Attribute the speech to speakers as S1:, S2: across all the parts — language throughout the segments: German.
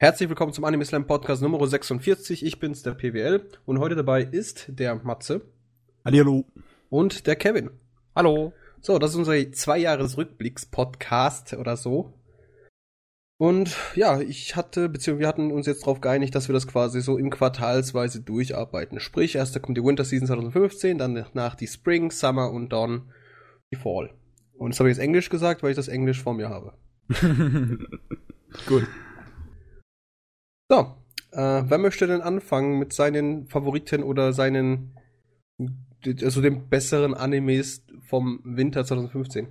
S1: Herzlich willkommen zum Anime Slam Podcast Nummer 46. Ich bin's, der PWL. Und heute dabei ist der Matze.
S2: Hallihallo.
S1: Und der Kevin.
S3: Hallo.
S1: So, das ist unser zwei Jahres Rückblicks-Podcast oder so. Und ja, ich hatte, beziehungsweise wir hatten uns jetzt darauf geeinigt, dass wir das quasi so in Quartalsweise durcharbeiten. Sprich, erst kommt die Winter Season 2015, dann nach die Spring, Summer und dann die Fall. Und das habe ich jetzt Englisch gesagt, weil ich das Englisch vor mir habe.
S2: Gut.
S1: So, äh, wer möchte denn anfangen mit seinen Favoriten oder seinen, also den besseren Animes vom Winter 2015?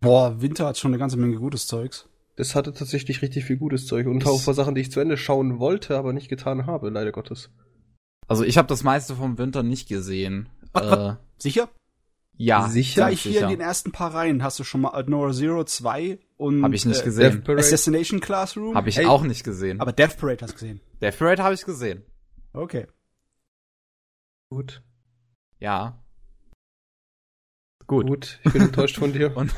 S2: Boah, Winter hat schon eine ganze Menge gutes Zeugs.
S1: Das hatte tatsächlich richtig viel gutes Zeug und auch ein paar Sachen, die ich zu Ende schauen wollte, aber nicht getan habe, leider Gottes.
S3: Also ich habe das meiste vom Winter nicht gesehen.
S2: Äh, sicher?
S3: Ja,
S1: sicher.
S2: Gleich hier in den ersten paar Reihen hast du schon mal Nora Zero 2 und
S3: Habe ich nicht
S2: äh,
S3: gesehen.
S2: Assassination Classroom.
S3: Habe ich
S2: Ey,
S3: auch nicht gesehen.
S2: Aber Death Parade hast du gesehen.
S3: Death Parade habe ich gesehen.
S2: Okay.
S1: Gut.
S3: Ja. Gut.
S1: Gut, ich bin enttäuscht von dir.
S3: Und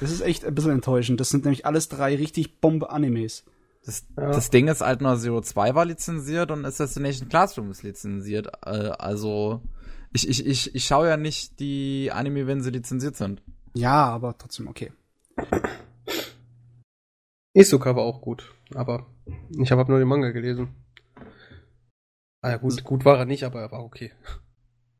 S2: Das ist echt ein bisschen enttäuschend. Das sind nämlich alles drei richtig Bombe-Animes.
S3: das,
S1: Ja.
S3: das Ding ist, Altner Zero 2 war lizenziert und Assassination Classroom ist lizenziert. Äh, also ich, ich, ich, ich schaue ja nicht die Anime, wenn sie lizenziert sind.
S2: Ja, aber trotzdem okay.
S1: Isoka war auch gut, aber ich habe nur den Manga gelesen. Ah ja, gut, gut war er nicht, aber er war okay.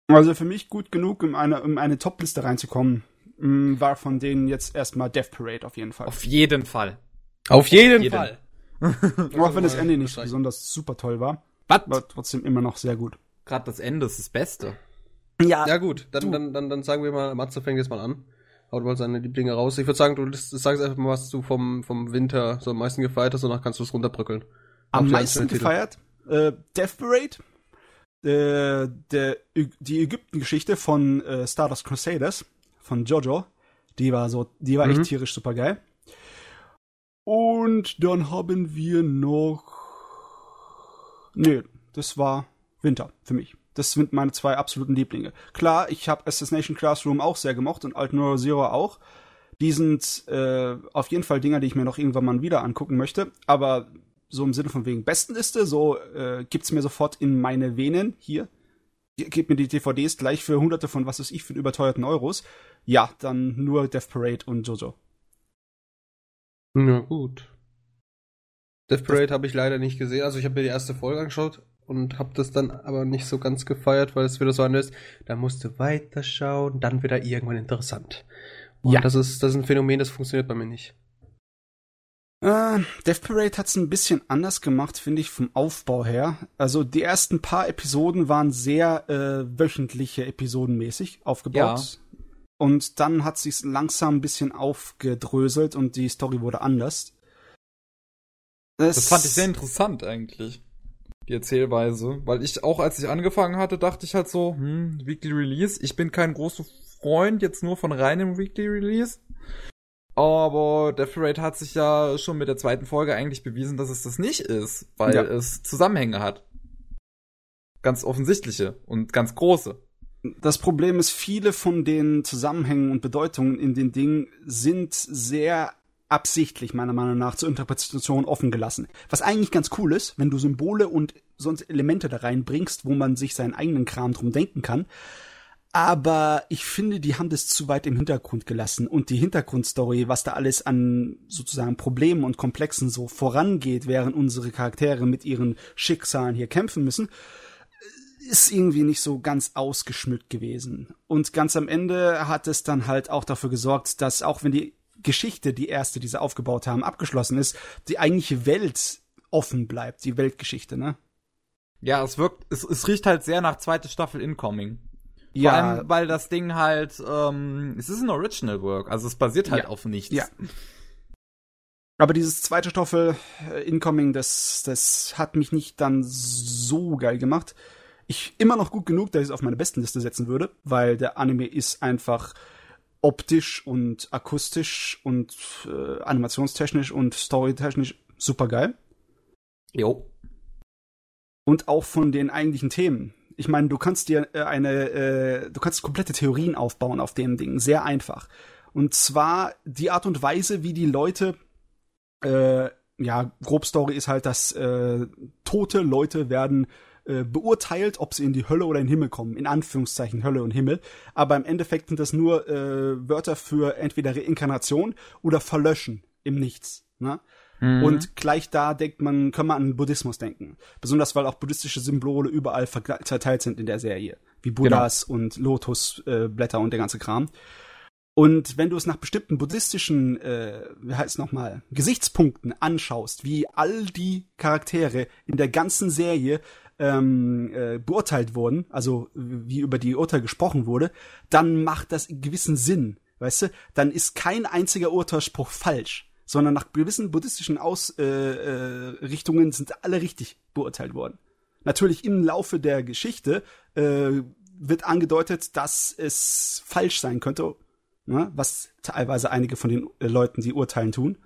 S2: Also für mich gut genug, um eine, um eine Top-Liste reinzukommen, mh, war von denen jetzt erstmal Death Parade auf jeden Fall.
S3: Auf jeden Fall.
S1: Auf jeden,
S3: jeden.
S1: Fall.
S2: Auch wenn das Ende nicht besonders super toll war,
S3: Was?
S2: war trotzdem immer noch sehr gut.
S3: Gerade das Ende ist das Beste.
S2: Ja,
S1: Ja gut, dann, dann, dann, dann sagen wir mal, Matze fängt jetzt mal an. Haut mal seine Lieblinge raus. Ich würde sagen, du sagst einfach mal, was du vom, vom Winter so am meisten gefeiert hast, danach kannst du es runterbrückeln.
S2: am meisten gefeiert. Äh, Death Parade, äh, der, die Ägypten-Geschichte von äh, Stardust Crusaders von Jojo, die war so, die war
S1: Mhm.
S2: echt tierisch super geil. Und dann haben wir noch, nee, das war Winter für mich. Das sind meine zwei absoluten Lieblinge. Klar, ich habe Assassination Classroom auch sehr gemocht und Alt Neuro Zero auch. Die sind äh, auf jeden Fall Dinger, die ich mir noch irgendwann mal wieder angucken möchte. Aber so im Sinne von wegen Bestenliste, so äh, gibt's mir sofort in meine Venen hier. Ge- Gebt mir die DVDs gleich für hunderte von was weiß ich für überteuerten Euros. Ja, dann nur Death Parade und Jojo.
S1: Ja, gut. Death Parade habe ich leider nicht gesehen. Also ich habe mir die erste Folge angeschaut und habe das dann aber nicht so ganz gefeiert, weil es wieder so anders ist. Da musst du weiterschauen, dann wieder irgendwann interessant. Und
S2: Ja.
S1: das ist, das ist ein Phänomen, das funktioniert bei mir nicht.
S2: Äh, Death Parade hat's ein bisschen anders gemacht, finde ich, vom Aufbau her. Also die ersten paar Episoden waren sehr äh, wöchentliche Episodenmäßig aufgebaut. Und dann hat sich's langsam ein bisschen aufgedröselt und die Story wurde anders.
S3: Das fand ich sehr interessant eigentlich. Die Erzählweise. Weil ich auch, als ich angefangen hatte, dachte ich halt so, hm, Weekly Release. Ich bin kein großer Freund jetzt nur von reinem Weekly Release. Aber Death Parade hat sich ja schon mit der zweiten Folge eigentlich bewiesen, dass es das nicht ist, weil
S2: Ja.
S3: es Zusammenhänge hat. Ganz offensichtliche und ganz große.
S2: Das Problem ist, viele von den Zusammenhängen und Bedeutungen in den Dingen sind sehr absichtlich, meiner Meinung nach, zur Interpretation offen gelassen. Was eigentlich ganz cool ist, wenn du Symbole und sonst Elemente da reinbringst, wo man sich seinen eigenen Kram drum denken kann. Aber ich finde, die haben das zu weit im Hintergrund gelassen und die Hintergrundstory, was da alles an sozusagen Problemen und Komplexen so vorangeht, während unsere Charaktere mit ihren Schicksalen hier kämpfen müssen, ist irgendwie nicht so ganz ausgeschmückt gewesen. Und ganz am Ende hat es dann halt auch dafür gesorgt, dass auch wenn die Geschichte, die erste, die sie aufgebaut haben, abgeschlossen ist, die eigentliche Welt offen bleibt, die Weltgeschichte, ne?
S3: Ja, es wirkt, es, es riecht halt sehr nach zweite Staffel Incoming. Vor
S2: Ja.
S3: allem, weil das Ding halt, ähm, es ist ein Original Work, also es basiert halt
S2: Ja.
S3: auf nichts.
S2: Ja. Aber dieses zweite Staffel äh, Incoming, das, das hat mich nicht dann so geil gemacht. Ich immer noch gut genug, dass ich es auf meine Bestenliste setzen würde, weil der Anime ist einfach optisch und akustisch und äh, animationstechnisch und storytechnisch super geil.
S3: Jo.
S2: Und auch von den eigentlichen Themen. Ich meine, du kannst dir äh, eine, äh, du kannst komplette Theorien aufbauen auf dem Ding, sehr einfach. Und zwar die Art und Weise, wie die Leute äh, ja, Grobstory ist halt, dass äh, tote Leute werden äh, beurteilt, ob sie in die Hölle oder in den Himmel kommen. In Anführungszeichen Hölle und Himmel. Aber im Endeffekt sind das nur äh, Wörter für entweder Reinkarnation oder Verlöschen im Nichts. Ne? Mhm. Und gleich da denkt man, kann man an Buddhismus denken. Besonders weil auch buddhistische Symbole überall verteilt sind in der Serie. Wie Buddhas genau. und Lotusblätter äh, und der ganze Kram. Und wenn du es nach bestimmten buddhistischen, äh, wie heißt nochmal, Gesichtspunkten anschaust, wie all die Charaktere in der ganzen Serie ähm, äh, beurteilt wurden, also wie über die Urteil gesprochen wurde, dann macht das gewissen Sinn, weißt du? Dann ist kein einziger Urteilsspruch falsch, sondern nach gewissen buddhistischen Ausrichtungen äh, äh, sind alle richtig beurteilt worden. Natürlich im Laufe der Geschichte äh, wird angedeutet, dass es falsch sein könnte, ne? was teilweise einige von den äh, Leuten, die urteilen, tun.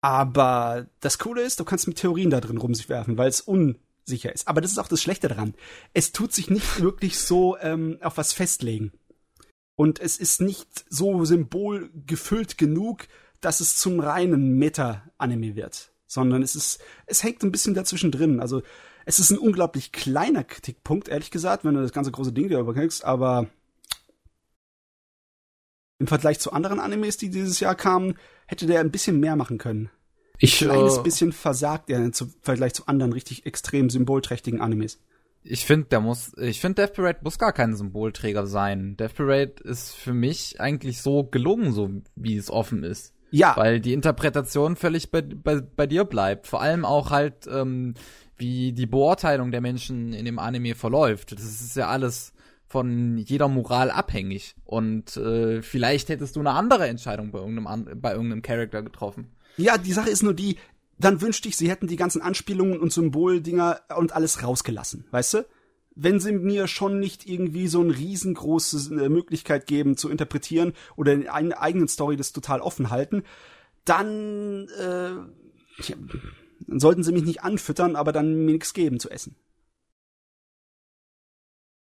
S2: Aber das Coole ist, du kannst mit Theorien da drin rumwerfen, weil es un sicher ist. Aber das ist auch das Schlechte daran. Es tut sich nicht wirklich so ähm, auf was festlegen. Und es ist nicht so symbolgefüllt genug, dass es zum reinen Meta-Anime wird. Sondern es ist, es hängt ein bisschen dazwischen drin. Also, es ist ein unglaublich kleiner Kritikpunkt, ehrlich gesagt, wenn du das ganze große Ding dir überkriegst, aber im Vergleich zu anderen Animes, die dieses Jahr kamen, hätte der ein bisschen mehr machen können. Ich, ein kleines äh, bisschen versagt er im Vergleich zu anderen richtig extrem symbolträchtigen Animes.
S3: Ich finde, der muss, ich finde, Death Parade muss gar kein Symbolträger sein. Death Parade ist für mich eigentlich so gelungen, so wie es offen ist. Ja. Weil die Interpretation völlig bei, bei, bei dir bleibt. Vor allem auch halt, ähm, wie die Beurteilung der Menschen in dem Anime verläuft. Das ist ja alles von jeder Moral abhängig. Und äh, vielleicht hättest du eine andere Entscheidung bei irgendeinem, bei irgendeinem Charakter getroffen.
S2: Ja, die Sache ist nur die, dann wünschte ich, sie hätten die ganzen Anspielungen und Symboldinger und alles rausgelassen, weißt du? Wenn sie mir schon nicht irgendwie so eine riesengroße äh, Möglichkeit geben zu interpretieren oder in einer eigenen Story das total offen halten, dann, äh, ja, dann sollten sie mich nicht anfüttern, aber dann mir nichts geben zu essen.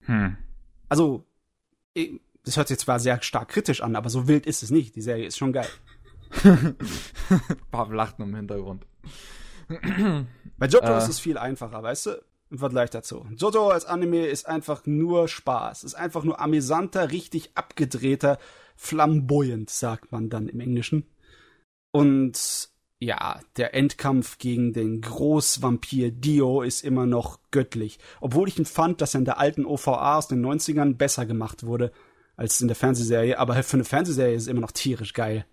S2: Hm. Also, das hört sich zwar sehr stark kritisch an, aber so wild ist es nicht. Die Serie ist schon geil.
S3: Pavel lacht nur im Hintergrund.
S2: Bei Jojo äh. ist es viel einfacher, weißt du? Im Vergleich dazu. Jojo als Anime ist einfach nur Spaß. Ist einfach nur amüsanter, richtig abgedrehter, flamboyant, sagt man dann im Englischen. Und ja, der Endkampf gegen den Großvampir Dio ist immer noch göttlich. Obwohl ich ihn fand, dass er in der alten OVA aus den 90ern besser gemacht wurde als in der Fernsehserie. Aber für eine Fernsehserie ist es immer noch tierisch geil.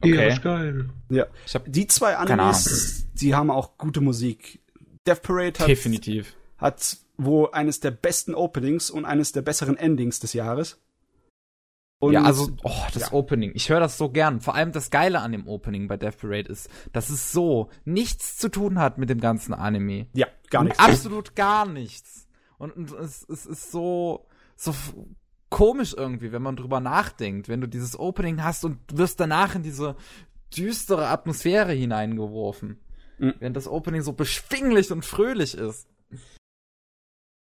S1: Okay. Ja, ist geil.
S2: Ja. Ich hab, die zwei Animes, die haben auch gute Musik. Death Parade hat,
S3: Definitiv.
S2: hat wohl eines der besten Openings und eines der besseren Endings des Jahres.
S3: Und ja, also, oh, das ja. Opening. Ich höre das so gern. Vor allem das Geile an dem Opening bei Death Parade ist, dass es so nichts zu tun hat mit dem ganzen Anime.
S2: Ja, gar nichts.
S3: Absolut gar nichts. Und, und es, es ist so, so komisch irgendwie, wenn man drüber nachdenkt, wenn du dieses Opening hast und wirst danach in diese düstere Atmosphäre hineingeworfen. Mhm. Wenn das Opening so beschwinglich und fröhlich ist.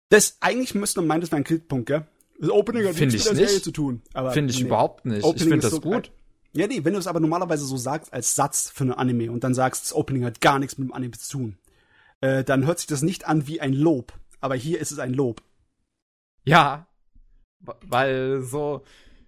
S2: Das eigentlich müsste man meinen, das wäre ein Kritikpunkt, gell? Das Opening
S3: hat nichts mit der Serie zu tun. Finde ich nee. überhaupt nicht. Opening ich finde das so gut.
S2: Ja, nee, wenn du es aber normalerweise so sagst als Satz für ein Anime und dann sagst, das Opening hat gar nichts mit dem Anime zu tun, äh, dann hört sich das nicht an wie ein Lob. Aber hier ist es ein Lob.
S3: Ja, weil so,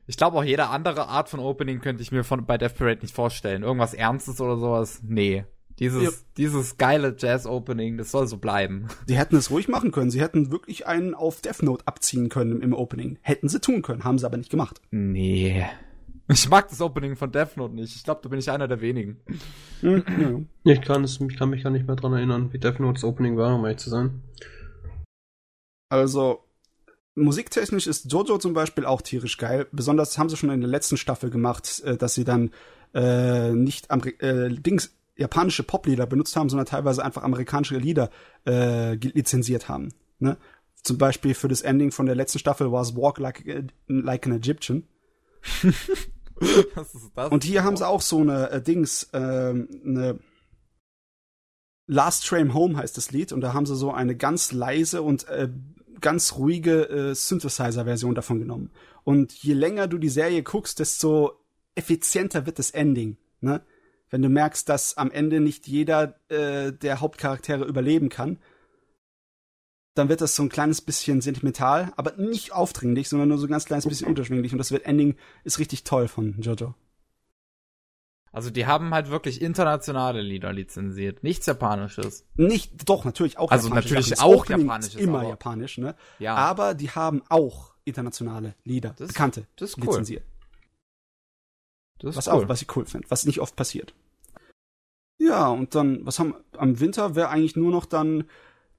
S3: ich glaube auch jede andere Art von Opening könnte ich mir von, bei Death Parade nicht vorstellen. Irgendwas Ernstes oder sowas, nee. Dieses, ja. dieses geile Jazz-Opening, das soll so bleiben.
S2: Sie hätten es ruhig machen können. Sie hätten wirklich einen auf Death Note abziehen können im Opening. Hätten sie tun können, haben sie aber nicht gemacht.
S3: Nee. Ich mag das Opening von Death Note nicht. Ich glaube, da bin ich einer der wenigen.
S1: Hm, ja. Ich kann, es, ich kann mich gar nicht mehr dran erinnern, wie Death Note das Opening war, um ehrlich zu sein.
S2: Also, musiktechnisch ist Jojo zum Beispiel auch tierisch geil. Besonders haben sie schon in der letzten Staffel gemacht, äh, dass sie dann äh, nicht Ameri äh, Dings japanische Poplieder benutzt haben, sondern teilweise einfach amerikanische Lieder äh, lizenziert haben. Ne? Zum Beispiel für das Ending von der letzten Staffel war es Walk Like, äh, like an Egyptian. Was ist das? Und hier haben sie auch so eine äh, Dings, äh, eine Last Train Home heißt das Lied und da haben sie so eine ganz leise und äh, ganz ruhige äh, Synthesizer-Version davon genommen. Und je länger du die Serie guckst, desto effizienter wird das Ending. Ne? Wenn du merkst, dass am Ende nicht jeder äh, der Hauptcharaktere überleben kann, dann wird das so ein kleines bisschen sentimental, aber nicht aufdringlich, sondern nur so ein ganz kleines bisschen unterschwinglich. Und das wird Ending ist richtig toll von Jojo.
S4: Also die haben halt wirklich internationale Lieder lizenziert, nichts Japanisches.
S2: Nicht, doch natürlich auch.
S4: Also natürlich auch Japanisches.
S2: Immer Japanisch, ne? Ja. Aber die haben auch internationale Lieder,
S4: das,
S2: bekannte,
S4: das ist cool.
S2: lizenziert.
S4: Das ist
S2: was
S4: cool.
S2: auch, was ich cool finde, was nicht oft passiert. Ja, und dann, was haben am Winter wäre eigentlich nur noch dann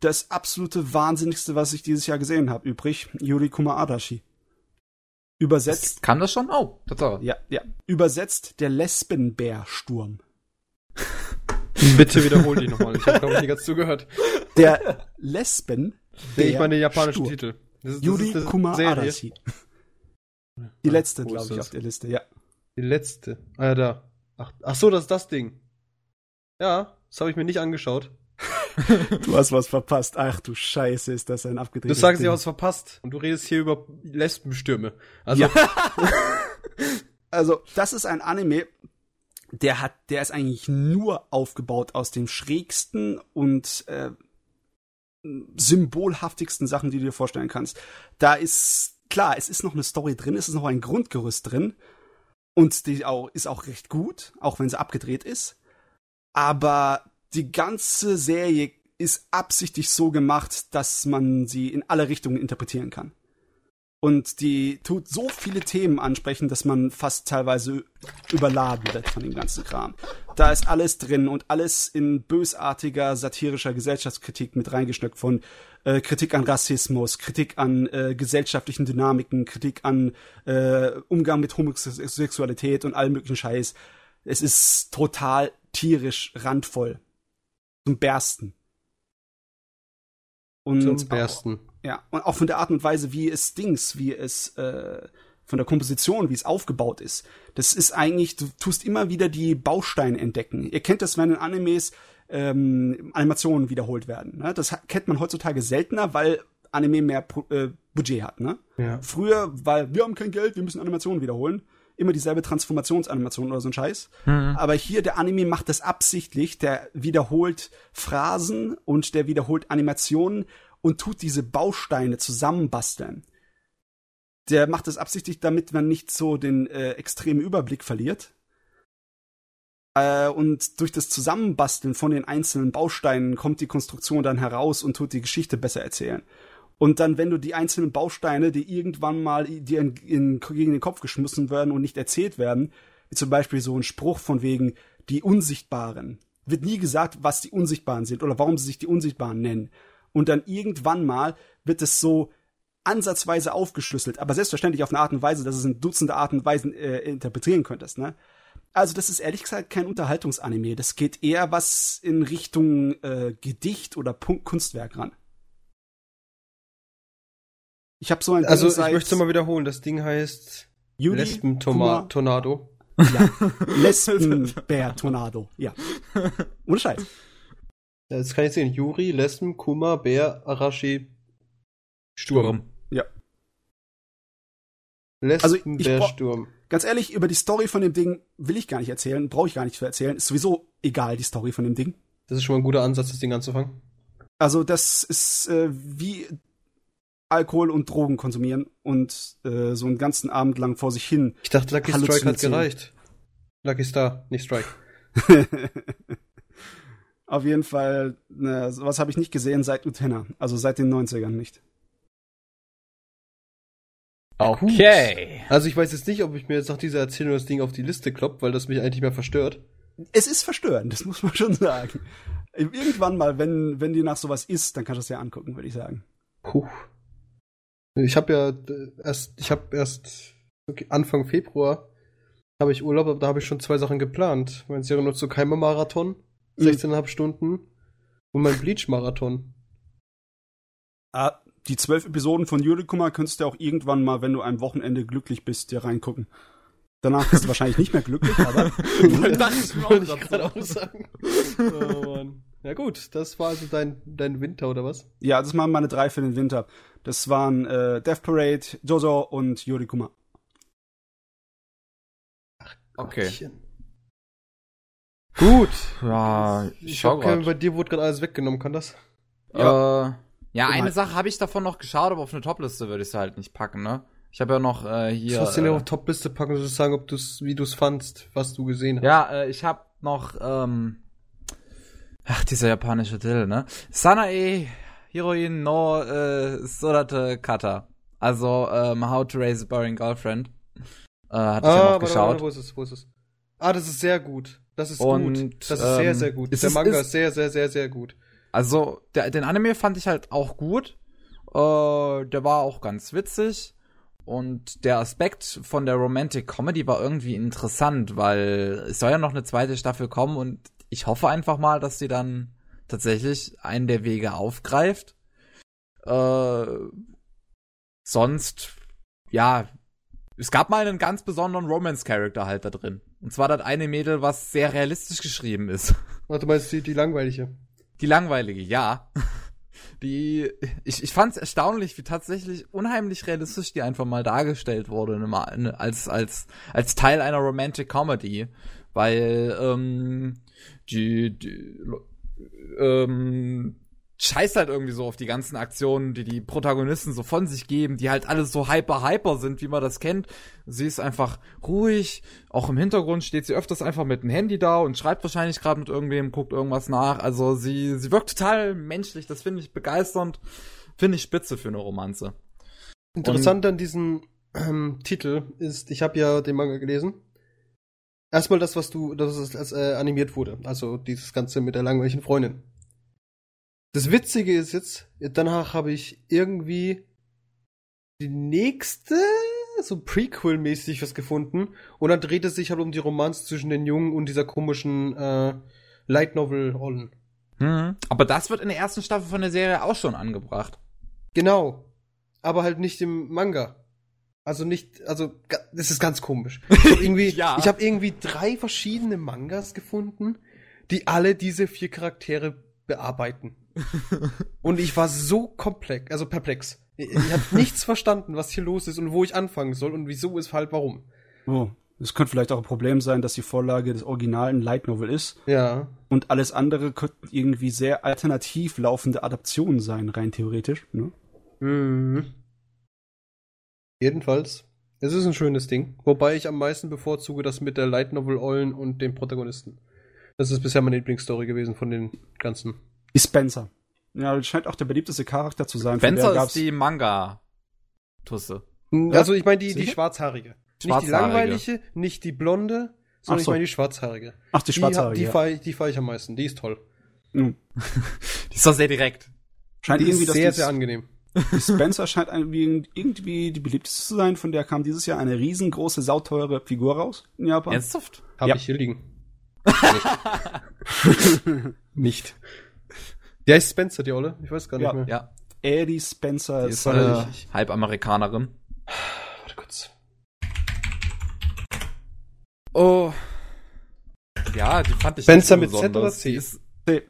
S2: das absolute Wahnsinnigste, was ich dieses Jahr gesehen habe, übrig. Yuri Kuma Adachi. Übersetzt.
S4: Das kann das schon? Oh, total.
S2: Ja, ja. Übersetzt der Lesbenbärsturm.
S1: Bitte wiederhol dich nochmal. Ich habe glaube ich nicht ganz zugehört.
S2: Der Lesben.
S1: Ich meine den japanischen Titel.
S2: Das ist, Yuri das ist Kuma
S1: Serie.
S2: Adachi. Die letzte, glaube ich,
S1: das?
S2: auf der Liste, ja.
S1: Die letzte. Ah ja, da. Ach, ach so, das ist das Ding. Ja, das habe ich mir nicht angeschaut.
S2: Du hast was verpasst. Ach du Scheiße, ist das ein
S1: Du
S2: abgedrehtes
S1: sagst,
S2: Ding.
S1: ich was verpasst. Und du redest hier über Lesbenstürme. Also,
S2: Ja. Also, das ist ein Anime, der hat, der ist eigentlich nur aufgebaut aus den schrägsten und äh, symbolhaftigsten Sachen, die du dir vorstellen kannst. Da ist klar, es ist noch eine Story drin, es ist noch ein Grundgerüst drin und die auch ist auch recht gut, auch wenn sie abgedreht ist. Aber die ganze Serie ist absichtlich so gemacht, dass man sie in alle Richtungen interpretieren kann. Und die tut so viele Themen ansprechen, dass man fast teilweise überladen wird von dem ganzen Kram. Da ist alles drin und alles in bösartiger, satirischer Gesellschaftskritik mit reingeschnückt von äh, Kritik an Rassismus, Kritik an äh, gesellschaftlichen Dynamiken, Kritik an äh, Umgang mit Homosexualität und allem möglichen Scheiß. Es ist total tierisch randvoll. Zum Bersten. Und
S1: zum Bersten.
S2: ja, und auch von der Art und Weise, wie es Dings, wie es äh, von der Komposition, wie es aufgebaut ist. Das ist eigentlich, du tust immer wieder die Bausteine entdecken. Ihr kennt das, wenn in Animes ähm, Animationen wiederholt werden. Ne? Das kennt man heutzutage seltener, weil Anime mehr äh, Budget hat. Ne?
S1: Ja.
S2: Früher, weil wir haben kein Geld, wir müssen Animationen wiederholen. Immer dieselbe Transformationsanimation oder so ein Scheiß. Aber hier, der Anime macht das absichtlich. Der wiederholt Phrasen und der wiederholt Animationen und tut diese Bausteine zusammenbasteln. Der macht das absichtlich, damit man nicht so den äh, extremen Überblick verliert. Äh, und durch das Zusammenbasteln von den einzelnen Bausteinen kommt die Konstruktion dann heraus und tut die Geschichte besser erzählen. Und dann, wenn du die einzelnen Bausteine, die irgendwann mal dir in, in, gegen den Kopf geschmissen werden und nicht erzählt werden, wie zum Beispiel so ein Spruch von wegen die Unsichtbaren, wird nie gesagt, was die Unsichtbaren sind oder warum sie sich die Unsichtbaren nennen. Und dann irgendwann mal wird es so ansatzweise aufgeschlüsselt, aber selbstverständlich auf eine Art und Weise, dass es in Dutzende Arten und Weisen äh, interpretieren könntest, ne? Also das ist ehrlich gesagt kein Unterhaltungsanime. Das geht eher was in Richtung äh, Gedicht oder Punkt Kunstwerk ran. Ich habe so ein
S1: Also,
S2: Ding
S1: ich möchte mal wiederholen. Das Ding heißt Lesben-Tornado.
S2: Ja, Lesbenbär-Tornado. Ja. Ohne Scheiß.
S1: Jetzt kann ich sehen. Juri, Lesben, Kuma, Bär, Arashi, Sturm.
S2: Ja. Also, ich
S1: Lesben, Bär, Sturm.
S2: Ganz ehrlich, über die Story von dem Ding will ich gar nicht erzählen, brauche ich gar nicht zu erzählen. Ist sowieso egal, die Story von dem Ding.
S1: Das ist schon mal ein guter Ansatz, das Ding anzufangen.
S2: Also, das ist äh, wie Alkohol und Drogen konsumieren und äh, so einen ganzen Abend lang vor sich hin.
S1: Ich dachte, Lucky Strike hat gereicht. Lucky Star, nicht Strike.
S2: Auf jeden Fall, ne, sowas habe ich nicht gesehen seit Utena, also seit den 90ern nicht.
S4: Okay.
S1: Also ich weiß jetzt nicht, ob ich mir jetzt nach dieser Erzählung das Ding auf die Liste klopp, weil das mich eigentlich mehr verstört.
S2: Es ist verstörend, das muss man schon sagen. Irgendwann mal, wenn, wenn dir nach sowas ist, dann kannst du es ja angucken, würde ich sagen.
S1: Puh. Ich habe ja äh, erst, ich habe erst Anfang Februar habe ich Urlaub, aber da habe ich schon zwei Sachen geplant. Mein Serie zu Keimer Marathon,
S2: Mhm.
S1: 16,5 Stunden und mein Bleach Marathon.
S2: Ah, die zwölf Episoden von Yurikuma könntest du auch irgendwann mal, wenn du am Wochenende glücklich bist, dir reingucken. Danach bist du wahrscheinlich nicht mehr glücklich, aber
S4: Das
S1: Wollte ich gerade auch sagen. Oh Mann. Ja gut, das war also dein, dein Winter oder was?
S2: ja, das waren meine drei für den Winter. Das waren äh, Death Parade, Jojo und Yurikuma.
S4: Okay.
S1: Gottchen. Gut.
S3: Ja,
S1: ich, ich schau grad. Bei dir wurde gerade alles weggenommen, kann das?
S3: Ja. Äh, ja, eine halt. Sache habe ich davon noch geschaut, aber auf eine Topliste würde ich es halt nicht packen, ne? Ich habe ja noch äh, hier.
S1: Du hast du äh, auf Topliste packen, sozusagen, sagen, ob du's, wie du es fandst, was du gesehen hast.
S3: Ja, äh, ich habe noch, ähm, ach, dieser japanische Titel, ne? Sanae Heroin no äh, Sorate Kata. Also, ähm, How to Raise a Boring Girlfriend. Äh, hatte ah, ich ja noch warte, geschaut. Warte,
S1: wo ist es, wo ist es? Ah, das ist sehr gut. Das ist Und, gut. Das ist ähm, sehr, sehr gut. Der ist, Manga ist, ist sehr, sehr, sehr, sehr gut.
S3: Also, der, den Anime fand ich halt auch gut. Äh, der war auch ganz witzig. Und der Aspekt von der Romantic Comedy war irgendwie interessant, weil es soll ja noch eine zweite Staffel kommen und ich hoffe einfach mal, dass sie dann tatsächlich einen der Wege aufgreift. Äh, sonst, ja, es gab mal einen ganz besonderen Romance-Character halt da drin. Und zwar das eine Mädel, was sehr realistisch geschrieben ist.
S1: Warte mal, ist die, die langweilige?
S3: Die langweilige, ja. Die, ich, ich fand es erstaunlich, wie tatsächlich unheimlich realistisch die einfach mal dargestellt wurde, ne, als, als, als Teil einer Romantic Comedy. Weil, ähm, die, die ähm, scheißt halt irgendwie so auf die ganzen Aktionen, die die Protagonisten so von sich geben, die halt alles so hyper hyper sind, wie man das kennt. Sie ist einfach ruhig, auch im Hintergrund steht sie öfters einfach mit dem Handy da und schreibt wahrscheinlich gerade mit irgendwem, guckt irgendwas nach. Also sie sie wirkt total menschlich, das finde ich begeisternd, finde ich spitze für eine Romanze.
S1: Interessant und, an diesem ähm, Titel ist, ich habe ja den Manga gelesen. Erstmal das, was du, das ist, als äh, animiert wurde, also dieses Ganze mit der langweiligen Freundin. Das Witzige ist jetzt, danach habe ich irgendwie die nächste, so Prequel-mäßig was gefunden. Und dann dreht es sich halt um die Romanz zwischen den Jungen und dieser komischen äh, Light Novel-Rollen.
S3: Mhm. Aber das wird in der ersten Staffel von der Serie auch schon angebracht.
S1: Genau. Aber halt nicht im Manga. Also nicht, also das ist ganz komisch. Ich habe irgendwie, ja. ich habe irgendwie drei verschiedene Mangas gefunden, die alle diese vier Charaktere bearbeiten. und ich war so komplex, also perplex. Ich, ich habe nichts verstanden, was hier los ist und wo ich anfangen soll und wieso, ist halt, warum.
S2: Oh, es könnte vielleicht auch ein Problem sein, dass die Vorlage des originalen Light Novel ist.
S1: Ja.
S2: Und alles andere könnten irgendwie sehr alternativ laufende Adaptionen sein, rein theoretisch. Ne?
S1: Mhm. Jedenfalls, es ist ein schönes Ding. Wobei ich am meisten bevorzuge das mit der Light Novel Eulen und dem Protagonisten. Das ist bisher meine Lieblingsstory gewesen von den ganzen.
S2: Die Spencer. Ja, das scheint auch der beliebteste Charakter zu sein.
S3: Spencer ist die Manga-Tusse.
S1: Hm, also ich meine die, die schwarzhaarige. Nicht die langweilige, nicht die blonde, sondern so. ich meine die schwarzhaarige.
S2: Ach, die schwarzhaarige.
S1: Die, die ja. fahre ich, fahr ich am meisten. Die ist toll.
S3: Mhm. die ist doch sehr direkt.
S1: Scheint die irgendwie ist sehr, sehr angenehm.
S2: Die Spencer scheint irgendwie die beliebteste zu sein. Von der kam dieses Jahr eine riesengroße, sauteure Figur raus in Japan.
S3: Ernsthaft?
S1: Hab ja. ich hier liegen. Nicht. Der heißt Spencer, die Olle? Ich weiß gar nicht
S3: ja.
S1: mehr.
S3: Ja.
S2: Eddie Spencer
S3: die ist äh, halb Amerikanerin.
S1: Warte kurz.
S3: Oh. Ja, die fand ich
S1: Spencer mit Z oder C?
S3: Ist, C.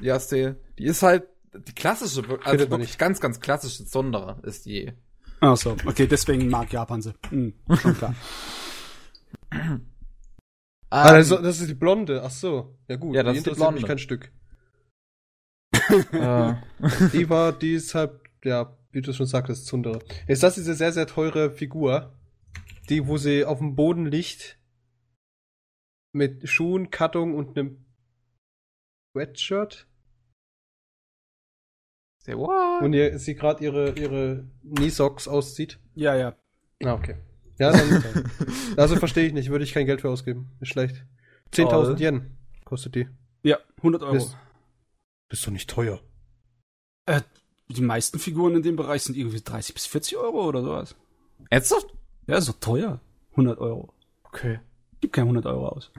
S3: Ja, C. Die ist halt die klassische, also wirklich ganz, ganz klassische Sondere ist die.
S2: Ach so, okay, deswegen mag Japan sie. Hm, schon klar.
S1: ah, also, das ist die Blonde, ach so. Ja gut,
S3: ja, das die ist die Blonde.
S1: mich kein Stück. Äh. die war, die ist halt, ja, wie du schon sagtest, Zundere. Ist das diese sehr, sehr teure Figur, die, wo sie auf dem Boden liegt, mit Schuhen, Kattung und einem Sweatshirt?
S3: Say what?
S1: Und ihr, sie gerade ihre, ihre Knee-Socks auszieht?
S2: Ja, ja.
S1: Ah, okay. Ja, dann, also verstehe ich nicht, würde ich kein Geld für ausgeben. Ist schlecht. 10.000 oh. Yen kostet die.
S2: Ja, 100 Euro.
S1: Bist, bist doch nicht teuer.
S2: Äh, die meisten Figuren in dem Bereich sind irgendwie 30 bis 40 Euro oder sowas.
S3: Ernsthaft?
S2: Ja, so teuer. 100 Euro.
S3: Okay.
S2: Gib kein 100 Euro aus.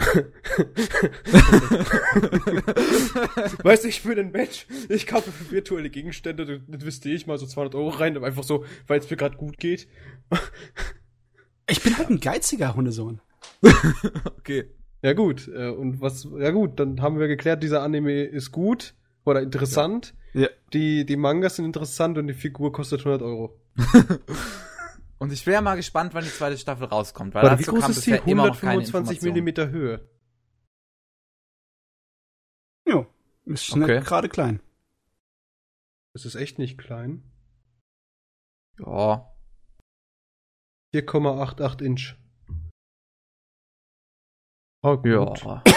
S1: weißt du, ich bin ein Mensch. Ich kaufe für virtuelle Gegenstände, das wüsste ich mal so 200 Euro rein, einfach so, weil es mir gerade gut geht.
S2: ich bin halt ein geiziger Hundesohn.
S1: okay. Ja gut, äh, und was, ja gut, dann haben wir geklärt, dieser Anime ist gut oder interessant.
S2: Ja. ja.
S1: Die, die Mangas sind interessant und die Figur kostet 100 Euro.
S3: Und ich wäre mal gespannt, wann die zweite Staffel rauskommt, weil
S1: Warte, dazu wie groß kam ist die? 125 Millimeter Höhe.
S2: Ist okay. gerade klein.
S1: Das ist echt nicht klein.
S3: Ja.
S1: 4,88 Inch.
S3: Oh, gut. Ja.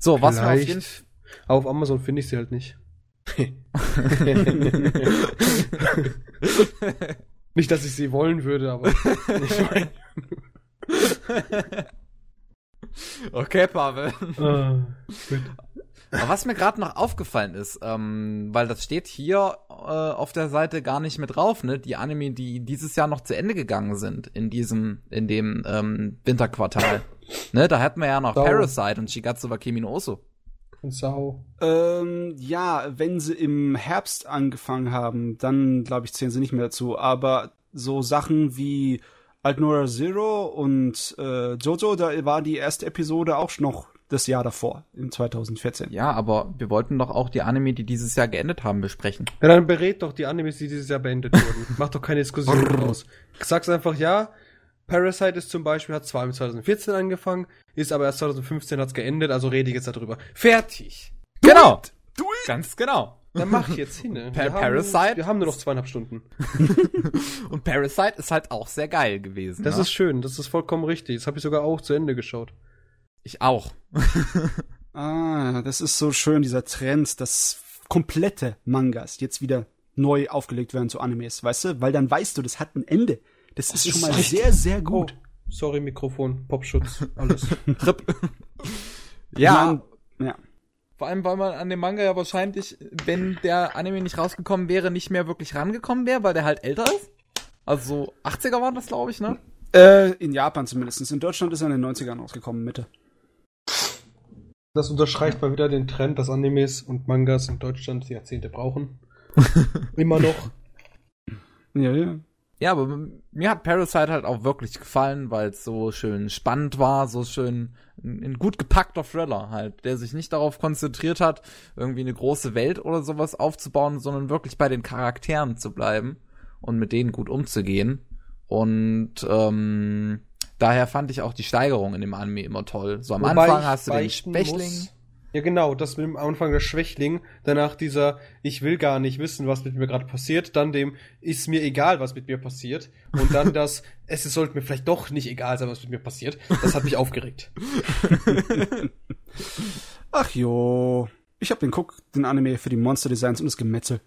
S3: so, was wir auf jeden Fall.
S1: Auf Amazon finde ich sie halt nicht. nicht, dass ich sie wollen würde, aber
S3: okay, Pavel. Uh, aber was mir gerade noch aufgefallen ist, ähm, weil das steht hier äh, auf der Seite gar nicht mit drauf, ne? Die Anime, die dieses Jahr noch zu Ende gegangen sind in diesem, in dem ähm, Winterquartal. ne, da hatten wir ja noch Sau. Parasite und Shigatsu wa Kimi no Oso.
S1: Und Sau.
S2: Ähm, ja, wenn sie im Herbst angefangen haben, dann glaube ich zählen sie nicht mehr dazu. Aber so Sachen wie Altnora Zero und äh, Jojo, da war die erste Episode auch noch das Jahr davor, in 2014.
S3: Ja, aber wir wollten doch auch die Anime, die dieses Jahr geendet haben, besprechen.
S1: Ja, dann berät doch die Animes, die dieses Jahr beendet wurden. Mach doch keine Diskussion draus. Sag's einfach, ja, Parasite ist zum Beispiel, hat zwar im 2014 angefangen, ist aber erst 2015 hat's geendet, also rede ich jetzt darüber. Fertig!
S3: Genau! Du Ganz genau.
S1: Dann mach jetzt hin. Ne?
S3: Wir Parasite. Haben,
S1: wir haben nur noch zweieinhalb Stunden.
S3: Und Parasite ist halt auch sehr geil gewesen.
S1: Das ne? ist schön, das ist vollkommen richtig. Das habe ich sogar auch zu Ende geschaut.
S3: Ich auch.
S2: ah, das ist so schön, dieser Trend, dass komplette Mangas jetzt wieder neu aufgelegt werden zu Animes, weißt du? Weil dann weißt du, das hat ein Ende. Das, das ist schon mal richtig. sehr, sehr gut. Oh,
S1: sorry, Mikrofon, Popschutz, alles.
S3: ja. ja. Vor allem, weil man an dem Manga ja wahrscheinlich, wenn der Anime nicht rausgekommen wäre, nicht mehr wirklich rangekommen wäre, weil der halt älter ist. Also so 80er waren das, glaube ich, ne?
S2: Äh, in Japan zumindest. In Deutschland ist er in den 90ern rausgekommen, Mitte.
S1: Das unterstreicht mal wieder den Trend, dass Animes und Mangas in Deutschland Jahrzehnte brauchen. Immer noch.
S2: Ja, ja.
S3: Ja, aber mir hat Parasite halt auch wirklich gefallen, weil es so schön spannend war, so schön ein gut gepackter Thriller halt, der sich nicht darauf konzentriert hat, irgendwie eine große Welt oder sowas aufzubauen, sondern wirklich bei den Charakteren zu bleiben und mit denen gut umzugehen. Und ähm, Daher fand ich auch die Steigerung in dem Anime immer toll. So am Wobei Anfang hast du den Schwächling. Muss,
S1: ja, genau, das mit dem Anfang der Schwächling, danach dieser Ich will gar nicht wissen, was mit mir gerade passiert, dann dem Ist mir egal, was mit mir passiert und dann das Es sollte mir vielleicht doch nicht egal sein, was mit mir passiert. Das hat mich aufgeregt.
S2: Ach jo, ich hab den Guck, den Anime für die Monster Designs und das Gemetzel.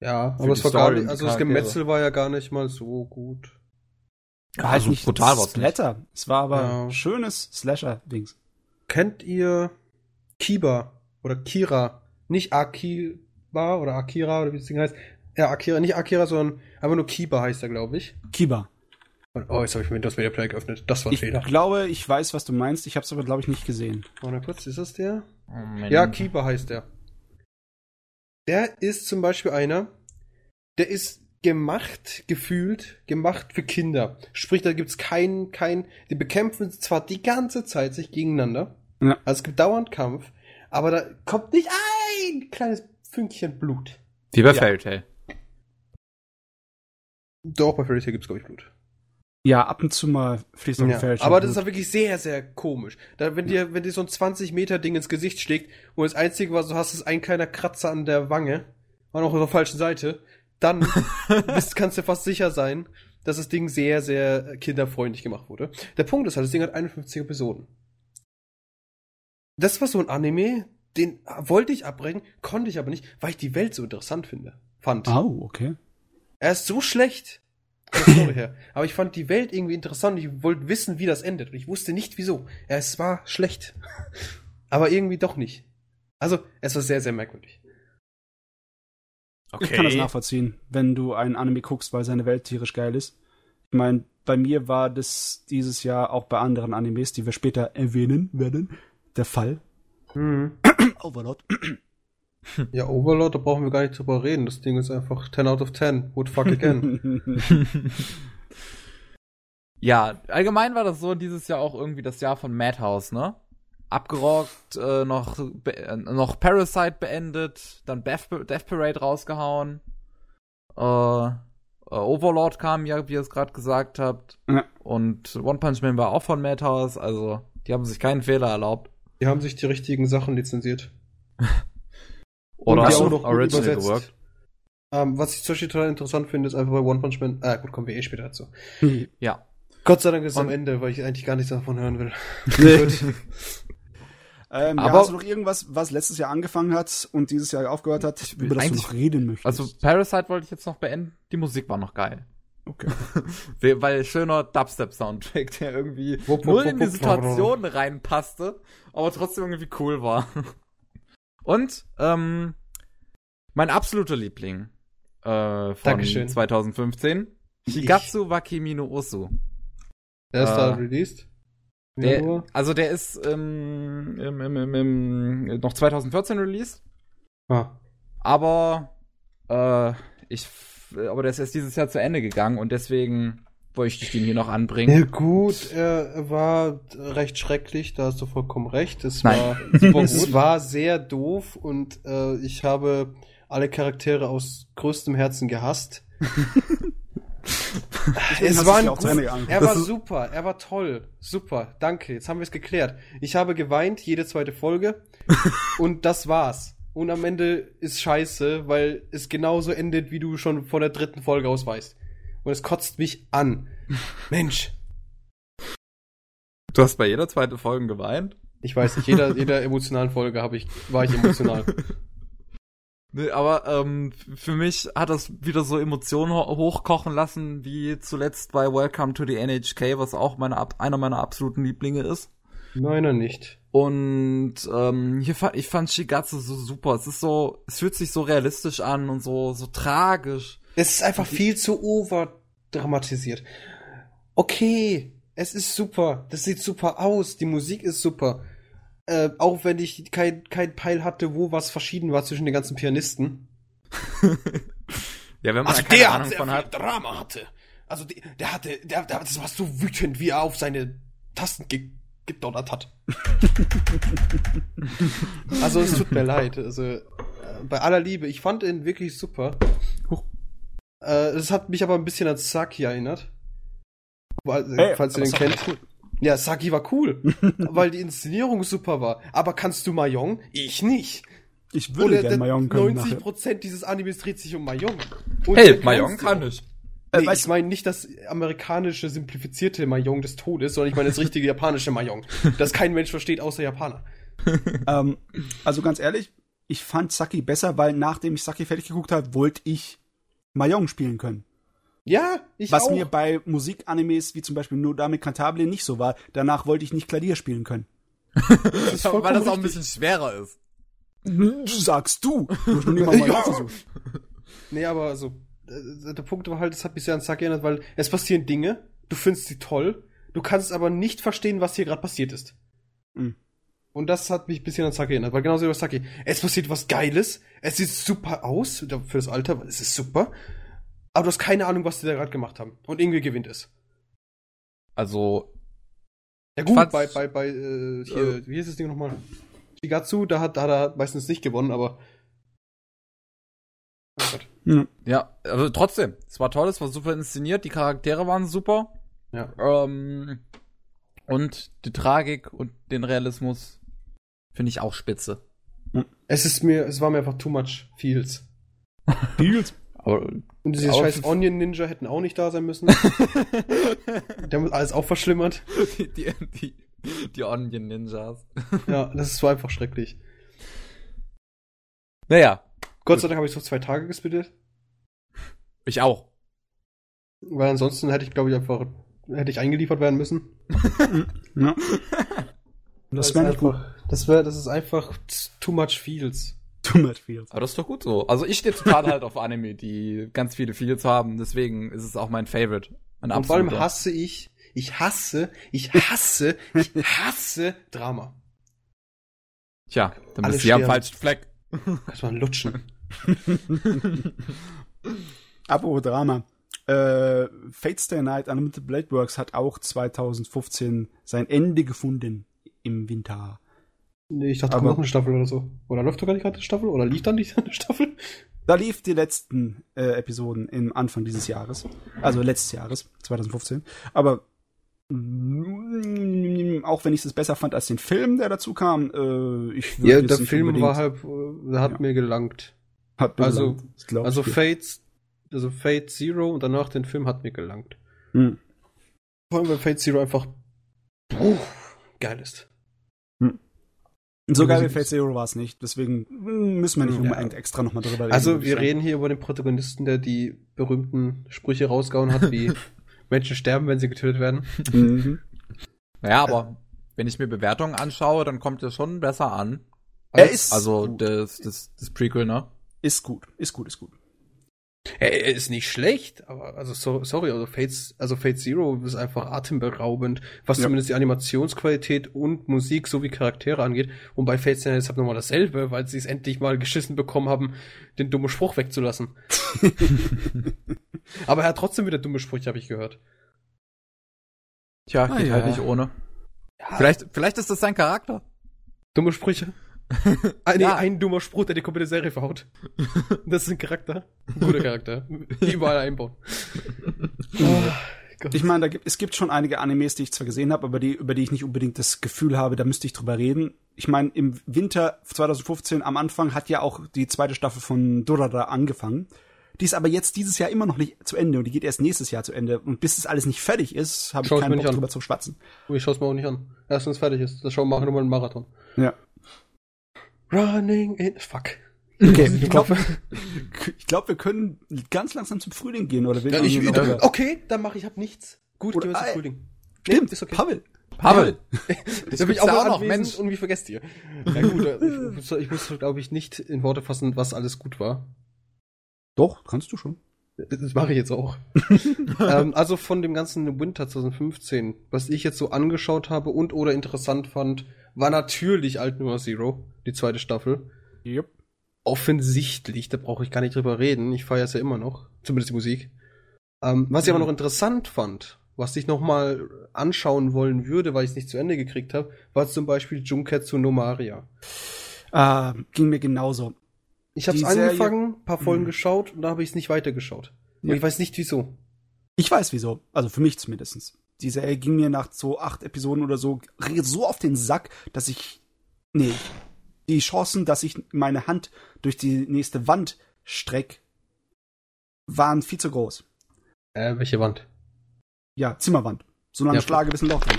S1: Ja, aber es war Story gar nicht, also das Gemetzel war ja gar nicht mal so gut.
S2: Ja, halt also nicht brutal was Splatter. Es war aber ja. schönes Slasher-Dings.
S1: Kennt ihr Kiba oder Kira? Nicht Akiba oder Akira oder wie das Ding heißt. Ja, Akira, nicht Akira, sondern einfach nur Kiba heißt er, glaube ich.
S2: Kiba.
S1: Oh, jetzt habe ich mir das Media Player geöffnet. Das war ein
S2: ich Fehler. Ich glaube, ich weiß, was du meinst. Ich habe es aber, glaube ich, nicht gesehen.
S1: Warte kurz, ist das der? Oh, ja, Kiba heißt der. Der ist zum Beispiel einer, der ist gemacht, gefühlt, gemacht für Kinder. Sprich, da gibt's keinen, kein, die bekämpfen zwar die ganze Zeit sich gegeneinander, ja. also es gibt dauernd Kampf, aber da kommt nicht ein kleines Fünkchen Blut.
S3: Wie bei ja. Fairy Tail.
S1: Doch, bei Fairy Tail gibt's, glaube ich, Blut.
S2: Ja, ab und zu mal fließt noch
S1: ja, Fairy Tail. Aber das ist auch wirklich sehr, sehr komisch. Da, wenn dir, wenn dir so ein 20 Meter Ding ins Gesicht schlägt und das Einzige, was du hast, ist ein kleiner Kratzer an der Wange, und auch auf der falschen Seite, dann bist, kannst du fast sicher sein, dass das Ding sehr, sehr kinderfreundlich gemacht wurde. Der Punkt ist halt, das Ding hat 51 Episoden. Das war so ein Anime, den wollte ich abbrechen, konnte ich aber nicht, weil ich die Welt so interessant finde. Fand.
S2: Oh, okay.
S1: Er ist so schlecht. her. Aber ich fand die Welt irgendwie interessant. Ich wollte wissen, wie das endet. Und ich wusste nicht, wieso. Es war schlecht. aber irgendwie doch nicht. Also, es war sehr, sehr merkwürdig.
S2: Okay. Ich kann das nachvollziehen, wenn du einen Anime guckst, weil seine Welt tierisch geil ist. Ich meine, bei mir war das dieses Jahr auch bei anderen Animes, die wir später erwähnen werden, der Fall.
S1: Mhm. Overlord. Ja, Overlord, da brauchen wir gar nicht drüber reden. Das Ding ist einfach 10 out of 10. Would fuck again.
S3: ja, allgemein war das so dieses Jahr auch irgendwie das Jahr von Madhouse, ne? abgerockt, äh, noch, äh, noch Parasite beendet, dann Death, Death Parade rausgehauen. Äh, äh, Overlord kam ja, wie ihr es gerade gesagt habt. Ja. Und One Punch Man war auch von Madhouse, also die haben sich keinen Fehler erlaubt.
S1: Die haben sich die richtigen Sachen lizenziert.
S3: Oder
S1: die
S3: auch
S1: auch noch
S3: Original
S1: übersetzt.
S3: geworkt.
S1: Ähm, was ich zum Beispiel total interessant finde, ist einfach bei One Punch Man. Ah, gut, kommen wir eh später dazu.
S3: Ja.
S1: Gott sei Dank ist es am Ende, weil ich eigentlich gar nichts davon hören will.
S2: Ähm, ja,
S3: Aber-
S2: hast du noch irgendwas, was letztes Jahr angefangen hat und dieses Jahr aufgehört hat, über das du noch reden möchtest?
S3: Also Parasite wollte ich jetzt noch beenden. Die Musik war noch geil.
S2: okay.
S3: We- Weil schöner Dubstep-Soundtrack, der irgendwie
S1: Wupp, wupp,
S3: null in
S1: wupp,
S3: die
S1: wupp,
S3: Situation reinpasste, aber trotzdem irgendwie cool war. Und ähm, mein absoluter Liebling äh, von
S1: Dankeschön.
S3: 2015, Shigatsu wa Kimi no Usu.
S1: Der ist da
S3: Äh,
S1: released. Im
S3: Der, also der ist ähm, im, im, im, im, noch 2014 released,
S1: Ah.
S3: aber äh, ich aber der ist erst dieses Jahr zu Ende gegangen und deswegen wollte ich den hier noch anbringen.
S1: Ja gut, er war recht schrecklich, da hast du vollkommen recht. Es
S3: Nein.
S1: war super Es war sehr doof und äh, ich habe alle Charaktere aus größtem Herzen gehasst. Es war ein gut, er war super, er war toll, super, danke, jetzt haben wir es geklärt. Ich habe geweint, jede zweite Folge und das war's. Und am Ende ist scheiße, weil es genauso endet, wie du schon von der dritten Folge aus weißt. Und es kotzt mich an. Mensch,
S3: Du hast bei jeder zweiten Folge geweint?
S1: ich weiß nicht, jeder, jeder emotionalen Folge habe ich, war ich emotional.
S3: Nee, aber ähm, für mich hat das wieder so Emotionen ho hochkochen lassen, wie zuletzt bei Welcome to the NHK, was auch meine, einer meiner absoluten Lieblinge ist.
S1: Meiner nicht.
S3: Und ähm, hier fa ich fand Shigatsu so super. Es ist so, es fühlt sich so realistisch an und so so tragisch.
S1: Es ist einfach viel zu overdramatisiert. Okay, es ist super. Das sieht super aus. Die Musik ist super. Äh, auch wenn ich kein, kein Peil hatte, wo was verschieden war zwischen den ganzen Pianisten.
S3: Ja, wenn man
S1: Also
S3: keine
S1: der
S3: Ahnung
S1: hat
S3: von hat.
S1: Drama hatte. Also die, der hatte, der, der, das war so wütend, wie er auf seine Tasten ge gedonnert hat. also es tut mir leid. Also äh, bei aller Liebe, ich fand ihn wirklich super.
S3: Huch.
S1: Äh, es hat mich aber ein bisschen an Saki erinnert. Weil,
S2: Hey,
S1: falls ihr den
S2: Saki
S1: kennt.
S2: cool.
S1: Ja, Saki war cool, weil die Inszenierung super war. Aber kannst du Mayong? Ich nicht.
S2: Ich würde gerne Mayong können.
S1: 90
S2: nachher.
S1: dieses Animes dreht sich um Mayong. Und
S3: Hey,
S1: du-
S3: kann ich.
S1: Nee,
S2: Äh, weißt
S1: ich meine nicht das amerikanische simplifizierte Mayong des Todes, sondern ich meine das richtige japanische Mayong, das kein Mensch versteht außer Japaner.
S2: Ähm, also ganz ehrlich, ich fand Saki besser, weil nachdem ich Saki fertig geguckt habe, wollte ich Mayong spielen können.
S1: Ja, ich
S2: Was
S1: auch.
S2: mir bei Musikanimes wie zum Beispiel Nodame Cantabile nicht so war. Danach wollte ich nicht Klavier spielen können.
S1: das
S3: Weil das auch ein bisschen schwerer ist.
S2: Sagst du. Du hast noch nie mal Mayong
S1: Ja.
S2: versucht.
S1: Nee, aber also äh, der Punkt war halt, das hat mich sehr an Saki erinnert, weil es passieren Dinge, du findest sie toll, du kannst aber nicht verstehen, was hier gerade passiert ist.
S2: Mhm.
S1: Und das hat mich ein bisschen an Saki erinnert, weil genauso wie bei Saki, es passiert was Geiles, es sieht super aus für das Alter, weil es ist super, aber du hast keine Ahnung, was die da gerade gemacht haben. Und irgendwie gewinnt es.
S3: Also,
S1: Ja gut,
S3: Fand's-
S1: bei, bei, bei, äh, hier, wie hieß das Ding nochmal? Shigatsu, da hat, da hat er meistens nicht gewonnen, aber. Oh Gott.
S2: Ja.
S3: ja, also trotzdem, es war toll, es war super inszeniert, die Charaktere waren super.
S1: Ja.
S3: Ähm, und die Tragik und den Realismus finde ich auch spitze.
S1: Es ist mir, es war mir einfach too much feels.
S2: Deals.
S3: Aber
S1: Und diese scheiß Onion Ninja hätten auch nicht da sein müssen. Der haben alles auch verschlimmert.
S3: die, die, die, die Onion Ninjas.
S1: Ja, das war einfach schrecklich.
S3: Naja,
S1: Gott sei Dank habe ich so zwei Tage gesplittet,
S3: ich auch.
S1: weil ansonsten hätte ich, glaube ich, einfach, hätte ich eingeliefert werden müssen.
S2: Ja. Das wäre nicht gut.
S1: das wäre, das ist einfach too much feels.
S2: Too much feels.
S3: Aber das ist doch gut so. Also ich stehe total halt auf Anime, die ganz viele Feels haben, deswegen ist es auch mein Favorite. Mein
S1: Und vor allem hasse ich, ich hasse, ich hasse, ich hasse Drama.
S3: Tja, dann
S1: Alle
S3: bist du ja am falschen Fleck.
S1: Erstmal lutschen.
S2: Apropos Drama. Äh, Fate Stay Night Unlimited Blade Works hat auch 2015 sein Ende gefunden im Winter.
S1: Nee, ich dachte,
S2: Aber-
S1: kommt noch eine Staffel oder so. Oder läuft doch gar nicht gerade eine Staffel? Oder lief dann nicht eine Staffel?
S2: Da lief die letzten äh, Episoden im Anfang dieses Jahres. Also letztes Jahres, 2015. Aber mm, auch wenn ich es besser fand als den Film, der dazu kam, äh, ich
S1: Ja, der Film war halt, äh, hat
S2: Ja.
S1: mir gelangt.
S2: hat mir
S1: also-
S2: gelangt,
S1: Also
S2: ich dir.
S1: Fates, also Fate Zero und danach den Film hat mir gelangt.
S2: Hm.
S1: Vor allem, weil Fate Zero einfach puh, geil ist.
S2: So geil wie Fate Zero war es nicht, deswegen mm, müssen wir nicht
S1: Ja.
S2: unbedingt extra nochmal drüber reden.
S1: Also wir
S2: sagen.
S1: reden hier über den Protagonisten, der die berühmten Sprüche rausgehauen hat, wie Menschen sterben, wenn sie getötet werden.
S2: Mhm.
S4: Ja, aber wenn ich mir Bewertungen anschaue, dann kommt er schon besser an.
S2: Er ist
S4: Also
S2: gut.
S4: das, das, das Prequel, ne?
S2: Ist gut, ist gut, ist gut.
S1: Er, er ist nicht schlecht, aber also so, sorry, also Fates, also Fate Zero ist einfach atemberaubend, was
S2: Ja.
S1: zumindest die Animationsqualität und Musik sowie Charaktere angeht. Und bei Fate Zero ist halt nochmal dasselbe, weil sie es endlich mal geschissen bekommen haben, den dummen Spruch wegzulassen. aber er hat trotzdem wieder dumme Sprüche, habe ich gehört.
S4: Tja,
S2: Ah,
S4: geht
S2: ja.
S4: halt nicht ohne.
S1: Ja,
S4: Vielleicht, vielleicht ist das sein Charakter.
S1: dumme Sprüche. Ah, nee,
S4: Ja.
S1: ein dummer Spruch, der die komplette Serie verhaut. Das ist ein Charakter. Ein guter Charakter. Überall einbauen. Oh, Gott.
S2: Ich meine, gibt, es gibt schon einige Animes, die ich zwar gesehen habe, aber die, über die ich nicht unbedingt das Gefühl habe, da müsste ich drüber reden. Ich meine, im Winter 2015 am Anfang hat ja auch die zweite Staffel von Durara angefangen. Die ist aber jetzt dieses Jahr immer noch nicht zu Ende und die geht erst nächstes Jahr zu Ende. Und bis es alles nicht fertig ist, habe ich keinen Bock drüber zu schwatzen.
S1: Oh, ich schaue es mir auch nicht an. Erst wenn es fertig ist. Das schauen wir machen wir mal einen Marathon.
S2: Ja.
S1: Running in. Fuck.
S2: Okay,
S1: Ich
S2: glaube, ich glaub, wir können ganz langsam zum Frühling gehen, oder will
S1: Ja, ich, ich, okay, dann mache ich hab nichts. Gut,
S2: Oder-
S1: gehen wir zum Frühling.
S2: Stimmt,
S1: ist okay.
S2: Pavel.
S4: Pavel.
S1: Das bin ich auch
S4: auch noch, Mensch.
S1: und wie vergesst ihr? Ja gut, äh, ich, muss- ich muss, glaube ich, nicht in Worte fassen, was alles gut war.
S2: Doch, kannst du schon.
S1: Das mache ich jetzt auch. ähm, also von dem ganzen Winter 2015, was ich jetzt so angeschaut habe und oder interessant fand, war natürlich Alt Nummer Zero, die zweite Staffel.
S2: Yep.
S1: Offensichtlich, da brauche ich gar nicht drüber reden. Ich feiere es ja immer noch, zumindest die Musik. Ähm, was ich aber noch interessant fand, was ich noch mal anschauen wollen würde, weil ich es nicht zu Ende gekriegt habe, war zum Beispiel Junketsu no Maria.
S2: Äh, ging mir genauso.
S1: Ich habe es angefangen, paar Folgen
S2: Mhm.
S1: geschaut und da habe ich es nicht weitergeschaut. Und
S2: Ja.
S1: ich weiß nicht wieso.
S2: Ich weiß wieso. Also für mich zumindest. Die Serie ging mir nach so acht Episoden oder so so auf den Sack, dass ich. Nee. Die Chancen, dass ich meine Hand durch die nächste Wand streck, waren viel zu groß.
S1: Äh, welche Wand?
S2: Ja, Zimmerwand. So lange
S1: Ja,
S2: Schlage bis ein Loch drin.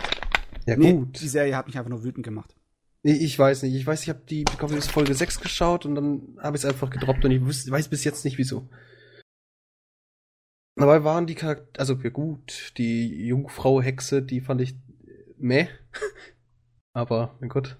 S1: Ja
S2: Nee,
S1: gut.
S2: die Serie hat mich einfach nur wütend gemacht.
S1: Nee, ich weiß nicht. Ich weiß, ich habe die ich glaube, Folge 6 geschaut und dann habe ich es einfach gedroppt und ich weiß bis jetzt nicht wieso. Dabei waren die Charakter, also ja gut, die Jungfrau Hexe, die fand ich meh. Aber, mein Gott.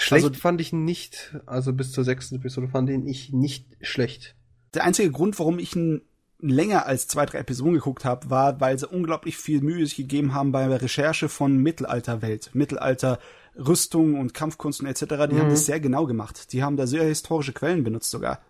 S1: Schlecht
S2: Also-
S1: fand ich nicht, also bis zur sechsten Episode fand ihn ich nicht schlecht.
S2: Der einzige Grund, warum ich ihn länger als zwei, drei Episoden geguckt habe, war, weil sie unglaublich viel Mühe sich gegeben haben bei der Recherche von Mittelalterwelt. Mittelalter Rüstung und Kampfkunst und etc. Die
S1: Mhm.
S2: haben das sehr genau gemacht. Die haben da sehr historische Quellen benutzt sogar.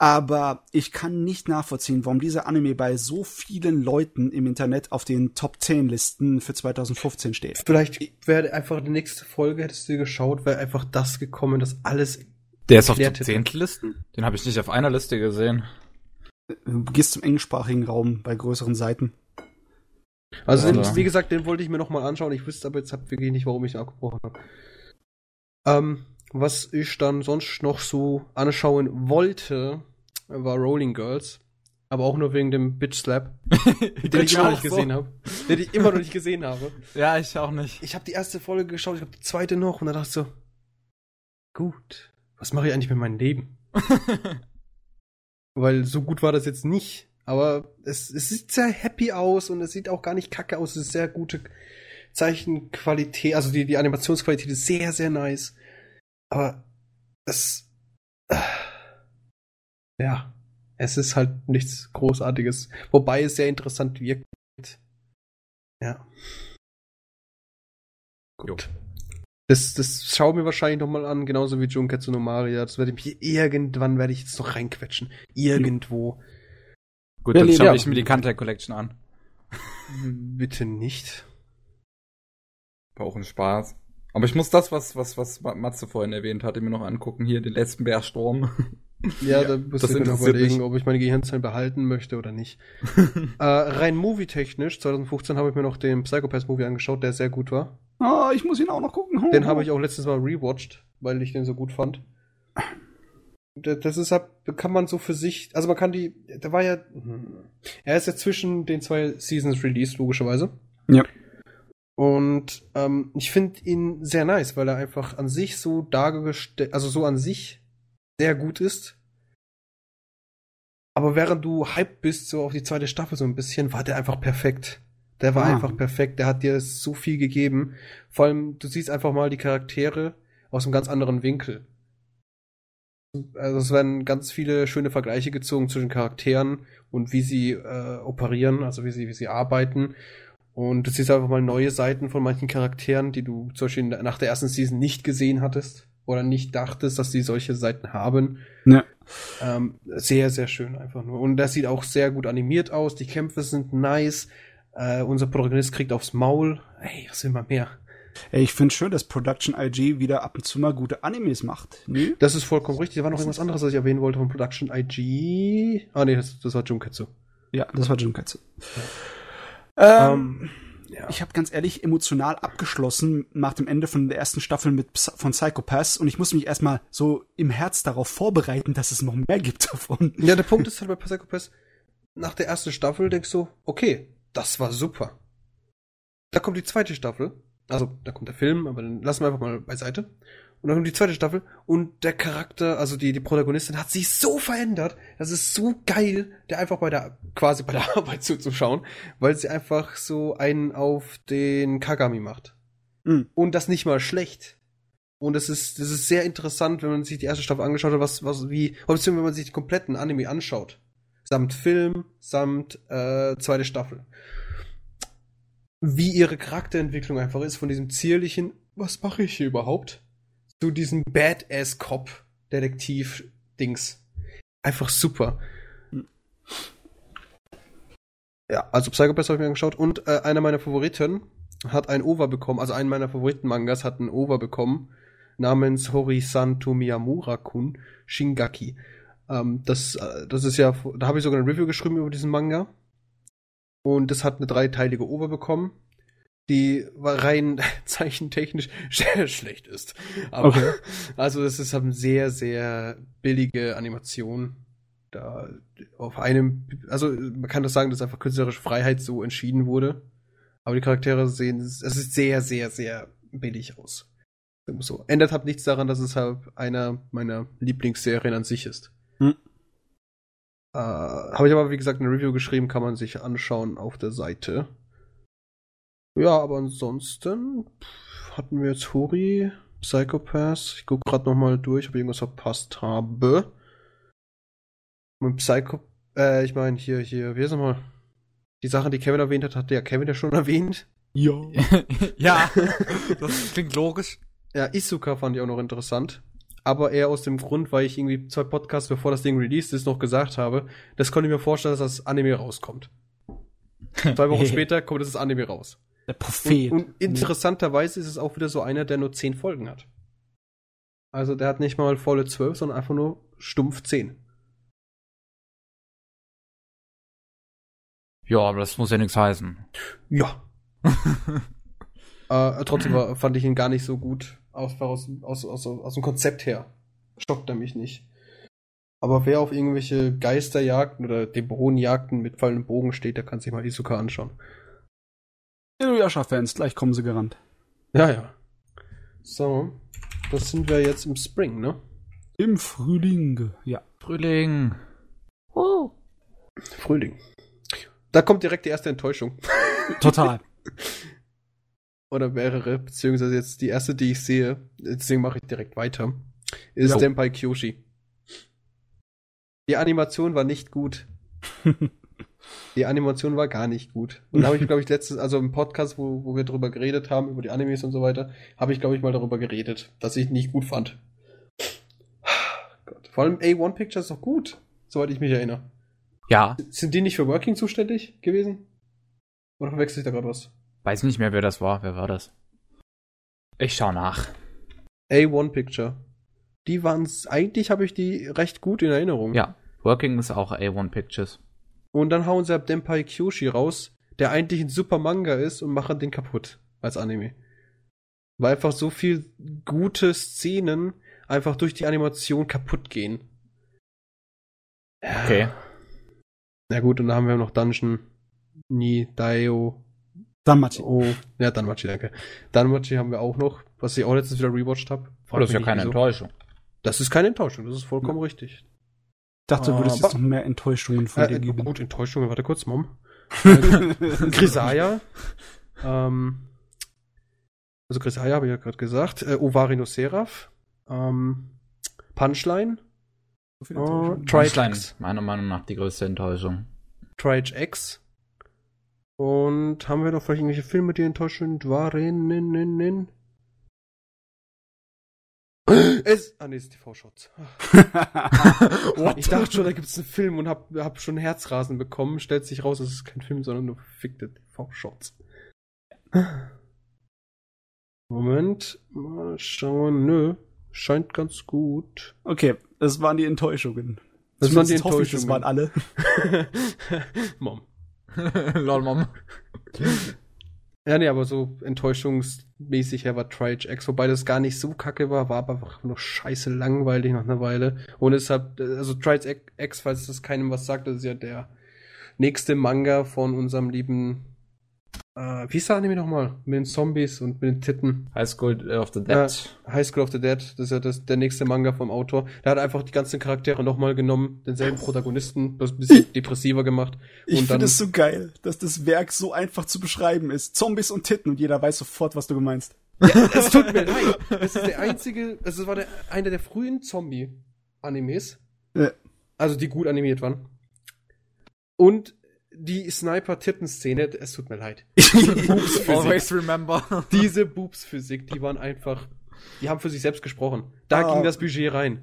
S2: Aber ich kann nicht nachvollziehen, warum dieser Anime bei so vielen Leuten im Internet auf den Top 10 Listen für 2015 steht.
S1: Vielleicht wäre einfach die nächste Folge, hättest du geschaut, wäre einfach das gekommen, das alles.
S4: Der ist auf
S1: hätte.
S4: 10 Listen? Den habe ich nicht auf einer Liste gesehen.
S2: Du gehst zum englischsprachigen Raum bei größeren Seiten.
S1: Also, den, wie gesagt, den wollte ich mir nochmal anschauen. Ich wüsste aber jetzt hab wirklich nicht, warum ich ihn abgebrochen habe. Ähm, was ich dann sonst noch so anschauen wollte, war Rolling Girls. Aber auch nur wegen dem Bitch Slap, den ich immer noch nicht gesehen habe. Den ich immer noch nicht gesehen habe.
S4: Ja, ich auch nicht.
S1: Ich habe die erste Folge geschaut, ich habe die zweite noch und dann dachte ich so, gut, was mache ich eigentlich mit meinem Leben? Weil so gut war das jetzt nicht. Aber es, es sieht sehr happy aus und es sieht auch gar nicht kacke aus. Es ist sehr gute Zeichenqualität. Also die, die Animationsqualität ist sehr, sehr nice. Aber es. Äh, ja. Es ist halt nichts Großartiges. Wobei es sehr interessant wirkt. Ja. Gut. Das, das schaue mir wahrscheinlich noch mal an, genauso wie Junketsu no Maria. Das werde ich mich irgendwann werde ich jetzt noch reinquetschen. Irgendwo.
S4: Gut, dann schaue
S2: ja.
S4: ich mir die Kantai Collection an.
S1: Bitte nicht.
S4: War auch ein Spaß. Aber ich muss das, was, was, was Matze vorhin erwähnt hatte, mir noch angucken. Hier, den letzten Bärsturm.
S1: Ja, da muss ich mir überlegen, mich. ob ich meine Gehirnzellen behalten möchte oder nicht. äh, rein movie-technisch, 2015 habe ich mir noch den Psychopath-Movie angeschaut, der sehr gut war.
S2: Ah, ich muss ihn auch noch gucken.
S1: Den habe ich auch letztes Mal rewatcht, weil ich den so gut fand. Das ist halt, kann man so für sich, also man kann die, da war ja, er ist ja zwischen den zwei Seasons released, logischerweise.
S2: Ja.
S1: Und ähm, ich finde ihn sehr nice, weil er einfach an sich so dargestellt, also so an sich sehr gut ist. Aber während du hyped bist, so auf die zweite Staffel so ein bisschen, war der einfach perfekt. Der war ah. einfach perfekt. Der hat dir so viel gegeben. Vor allem, du siehst einfach mal die Charaktere aus einem ganz anderen Winkel. Also es werden ganz viele schöne Vergleiche gezogen zwischen Charakteren und wie sie äh, operieren, also wie sie, wie sie arbeiten. Und du siehst einfach mal neue Seiten von manchen Charakteren, die du zum Beispiel nach der ersten Season nicht gesehen hattest oder nicht dachtest, dass die solche Seiten haben.
S2: Ja.
S1: Ähm, sehr, sehr schön einfach nur. Und das sieht auch sehr gut animiert aus. Die Kämpfe sind nice. Äh, unser Protagonist kriegt aufs Maul. Ey, was will man mehr?
S2: Ey, ich finde schön, dass Production IG wieder ab und zu mal gute Animes macht.
S1: Nee? Das ist vollkommen richtig. Da war noch irgendwas anderes, was ich erwähnen wollte von Production IG. Ah, nee, das, das war Junketsu.
S2: Ja, das war Junketsu. Ja. Ähm, ähm ja. Ich habe ganz ehrlich emotional abgeschlossen nach dem Ende von der ersten Staffel mit von Psychopaths und ich muss mich erstmal so im Herz darauf vorbereiten, dass es noch mehr gibt davon.
S1: Ja, der Punkt ist halt bei Psychopaths, nach der ersten Staffel denkst du, okay, das war super. Da kommt die zweite Staffel, also da kommt der Film, aber den lassen wir einfach mal beiseite. Und dann kommt die zweite Staffel und der Charakter, also die, die Protagonistin, hat sich so verändert. Das ist so geil, der einfach bei der, quasi bei der Arbeit zuzuschauen, weil sie einfach so einen auf den Kagami macht. Mhm. Und das nicht mal schlecht. Und das ist, das ist sehr interessant, wenn man sich die erste Staffel angeschaut hat, was, was, wie, beziehungsweise wenn man sich den kompletten Anime anschaut. Samt Film, samt, äh, zweite Staffel. Wie ihre Charakterentwicklung einfach ist von diesem zierlichen, was mache ich hier überhaupt? Zu diesem Badass-Cop-Detektiv-Dings. Einfach super. Ja, also Psychopath habe ich mir angeschaut und äh, einer meiner Favoriten hat ein Over bekommen, also einen meiner Favoriten-Mangas hat ein Over bekommen namens Horisan Miyamura-kun Shingaki. Ähm, das, äh, das ist ja, da habe ich sogar ein Review geschrieben über diesen Manga. Und das hat eine dreiteilige Over bekommen die rein zeichentechnisch sehr schlecht ist. Aber, okay. Also es ist eine sehr, sehr billige Animation. Da auf einem, also man kann das sagen, dass einfach künstlerische Freiheit so entschieden wurde. Aber die Charaktere sehen, es ist sehr, sehr, sehr billig aus. So. Ändert halt nichts daran, dass es halt einer meiner Lieblingsserien an sich ist. Hm. Äh, Habe ich aber, wie gesagt, eine Review geschrieben, kann man sich anschauen auf der Seite. Ja, aber ansonsten hatten wir jetzt Hori, Psychopath. Ich gucke gerade nochmal durch, ob ich irgendwas verpasst habe. Mit Psycho, äh, ich meine hier, hier, wie ist nochmal? Die Sache, die Kevin erwähnt hat, hat der Kevin ja schon erwähnt.
S4: Ja. ja, das klingt logisch.
S1: Ja, Isuka fand ich auch noch interessant. Aber eher aus dem Grund, weil ich irgendwie zwei Podcasts, bevor das Ding released ist, noch gesagt habe, das konnte ich mir vorstellen, dass das Anime rauskommt. zwei Wochen später kommt das Anime raus.
S2: Der Prophet.
S1: Und, und interessanterweise ist es auch wieder so einer, der nur zehn Folgen hat. Also der hat nicht mal volle zwölf, sondern einfach nur stumpf zehn.
S4: Ja, aber das muss ja nichts heißen.
S1: Ja. äh, trotzdem war, fand ich ihn gar nicht so gut aus, aus, aus, aus, aus dem Konzept her. Stockt er mich nicht. Aber wer auf irgendwelche Geisterjagden oder Dämonenjagden mit fallendem Bogen steht, der kann sich mal Isuka anschauen.
S2: Inuyasha-Fans, gleich kommen sie gerannt.
S1: Ja, ja. So, das sind wir jetzt im Spring, ne?
S2: Im Frühling, ja.
S4: Frühling.
S1: Oh. Frühling. Da kommt direkt die erste Enttäuschung.
S2: Total.
S1: Oder mehrere, beziehungsweise jetzt die erste, die ich sehe, deswegen mache ich direkt weiter, ist jo. Senpai Kyoshi. Die Animation war nicht gut. Die Animation war gar nicht gut. Und da habe ich, glaube ich, letztes, also im Podcast, wo, wo wir drüber geredet haben, über die Animes und so weiter, habe ich, glaube ich, mal darüber geredet, dass ich nicht gut fand. Gott. Vor allem A1 Picture ist doch gut, soweit ich mich erinnere.
S4: Ja.
S1: Sind die nicht für Working zuständig gewesen? Oder verwechsel ich da gerade was?
S4: Weiß nicht mehr, wer das war. Wer war das? Ich schau nach.
S1: A1 Picture. die waren eigentlich habe ich die recht gut in Erinnerung.
S3: Ja, Working ist auch A1 Pictures.
S1: Und dann hauen sie ab Denpai Kyoshi raus, der eigentlich ein super Manga ist und machen den kaputt als Anime. Weil einfach so viel gute Szenen einfach durch die Animation kaputt gehen.
S3: Ja. Okay.
S1: Na gut, und dann haben wir noch Dungeon Ni Daio.
S2: Danmachi.
S1: Oh, ja, Danmachi, danke. Danmachi haben wir auch noch, was ich auch letztens wieder rewatcht habe.
S3: Oh, das ist ja keine wieso. Enttäuschung.
S1: Das ist keine Enttäuschung, das ist vollkommen ja. richtig.
S2: Ich dachte, du würdest jetzt noch mehr Enttäuschungen von
S1: äh,
S2: dir geben.
S1: Gut, Enttäuschungen, warte kurz, Mom. Grisaya. ähm, also Grisaya habe ich ja gerade gesagt. Äh, Ovarino Seraph. Ähm, Punchline.
S3: So oh, Punchline, meiner Meinung nach die größte Enttäuschung.
S1: Triage X. Und haben wir noch vielleicht irgendwelche Filme, die enttäuschend waren? Es, ah, nee, ist TV-Shots. ich dachte schon, da gibt es einen Film und hab, hab schon Herzrasen bekommen. Stellt sich raus, es ist kein Film, sondern nur fickte TV-Shots. Moment, mal schauen. Nö, scheint ganz gut.
S2: Okay, das waren die Enttäuschungen.
S1: Das waren die Enttäuschungen. Ich,
S2: das waren alle.
S1: Mom.
S3: Lol, Mom.
S1: Ja, nee, aber so enttäuschungsmäßig her war Triage X, wobei das gar nicht so kacke war, war aber einfach nur scheiße langweilig nach einer Weile. Und deshalb, also Triage X, falls das keinem was sagt, das ist ja der nächste Manga von unserem lieben äh, wie ist der Anime nochmal? Mit den Zombies und mit den Titten.
S3: High School of the Dead.
S1: Ja, High School of the Dead, das ist ja das, der nächste Manga vom Autor. Der hat einfach die ganzen Charaktere nochmal genommen, denselben Protagonisten, das ein bisschen depressiver gemacht.
S2: Ich finde es so geil, dass das Werk so einfach zu beschreiben ist. Zombies und Titten und jeder weiß sofort, was du meinst.
S1: Ja, es tut mir leid. Es ist der einzige, es war der, einer der frühen Zombie-Animes. Ja. Also die gut animiert waren. Und die Sniper-Tippen-Szene, es tut mir leid.
S3: Always remember.
S1: Diese Boobs-Physik, die waren einfach, die haben für sich selbst gesprochen. Da ah. ging das Budget rein.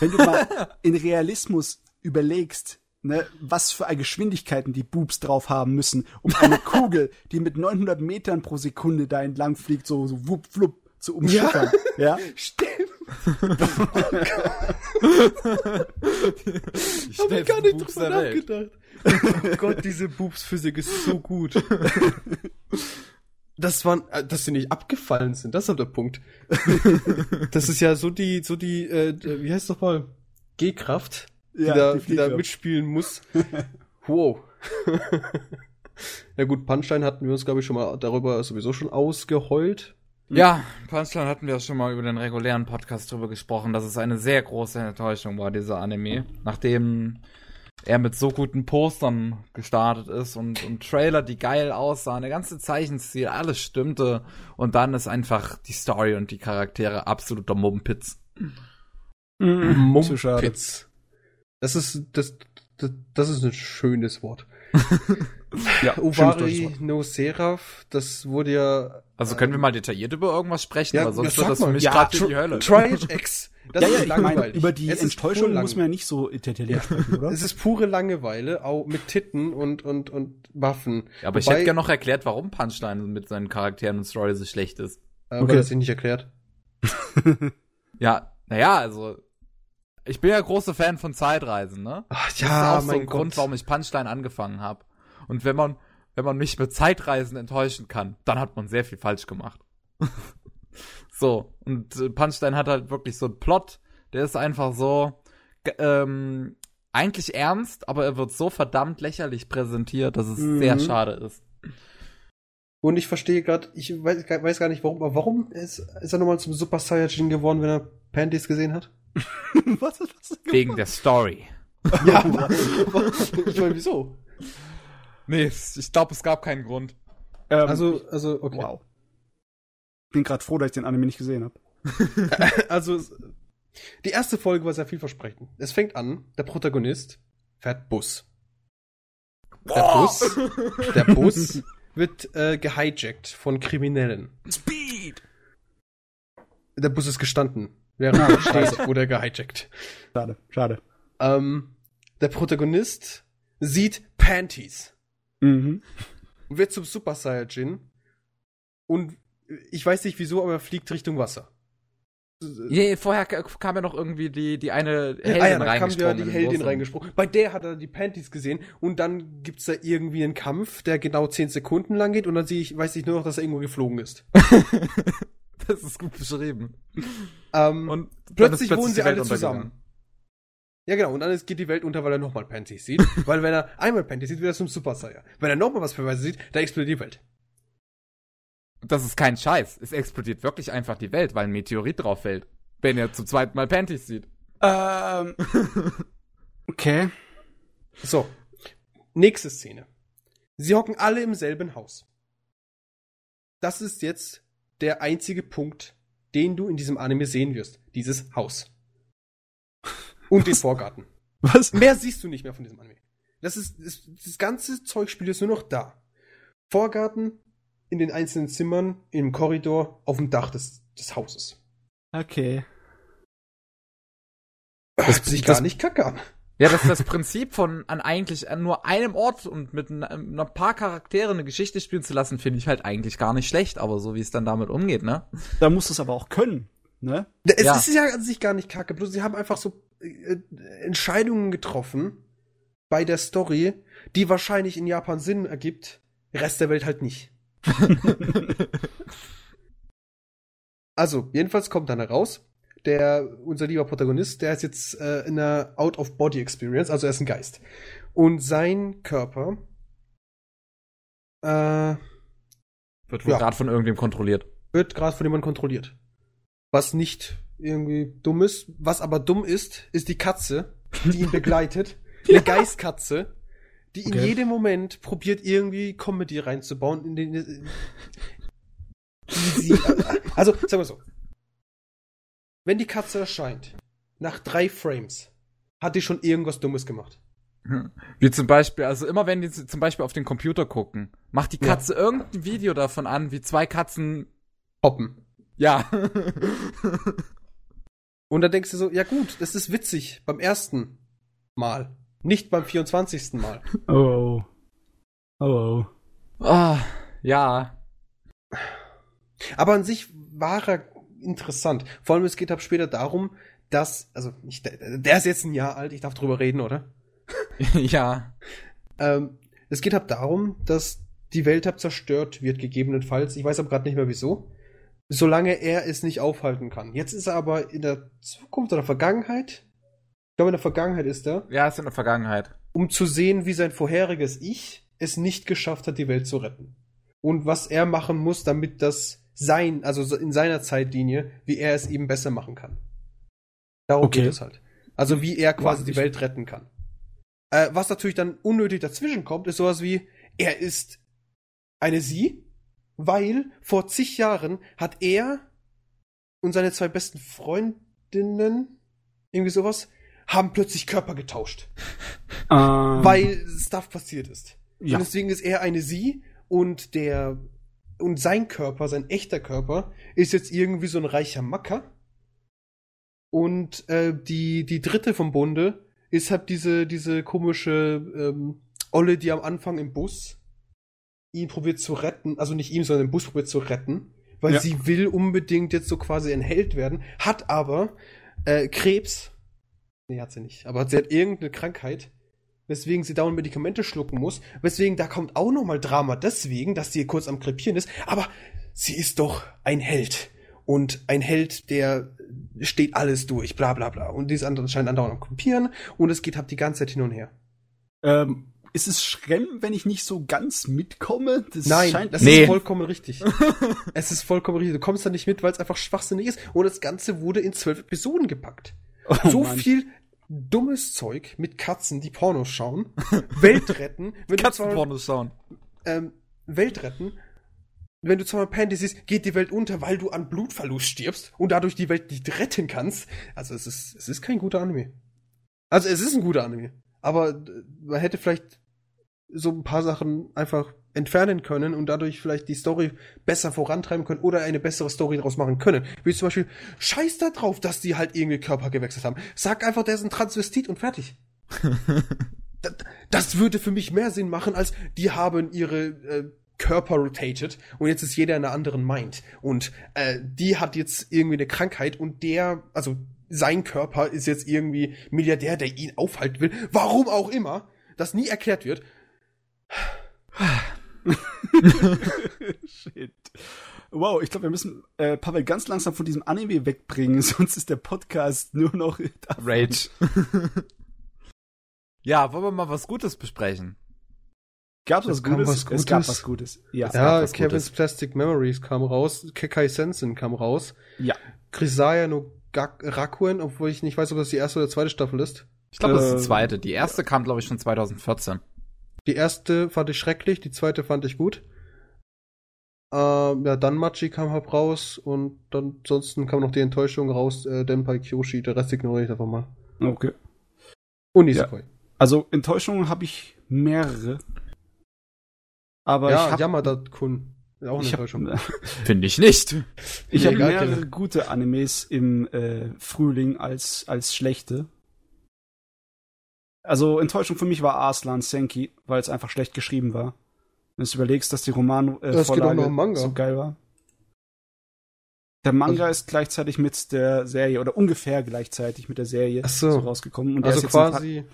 S2: Wenn du mal in Realismus überlegst, ne, was für Geschwindigkeiten die Boobs drauf haben müssen, um eine Kugel, die mit 900 Metern pro Sekunde da entlang fliegt, so, so wupp, flupp, zu umschiffern. Ja? ja?
S1: Stimmt. ich hab gar nicht drüber nachgedacht. Oh Gott, diese Boobs-Physik ist so gut. Das waren, äh, dass sie nicht abgefallen sind, das ist der Punkt. Das ist ja so die, so die, äh, wie heißt das mal? G-Kraft, die, ja, da, die, die da mitspielen muss. wow. ja gut, Punchline hatten wir uns, glaube ich, schon mal darüber sowieso schon ausgeheult.
S3: Ja, Punchline hatten wir schon mal über den regulären Podcast drüber gesprochen, dass es eine sehr große Enttäuschung war, dieser Anime. Nachdem er mit so guten Postern gestartet ist und, und Trailer, die geil aussahen, der ganze Zeichenstil, alles stimmte und dann ist einfach die Story und die Charaktere absoluter Mumpitz.
S1: Mhm. Mumpitz. Das ist, das, das, das ist ein schönes Wort. ja, Uvari no Seraph, das wurde ja.
S3: Also können wir mal detailliert über irgendwas sprechen,
S1: ja,
S3: weil sonst
S1: ja,
S3: wird das
S1: für
S3: mich ja, gerade in die Hölle.
S1: Triage X.
S2: Das ja, ja, ich meine, über die es Enttäuschung muss man ja nicht so detailliert sprechen, oder?
S1: Es ist pure Langeweile, auch mit Titten und, und, und Waffen.
S3: Ja, aber Wobei, ich hätte gerne noch erklärt, warum Punchline mit seinen Charakteren und Story so schlecht ist.
S1: Äh, okay. das ist nicht erklärt.
S3: ja, naja, also ich bin ja großer Fan von Zeitreisen, ne?
S1: Ach ja,
S3: das ist auch so ein Gott. Grund, warum ich Punchline angefangen habe. Und wenn man, wenn man mich mit Zeitreisen enttäuschen kann, dann hat man sehr viel falsch gemacht. so, und äh, Punchline hat halt wirklich so einen Plot, der ist einfach so, ähm, eigentlich ernst, aber er wird so verdammt lächerlich präsentiert, dass es mhm. sehr schade ist.
S1: Und ich verstehe gerade, ich weiß, weiß, gar nicht warum, aber warum ist, ist er nochmal zum Super Saiyajin geworden, wenn er Panties gesehen hat?
S3: was, was Wegen der Story.
S1: ja, aber, ich meine, wieso?
S4: Nee, ich glaube, es gab keinen Grund.
S1: Ähm, also, also, okay.
S2: Wow. Bin gerade froh, dass ich den Anime nicht gesehen habe.
S1: also, die erste Folge war sehr vielversprechend. Es fängt an, der Protagonist fährt Bus. Der Bus, der Bus wird äh, gehijackt von Kriminellen.
S2: Speed!
S1: Der Bus ist gestanden. Während er steht, wurde er gehijackt.
S2: Schade, schade.
S1: Ähm, der Protagonist sieht Panties.
S2: Mhm.
S1: Und wird zum Super Saiyajin. Und ich weiß nicht wieso, aber er fliegt Richtung Wasser.
S3: Nee, vorher kam ja noch irgendwie die, die eine
S1: Heldin ah, ja, dann kam ja die Heldin reingesprungen. Bei der hat er die Panties gesehen und dann gibt's da irgendwie einen Kampf, der genau 10 Sekunden lang geht und dann sehe ich, weiß ich nur noch, dass er irgendwo geflogen ist.
S3: das ist gut beschrieben.
S1: Ähm, und plötzlich, plötzlich wohnen sie alle zusammen. Ja, genau. Und dann geht die Welt unter, weil er nochmal Panties sieht. weil wenn er einmal Panties sieht, wird er zum Super Saiyan. Wenn er nochmal was Beweise sieht, dann explodiert die Welt.
S3: Das ist kein Scheiß. Es explodiert wirklich einfach die Welt, weil ein Meteorit drauf fällt. Wenn er zum zweiten Mal Panties sieht.
S1: Ähm. okay. So. Nächste Szene. Sie hocken alle im selben Haus. Das ist jetzt der einzige Punkt, den du in diesem Anime sehen wirst. Dieses Haus. Und den Vorgarten.
S2: Was?
S1: Mehr siehst du nicht mehr von diesem Anime. Das ist, das, das ganze Zeugspiel ist nur noch da. Vorgarten, in den einzelnen Zimmern, im Korridor, auf dem Dach des, des Hauses.
S2: Okay.
S1: Das hört sich gar nicht kacke an.
S3: Ja, das ist das Prinzip von an eigentlich an nur einem Ort und mit ein, ein paar Charaktere eine Geschichte spielen zu lassen, finde ich halt eigentlich gar nicht schlecht, aber so wie es dann damit umgeht, ne?
S2: Da musst du es aber auch können, ne?
S1: Es ja. ist ja an sich gar nicht kacke, bloß sie haben einfach so äh, Entscheidungen getroffen bei der Story, die wahrscheinlich in Japan Sinn ergibt, Rest der Welt halt nicht. also, jedenfalls kommt dann heraus, der, unser lieber Protagonist, der ist jetzt äh, in einer Out-of-Body-Experience, also er ist ein Geist. Und sein Körper äh,
S3: wird wohl ja, gerade von irgendwem kontrolliert.
S1: Wird gerade von jemandem kontrolliert. Was nicht irgendwie dumm ist. Was aber dumm ist, ist die Katze, die ihn begleitet. Eine ja. Geistkatze, die okay. in jedem Moment probiert, irgendwie Comedy reinzubauen. In den, in, sie, also, sagen wir so. Wenn die Katze erscheint, nach drei Frames, hat die schon irgendwas Dummes gemacht.
S3: Wie zum Beispiel, also immer wenn die zum Beispiel auf den Computer gucken, macht die Katze ja. irgendein Video davon an, wie zwei Katzen
S1: hoppen.
S3: Ja.
S1: Und dann denkst du so, ja gut, das ist witzig beim ersten Mal, nicht beim 24. Mal.
S2: Oh. Oh. Oh.
S3: Ah, ja.
S1: Aber an sich war er interessant. Vor allem, es geht ab später darum, dass, also, ich, der ist jetzt ein Jahr alt, ich darf drüber reden, oder?
S3: ja.
S1: Ähm, es geht ab darum, dass die Welt ab zerstört wird, gegebenenfalls. Ich weiß aber gerade nicht mehr wieso solange er es nicht aufhalten kann. Jetzt ist er aber in der Zukunft oder Vergangenheit. Ich glaube, in der Vergangenheit ist er.
S3: Ja, ist in der Vergangenheit.
S1: Um zu sehen, wie sein vorheriges Ich es nicht geschafft hat, die Welt zu retten. Und was er machen muss, damit das sein, also in seiner Zeitlinie, wie er es eben besser machen kann. Darum okay. geht es halt. Also wie er quasi wow, die Welt retten kann. Äh, was natürlich dann unnötig dazwischen kommt, ist sowas wie, er ist eine Sie, weil vor zig Jahren hat er und seine zwei besten Freundinnen, irgendwie sowas, haben plötzlich Körper getauscht. Ähm. Weil Stuff passiert ist. Ja. Und deswegen ist er eine sie und der und sein Körper, sein echter Körper, ist jetzt irgendwie so ein reicher Macker. Und äh, die, die dritte vom Bunde ist halt diese, diese komische ähm, Olle, die am Anfang im Bus ihn probiert zu retten, also nicht ihm, sondern den Bus probiert zu retten, weil ja. sie will unbedingt jetzt so quasi ein Held werden, hat aber äh, Krebs. Nee, hat sie nicht, aber sie hat irgendeine Krankheit, weswegen sie dauernd Medikamente schlucken muss, weswegen da kommt auch nochmal Drama deswegen, dass sie kurz am krepieren ist, aber sie ist doch ein Held. Und ein Held, der steht alles durch, bla bla bla. Und die ist anscheinend andauernd am krepieren und es geht halt die ganze Zeit hin und her.
S2: Ähm, ist es schlimm, wenn ich nicht so ganz mitkomme?
S1: Das Nein, scheint, das nee. ist vollkommen richtig. es ist vollkommen richtig. Du kommst da nicht mit, weil es einfach schwachsinnig ist. Und das Ganze wurde in zwölf Episoden gepackt. Oh, so Mann. viel dummes Zeug mit Katzen, die Pornos schauen, Welt retten.
S3: Wenn Katzenpornos schauen.
S1: Ähm, Welt retten. Wenn du zweimal Panty siehst, geht die Welt unter, weil du an Blutverlust stirbst und dadurch die Welt nicht retten kannst. Also es ist, es ist kein guter Anime. Also es ist ein guter Anime. Aber man hätte vielleicht so ein paar Sachen einfach entfernen können und dadurch vielleicht die Story besser vorantreiben können oder eine bessere Story daraus machen können. Wie zum Beispiel, scheiß da drauf, dass die halt irgendwie Körper gewechselt haben. Sag einfach, der ist ein Transvestit und fertig. das, das, würde für mich mehr Sinn machen, als die haben ihre äh, Körper rotated und jetzt ist jeder in einer anderen Mind. Und äh, die hat jetzt irgendwie eine Krankheit und der, also sein Körper ist jetzt irgendwie Milliardär, der ihn aufhalten will. Warum auch immer, das nie erklärt wird.
S2: Shit. Wow, ich glaube, wir müssen äh, Pavel ganz langsam von diesem Anime wegbringen, sonst ist der Podcast nur noch
S3: Rage. ja, wollen wir mal was Gutes besprechen?
S2: Gab es was, Gutes? was Gutes? Es gab was Gutes.
S1: Ja, ja Kevin's Gutes. Plastic Memories kam raus, Kekai Sensen kam raus.
S2: Ja.
S1: Krisaya no Rakuen, obwohl ich nicht weiß, ob das die erste oder zweite Staffel ist.
S3: Ich glaube, das ist die äh, zweite. Die erste kam, glaube ich, schon 2014.
S1: Die erste fand ich schrecklich, die zweite fand ich gut. Ähm, ja, dann Machi kam halt raus und dann ansonsten kam noch die Enttäuschung raus, äh, Denpai Kyoshi, der Rest ignoriere ich einfach mal.
S2: Okay.
S1: Und Nisekoi. Ja.
S2: Also Enttäuschungen habe ich mehrere. Aber
S1: ja,
S2: ich hab,
S1: Yamada-kun. Auch eine Enttäuschung.
S3: Finde ich nicht.
S2: Ich nee, habe mehrere keine. gute Animes im äh, Frühling als, als schlechte. Also Enttäuschung für mich war Arslan Senki, weil es einfach schlecht geschrieben war. Wenn du überlegst, dass die Romanvorlage
S1: äh,
S2: so geil war. Der Manga also, ist gleichzeitig mit der Serie oder ungefähr gleichzeitig mit der Serie
S1: so. so
S2: rausgekommen.
S1: Und also quasi.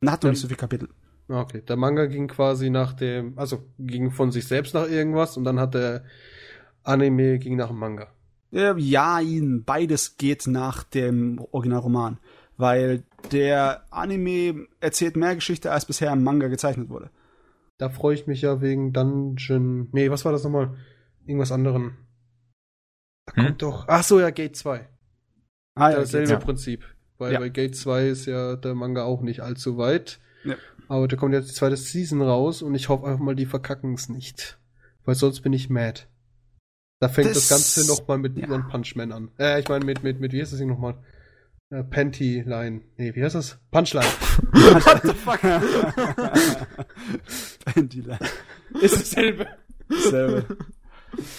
S2: Na, hat noch nicht so viel Kapitel.
S1: Ah, okay, der Manga ging quasi nach dem, also ging von sich selbst nach irgendwas und dann hat der Anime ging nach dem Manga.
S2: Ja, ihn, beides geht nach dem Originalroman, weil der Anime erzählt mehr Geschichte, als bisher im Manga gezeichnet wurde.
S1: Da freue ich mich ja wegen Dungeon. Nee, was war das nochmal? Irgendwas anderen. Da hm? kommt doch. Ach so, ja, Gate 2. Ah, ja, Dasselbe ja. Prinzip. Weil ja. bei Gate 2 ist ja der Manga auch nicht allzu weit. Ja. Aber da kommt jetzt die zweite Season raus und ich hoffe einfach mal, die verkacken es nicht. Weil sonst bin ich mad. Da fängt das, das Ganze nochmal mit ja. One Punch Man an. Äh, ich meine mit, mit, mit, wie heißt das Ding nochmal? Äh, Panty Line. Nee, wie heißt das? Punchline. What the fuck?
S2: Panty Line.
S1: Ist dasselbe.
S2: Dasselbe.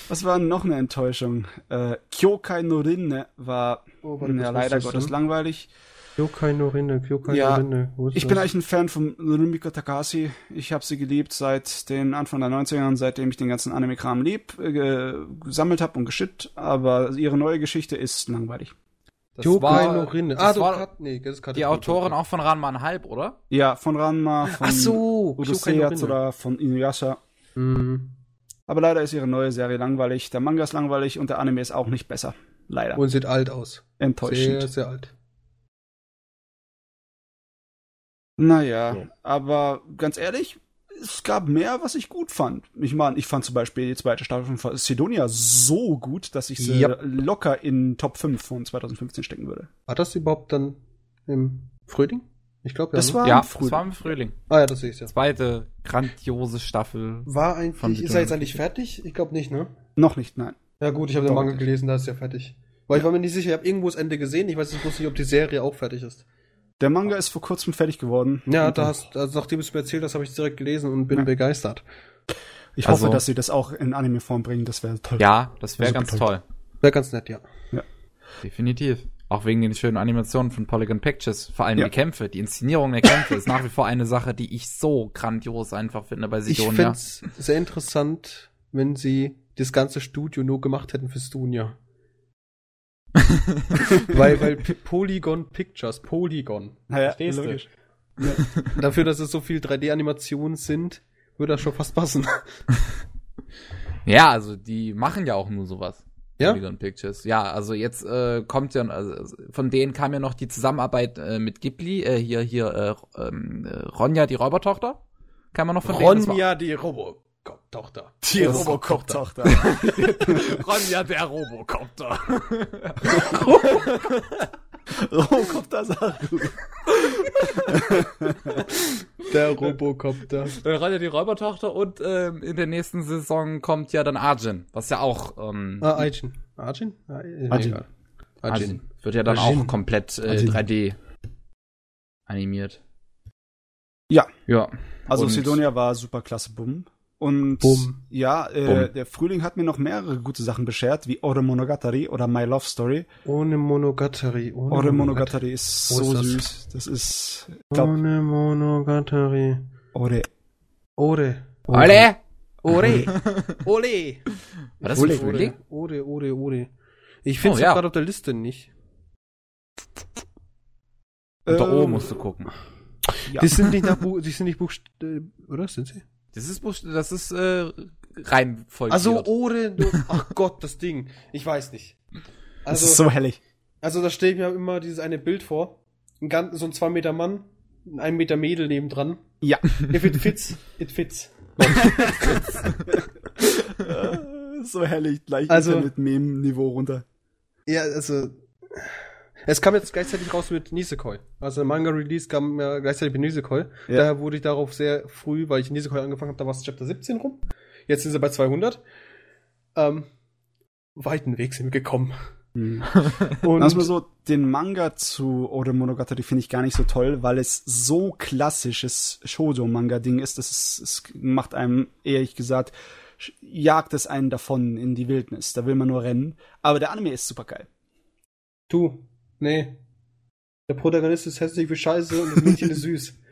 S2: Was war noch eine Enttäuschung? Äh, Kyokai no Rinne war oh, ja, leider Gottes langweilig.
S1: Kyokai no Rinne, Kyokai
S2: ja, no Rinne. Ich bin eigentlich ein Fan von Rumiko Takashi. Ich habe sie geliebt seit den Anfang der 90er, seitdem ich den ganzen Anime-Kram lieb, äh, gesammelt habe und geschickt. Aber ihre neue Geschichte ist langweilig.
S3: Das Kyokai war, Rinne. Ah, war Kat, nee, das ist die Autorin auch von Ranma halb, oder?
S2: Ja, von Ranma, von
S1: Ach so,
S2: Udo oder von Inuyasha. Mhm. Aber leider ist ihre neue Serie langweilig. Der Manga ist langweilig und der Anime ist auch nicht besser. Leider.
S1: Und sieht alt aus.
S2: Enttäuschend.
S1: Sehr, sehr alt.
S2: Naja, ja. aber ganz ehrlich, es gab mehr, was ich gut fand. Ich meine, ich fand zum Beispiel die zweite Staffel von Sidonia so gut, dass ich sie yep. locker in Top 5 von 2015 stecken würde.
S1: War das überhaupt dann im Frühling? Ich glaube,
S3: ja, das, ne? war ja, im Frühling. das war im Frühling.
S1: Ah ja, das sehe ich ja.
S3: Zweite grandiose Staffel.
S1: War eigentlich, ist er jetzt eigentlich fertig? Ich glaube nicht, ne?
S2: Noch nicht, nein.
S1: Ja gut, ich habe den Manga gelesen, da ist ja fertig. Weil ja. ich war mir nicht sicher, ich habe irgendwo das Ende gesehen, ich weiß jetzt nicht, ob die Serie auch fertig ist.
S2: Der Manga ist vor kurzem fertig geworden.
S1: Ja, da hast, also nachdem du es mir erzählt hast, habe ich es direkt gelesen und bin ja. begeistert.
S2: Ich also, hoffe, dass sie das auch in Anime-Form bringen, das wäre toll.
S3: Ja, das wäre ganz toll. toll.
S1: Wäre ganz nett, ja.
S2: ja.
S3: Definitiv. Auch wegen den schönen Animationen von Polygon Pictures. Vor allem ja. die Kämpfe, die Inszenierung der Kämpfe ist nach wie vor eine Sache, die ich so grandios einfach finde bei Sidonia. Ich finde es
S1: sehr interessant, wenn sie das ganze Studio nur gemacht hätten für Stunia. weil, weil Polygon Pictures, Polygon.
S2: Naja, Verstehst logisch.
S1: Ja. Dafür, dass es so viel 3D-Animationen sind, würde das schon fast passen.
S3: ja, also die machen ja auch nur sowas.
S1: Ja?
S3: Polygon Pictures. Ja, also jetzt äh, kommt ja, also von denen kam ja noch die Zusammenarbeit äh, mit Ghibli, äh, hier, hier, äh, ähm, äh, Ronja, die Räubertochter. Kann man noch von
S1: Ronja, denen. Ronja, die Robo. Robocop-Tochter.
S2: Die Robocop-Tochter.
S3: Ronja, der Robocopter.
S2: Robocopter Saru.
S1: der Robocopter.
S3: Ronja, die Räubertochter und ähm, in der nächsten Saison kommt ja dann Arjun, was ja auch. Ähm,
S1: ah, Arjun. Arjun?
S2: Ah, Arjun.
S3: Arjun. Arjun. Wird ja dann Arjun. auch komplett äh, 3D animiert.
S2: Ja.
S3: Ja.
S2: Also und Sidonia war super klasse Bumm. Und Boom. ja, äh, Boom. der Frühling hat mir noch mehrere gute Sachen beschert, wie Ore Monogatari oder My Love Story.
S1: Ohne Monogatari.
S2: Ohne Ore Monogatari ist so ist das? süß. Das ist.
S1: Glaub, Ohne Monogatari.
S2: Ore.
S1: Ore.
S3: Ore.
S1: Ore. Ole.
S3: War das
S2: Ole,
S3: ein Frühling?
S1: Ore, Ore, Ore. Ich finde es
S3: Oh, ja.
S1: gerade auf der Liste nicht.
S3: Unter
S2: Äh,
S3: O musst du gucken.
S2: Ja.
S1: Die sind nicht nach Buch, die sind nicht Buchst äh, oder sind sie?
S3: Das ist, das ist äh, rein voll.
S1: Also du, ach Gott, das Ding. Ich weiß nicht.
S2: Das
S1: Also,
S2: ist so hellig.
S1: also da stelle ich mir immer dieses eine Bild vor. Ein ganz, so ein zwei Meter Mann, ein ein Meter Mädel nebendran.
S2: Ja.
S1: If it fits, it fits.
S2: so hellig, gleich
S1: Also-
S2: Internet-Meme-Niveau runter.
S1: Ja, also. Es kam jetzt gleichzeitig raus mit Nisekoi. Also der Manga-Release kam ja gleichzeitig mit Nisekoi.
S2: Ja.
S1: Daher wurde ich darauf sehr früh, weil ich Nisekoi angefangen habe, da war es Chapter 17 rum. Jetzt sind sie bei 200. Ähm, weiten Weg sind wir gekommen.
S2: Hm.
S1: Und
S2: mal so, den Manga zu Ore Monogatari finde ich gar nicht so toll, weil es so klassisches Shoujo-Manga-Ding ist, dass es, es macht einem, ehrlich gesagt, jagt es einen davon in die Wildnis. Da will man nur rennen. Aber der Anime ist super geil.
S1: du, nee. Der Protagonist ist hässlich wie Scheiße und das Mädchen ist süß.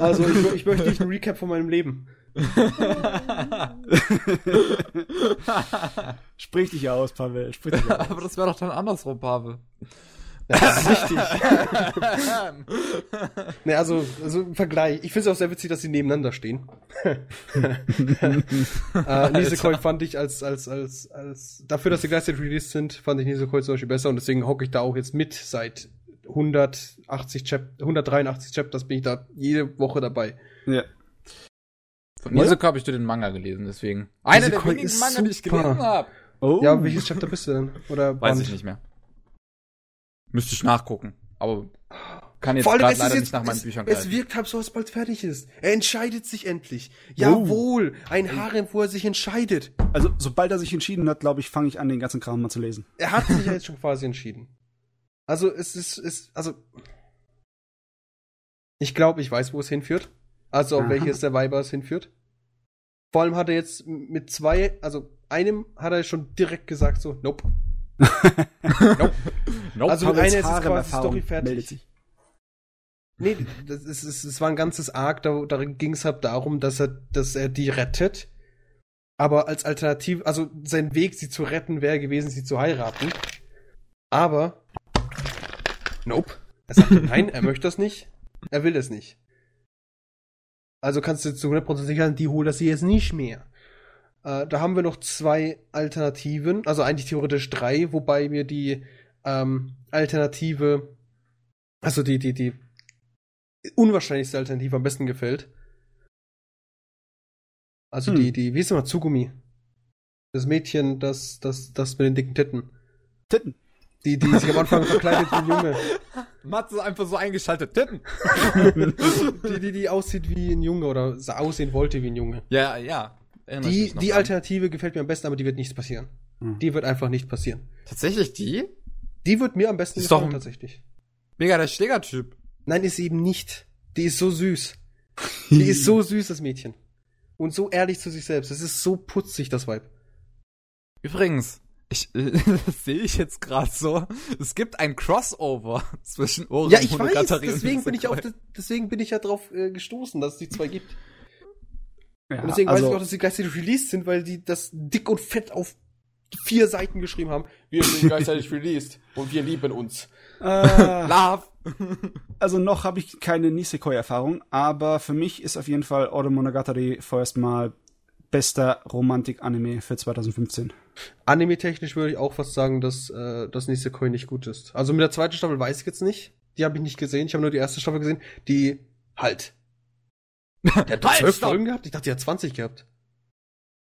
S1: Also ich, ich möchte nicht ein Recap von meinem Leben.
S2: Sprich dich aus, Pavel. Sprich dich aus.
S3: Aber das wäre doch dann andersrum, Pavel.
S1: Das ist richtig. Ne, also, also im Vergleich. Ich finde es auch sehr witzig, dass sie nebeneinander stehen. äh, Nisekoi fand ich als, als, als, als, dafür, dass sie gleichzeitig released sind, fand ich Nisekoi zum Beispiel besser und deswegen hocke ich da auch jetzt mit seit 180 Chap 183 Chapters bin ich da jede Woche dabei.
S2: ja.
S3: Von Nizuko habe ich nur den Manga gelesen, deswegen. Einer der wenigen
S1: ist
S3: Manga, die ich
S1: super.
S3: gelesen habe.
S2: Oh.
S1: Ja, welches Chapter bist du denn? Oder
S3: Weiß
S1: Band?
S3: ich nicht mehr. Müsste ich nachgucken. Aber kann jetzt
S1: Vor allem, es
S3: leider
S1: jetzt,
S3: nicht nach meinen
S1: es,
S3: Büchern
S1: es
S3: greifen.
S1: wirkt halb so, als bald fertig ist. Er entscheidet sich endlich. Jawohl, ein Harem, wo er sich entscheidet.
S2: Also, sobald er sich entschieden hat, glaube ich, fange ich an, den ganzen Kram mal zu lesen.
S1: Er hat sich ja jetzt schon quasi entschieden. Also es ist, ist also ich glaube, ich weiß, wo es hinführt. Also auf
S2: Aha.
S1: welches der Weiber es hinführt. Vor allem hat er jetzt mit zwei, also einem hat er schon direkt gesagt so, nope.
S3: Nope.
S1: Also mit einer ist es quasi Story fertig. Nee, das ist, es, es war ein ganzes Arc, da, darin ging es halt darum, dass er, dass er die rettet. Aber als Alternative, also sein Weg, sie zu retten, wäre gewesen, sie zu heiraten. Aber, nope. Er sagt nein, er möchte das nicht. Er will das nicht. Also kannst du zu 100% sicher sein, die holt das sie jetzt nicht mehr. Äh, da haben wir noch zwei Alternativen, also eigentlich theoretisch drei, wobei mir die ähm, Alternative, also die, die, die unwahrscheinlichste Alternative am besten gefällt. Also
S2: Hm.
S1: die, die, wie ist immer, Tsugumi. Das Mädchen, das, das, das mit den dicken Titten.
S2: Titten.
S1: Die, die sich am Anfang verkleidet wie ein Junge.
S3: Matze einfach so eingeschaltet. Titten.
S1: Die, die, die aussieht wie ein Junge oder aussehen wollte wie ein Junge.
S3: Ja, ja. Erinnere
S1: Die, die
S3: dran.
S1: Alternative gefällt mir am besten, aber die wird nicht passieren.
S2: Hm.
S1: Die wird einfach nicht passieren.
S3: Tatsächlich die?
S1: Die wird mir am besten
S3: Ist doch
S1: gefallen,
S3: ein-
S1: tatsächlich.
S3: Mega der Schlägertyp.
S1: Nein, ist sie eben nicht. Die ist so süß. Die ist so süß, das Mädchen. Und so ehrlich zu sich selbst. Das ist so putzig, das Weib.
S3: Übrigens, ich, das sehe ich jetzt gerade so. Es gibt ein Crossover zwischen Ore
S1: Ja, ich weiß,
S3: Monogatari und
S1: deswegen bin ich auf, deswegen bin ich ja drauf äh, gestoßen, dass es die zwei gibt.
S2: Ja,
S1: Und deswegen weiß
S2: also,
S1: ich auch, dass sie gleichzeitig released sind, weil die das dick und fett auf vier Seiten geschrieben haben. Wir sind gleichzeitig released und wir lieben uns.
S2: äh,
S3: Love.
S2: also noch habe ich keine Nisekoi-Erfahrung, aber für mich ist auf jeden Fall Ore Monogatari vorerst mal bester Romantik-Anime für 2015.
S1: Anime-technisch würde ich auch fast sagen, dass äh, das Coin nicht gut ist. Also mit der zweiten Staffel weiß ich jetzt nicht. Die habe ich nicht gesehen. Ich habe nur die erste Staffel gesehen. Die halt. Der hat
S3: Halt,
S1: zwölf
S3: stopp!
S1: Folgen gehabt? Ich dachte, die hat 20 gehabt.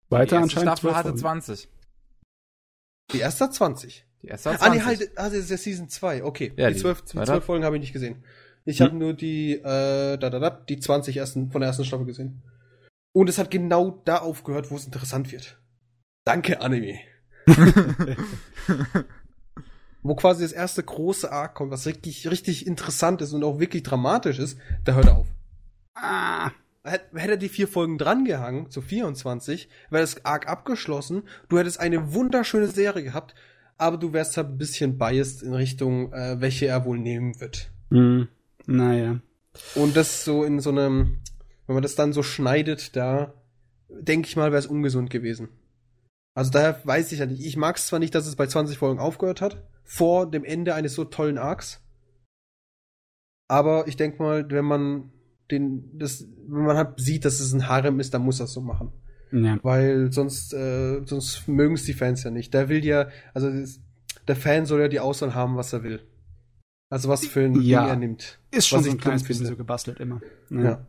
S2: Weiter
S3: die erste
S2: anscheinend
S3: Staffel
S2: 12
S3: hatte
S2: Folgen.
S3: 20.
S1: Die erste hat 20.
S3: Die erste hat
S1: Ah,
S3: 20.
S1: nee, halt, ah, das ist ja Season 2. Okay.
S3: Ja,
S1: die
S3: die
S1: zwölf, die
S3: zweite.
S1: zwölf Folgen habe ich nicht gesehen. Ich
S2: Hm.
S1: habe nur die, äh, da, da, da, die 20 ersten, von der ersten Staffel gesehen. Und es hat genau da aufgehört, wo es interessant wird. Danke, Anime. wo quasi das erste große Arc kommt, was richtig, richtig interessant ist und auch wirklich dramatisch ist, da hört er auf.
S2: Ah,
S1: Hätte er die vier Folgen drangehangen, zu 24, wäre das Arc abgeschlossen, du hättest eine wunderschöne Serie gehabt, aber du wärst halt ein bisschen biased in Richtung, äh, welche er wohl nehmen wird.
S2: hm, naja.
S1: Und das so in so einem, wenn man das dann so schneidet, da denke ich mal, wäre es ungesund gewesen. Also daher weiß ich ja nicht. Ich mag es zwar nicht, dass es bei 20 Folgen aufgehört hat, vor dem Ende eines so tollen Arcs. Aber ich denke mal, wenn man den, das, wenn man halt sieht, dass es ein Harem ist, dann muss er es so machen. Ja. Weil sonst, äh, sonst mögen es die Fans ja nicht. Der will ja, also der Fan soll ja die Auswahl haben, was er will. Also was für ein
S2: ja. Ding er nimmt. Ist schon so ein kleines bisschen so gebastelt immer.
S1: Ja. ja.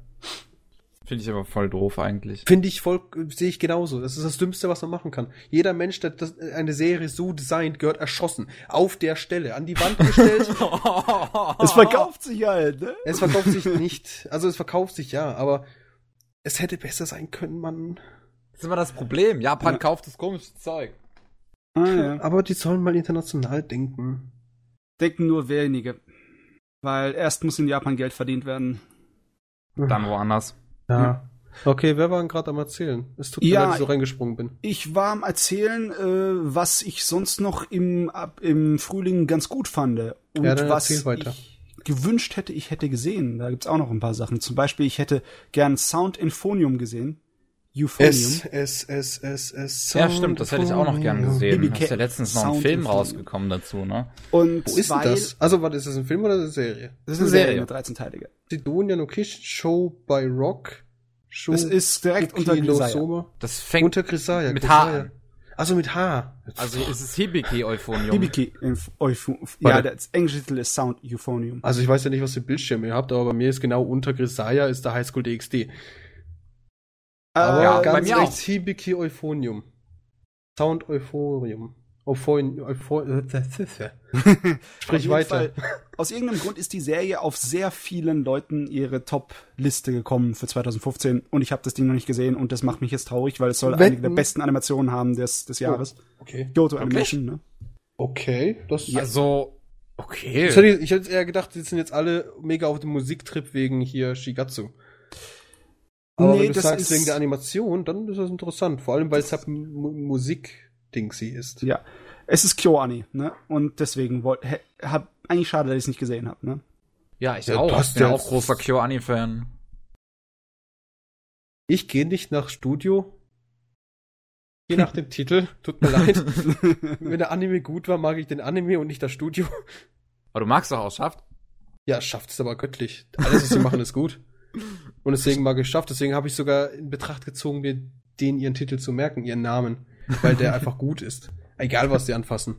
S3: Finde ich aber voll doof eigentlich.
S1: Finde ich voll, sehe ich genauso. Das ist das Dümmste, was man machen kann. Jeder Mensch, der das, eine Serie so designt, gehört erschossen. Auf der Stelle, an die Wand gestellt.
S2: es verkauft sich halt, ne?
S1: Es verkauft sich nicht. Also es verkauft sich ja, aber es hätte besser sein können, man.
S3: Das ist immer das Problem. Japan ja. kauft das komische Zeug.
S1: Ah, ja. Aber die sollen mal international denken.
S2: Denken nur wenige. Weil erst muss in Japan Geld verdient werden.
S3: Dann woanders.
S1: Ja. Okay, wer war denn gerade am Erzählen? Es tut mir ja, leid, dass ich so reingesprungen bin.
S2: Ich war am Erzählen, äh, was ich sonst noch im, ab, im Frühling ganz gut fand. Und ja, was ich gewünscht hätte, ich hätte gesehen. Da gibt's auch noch ein paar Sachen. Zum Beispiel, ich hätte gern Sound Infonium gesehen.
S1: Euphonium. S, S, S, S, S,
S3: Ja, stimmt, das hätte ich auch noch gern gesehen. BBK ist ja letztens noch ein Film rausgekommen dazu, ne?
S1: Und Wo ist denn das? Also, was ist das ein Film oder eine Serie?
S2: Das ist eine Serie, eine 13-teilige.
S1: Sidonia no Kish Show by Rock.
S2: Show das ist direkt unter Grisaya.
S3: Das fängt
S1: unter Grisaya.
S3: Mit H.
S1: Also mit H.
S3: Also ist es Hibiki Euphonium.
S2: Hibiki Euphonium. Ja, das englische Titel ist Sound Euphonium.
S1: Also ich weiß ja nicht, was für Bildschirme ihr habt, aber bei mir ist genau unter Grisaya ist der Highschool DxD. Aber ja, ganz bei mir rechts auch. Hibiki Euphonium. Sound Euphorium. Euphon, Euphon, Sprich weiter. Fall,
S2: aus irgendeinem Grund ist die Serie auf sehr vielen Leuten ihre Top-Liste gekommen für 2015 und ich habe das Ding noch nicht gesehen und das macht mich jetzt traurig, weil es soll Wetten. einige der besten Animationen haben des, des Jahres.
S1: Oh, okay.
S2: Kyoto Animation, ne?
S1: Okay,
S3: das ja. Also, okay.
S1: Ich hätte, ich hätte eher gedacht, die sind jetzt alle mega auf dem Musiktrip wegen hier Shigatsu. Aber nee, wenn du das sagst, ist wegen der Animation, dann ist das interessant. Vor allem, weil es halt Musik-Dingsy ist.
S2: Ja. Es ist KyoAni, ne? Und deswegen wollte, hab, eigentlich schade, dass ich es nicht gesehen habe, ne?
S3: Ja, ich ja, auch. Ich bin auch großer KyoAni-Fan.
S1: Ich gehe nicht nach Studio. Je nach dem Titel. Tut mir leid. Wenn der Anime gut war, mag ich den Anime und nicht das Studio.
S3: Aber du magst doch auch Schafft?
S1: Ja, Schafft ist aber göttlich. Alles, was sie machen, ist gut. Und deswegen mal geschafft. Deswegen habe ich sogar in Betracht gezogen, mir den ihren Titel zu merken, ihren Namen. Weil der einfach gut ist. Egal, was sie anfassen.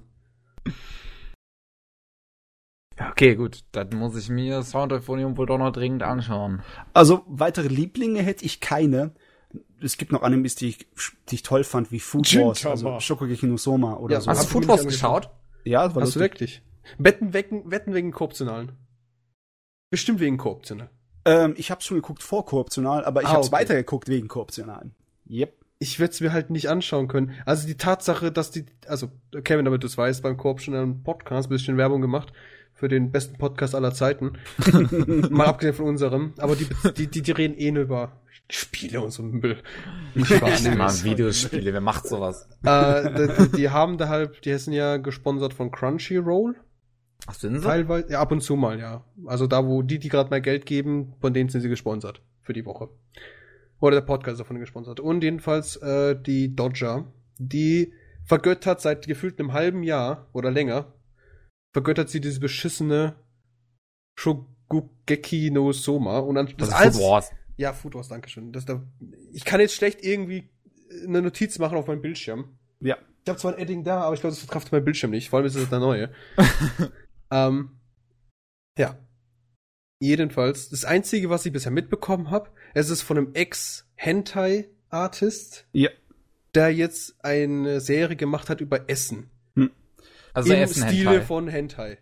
S3: Okay, gut. Dann muss ich mir Sound Euphonium wohl doch noch dringend anschauen.
S2: Also, weitere Lieblinge hätte ich keine. Es gibt noch Animes, die ich, die ich toll fand, wie Food Wars, also Shokugeki no Soma oder
S3: ja,
S2: so.
S3: Hast du Food Wars geschaut?
S1: Ja, das war Hast lustig. du wirklich? Wetten, wetten, wetten wegen Kooptionalen. Bestimmt wegen Kooptionalen.
S2: Ähm, ich habe schon geguckt vor Kooptional, aber ich ah, habe es okay. weitergeguckt wegen Kooptionalen.
S1: Yep. Ich werde es mir halt nicht anschauen können. Also die Tatsache, dass die, also Kevin, damit du es weißt, beim Koop schon einen Podcast, ein bisschen Werbung gemacht für den besten Podcast aller Zeiten. Mal abgesehen von unserem. Aber die, die, die, die reden eh nur über Spiele und so Müll.
S3: Nicht über Animes. Videospiele, wer macht sowas?
S1: Äh, die, die, haben da halt, die sind ja gesponsert von Crunchyroll.
S3: Ach, sind sie?
S1: Teilweise, ja, ab und zu mal, ja. Also da, wo die, die gerade mal Geld geben, von denen sind sie gesponsert für die Woche. Oder der Podcast davon gesponsert. Und jedenfalls äh, die Dodger, die vergöttert seit gefühlt einem halben Jahr oder länger, vergöttert sie diese beschissene Shogugeki no Soma. Und dann,
S3: das, das ist Food Wars.
S1: Ja, Food Wars, danke schön. Das da, ich kann jetzt schlecht irgendwie eine Notiz machen auf meinem Bildschirm.
S2: Ja.
S1: Ich habe zwar ein Edding da, aber ich glaube, das verkraft mein Bildschirm nicht. Vor allem ist es der neue. Ähm, ja. Jedenfalls, das Einzige, was ich bisher mitbekommen habe, es ist von einem Ex-Hentai-Artist,
S2: ja.
S1: der jetzt eine Serie gemacht hat über Essen. Hm.
S3: Also
S1: Im Essen Stile Hentai. von Hentai.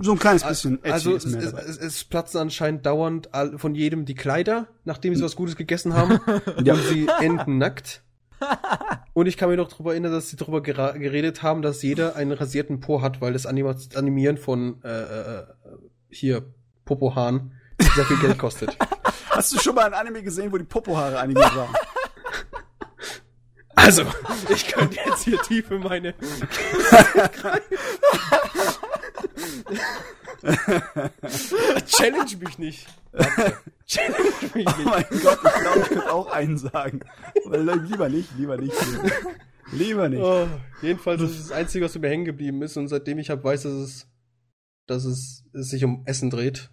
S2: so ein kleines bisschen.
S1: Also es, es, es, es, platzen anscheinend dauernd von jedem die Kleider, nachdem sie was Gutes gegessen haben. ja. Und sie enden nackt. Und ich kann mir noch darüber erinnern, dass sie darüber geredet haben, dass jeder einen rasierten Po hat, weil das Anima Animieren von äh, äh, hier Popohahn sehr viel Geld kostet.
S2: Hast du schon mal ein Anime gesehen, wo die Popohaare animiert waren?
S1: Also, ich könnte jetzt hier tief in meine Challenge mich nicht. Warte.
S2: oh mein Gott, ich glaube, ich könnte auch einen sagen. lieber nicht, lieber nicht. Lieber nicht. Oh,
S1: jedenfalls das ist das Einzige, was mir hängen geblieben ist. Und seitdem ich hab, weiß, dass es, dass es, es sich um Essen dreht,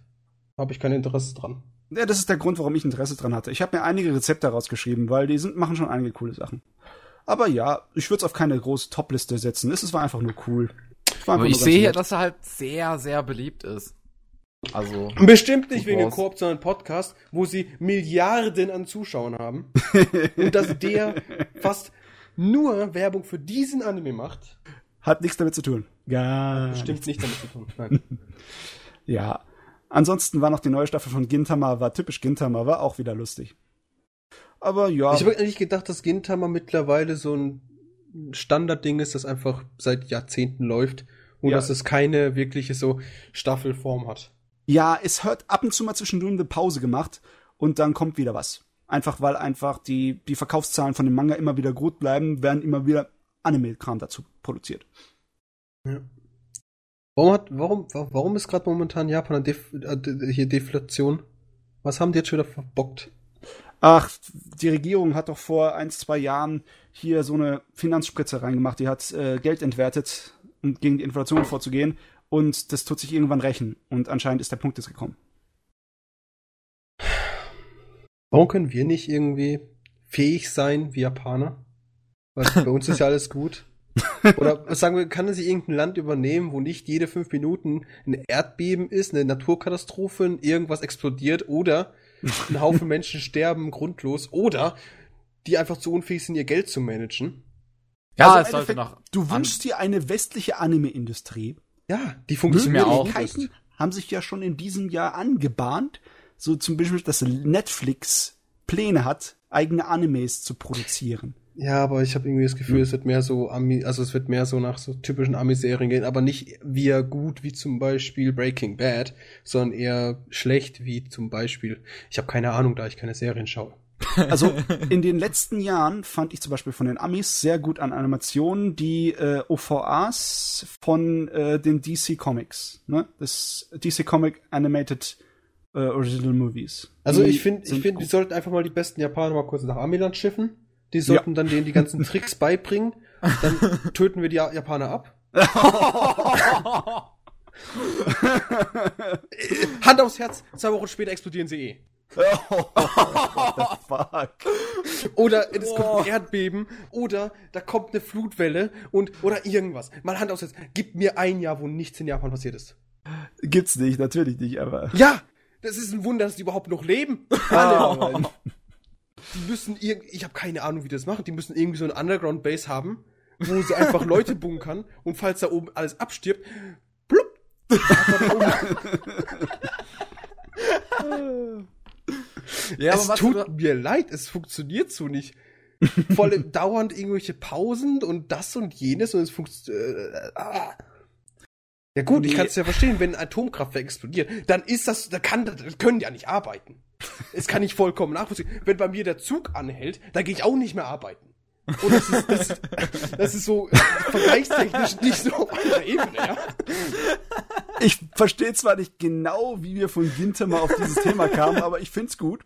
S1: habe ich kein Interesse dran.
S2: Ja, das ist der Grund, warum ich Interesse dran hatte. Ich habe mir einige Rezepte rausgeschrieben, weil die sind, machen schon einige coole Sachen. Aber ja, ich würde es auf keine große Top-Liste setzen. Es war einfach nur cool.
S3: War Aber ich sehe hier, dass er halt sehr, sehr beliebt ist. Also.
S1: Bestimmt nicht wegen Koop, sondern Podcast, wo sie Milliarden an Zuschauern haben. und dass der fast nur Werbung für diesen Anime macht.
S2: Hat nichts damit zu tun.
S1: Gar Bestimmt nichts damit zu tun. Nein.
S2: ja. Ansonsten war noch die neue Staffel von Gintama, war typisch Gintama, war auch wieder lustig. Aber ja.
S1: Ich habe eigentlich gedacht, dass Gintama mittlerweile so ein Standardding ist, das einfach seit Jahrzehnten läuft und ja. dass es keine wirkliche so Staffelform hat.
S2: Ja, es hört ab und zu mal zwischendurch eine Pause gemacht und dann kommt wieder was. Einfach weil einfach die, die Verkaufszahlen von dem Manga immer wieder gut bleiben, werden immer wieder Anime-Kram dazu produziert.
S1: Ja. Warum, hat, warum, warum ist gerade momentan Japan Def, äh, hier Deflation? Was haben die jetzt schon wieder verbockt?
S2: Ach, die Regierung hat doch vor ein, zwei Jahren hier so eine Finanzspritze reingemacht. Die hat äh, Geld entwertet, um gegen die Inflation vorzugehen. Und das tut sich irgendwann rächen. Und anscheinend ist der Punkt jetzt gekommen.
S1: Warum können wir nicht irgendwie fähig sein wie Japaner? Weil bei uns ist ja alles gut. Oder sagen wir, kann sich irgendein Land übernehmen, wo nicht jede fünf Minuten ein Erdbeben ist, eine Naturkatastrophe, irgendwas explodiert oder ein Haufen Menschen sterben grundlos oder die einfach zu unfähig sind, ihr Geld zu managen.
S2: Ja, also es sollte noch. Du wünschst dir eine westliche Anime-Industrie.
S1: Ja, die funktioniert
S2: auch. haben sich ja schon in diesem Jahr angebahnt. So zum Beispiel, dass Netflix Pläne hat, eigene Animes zu produzieren.
S1: Ja, aber ich habe irgendwie das Gefühl, hm. es wird mehr so Ami, also es wird mehr so nach so typischen Ami-Serien gehen, aber nicht wie gut wie zum Beispiel Breaking Bad, sondern eher schlecht wie zum Beispiel. Ich habe keine Ahnung, da ich keine Serien schaue.
S2: Also in den letzten Jahren fand ich zum Beispiel von den Amis sehr gut an Animationen die äh, OVAs von äh, den DC Comics, ne? Das DC Comic Animated äh, Original Movies.
S1: Also die ich finde, ich finde, die sollten einfach mal die besten Japaner mal kurz nach Amiland schiffen die sollten ja. dann denen die ganzen Tricks beibringen. Dann töten wir die Japaner ab. Hand aufs Herz, zwei Wochen später explodieren sie eh. the fuck? Oder es kommt ein Erdbeben oder da kommt eine Flutwelle und oder irgendwas. Mal Hand aufs Herz. Gib mir ein Jahr, wo nichts in Japan passiert ist.
S2: Gibt's nicht, natürlich nicht, aber.
S1: Ja! Das ist ein Wunder, dass die überhaupt noch leben. Oh, die müssen irgendwie, ich habe keine Ahnung, wie die das machen, die müssen irgendwie so eine Underground Base haben, wo sie einfach Leute bunkern und falls da oben alles abstirbt, plupp, ja, es tut mir leid, es funktioniert so nicht. Voll dauernd irgendwelche Pausen und das und jenes und es funktioniert. Äh, ah. Ja gut, ich kann es ja verstehen, wenn ein Atomkraftwerk explodiert, dann ist das, da kann, können die ja nicht arbeiten. Es kann ich vollkommen nachvollziehen. Wenn bei mir der Zug anhält, dann gehe ich auch nicht mehr arbeiten. Und das ist, das, das ist so vergleichstechnisch nicht so auf einer Ebene, ja.
S2: Ich verstehe zwar nicht genau, wie wir von Ginter mal auf dieses Thema kamen, aber ich find's gut.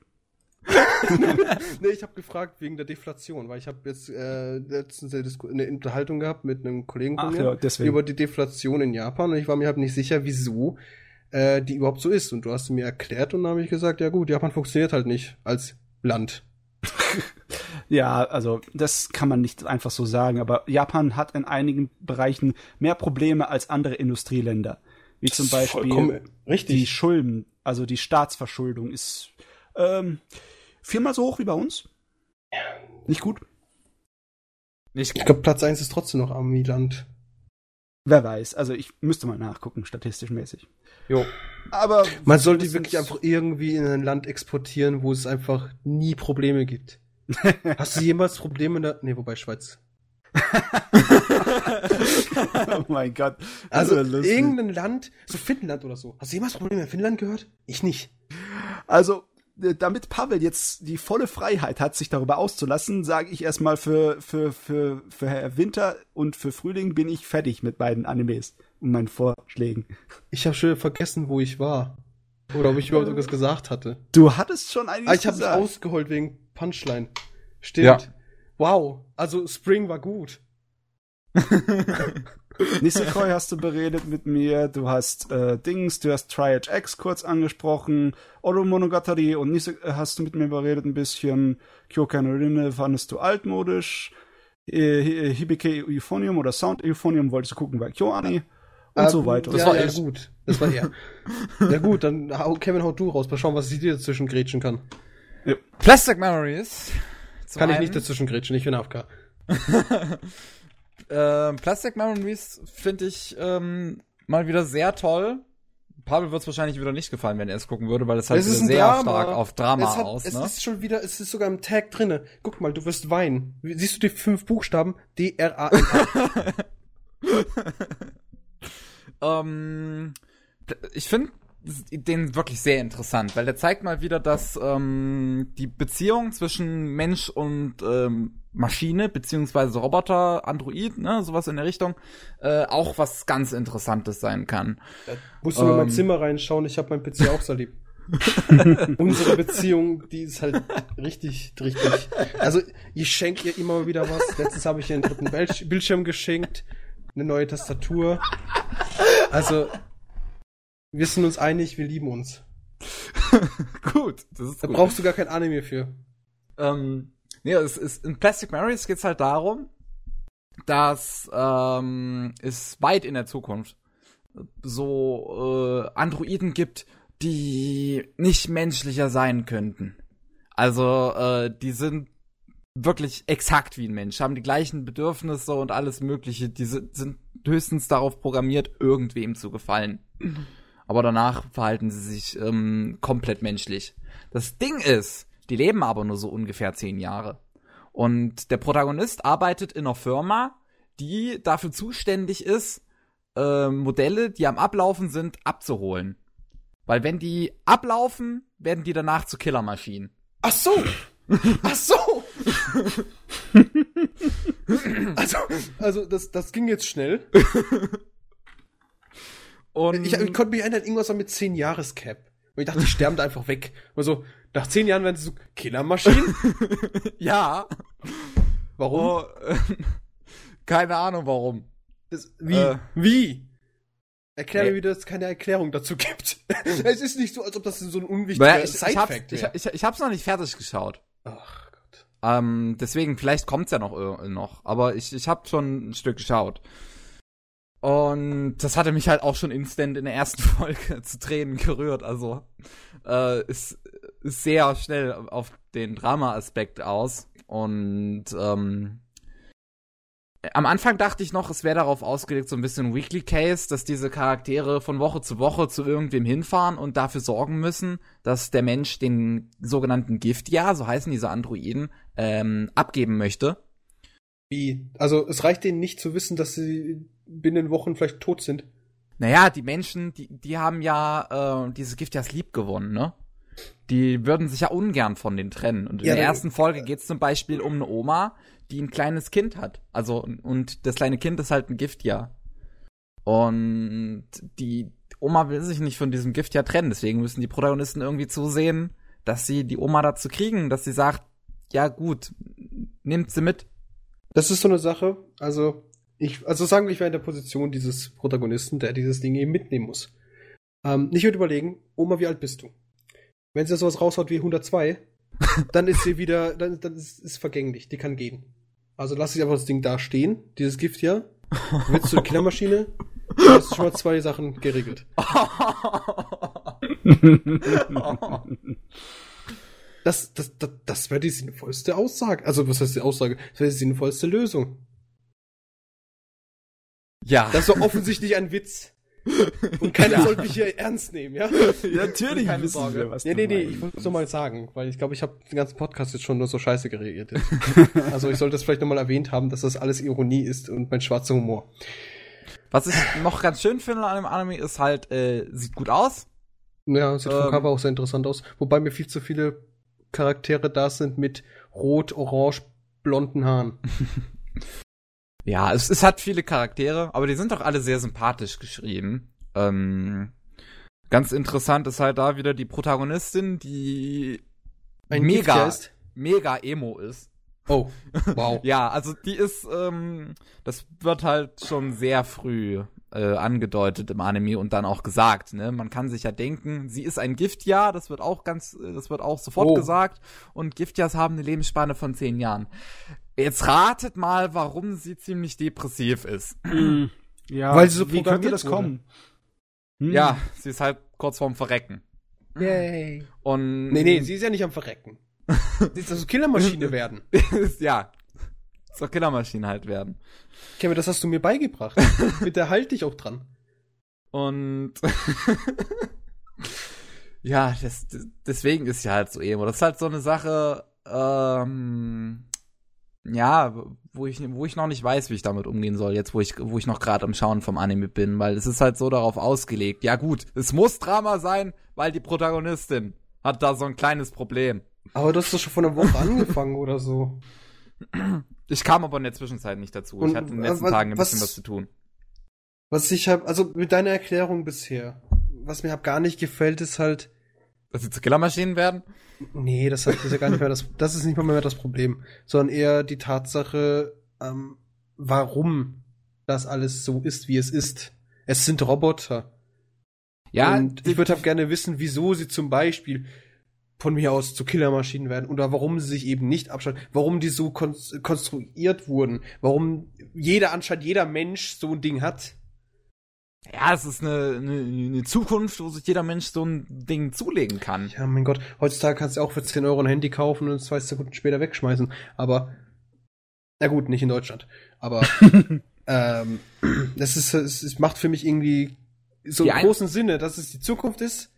S1: nee, ich habe gefragt wegen der Deflation, weil ich habe jetzt äh, letztens eine Unterhaltung gehabt mit einem Kollegen von Ach, mir ja, über die Deflation in Japan und ich war mir halt nicht sicher, wieso äh, die überhaupt so ist. Und du hast mir erklärt und dann habe ich gesagt, ja gut, Japan funktioniert halt nicht als Land.
S2: ja, also das kann man nicht einfach so sagen, aber Japan hat in einigen Bereichen mehr Probleme als andere Industrieländer. Wie zum Beispiel die Schulden, also die Staatsverschuldung ist ähm, viermal so hoch wie bei uns. Nicht gut.
S1: Nicht gut. Ich glaube, Platz 1 ist trotzdem noch Amiland.
S2: Wer weiß, also ich müsste mal nachgucken, statistisch mäßig.
S1: Jo. Aber. Man sollte wirklich einfach irgendwie in ein Land exportieren, wo es einfach nie Probleme gibt. Hast du jemals Probleme in der. Nee, wobei Schweiz.
S2: oh mein Gott.
S1: Also irgendein Land, so Finnland oder so. Hast du jemals Probleme in Finnland gehört? Ich nicht.
S2: Also, äh, damit Pavel jetzt die volle Freiheit hat, sich darüber auszulassen, sage ich erstmal für, für, für, für Winter und für Frühling bin ich fertig mit beiden Animes und meinen Vorschlägen.
S1: Ich habe schon vergessen, wo ich war. Oder ob ich überhaupt irgendwas gesagt hatte.
S2: Du hattest schon einiges
S1: Ah, ich habe mich
S2: gesagt.
S1: ausgeholt wegen Punchline. Stimmt.
S4: Ja.
S1: Wow. Also Spring war gut.
S2: Nisekoi hast du beredet mit mir, du hast äh, Dings, du hast Triad X kurz angesprochen, Oro Monogatari und Nise äh, hast du mit mir beredet ein bisschen, Kyokan Rinne fandest du altmodisch, äh, Hi- Hibike Euphonium oder Sound Euphonium wolltest du gucken bei KyoAni und
S1: Ähm,
S2: so weiter.
S1: Das
S4: Das
S1: war ja
S4: ich.
S1: gut. Das war er. ja gut, dann hau, Kevin, haut du raus. Mal schauen, was ich dir dazwischen grätschen kann.
S3: Plastic Memories.
S1: Kann ich nicht dazwischen grätschen, ich bin AFK.
S3: Ähm, Plastic Memories finde ich ähm, mal wieder sehr toll. Pavel wird es wahrscheinlich wieder nicht gefallen, wenn er es gucken würde, weil es halt
S1: Es
S3: sehr
S1: Drama.
S3: stark auf Drama
S1: es hat,
S3: aus.
S1: Es
S3: ne?
S1: ist schon wieder, es ist sogar im Tag drinne. Guck mal, du wirst weinen. Siehst du die fünf Buchstaben? D, R, A, N.
S3: ähm, ich finde den wirklich sehr interessant, weil der zeigt mal wieder, dass ähm, die Beziehung zwischen Mensch und ähm, Maschine, beziehungsweise Roboter, Android, ne, sowas in der Richtung, äh, auch was ganz Interessantes sein kann.
S1: Musst du in mein
S3: Ähm.
S1: Zimmer reinschauen, ich habe mein PC auch sehr lieb. Unsere Beziehung, die ist halt richtig, richtig. Also, ich schenke ihr immer wieder was. Letztens habe ich ihr einen dritten Bildsch- Bildschirm geschenkt, eine neue Tastatur. Also, wir sind uns einig, wir lieben uns.
S3: Gut, das ist
S1: Da
S3: gut.
S1: brauchst du gar kein Anime für.
S3: Ähm, nee, es ist, in Plastic Memories geht's halt darum, dass ähm, es weit in der Zukunft so äh, Androiden gibt, die nicht menschlicher sein könnten. Also, äh, die sind wirklich exakt wie ein Mensch, haben die gleichen Bedürfnisse und alles Mögliche. Die sind, höchstens darauf programmiert, irgendwem zu gefallen. Aber danach verhalten sie sich ähm, komplett menschlich. Das Ding ist, die leben aber nur so ungefähr zehn Jahre. Und der Protagonist arbeitet in einer Firma, die dafür zuständig ist, äh, Modelle, die am Ablaufen sind, abzuholen. Weil wenn die ablaufen, werden die danach zu Killermaschinen.
S1: Ach so! Ach so! also, also das, das ging jetzt schnell.
S3: Und
S1: Ich, ich konnte mich erinnern, irgendwas war mit 10 Jahres Cap. Und ich dachte, die sterben da einfach weg. Also, nach 10 Jahren werden sie so Killermaschinen?
S3: ja,
S1: Warum?
S3: oh, äh, keine Ahnung warum.
S1: Das, wie?
S3: äh.
S1: wie? Erklär
S3: Nee.
S1: mir, wie das keine Erklärung dazu gibt. es ist nicht so, als ob das so ein unwichtiger
S3: Naja, ich, ich,
S1: Side-Fact
S3: ich,
S1: wäre.
S3: ich, ich hab's noch nicht fertig geschaut.
S1: Ach.
S3: Ähm, deswegen, vielleicht kommt's ja noch, noch. Aber ich, ich hab schon ein Stück geschaut. Und das hatte mich halt auch schon instant in der ersten Folge zu Tränen gerührt. Also, äh, ist, ist sehr schnell auf den Drama-Aspekt aus. Und, ähm, am Anfang dachte ich noch, es wäre darauf ausgelegt, so ein bisschen Weekly Case, dass diese Charaktere von Woche zu Woche zu irgendwem hinfahren und dafür sorgen müssen, dass der Mensch den sogenannten Gift, ja, so heißen diese Androiden, ähm, abgeben möchte.
S1: Wie? Also, es reicht denen nicht zu wissen, dass sie binnen Wochen vielleicht tot sind.
S3: Naja, die Menschen, die, die haben ja äh, dieses Gift ja lieb gewonnen, ne? Die würden sich ja ungern von denen trennen. Und in
S1: Ja,
S3: der ersten Folge geht's zum Beispiel um eine Oma, die ein kleines Kind hat. Also, und das kleine Kind ist halt ein Giftjahr. Und die Oma will sich nicht von diesem Giftjahr trennen. Deswegen müssen die Protagonisten irgendwie zusehen, dass sie die Oma dazu kriegen, dass sie sagt, ja gut, nimmt sie mit.
S1: Das ist so eine Sache, also, ich, also sagen wir, ich wäre in der Position dieses Protagonisten, der dieses Ding eben mitnehmen muss. Ähm, ich würde überlegen, Oma, wie alt bist du? Wenn sie sowas raushaut wie 102, dann ist sie wieder, dann, dann ist es vergänglich, die kann gehen. Also lass ich einfach das Ding da stehen, dieses Gift hier, willst du eine Killermaschine, dann hast du schon mal zwei Sachen geregelt. Das, das, das, das wäre die sinnvollste Aussage. Also, was heißt die Aussage? Das wäre die sinnvollste Lösung.
S3: ja.
S1: Das ist doch offensichtlich ein Witz. Und keiner
S3: Ja.
S1: sollte mich hier ernst nehmen, ja?
S2: Natürlich
S3: Keine
S2: wissen
S3: Sorge.
S2: wir, was
S1: Nee,
S2: du
S1: nee, nee, ich wollte es nur mal sagen, weil ich glaube, ich habe den ganzen Podcast jetzt schon nur so scheiße geredet. also ich sollte das vielleicht nochmal erwähnt haben, dass das alles Ironie ist und mein schwarzer Humor.
S3: Was ich noch ganz schön finde an dem Anime ist halt, äh, sieht gut aus.
S1: Ja, sieht vom
S3: Ähm.
S1: Cover auch sehr interessant aus. Wobei mir viel zu viele Charaktere da sind mit rot, orange, blonden Haaren.
S3: Ja, es, es hat viele Charaktere, aber die sind doch alle sehr sympathisch geschrieben. Ähm, Ganz interessant ist halt da wieder die Protagonistin, die
S1: Ein
S3: mega, mega emo ist.
S1: Oh, wow.
S3: Ja, also die ist, ähm, das wird halt schon sehr früh äh, angedeutet im Anime und dann auch gesagt, ne? Man kann sich ja denken, sie ist ein Giftjahr, das wird auch ganz, äh, das wird auch sofort
S1: Oh.
S3: gesagt und Giftjahrs haben eine Lebensspanne von zehn Jahren. Jetzt ratet mal, warum sie ziemlich depressiv ist.
S2: Mm, ja,
S1: Weil sie so
S2: wie könnte das
S1: wurde.
S2: kommen? Hm.
S3: Ja, sie ist halt kurz vorm Verrecken.
S1: Yay.
S3: Und
S1: Nee, nee, sie ist ja nicht am Verrecken. sie ist also Killermaschine werden.
S3: ja, zur Killermaschine halt werden.
S1: Kevin, das hast du mir beigebracht. Bitte halt dich auch dran.
S3: Und ja, das, deswegen ist sie halt so emo. Das ist halt so eine Sache, ähm, ja, wo ich, wo ich noch nicht weiß, wie ich damit umgehen soll, jetzt wo ich, wo ich noch gerade am Schauen vom Anime bin, weil es ist halt so darauf ausgelegt. Ja gut, es muss Drama sein, weil die Protagonistin hat da so ein kleines Problem.
S1: Aber du hast doch schon vor einer Woche angefangen oder so.
S3: Ich kam aber in der Zwischenzeit nicht dazu.
S1: Und,
S3: ich hatte in den letzten
S1: was-
S3: Tagen ein bisschen
S1: was-
S3: was zu tun.
S1: Was ich hab, also mit deiner Erklärung bisher, was mir hab gar nicht gefällt, ist halt,
S3: Dass sie zu Killermaschinen werden?
S1: nee, das ist ja gar nicht mehr das, das ist nicht mal mehr das Problem, sondern eher die Tatsache, ähm, warum das alles so ist, wie es ist. Es sind Roboter.
S3: Ja,
S1: und ich würde halt gerne wissen, wieso sie zum Beispiel von mir aus zu Killermaschinen werden oder warum sie sich eben nicht abschalten, warum die so kon konstruiert wurden, warum jeder anscheinend jeder Mensch so ein Ding hat.
S3: Ja, es ist eine, eine, eine Zukunft, wo sich jeder Mensch so ein Ding zulegen kann.
S1: Ja, mein Gott, heutzutage kannst du auch für 10 Euro ein Handy kaufen und zwei Sekunden später wegschmeißen. Aber, na gut, nicht in Deutschland. Aber, ähm, das ist, es, macht für mich irgendwie so
S3: Die
S1: einen
S3: ein-
S1: großen Sinne, dass es die Zukunft ist.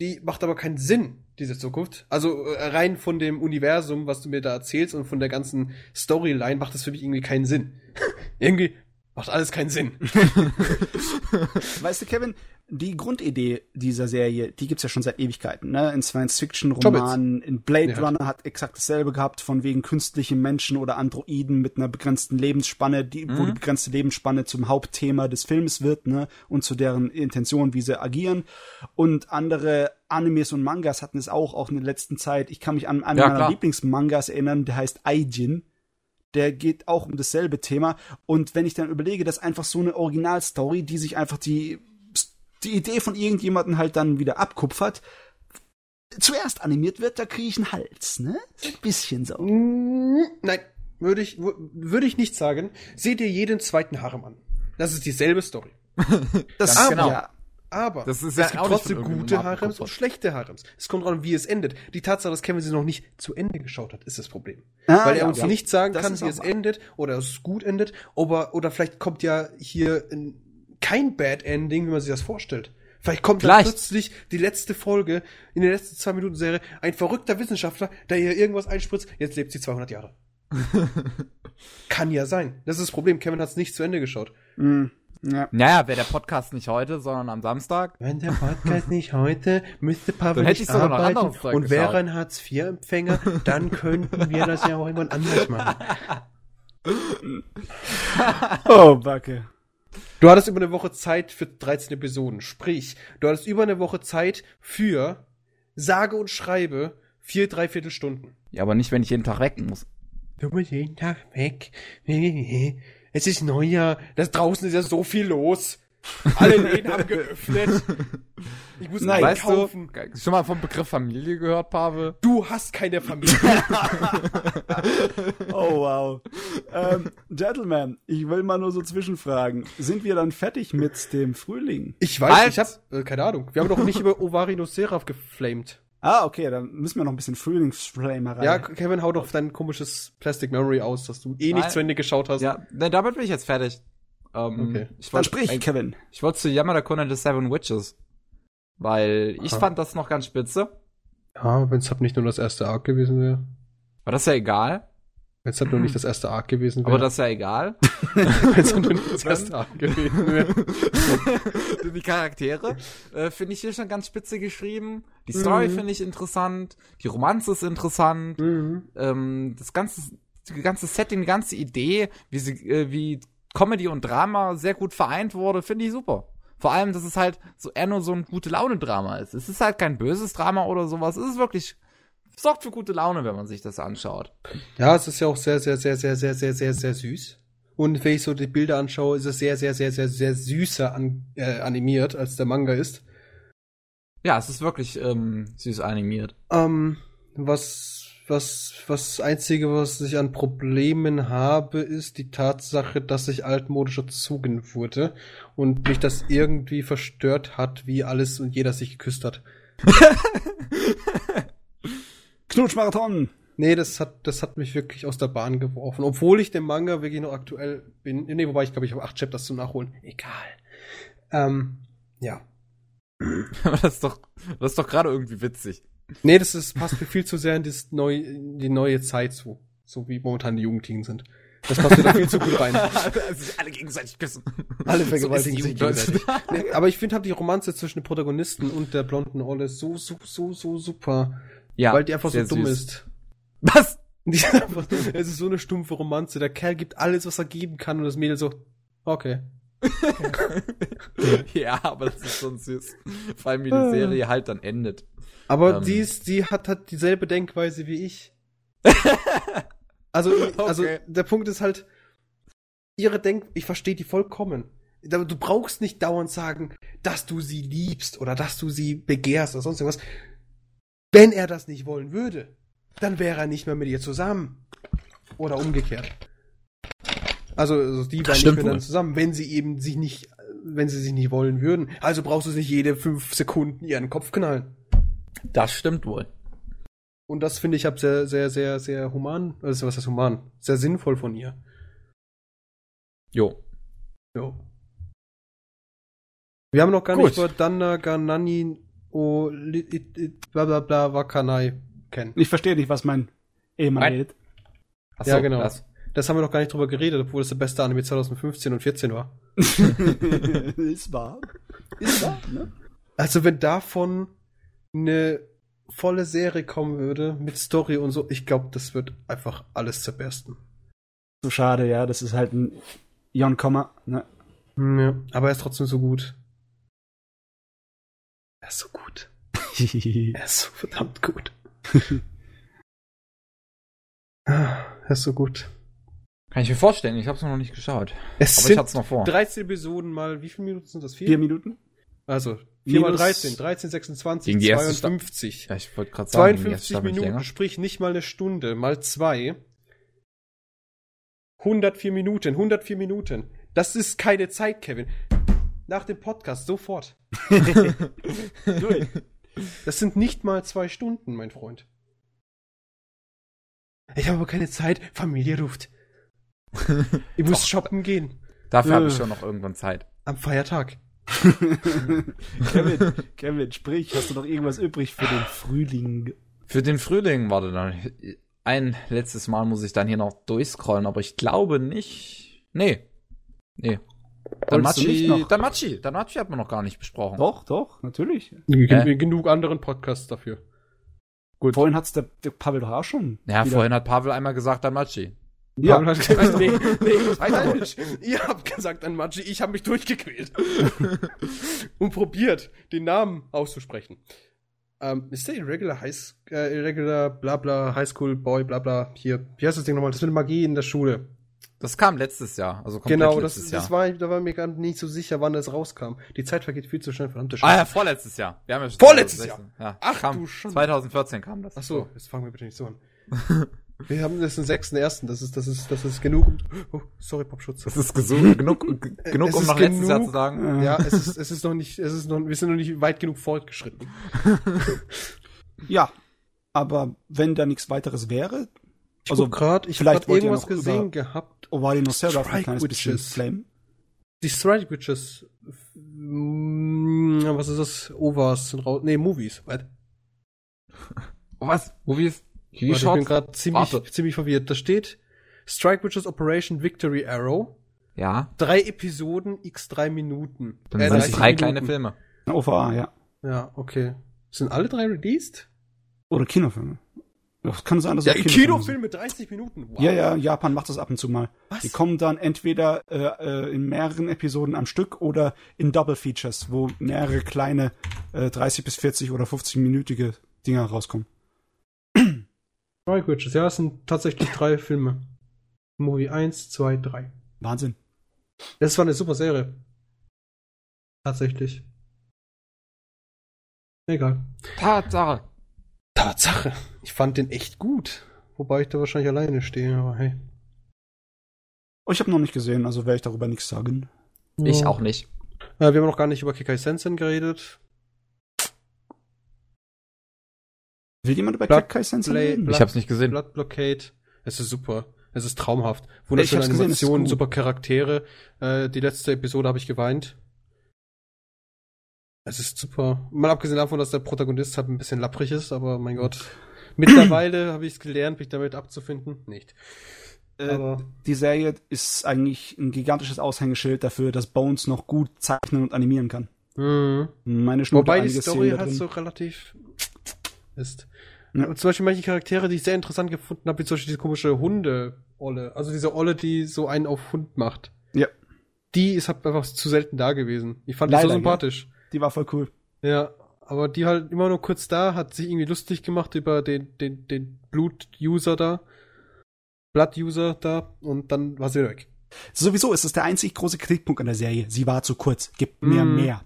S1: Die macht aber keinen Sinn, diese Zukunft. Also äh, rein von dem Universum, was du mir da erzählst und von der ganzen Storyline macht das für mich irgendwie keinen Sinn. irgendwie macht alles keinen Sinn.
S2: Weißt du, Kevin, die Grundidee dieser Serie, die gibt's ja schon seit Ewigkeiten, ne? In Science-Fiction-Romanen, in Blade
S1: Ja.
S2: Runner hat exakt dasselbe gehabt, von wegen künstliche Menschen oder Androiden mit einer begrenzten Lebensspanne, die, wo die begrenzte Lebensspanne zum Hauptthema des Films wird, ne? Und zu deren Intention, wie sie agieren. Und andere Animes und Mangas hatten es auch, auch in der letzten Zeit. Ich kann mich an, an
S3: Ja,
S2: meiner. Lieblingsmangas erinnern, der heißt Aijin der geht auch um dasselbe Thema. Und wenn ich dann überlege, dass einfach so eine Originalstory, die sich einfach die, die Idee von irgendjemandem halt dann wieder abkupfert, zuerst animiert wird, da kriege ich einen Hals, ne? Ein bisschen so.
S1: Mm, Nein, würde ich, wür- würde ich nicht sagen. Seht dir jeden zweiten Harem an. Das ist dieselbe Story.
S2: Das
S3: Ganz genau.
S2: Ja,
S1: Aber
S3: Das ist ja
S1: es gibt trotzdem gute Harems und schlechte Harems. Es kommt dran, wie es endet. Die Tatsache, dass Kevin sie noch nicht zu Ende geschaut hat, ist das Problem.
S2: Ah,
S1: Weil er
S2: ja,
S1: uns
S2: ja.
S1: nicht sagen
S2: Das
S1: kann, wie es endet oder es gut endet. Oder, oder vielleicht kommt ja hier ein, kein Bad Ending, wie man sich das vorstellt. Vielleicht kommt dann
S3: Vielleicht.
S1: plötzlich die letzte Folge in der letzten zwei Minuten Serie ein verrückter Wissenschaftler, der hier irgendwas einspritzt. Jetzt lebt sie 200 Jahre. kann ja sein. Das ist das Problem. Kevin hat es nicht zu Ende geschaut.
S2: mm, ja.
S3: Naja, wäre der Podcast nicht heute, sondern am Samstag.
S1: Wenn der Podcast nicht heute, müsste Pavel
S3: Dann hätte
S1: nicht arbeiten und wäre ein Hartz-IV-Empfänger, dann könnten wir das ja auch irgendwann anders machen.
S2: Oh, Backe.
S1: Du hattest über eine Woche Zeit für 13 Episoden. Sprich, du hattest über eine Woche Zeit für sage und schreibe vier, dreiviertel Stunden.
S3: Ja, aber nicht, wenn ich jeden Tag weg muss.
S1: Du musst jeden Tag weg. Es ist Neujahr. Das draußen ist ja so viel los. Alle Läden haben geöffnet. Ich muss
S2: Nein,
S1: einkaufen.
S3: Weißt du, schon mal vom Begriff Familie gehört, Pavel?
S1: Du hast keine Familie.
S2: Oh, wow. ähm, Gentlemen, ich will mal nur so zwischenfragen. Sind wir dann fertig mit dem Frühling?
S1: Ich weiß,
S3: Halt!
S1: ich hab, äh, keine Ahnung. Wir haben doch nicht über Ovarino Seraph geflamed.
S2: Ah, okay, dann müssen wir noch ein bisschen Frühlingsflame rein.
S1: Ja, Kevin, hau doch dein komisches Plastic Memory aus, dass du eh nicht
S3: Nein.
S1: zu Ende geschaut hast.
S3: Ja, ne, damit bin ich jetzt fertig. Ähm,
S1: Okay.
S3: Ich
S2: dann
S3: wollte
S2: sprich, Kevin.
S3: ich wollte zu Yamada Kun and the Seven Witches. Weil ich
S1: Aha.
S3: fand das noch ganz spitze.
S1: Ja, wenn es halt nicht nur das erste Arc gewesen wäre.
S3: Aber das ist ja egal.
S1: Wenn es halt nur nicht das erste Arc gewesen
S3: Aber
S1: wäre.
S3: das ist ja egal.
S1: wenn es halt nur nicht das erste Arc gewesen wäre.
S3: die Charaktere äh, finde ich hier schon ganz spitze geschrieben. Die Story
S1: Mhm.
S3: finde ich interessant. Die Romanze ist interessant.
S1: Mhm.
S3: ähm, das ganze, die ganze Setting, die ganze Idee, wie sie, äh, wie Comedy und Drama sehr gut vereint wurde, finde ich super. Vor allem, dass es halt so eher nur so ein gute Laune-Drama ist. Es ist halt kein böses Drama oder sowas. Es ist wirklich, sorgt für gute Laune, wenn man sich das anschaut.
S1: Ja, es ist ja auch sehr, sehr, sehr, sehr, sehr, sehr, sehr, sehr süß. Und wenn ich so die Bilder anschaue, ist es sehr, sehr, sehr, sehr, sehr süßer an, äh, animiert, als der Manga ist.
S3: Ja, es ist wirklich ähm, süß animiert.
S1: Ähm, was, was, was Einzige, was ich an Problemen habe, ist die Tatsache, dass ich altmodisch erzogen wurde und mich das irgendwie verstört hat, wie alles und jeder sich geküsst hat.
S2: Knutschmarathon!
S1: Nee, das hat, das hat mich wirklich aus der Bahn geworfen. Obwohl ich dem Manga wirklich noch aktuell bin. Nee, wobei ich glaube, ich habe acht Chapters zum Nachholen. Egal. Ähm, ja.
S3: das ist doch, das ist doch gerade irgendwie witzig.
S1: Nee, das ist, passt mir viel zu sehr in das neu, in die neue Zeit zu. So wie momentan die Jugendlichen sind. Das passt mir da viel zu gut rein.
S3: also alle gegenseitig küssen.
S1: Alle
S3: So
S1: vergewaltigen
S3: die
S1: sich gegenseitig. Nee, aber ich finde halt die Romanze zwischen dem Protagonisten und der blonden Olle so, so, so, so super.
S3: Ja,
S1: weil die einfach so dumm
S3: süß.
S1: ist.
S3: Was?
S1: Es ist so eine stumpfe Romanze. Der Kerl gibt alles, was er geben kann und das Mädel so, okay.
S3: ja, aber das ist schon süß. Vor allem, wie die Serie halt dann endet.
S1: Aber
S3: Ähm.
S1: die ist, die hat halt dieselbe Denkweise wie ich. Also, also
S3: Okay.
S1: der Punkt ist halt, ihre Denk, ich verstehe die vollkommen. Du brauchst nicht dauernd sagen, dass du sie liebst oder dass du sie begehrst oder sonst irgendwas. Wenn er das nicht wollen würde, dann wäre er nicht mehr mit ihr zusammen. Oder umgekehrt. Also, also die beiden mehr dann zusammen, wenn sie eben sich nicht, wenn sie sich nicht wollen würden. Also brauchst du nicht jede fünf Sekunden ihren Kopf knallen.
S3: Das stimmt wohl.
S1: Und das finde ich hab sehr, sehr, sehr, sehr human, also was heißt human? Sehr sinnvoll von ihr.
S3: Jo.
S1: Jo. Wir haben noch gar
S3: Gut.
S1: nicht über Danna Ganani o li- it- it- bla bla bla Wakanai kennen.
S2: Ich verstehe nicht, was mein Ehemann
S3: Nein.
S2: redet.
S3: Achso,
S1: Ja, genau.
S3: Das.
S1: Das haben wir noch gar nicht drüber geredet, obwohl es der beste Anime 2015 und 14 war.
S2: ist wahr. Ist wahr, ne?
S1: Also wenn davon eine volle Serie kommen würde mit Story und so, ich glaube, das wird einfach alles zerbersten.
S2: So schade, ja. Das ist halt ein Jon Komma, ne?
S1: Ja, aber er ist trotzdem so gut. Er ist so gut. Er ist so verdammt gut. Ah, er ist so gut.
S3: Kann ich mir vorstellen, ich hab's noch nicht geschaut.
S1: Es
S3: Aber ich
S1: sind
S3: hab's noch vor.
S1: 13 Episoden mal, wie viele Minuten sind das? Vier?
S2: Vier Minuten?
S1: Also, 4 mal
S2: Minus-
S1: 13, 13, 26,
S3: Gegen die erste
S1: 52.
S3: Ja, ich wollte gerade sagen, die erste
S1: 52
S3: Staffel ist
S1: Minuten,
S3: länger.
S1: sprich nicht mal eine Stunde, mal zwei. 104 Minuten, 104 Minuten. Das ist keine Zeit, Kevin. Nach dem Podcast, sofort. Das sind nicht mal zwei Stunden, mein Freund. Ich habe aber keine Zeit. Familie ruft. Ich muss shoppen gehen.
S3: Dafür habe
S2: Äh.
S3: ich schon noch irgendwann Zeit.
S1: Am Feiertag.
S2: Kevin, Kevin, sprich, hast du noch irgendwas übrig für den Frühling?
S3: Für den Frühling, warte dann. Ein letztes Mal muss ich dann hier noch durchscrollen, aber ich glaube nicht. Nee. Nee.
S2: Noch?
S3: Danmachi, Danmachi hat man noch gar nicht besprochen.
S2: Doch, doch, natürlich.
S3: Hä?
S1: Genug anderen Podcasts dafür.
S2: Gut. Vorhin hat's der, der Pavel doch auch schon.
S3: Ja,
S2: wieder-
S3: vorhin hat Pavel einmal gesagt Danmachi.
S2: Ja,
S1: Pavel hat gesagt, nee, nee, falsch. Ihr habt gesagt Maggi, ich habe mich durchgequält. und probiert, den Namen auszusprechen. Ähm, ist der Irregular High, äh, Irregular Blabla High School Boy Blabla hier, wie heißt das Ding nochmal? Das mit Magie in der Schule.
S3: Das kam letztes Jahr, also komplett
S1: genau, das,
S3: letztes
S1: das
S3: Jahr.
S1: war, da war mir gar nicht so sicher, wann das rauskam. Die Zeit vergeht viel zu schnell, verdammte
S3: ah ja,
S1: Scheiße.
S3: vorletztes Jahr. Wir haben ja schon
S1: Vorletztes
S3: 2016. Ja.
S1: Ach,
S3: kam,
S1: du Schande.
S3: 2014 kam das.
S1: Ach so, jetzt fangen wir bitte nicht so an. wir haben das den 6.1., das ist, das ist, das ist genug. um- Oh, sorry, Popschutz.
S3: Das ist genug, genug
S1: Es
S3: um
S1: ist
S3: noch letztes Jahr
S1: genug.
S3: zu sagen.
S1: Ja, es ist, es ist noch nicht, es ist noch, wir sind noch nicht weit genug fortgeschritten.
S2: ja. Aber wenn da nichts weiteres wäre,
S1: Ich
S2: Also,
S1: gerade, ich habe irgendwas gesehen gehabt.
S2: Ovali noch selber auf ein
S1: Strike
S2: kleines bisschen
S1: Witches.
S2: Flame.
S1: Die Strike Witches, mm, was ist das? Ovas sind raus. Nee, Movies. Warte,
S3: Was? Wie ist?
S1: ich bin gerade ziemlich,
S3: Warte.
S1: ziemlich verwirrt. Da steht Strike Witches Operation Victory Arrow.
S3: Ja.
S1: Drei Episoden, x drei Minuten.
S3: Dann
S1: Äh,
S3: sind es
S1: 30
S3: drei kleine
S1: Minuten.
S3: Filme.
S2: OVA, ja.
S1: Ja, okay. Sind alle drei released?
S2: Oder Kinofilme. Das kann sein, dass
S1: Ja, Kinofilm
S2: Kinofilme
S1: mit 30 Minuten. Wow.
S2: Ja, ja, Japan macht das ab und zu mal.
S1: Was?
S2: Die kommen dann entweder äh, äh, in mehreren Episoden am Stück oder in Double Features, wo mehrere kleine äh, 30 bis 40 oder 50-minütige Dinger rauskommen.
S1: Strike Witches, ja, es sind tatsächlich drei Filme. Movie 1, 2, 3.
S2: Wahnsinn.
S1: Das war eine super Serie. Tatsächlich. Egal.
S3: Tatsache.
S1: Tatsache. Ich fand den echt gut. Wobei ich da wahrscheinlich alleine stehe, aber hey.
S2: Oh, ich habe noch nicht gesehen, also werde ich darüber nichts sagen.
S3: Ich
S1: Ja.
S3: auch nicht.
S1: Äh, wir haben noch gar nicht über Kikai Sensen geredet.
S2: Will jemand über
S1: Blood
S2: Kai Sensen reden?
S1: Blood-
S3: Ich hab's nicht gesehen.
S1: Blood Blockade. Es ist super. Es ist traumhaft. Wunderschöne Animationen, super Charaktere. Äh, die letzte Episode habe ich geweint. Es ist super. Mal abgesehen davon, dass der Protagonist halt ein bisschen lapprig ist, aber mein Gott. Mittlerweile habe ich es gelernt, mich damit abzufinden. Nicht.
S2: Äh, die Serie ist eigentlich ein gigantisches Aushängeschild dafür, dass Bones noch gut zeichnen und animieren kann.
S1: Mhm.
S2: Meine Schnute
S1: Wobei die Story halt so relativ ist.
S2: Ja.
S1: Und zum Beispiel manche Charaktere, die ich sehr interessant gefunden habe, wie zum Beispiel diese komische Hunde-Olle. Also diese Olle, die so einen auf Hund macht.
S2: Ja.
S1: Die ist halt einfach zu selten da gewesen. Ich fand die
S2: Leider,
S1: so
S2: ja.
S1: sympathisch.
S2: Die war voll cool.
S1: Ja. Aber die halt immer nur kurz da, hat sich irgendwie lustig gemacht über den, den, den Blut-User da. Blood-User da. Und dann war sie weg.
S2: Sowieso ist es der einzig große Kritikpunkt an der Serie. Sie war zu kurz. Gibt mehr,
S1: Mm.
S2: mehr.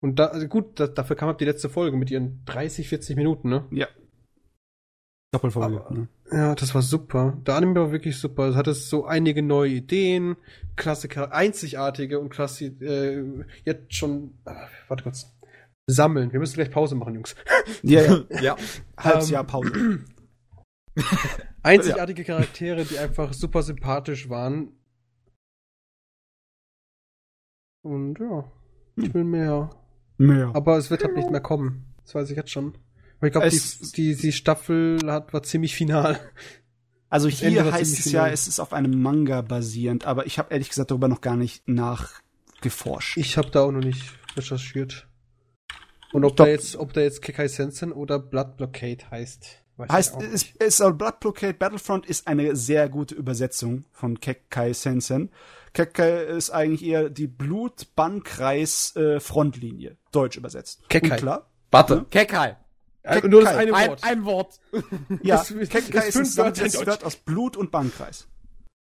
S1: Und da, also gut, da, dafür kam halt die letzte Folge mit ihren 30, 40 Minuten, ne?
S2: Ja. Doppelfolge.
S1: Aber-
S2: ne?
S1: Ja, das war super. Der Anime war wirklich super. Es hatte so einige neue Ideen, Klassiker, einzigartige und klasse, äh, jetzt schon, äh, warte kurz, sammeln. Wir müssen gleich Pause machen, Jungs.
S2: Ja, ja.
S3: Ja.
S2: Halbes
S1: Ähm,
S2: Jahr Pause.
S1: Einzigartige Charaktere, die einfach super sympathisch waren. Und ja, ich will mehr.
S2: Mehr.
S1: Aber es wird halt nicht mehr kommen. Das weiß ich jetzt schon. Weil ich glaube, die, die, die Staffel hat, war ziemlich final.
S2: Also
S1: Das
S2: hier heißt es ja, es ist auf einem Manga basierend, aber ich habe ehrlich gesagt darüber noch gar nicht nachgeforscht.
S1: Ich habe da auch noch nicht recherchiert. Und ob
S2: Doch.
S1: da jetzt, ob da jetzt Kekai Sensen oder Blood Blockade heißt. Weiß
S2: heißt,
S1: ich auch
S2: es,
S1: nicht.
S2: es soll Blood Blockade Battlefront ist eine sehr gute Übersetzung von Kekkai Sensen. Kekkai ist eigentlich eher die Blut-Bannkreis-Frontlinie, deutsch übersetzt.
S1: Kekkai.
S2: Und klar.
S3: Warte. Kekai.
S1: Äh, nur das
S2: Kekai.
S1: eine
S3: Ein,
S1: Wort.
S3: ein Wort.
S2: Ja,
S1: Das ist-
S2: ist ein. Wort aus Blut und Bannkreis.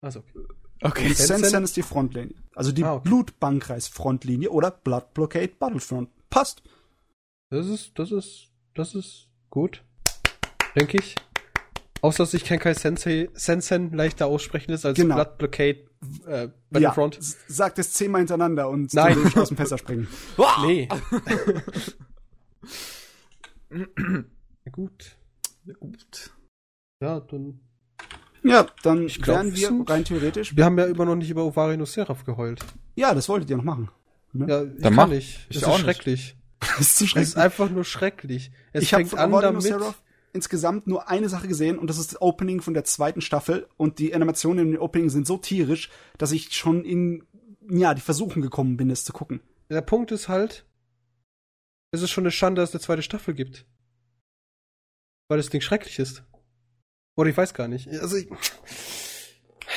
S1: Also, okay.
S3: Okay.
S2: Und
S1: Sensen?
S2: Sensen ist die Frontlinie. Also die
S1: Ah, okay.
S2: Blut-Bannkreis-Frontlinie oder Blood Blockade Battlefront. Passt.
S1: Das ist, das ist, das ist gut. Denke ich. Außer dass sich Kenkai Sensei, Sensen leichter aussprechen ist als
S2: Genau.
S1: Blood Blockade äh, Battlefront.
S2: Ja, s- sagt es zehnmal hintereinander und
S1: Nein.
S2: du aus dem Fenster springen.
S1: Nee. Na gut.
S3: Gut.
S1: Ja, dann.
S2: Ja, dann
S1: Ich glaub,
S2: wären
S1: wir
S2: rein theoretisch.
S1: Wir haben ja immer noch nicht über Ovari no Seraph geheult.
S2: Ja, das wolltet ihr noch machen.
S1: Ja, ich
S3: Dann
S1: kann
S3: mach.
S1: nicht.
S3: Ich
S1: Es
S3: auch
S1: ist
S3: nicht.
S1: Schrecklich.
S2: Das ist zu
S1: Es ist einfach nur schrecklich. Es
S2: ich habe von
S1: an damit.
S2: Seraph insgesamt nur eine Sache gesehen und das ist das Opening von der zweiten Staffel und die Animationen in den Opening sind so tierisch, dass ich schon in ja, die Versuchen gekommen bin, es zu gucken.
S1: Der Punkt ist halt, es ist schon eine Schande, dass es eine zweite Staffel gibt. Weil das Ding schrecklich ist. Oder ich weiß gar nicht. Also ich,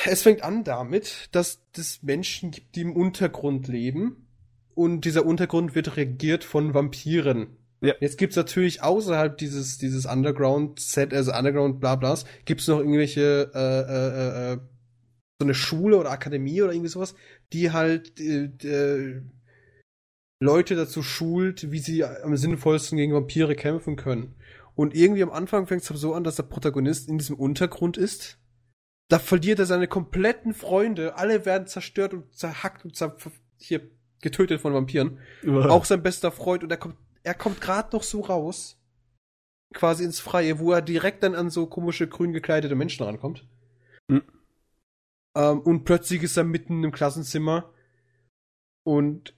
S1: es fängt an damit, dass es Menschen gibt, die im Untergrund leben. Und dieser Untergrund wird regiert von Vampiren.
S2: Ja.
S1: Jetzt gibt's natürlich außerhalb dieses, dieses Underground-Set, also Underground-Blablas, gibt's noch irgendwelche, äh, äh, äh, so eine Schule oder Akademie oder irgendwie sowas, die halt äh, äh, Leute dazu schult, wie sie am sinnvollsten gegen Vampire kämpfen können. Und irgendwie am Anfang fängt es so an, dass der Protagonist in diesem Untergrund ist. Da verliert er seine kompletten Freunde. Alle werden zerstört und zerhackt und zer hier getötet von Vampiren. Auch sein bester Freund. Und er kommt, er kommt gerade noch so raus. Quasi ins Freie, wo er direkt dann an so komische grün gekleidete Menschen rankommt.
S2: Hm.
S1: Ähm, und plötzlich ist er mitten im Klassenzimmer und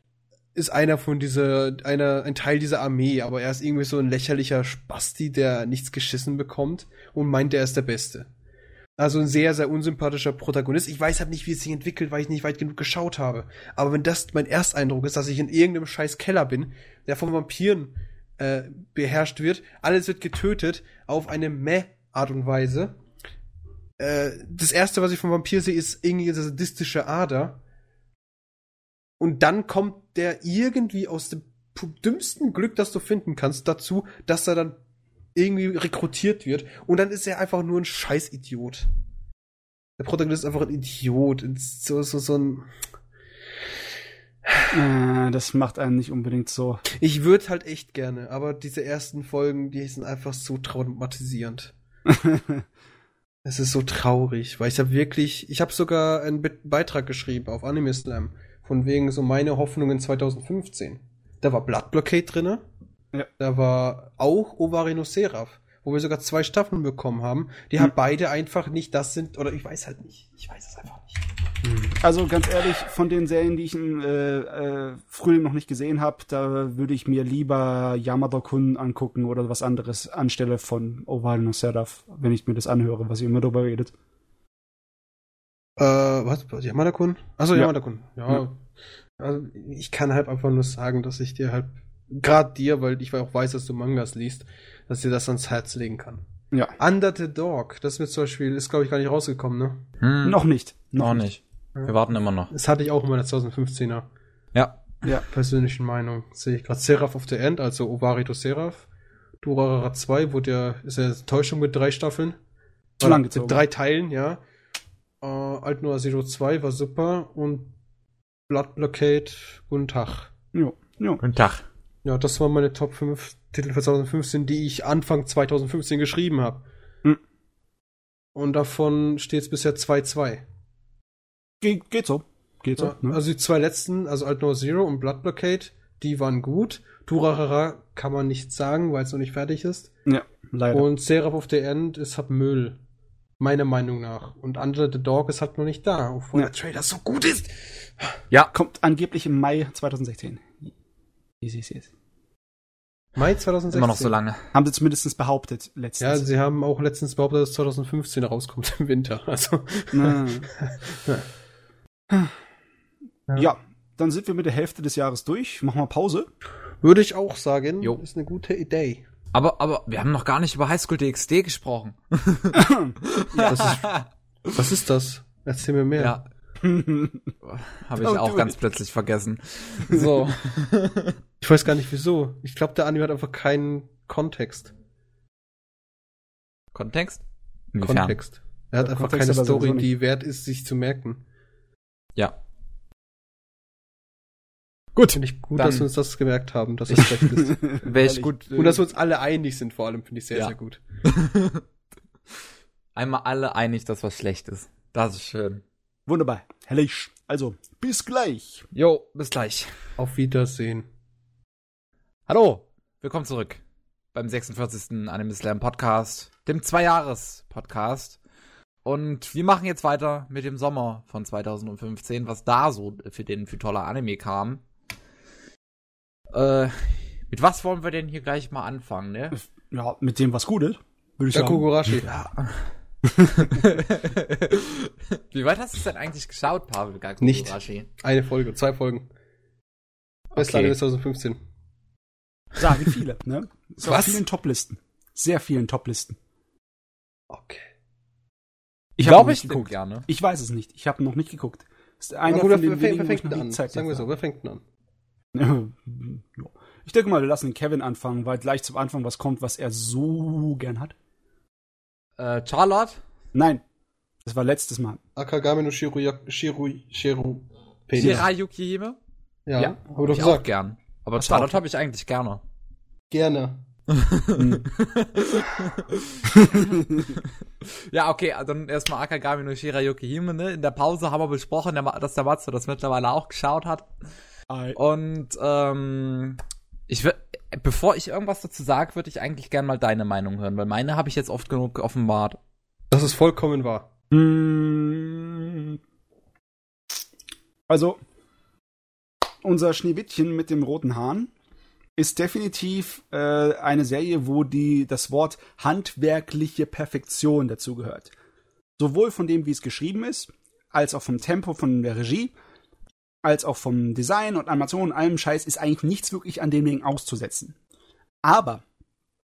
S1: ist einer von dieser, einer, ein Teil dieser Armee, aber er ist irgendwie so ein lächerlicher Spasti, der nichts geschissen bekommt und meint, er ist der Beste. Also ein sehr, sehr unsympathischer Protagonist. Ich weiß halt nicht, wie es sich entwickelt, weil ich nicht weit genug geschaut habe. Aber wenn das mein Ersteindruck ist, dass ich in irgendeinem scheiß Keller bin, der von Vampiren äh, beherrscht wird, alles wird getötet auf eine meh Art und Weise. Äh, das erste, was ich vom Vampir sehe, ist irgendwie diese sadistische Ader. Und dann kommt der irgendwie aus dem dümmsten Glück, das du finden kannst, dazu, dass er dann irgendwie rekrutiert wird. Und dann ist er einfach nur ein Scheißidiot. Der Protagonist ist einfach ein Idiot. So, so, so ein.
S2: Äh, das macht einen nicht unbedingt so.
S1: Ich würde halt echt gerne, aber diese ersten Folgen, die sind einfach so traumatisierend. es ist so traurig, weil ich habe wirklich, ich habe sogar einen Be Beitrag geschrieben auf Anime Slam von wegen so meine Hoffnungen 2015. Da war Blood Blockade drinne. Ja. Da war auch Ovarino Seraph, wo wir sogar zwei Staffeln bekommen haben, die hm. halt beide einfach nicht das sind, oder ich weiß halt nicht. Ich weiß es einfach nicht.
S2: Hm. Also ganz ehrlich, von den Serien, die ich im äh, äh, Frühling noch nicht gesehen habe, da würde ich mir lieber Yamada-kun angucken oder was anderes anstelle von Ovarino Seraph, wenn ich mir das anhöre, was ihr immer darüber redet.
S1: Äh, was? Yamada-kun? Achso, ja. Yamada-kun. Ja. ja. Also, ich kann halt einfach nur sagen, dass ich dir halt, gerade dir, weil ich auch weiß, dass du Mangas liest, dass dir das ans Herz legen kann. Ja. Under the Dog, das mit zum Beispiel, ist glaube ich gar nicht rausgekommen, ne?
S2: Hm. Noch nicht.
S3: Noch, noch nicht. Ja. Wir warten immer noch.
S1: Das hatte ich auch in meiner 2015er.
S3: Ja.
S1: Ja. Persönlichen Meinung. Sehe ich gerade Seraph of the End, also Ovarito Seraph. Durarara 2, wo der, ist ja Täuschung mit drei Staffeln.
S2: Zu lang gezogen. Mit
S1: drei Teilen, ja. Äh, Alt Noir Zero 2 war super und Blood Blockade, guten Tag.
S2: Jo, jo.
S3: Guten Tag.
S1: Ja, das waren meine Top 5 Titel für 2015, die ich Anfang 2015 geschrieben habe. Hm. Und davon steht es bisher 2-2.
S2: Ge geht so. Geht so.
S1: Ja, ne? Also die zwei letzten, also Alt No Zero und Blood Blockade, die waren gut. Durarara kann man nicht sagen, weil es noch nicht fertig ist.
S2: Ja, leider.
S1: Und Seraph of the End ist halt Müll. Meiner Meinung nach. Und Under the Dog ist halt noch nicht da, obwohl ja. der Trailer so gut ist.
S2: Ja. Kommt angeblich im Mai 2016. Yes, yes, yes.
S1: Mai 2016.
S3: Immer noch so lange.
S2: Haben sie zumindest behauptet, letztens.
S1: Ja, sie haben auch letztens behauptet, dass 2015 rauskommt im Winter. Also. ja.
S2: ja, dann sind wir mit der Hälfte des Jahres durch. Machen wir Pause.
S1: Würde ich auch sagen. Jo. Ist eine gute Idee.
S3: Aber, aber wir haben noch gar nicht über Highschool DxD gesprochen.
S1: ja. ist, was ist das? Erzähl mir mehr. Ja.
S3: Habe ich auch ganz it. plötzlich vergessen. So.
S1: ich weiß gar nicht wieso. Ich glaube, der Anime hat einfach keinen Kontext.
S3: Kontext?
S1: Inwiefern? Kontext. Er hat der einfach Kontext keine Story, die wert ist, sich zu merken.
S3: Ja.
S1: Gut. Finde ich gut, dass wir uns das gemerkt haben, dass es schlecht ist.
S3: Wäre ich gut.
S1: Und dass wir uns alle einig sind, vor allem, finde ich sehr, ja. sehr gut.
S3: Einmal alle einig, dass was schlecht ist. Das ist schön.
S2: Wunderbar. Herrlich. Also, bis gleich.
S3: Jo, bis gleich.
S1: Auf Wiedersehen.
S3: Hallo, willkommen zurück beim 46. Anime Slam Podcast, dem Zwei-Jahres-Podcast. Und wir machen jetzt weiter mit dem Sommer von 2015, was da so für den für toller Anime kam. Äh, mit was wollen wir denn hier gleich mal anfangen, ne?
S2: Ja, mit dem, was gut ist,
S1: würde ich
S2: Der
S1: sagen. Kogurashi. Ja.
S3: Wie weit hast du es denn eigentlich geschaut, Pavel
S1: Nicht. Eine Folge, zwei Folgen. Beste okay. 2015.
S2: Sagen viele, ne? Ist Was? auf vielen Toplisten. Sehr vielen Toplisten.
S1: Okay.
S2: Ich glaube ich geguckt. Gerne. Ich weiß es nicht. Ich habe noch nicht geguckt.
S1: Ist einer gut, von den wer, wer fängt an? Sagen wir so, wer fängt denn an?
S2: Ich denke mal, wir lassen Kevin anfangen, weil gleich zum Anfang was kommt, was er so gern hat.
S3: Äh, Charlotte?
S2: Nein. Das war letztes Mal.
S1: Akagami no Shiru, Shiru, Shiru,
S3: Shirayuki Hime?
S1: Ja,
S3: ja habe ich auch gern. Aber was Charlotte habe ich eigentlich gerne.
S1: Gerne.
S3: ja, okay, dann erstmal Akagami no Shirayuki Hime, ne? In der Pause haben wir besprochen, dass der Matze das mittlerweile auch geschaut hat. Und ähm, ich würde, bevor ich irgendwas dazu sage, würde ich eigentlich gern mal deine Meinung hören, weil meine habe ich jetzt oft genug offenbart.
S1: Das ist vollkommen wahr.
S2: Hm. Also, unser Schneewittchen mit dem roten Haaren ist definitiv äh, eine Serie, wo die das Wort handwerkliche Perfektion dazugehört. Sowohl von dem, wie es geschrieben ist, als auch vom Tempo von der Regie, als auch vom Design und Animation und allem Scheiß ist eigentlich nichts wirklich an dem Ding auszusetzen. Aber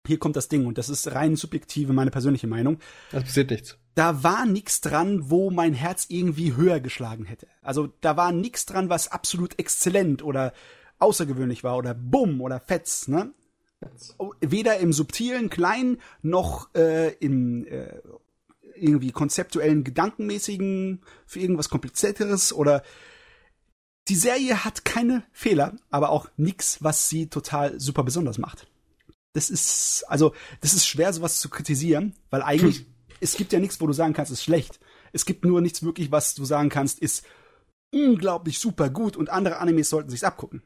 S2: hier kommt das Ding und das ist rein subjektive, meine persönliche Meinung.
S1: Das passiert nichts.
S2: Da war nichts dran, wo mein Herz irgendwie höher geschlagen hätte. Also da war nichts dran, was absolut exzellent oder außergewöhnlich war oder bumm oder fetz, ne? Weder im subtilen Kleinen noch äh, im äh, irgendwie konzeptuellen, gedankenmäßigen für irgendwas komplizierteres oder die Serie hat keine Fehler, aber auch nichts, was sie total super besonders macht. Das ist, also, das ist schwer, sowas zu kritisieren, weil eigentlich, hm. es gibt ja nichts, wo du sagen kannst, ist schlecht. Es gibt nur nichts wirklich, was du sagen kannst, ist unglaublich super gut und andere Animes sollten sich's abgucken.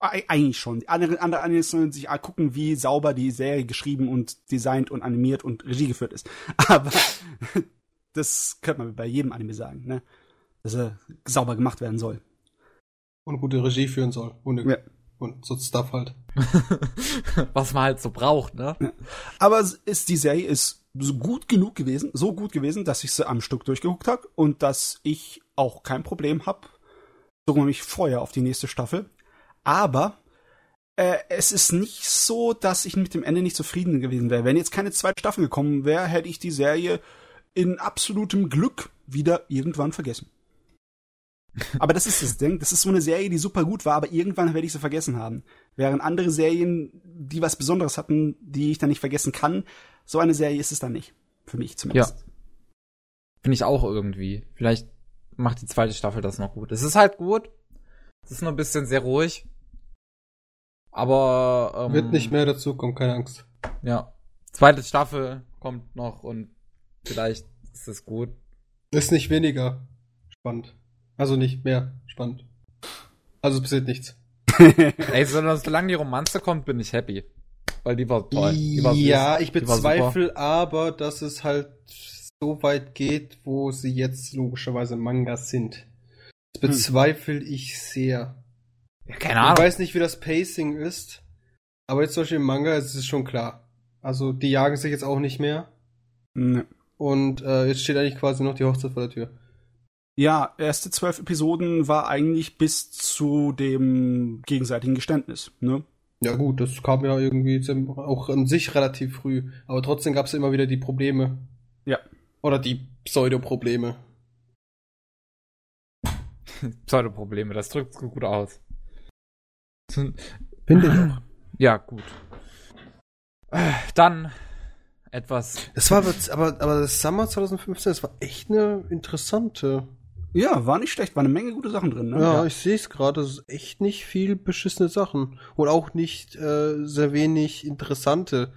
S2: Eigentlich schon. Andere, andere Animes sollen sich gucken, wie sauber die Serie geschrieben und designt und animiert und Regie geführt ist. Aber das könnte man bei jedem Anime sagen, ne? Dass er sauber gemacht werden soll.
S1: Und gute Regie führen soll. Und, ja. und so Stuff halt.
S3: Was man halt so braucht, ne? Ja.
S2: Aber ist, die Serie ist so gut genug gewesen, so gut gewesen, dass ich sie am Stück durchgeguckt habe und dass ich auch kein Problem habe. Sogar mich freue auf die nächste Staffel aber äh, es ist nicht so, dass ich mit dem Ende nicht zufrieden gewesen wäre. Wenn jetzt keine zweite Staffel gekommen wäre, hätte ich die Serie in absolutem Glück wieder irgendwann vergessen. Aber das ist das Ding. Das ist so eine Serie, die super gut war, aber irgendwann werde ich sie vergessen haben. Während andere Serien, die was Besonderes hatten, die ich dann nicht vergessen kann, so eine Serie ist es dann nicht. Für mich zumindest. Ja.
S3: Finde ich auch irgendwie. Vielleicht macht die zweite Staffel das noch gut. Es ist halt gut, es ist nur ein bisschen sehr ruhig. Aber
S1: ähm, wird nicht mehr dazu kommen, keine Angst.
S3: Ja. Zweite Staffel kommt noch und vielleicht ist es gut.
S1: Ist nicht weniger spannend. Also nicht mehr spannend. Also es passiert nichts.
S3: Ey, solange die Romanze kommt, bin ich happy. Weil die war toll. Die war
S1: ja, ich bezweifle aber, dass es halt so weit geht, wo sie jetzt logischerweise Mangas sind. Das hm. bezweifle hm. ich sehr.
S3: Ja, keine Ahnung.
S1: Ich weiß nicht, wie das Pacing ist, aber jetzt zum Beispiel im Manga ist es schon klar. Also die jagen sich jetzt auch nicht mehr.
S2: Ne.
S1: Und äh, jetzt steht eigentlich quasi noch die Hochzeit vor der Tür.
S2: Ja, erste zwölf Episoden war eigentlich bis zu dem gegenseitigen Geständnis, ne?
S1: Ja gut, das kam ja irgendwie auch an sich relativ früh. Aber trotzdem gab es immer wieder die Probleme.
S2: Ja.
S1: Oder die Pseudoprobleme.
S3: Pseudoprobleme, das drückt gut aus.
S1: Finde ich auch.
S3: Ja, gut. Dann etwas.
S1: Es war aber, aber das Summer 2015, das war echt eine interessante.
S2: Ja, war nicht schlecht, war eine Menge gute Sachen drin. Ne?
S1: Ja, ja. ich sehe es gerade, es ist echt nicht viel beschissene Sachen und auch nicht äh, sehr wenig interessante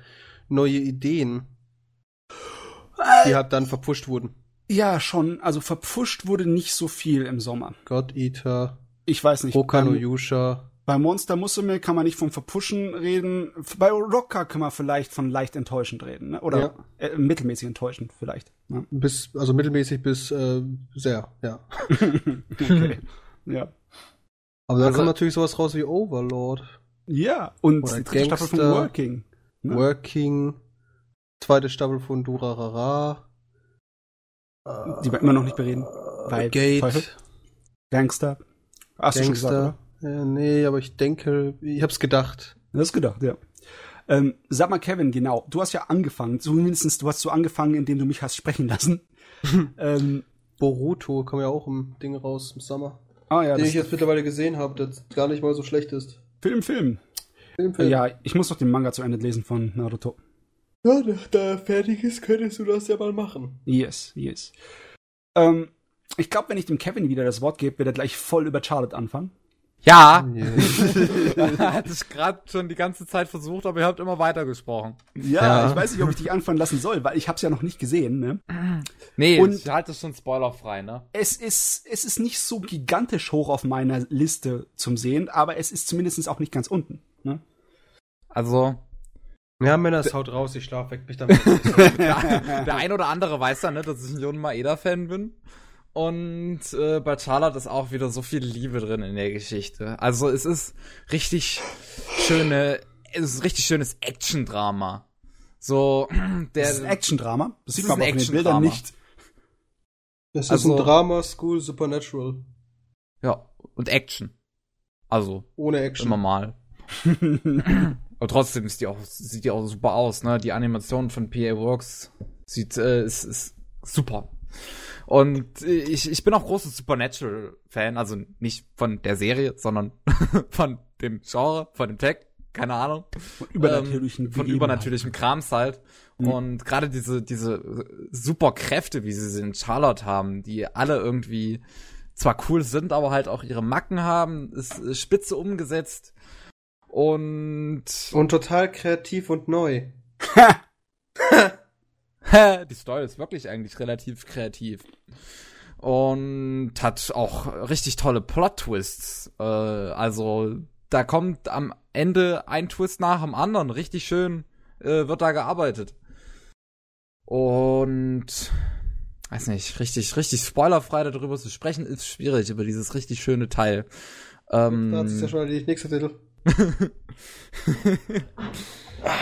S1: neue Ideen, die halt dann verpusht wurden.
S2: Ja, schon. Also verpfuscht wurde nicht so viel im Sommer.
S1: God Eater.
S2: Ich weiß nicht.
S1: Okano Yusha.
S2: Bei Monster Musume kann man nicht vom Verpushen reden. Bei Rocker kann man vielleicht von leicht enttäuschend reden. Ne? Oder ja. äh, mittelmäßig enttäuschend vielleicht.
S1: Ne? Bis, also mittelmäßig bis äh, sehr, ja.
S2: okay. Ja.
S1: Aber da also, kommt natürlich sowas raus wie Overlord.
S2: Ja, und Oder die dritte Gangster, Staffel von Working.
S1: Ne? Working. Zweite Staffel von Durarara.
S2: Die wir immer noch nicht bereden.
S1: Weil Gate. Teufel.
S2: Gangster.
S1: Hast Gangster. du schon gesagt, ja, nee, aber ich denke, ich hab's gedacht.
S2: Du hast gedacht, ja. Ähm, sag mal, Kevin, genau. Du hast ja angefangen, zumindest du hast so angefangen, indem du mich hast sprechen lassen.
S1: ähm, Boruto kam ja auch im Ding raus im Sommer.
S2: Ah, ja,
S1: den ich jetzt mittlerweile gesehen habe, der gar nicht mal so schlecht ist.
S2: Film, Film. Film, Film. Ja, ich muss noch den Manga zu Ende lesen von Naruto.
S1: Ja, da er fertig ist, könntest du das ja mal machen.
S2: Yes, yes. Ähm, ich glaube, wenn ich dem Kevin wieder das Wort gebe, wird er gleich voll über Charlotte anfangen.
S3: Ja. Yeah. Hatte ich gerade schon die ganze Zeit versucht, aber ihr habt immer weitergesprochen.
S2: Ja, ja, ich weiß nicht, ob ich dich anfangen lassen soll, weil ich hab's ja noch nicht gesehen, ne?
S3: Nee, Und ich halte es schon spoilerfrei, ne?
S2: Es ist, es ist nicht so gigantisch hoch auf meiner Liste zum Sehen, aber es ist zumindest auch nicht ganz unten, ne?
S3: Also.
S1: Ja, Männer, es haut raus, ich schlaf weg mich damit.
S3: der, der ein oder andere weiß ja, ne, dass ich ein Jon Maeda-Fan bin. Und äh, bei Charlotte ist auch wieder so viel Liebe drin in der Geschichte. Also es ist richtig schöne, es ist richtig schönes Action-Drama. So, der. Das
S2: ist ein Action-Drama? Das sieht man aber in den Bildern nicht.
S1: Das ist also, ein Drama School Supernatural.
S3: Ja, und Action. Also.
S1: Ohne Action.
S3: Immer mal. Aber trotzdem ist die auch, sieht die auch super aus, ne? Die Animation von PA Works sieht, äh, ist, ist super. Und ich, ich bin auch großer Supernatural-Fan, also nicht von der Serie, sondern von dem Genre, von dem Tag, keine Ahnung.
S2: Von übernatürlichen
S3: ähm, Von übernatürlichem Krams halt. Mhm. Und gerade diese, diese Superkräfte, wie sie sie in Charlotte haben, die alle irgendwie zwar cool sind, aber halt auch ihre Macken haben, ist spitze umgesetzt. Und.
S1: Und total kreativ und neu.
S3: die Story ist wirklich eigentlich relativ kreativ. Und hat auch richtig tolle Plot-Twists. Äh, also, da kommt am Ende ein Twist nach dem anderen. Richtig schön äh, wird da gearbeitet. Und weiß nicht, richtig, richtig spoilerfrei darüber zu sprechen, ist schwierig über dieses richtig schöne Teil.
S1: Ähm, das ist ja schon der nächste Titel.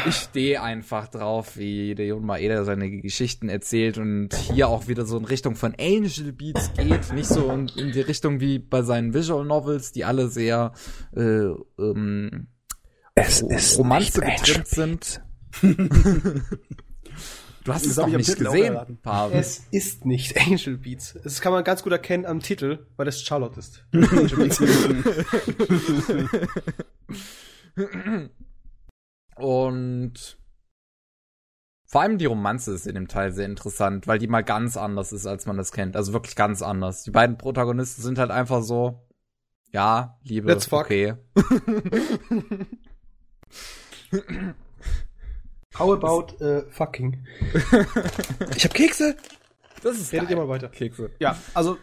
S3: ich stehe einfach drauf, wie der Jon Maeda seine Geschichten erzählt und hier auch wieder so in Richtung von Angel Beats geht, nicht so in, in die Richtung wie bei seinen Visual Novels, die alle sehr äh, ähm,
S1: es ist
S3: Romanze getrimmt sind. Du hast es doch nicht gesehen,
S1: Pavel. Es ist nicht Angel Beats. Das kann man ganz gut erkennen am Titel, weil es Charlotte ist.
S3: Und vor allem die Romanze ist in dem Teil sehr interessant, weil die mal ganz anders ist, als man das kennt. Also wirklich ganz anders. Die beiden Protagonisten sind halt einfach so, ja, Liebe,
S1: Let's fuck.
S3: okay.
S1: How about äh, fucking? ich hab Kekse.
S3: Das ist
S1: Redet ihr mal weiter.
S2: Kekse. Ja, also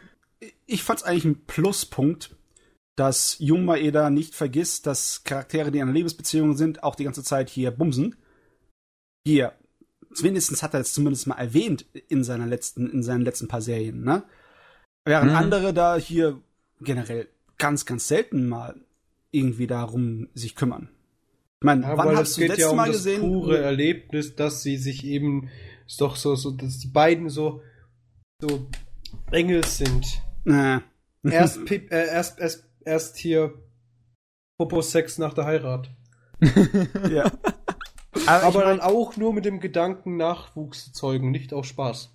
S2: ich fand's eigentlich ein Pluspunkt, dass Jung Maeda nicht vergisst, dass Charaktere, die in einer Liebesbeziehung sind, auch die ganze Zeit hier bumsen. Hier, zumindest hat er es zumindest mal erwähnt in seiner letzten, in seinen letzten paar Serien, ne? Während hm. andere da hier generell ganz, ganz selten mal irgendwie darum sich kümmern.
S1: Ich meine, ja, wann hast du das letzte ja um Mal das gesehen? pure Erlebnis, dass sie sich eben ist doch so, so, dass die beiden so, so Engel sind.
S2: Äh.
S1: Erst, äh, erst, erst, erst hier Popo-Sex nach der Heirat.
S2: ja.
S1: Aber, Aber dann auch nur mit dem Gedanken, Nachwuchs zu zeugen, nicht aus Spaß.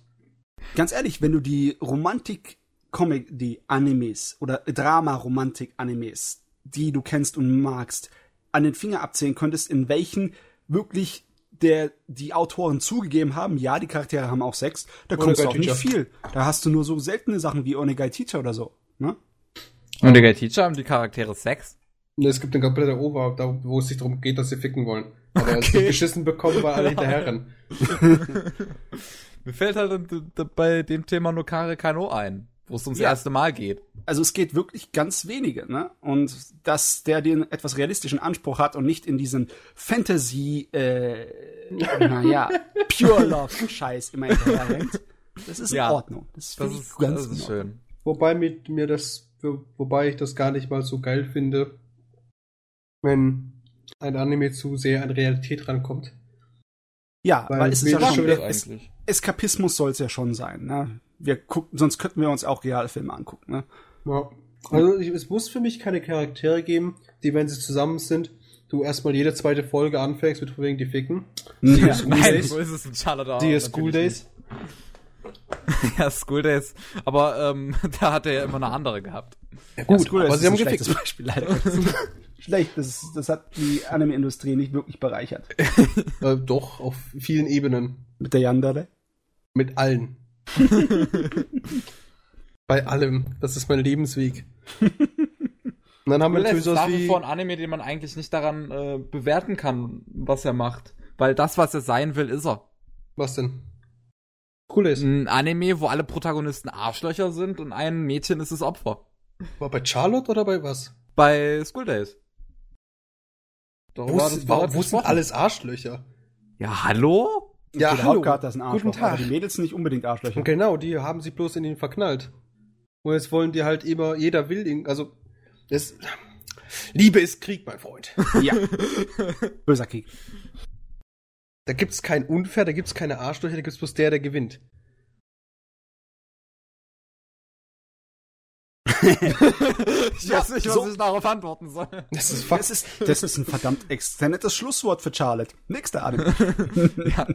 S2: Ganz ehrlich, wenn du die Romantik-Comedy-Animes oder Drama-Romantik-Animes, die du kennst und magst, an den Finger abzählen könntest, in welchen wirklich der die Autoren zugegeben haben, ja, die Charaktere haben auch Sex, da kommst du auch nicht viel. Da hast du nur so seltene Sachen wie Onegai Teacher oder so, ne?
S3: Onegai Teacher haben die Charaktere Sex?
S1: Ne, es gibt eine komplette Over, da, wo es sich darum geht, dass sie ficken wollen. Aber okay. sie geschissen bekommen, weil alle hinterherren.
S3: Mir fällt halt bei dem Thema nur Kare Kano ein wo es ums ja. erste Mal geht.
S2: Also es geht wirklich ganz wenige, ne? Und dass der den etwas realistischen Anspruch hat und nicht in diesen Fantasy, äh, naja, Pure Love Scheiß immer hinterherrennt. Das ist ja, in Ordnung.
S3: Das, das ist ganz das ist schön.
S1: Wobei mit mir das, wobei ich das gar nicht mal so geil finde, wenn ein Anime zu sehr an Realität rankommt.
S2: Ja, weil, weil es ist ja schon es, Eskapismus soll es ja schon sein, ne? wir gucken, sonst könnten wir uns auch Realfilme angucken. Ne?
S1: Ja. Also ich, es muss für mich keine Charaktere geben, die, wenn sie zusammen sind, du erstmal jede zweite Folge anfängst mit wegen die Ficken.
S3: Die ja, School nein, Days. so ist es in Charlotte
S1: Die School Days.
S3: ja, School Days. Aber ähm, da hat er ja immer eine andere gehabt.
S2: Ja, gut, ja, aber sie haben gefickt. Beispiel leider. Schlecht, das, das hat die Anime-Industrie nicht wirklich bereichert.
S1: äh, doch, auf vielen Ebenen.
S2: Mit der Yandere?
S1: Mit allen. Bei allem. Das ist mein Lebensweg.
S3: Und dann haben wir natürlich so wie vor ein Anime, den man eigentlich nicht daran äh, bewerten kann, was er macht, weil das, was er sein will, ist er.
S1: Was denn?
S3: Cool ist. Ein Anime, wo alle Protagonisten Arschlöcher sind und ein Mädchen ist das Opfer.
S1: War bei Charlotte oder bei was?
S3: Bei School Days.
S1: Wo, ist, wo sind alles Arschlöcher?
S3: Ja, hallo?
S2: Ja, der Hauptcharakter ist ein Arschloch, Guten Tag. aber die Mädels sind nicht unbedingt Arschlöcher.
S1: Genau, die haben sie bloß in ihn verknallt. Und jetzt wollen die halt immer, jeder will ihn, also, das, Liebe ist Krieg, mein Freund.
S2: Ja. Böser Krieg.
S1: Da gibt's kein Unfair, da gibt's keine Arschlöcher, da gibt's bloß der, der gewinnt.
S3: ich
S2: Ja,
S3: weiß nicht, was
S2: so-
S3: ich darauf antworten soll.
S1: Das ist.
S2: Das ist, das ist ein verdammt exzennettes Schlusswort für Charlotte. Nächster Adam.
S3: ja,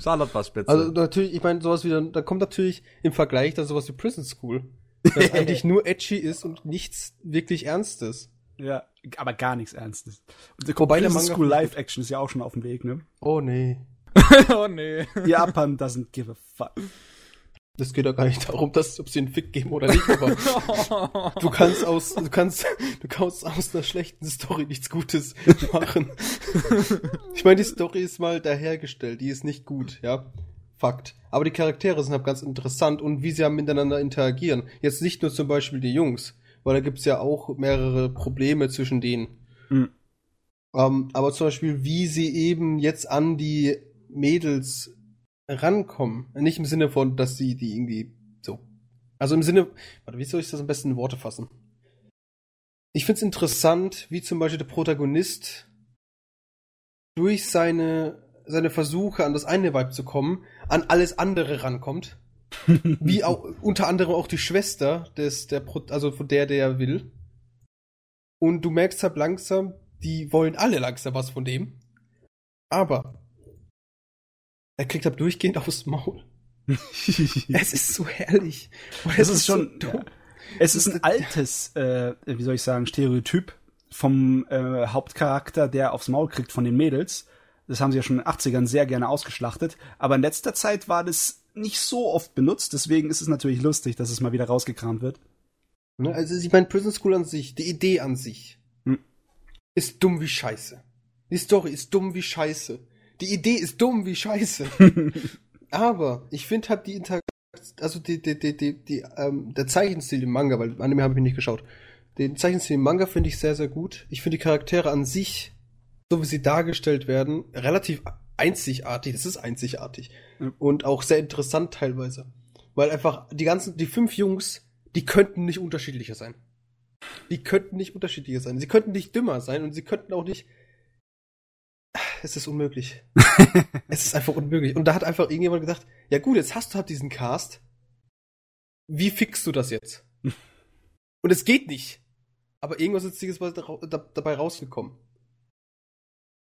S3: Charlotte war spitze.
S1: Also natürlich, ich meine, sowas wie dann, da kommt natürlich im Vergleich dann sowas wie Prison School. Das eigentlich nur edgy ist und nichts wirklich Ernstes.
S2: Ja, aber gar nichts Ernstes. Und der
S1: Wobei der Manga
S2: School Live Action ist ja auch schon auf dem Weg, ne?
S1: Oh nee.
S3: oh nee.
S2: Japan doesn't give a fuck.
S1: Das geht doch gar nicht darum, dass, ob sie einen Fick geben oder nicht, aber du kannst aus, du kannst, du kannst aus einer schlechten Story nichts Gutes machen. Ich meine, die Story ist mal dahergestellt, die ist nicht gut, ja. Fakt. Aber die Charaktere sind halt ganz interessant und wie sie ja miteinander interagieren. Jetzt nicht nur zum Beispiel die Jungs, weil da gibt's ja auch mehrere Probleme zwischen denen.
S2: Mhm.
S1: Ähm, aber zum Beispiel, wie sie eben jetzt an die Mädels rankommen. Nicht im Sinne von, dass sie die irgendwie so. Also im Sinne, warte, wie soll ich das am besten in Worte fassen? Ich find's interessant, wie zum Beispiel der Protagonist durch seine, seine Versuche an das eine Weib zu kommen, an alles andere rankommt. Wie auch, unter anderem auch die Schwester des, der, also von der, der er will. Und du merkst halt langsam, die wollen alle langsam was von dem. Aber er kriegt halt durchgehend aufs Maul. Es ist so herrlich. Und
S2: Es
S1: es
S2: ist schon-
S1: so dumm.
S2: Es ist ein altes, äh, wie soll ich sagen, Stereotyp vom äh, Hauptcharakter, der aufs Maul kriegt von den Mädels. Das haben sie ja schon in den 80ern sehr gerne ausgeschlachtet. Aber in letzter Zeit war das nicht so oft benutzt. Deswegen ist es natürlich lustig, dass es mal wieder rausgekramt wird.
S1: Ne, Also ich meine, Prison School an sich, die Idee an sich,
S2: Hm.
S1: ist dumm wie Scheiße. Die Story ist dumm wie Scheiße. Die Idee ist dumm wie Scheiße. Aber ich finde halt die Interaktion, also die, die, die, die, die ähm, der Zeichenstil im Manga, weil Anime habe ich nicht geschaut. Den Zeichenstil im Manga finde ich sehr, sehr gut. Ich finde die Charaktere an sich, so wie sie dargestellt werden, relativ einzigartig. Das ist einzigartig.
S2: Ja.
S1: Und auch sehr interessant teilweise. Weil einfach die ganzen, die fünf Jungs, die könnten nicht unterschiedlicher sein. Die könnten nicht unterschiedlicher sein. Sie könnten nicht dümmer sein und sie könnten auch nicht. Es ist unmöglich. es ist einfach unmöglich. Und da hat einfach irgendjemand gedacht, ja gut, jetzt hast du halt diesen Cast. Wie fixst du das jetzt? und es geht nicht. Aber irgendwas da, dabei rausgekommen.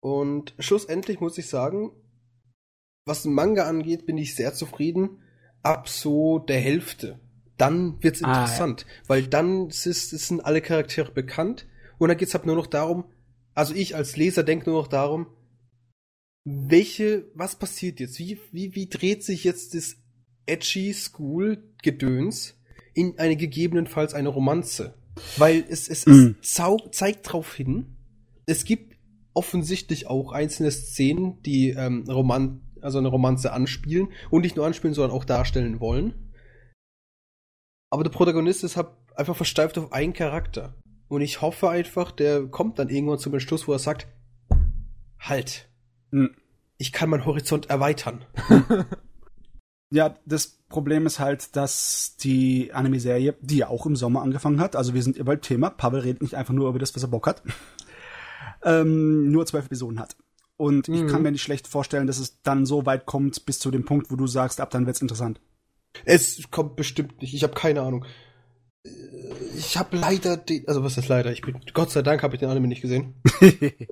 S1: Und schlussendlich muss ich sagen, was den Manga angeht, bin ich sehr zufrieden. Ab so der Hälfte. Dann wird's
S2: Ah, ja.
S1: interessant. Weil dann ist, es sind alle Charaktere bekannt. Und dann geht's halt nur noch darum, also ich als Leser denke nur noch darum, welche, was passiert jetzt? Wie, wie, wie dreht sich jetzt das edgy School-Gedöns in eine gegebenenfalls eine Romanze? Weil es, es,
S2: Mm.
S1: es zau zeigt darauf hin, es gibt offensichtlich auch einzelne Szenen, die ähm, Roman also eine Romanze anspielen und nicht nur anspielen, sondern auch darstellen wollen. Aber der Protagonist ist halt einfach versteift auf einen Charakter. Und ich hoffe einfach, der kommt dann irgendwann zum Entschluss, wo er sagt, halt,
S2: Hm.
S1: ich kann meinen Horizont erweitern.
S2: Ja, das Problem ist halt, dass die Anime-Serie, die ja auch im Sommer angefangen hat, also wir sind immer beim Thema, Pavel redet nicht einfach nur über das, was er Bock hat, ähm, nur zwölf Episoden hat. Und ich
S1: Mhm.
S2: kann mir nicht schlecht vorstellen, dass es dann so weit kommt, bis zu dem Punkt, wo du sagst, ab dann wird's interessant.
S1: Es kommt bestimmt nicht, ich habe keine Ahnung. Äh, Ich habe leider den, also was ist leider, ich bin, Gott sei Dank habe ich den Anime nicht gesehen.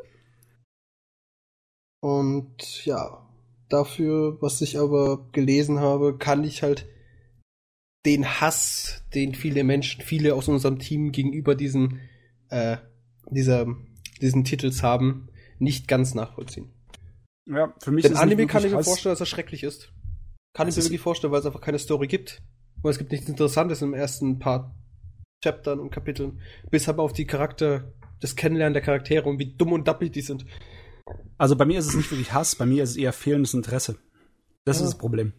S1: Und ja, dafür, was ich aber gelesen habe, kann ich halt den Hass, den viele Menschen, viele aus unserem Team gegenüber diesen, äh, dieser, diesen Titels haben, nicht ganz nachvollziehen.
S2: ja, für mich
S1: Den
S2: ist
S1: Anime
S2: nicht
S1: kann ich mir vorstellen, dass er schrecklich ist. Kann ich mir wirklich vorstellen, weil es einfach keine Story gibt. Und es gibt nichts Interessantes im ersten paar Chaptern und Kapiteln. Bis aber auf die Charakter, das Kennenlernen der Charaktere und wie dumm und dappig die sind.
S2: Also bei mir ist es nicht wirklich Hass, bei mir ist es eher fehlendes Interesse. Das
S1: Ja.
S2: ist das Problem.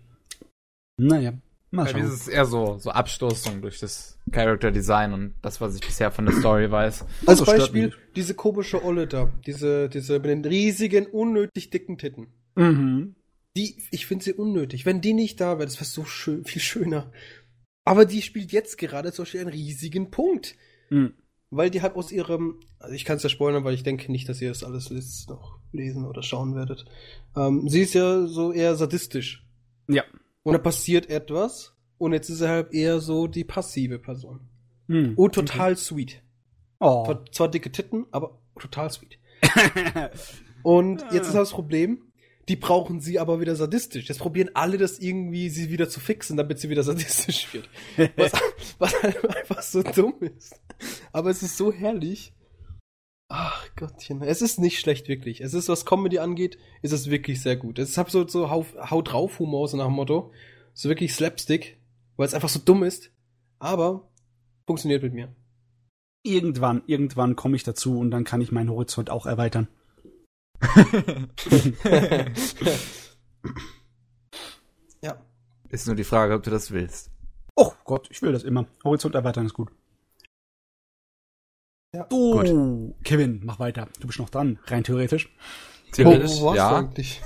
S2: Naja, mal
S3: Bei mir
S2: schauen.
S3: ist es eher so, so Abstoßung durch das Character Design und das, was ich bisher von der Story weiß.
S1: Als
S2: Also
S1: Beispiel, diese komische Olle da, diese, diese mit den riesigen, unnötig dicken Titten.
S2: Mhm.
S1: Die, ich finde sie unnötig. Wenn die nicht da wäre, das wäre so schön, viel schöner. Aber die spielt jetzt gerade zum Beispiel einen riesigen Punkt.
S2: Mhm.
S1: Weil die halt aus ihrem, also ich kann es ja spoilern, weil ich denke nicht, dass ihr das alles jetzt noch lesen oder schauen werdet. Ähm, sie ist ja so eher sadistisch.
S2: Ja.
S1: Und da passiert etwas und jetzt ist er halt eher so die passive Person. Hm. Und total okay. sweet. Oh. Zwar, zwar dicke Titten, aber total sweet. und jetzt ist das Problem, die brauchen sie aber wieder sadistisch. Jetzt probieren alle das irgendwie, sie wieder zu fixen, damit sie wieder sadistisch wird. Was, was einfach so dumm ist. Aber es ist so herrlich. Ach Gottchen, es ist nicht schlecht, wirklich. Es ist, was Comedy angeht, ist es wirklich sehr gut. Es ist so, so Haut drauf Humor, so nach dem Motto. So wirklich Slapstick, weil es einfach so dumm ist. Aber funktioniert mit mir.
S2: Irgendwann, irgendwann komme ich dazu und dann kann ich meinen Horizont auch erweitern.
S3: ja. Ist nur die Frage, ob du das willst.
S2: Oh Gott, ich will das immer. Horizont erweitern ist gut. Ja. Du, gut. Kevin, mach weiter. Du bist noch dran, rein theoretisch.
S1: Theoretisch, oh, ja. Eigentlich?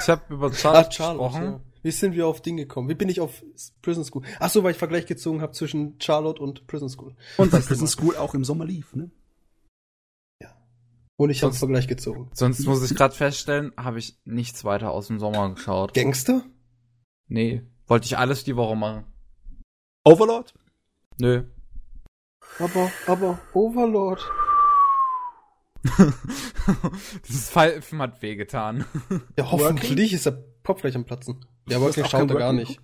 S3: Ich habe über Charlotte gesprochen.
S1: Ja. Wie sind wir auf Ding gekommen? Wie bin ich auf Prison School? Ach so, weil ich Vergleich gezogen habe zwischen Charlotte und Prison School.
S2: Und weil Prison School auch im Sommer lief, ne?
S1: Und ich habe Vergleich gezogen.
S3: Sonst muss ich gerade feststellen, habe ich nichts weiter aus dem Sommer geschaut.
S1: Gangster?
S3: Nee, wollte ich alles die Woche machen.
S2: Overlord?
S3: Nö.
S1: Aber, aber, Overlord.
S3: Dieses Pfeifen hat wehgetan.
S1: Ja, hoffentlich ist der Pop gleich am Platzen. Ja, aber Working schaut er gar nicht.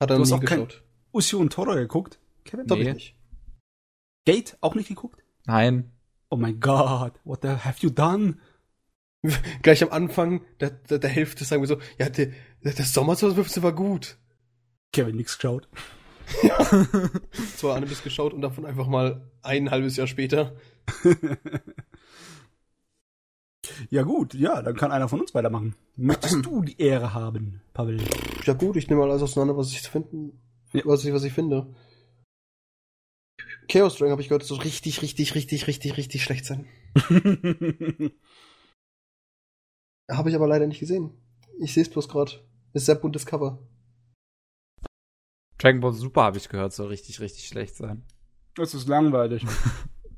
S2: Hat er du nie geschaut. Usio und Toro geguckt?
S1: Kevin? Nee. Nicht.
S2: Gate auch nicht geguckt?
S3: Nein.
S2: Oh mein Gott, what the have you done?
S1: Gleich am Anfang der, der, der Hälfte sagen wir so, ja, der, der Sommer 2015 war gut.
S2: Kevin nix geschaut.
S1: ja. Zwar Animes geschaut und davon einfach mal ein halbes Jahr später.
S2: ja gut, ja, dann kann einer von uns weitermachen. Möchtest du die Ehre haben, Pavel?
S1: Ja gut, ich nehme mal alles auseinander, was ich finden, ja. was ich, was ich finde. Chaos Dragon habe ich gehört, soll richtig, richtig, richtig, richtig, richtig schlecht sein. habe ich aber leider nicht gesehen. Ich sehe es bloß gerade. Ist sehr buntes Cover.
S3: Dragon Ball Super habe ich gehört, soll richtig, richtig schlecht sein.
S2: Das ist langweilig.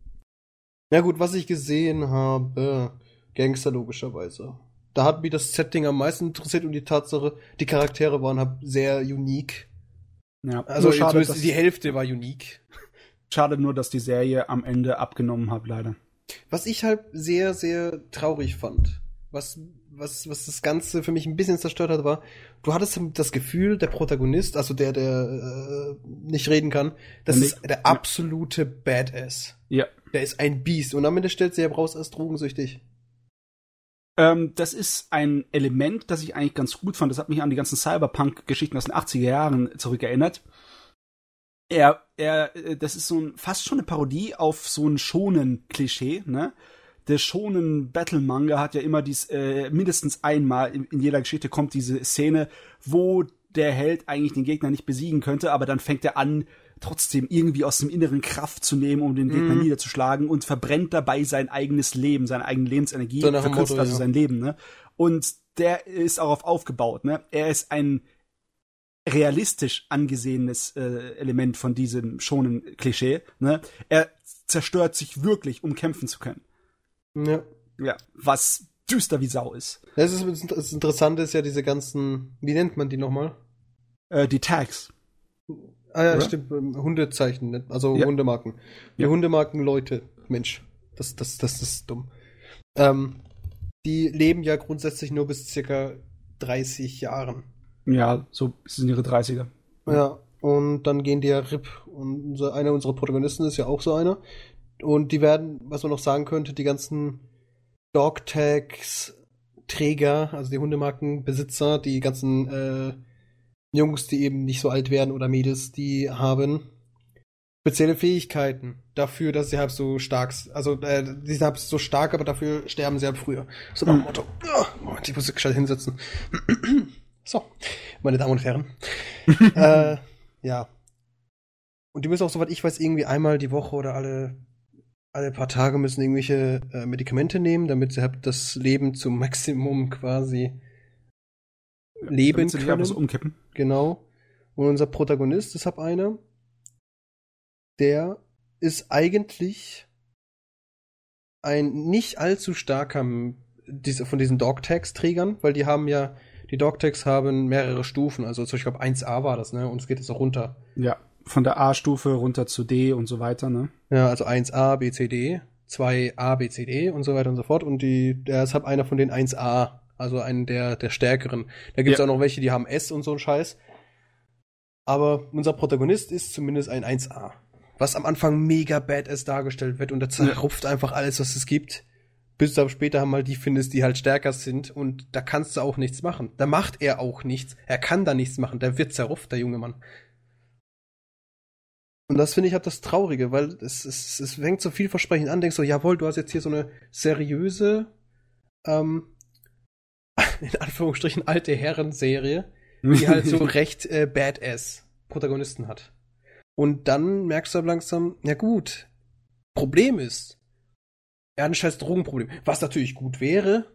S1: ja gut, was ich gesehen habe, Gangster logischerweise. Da hat mich das Setting am meisten interessiert und die Tatsache, die Charaktere waren halt sehr unique. Ja, also schade, die Hälfte war unique.
S2: Schade nur, dass die Serie am Ende abgenommen hat, leider.
S1: Was ich halt sehr, sehr traurig fand, was, was, was das Ganze für mich ein bisschen zerstört hat, war, du hattest das Gefühl, der Protagonist, also der, der äh, nicht reden kann, das der ist der absolute Badass.
S2: Ja.
S1: Der ist ein Biest. Und am Ende stellt sich ja raus als drogensüchtig.
S2: Ähm, das ist ein Element, das ich eigentlich ganz gut fand. Das hat mich an die ganzen Cyberpunk-Geschichten aus den 80er Jahren zurückerinnert er, er, äh, das ist so ein, fast schon eine Parodie auf so ein schonen Klischee, ne? Der schonen Battle Manga hat ja immer dies, äh, mindestens einmal in, in jeder Geschichte kommt diese Szene, wo der Held eigentlich den Gegner nicht besiegen könnte, aber dann fängt er an, trotzdem irgendwie aus dem Inneren Kraft zu nehmen, um den Gegner mm. niederzuschlagen und verbrennt dabei sein eigenes Leben, seine eigene Lebensenergie, so verkürzt also ja. sein Leben, ne? Und der ist darauf aufgebaut, ne? Er ist ein realistisch angesehenes äh, Element von diesem schonen Klischee. Ne? Er zerstört sich wirklich, um kämpfen zu können.
S1: Ja.
S2: Ja, was düster wie Sau ist.
S1: Das, ist, das Interessante ist ja diese ganzen, wie nennt man die nochmal?
S2: Äh, die Tags.
S1: Ah ja, Oder? stimmt, ähm, Hundezeichen, ne? also ja. Hundemarken. Die ja. Hundemarken Leute, Mensch, das, das, das ist dumm. Ähm, die leben ja grundsätzlich nur bis circa 30 Jahren.
S2: Ja, so sind ihre 30er.
S1: Ja, und dann gehen die ja RIP. Und unser, einer unserer Protagonisten ist ja auch so einer. Und die werden, was man noch sagen könnte, die ganzen Dogtags, Träger, also die Hundemarkenbesitzer, die ganzen äh, Jungs, die eben nicht so alt werden oder Mädels, die haben spezielle Fähigkeiten dafür, dass sie halt so stark, also äh, die sind halt so stark, aber dafür sterben sie halt früher. So nach dem Motto. Oh, Moment, ich muss gescheit hinsetzen. So, meine Damen und Herren. äh, ja. Und die müssen auch, soweit ich weiß, irgendwie einmal die Woche oder alle, alle paar Tage müssen irgendwelche äh, Medikamente nehmen, damit sie halt das Leben zum Maximum quasi ja, leben sie können.
S2: So umkippen.
S1: Genau. Und unser Protagonist ist halt einer, der ist eigentlich ein nicht allzu starker diese, von diesen Dog-Tags-Trägern, weil die haben ja die Dogtags haben mehrere Stufen, also zum Beispiel 1A war das, ne? Und es geht jetzt auch runter.
S2: Ja. Von der A-Stufe runter zu D und so weiter, ne?
S1: Ja, also 1a, B, C, D, 2a, B, C, D und so weiter und so fort. Und die, der ist halt einer von den 1a, also einen der, der stärkeren. Da gibt's
S2: Ja.
S1: auch noch welche, die haben S und so ein Scheiß. Aber unser Protagonist ist zumindest ein 1a. Was am Anfang mega badass dargestellt wird und der zerrupft einfach alles, was es gibt. Bis du aber später mal die findest, die halt stärker sind und da kannst du auch nichts machen. Da macht er auch nichts. Er kann da nichts machen. Der wird zerrupft, der junge Mann. Und das finde ich halt das Traurige, weil es, es, es fängt so vielversprechend an, denkst so, jawohl, du hast jetzt hier so eine seriöse, ähm, in Anführungsstrichen alte Herren-Serie, die halt so recht äh, badass Protagonisten hat. Und dann merkst du langsam, ja gut, Problem ist, er hat ein scheiß Drogenproblem. Was natürlich gut wäre,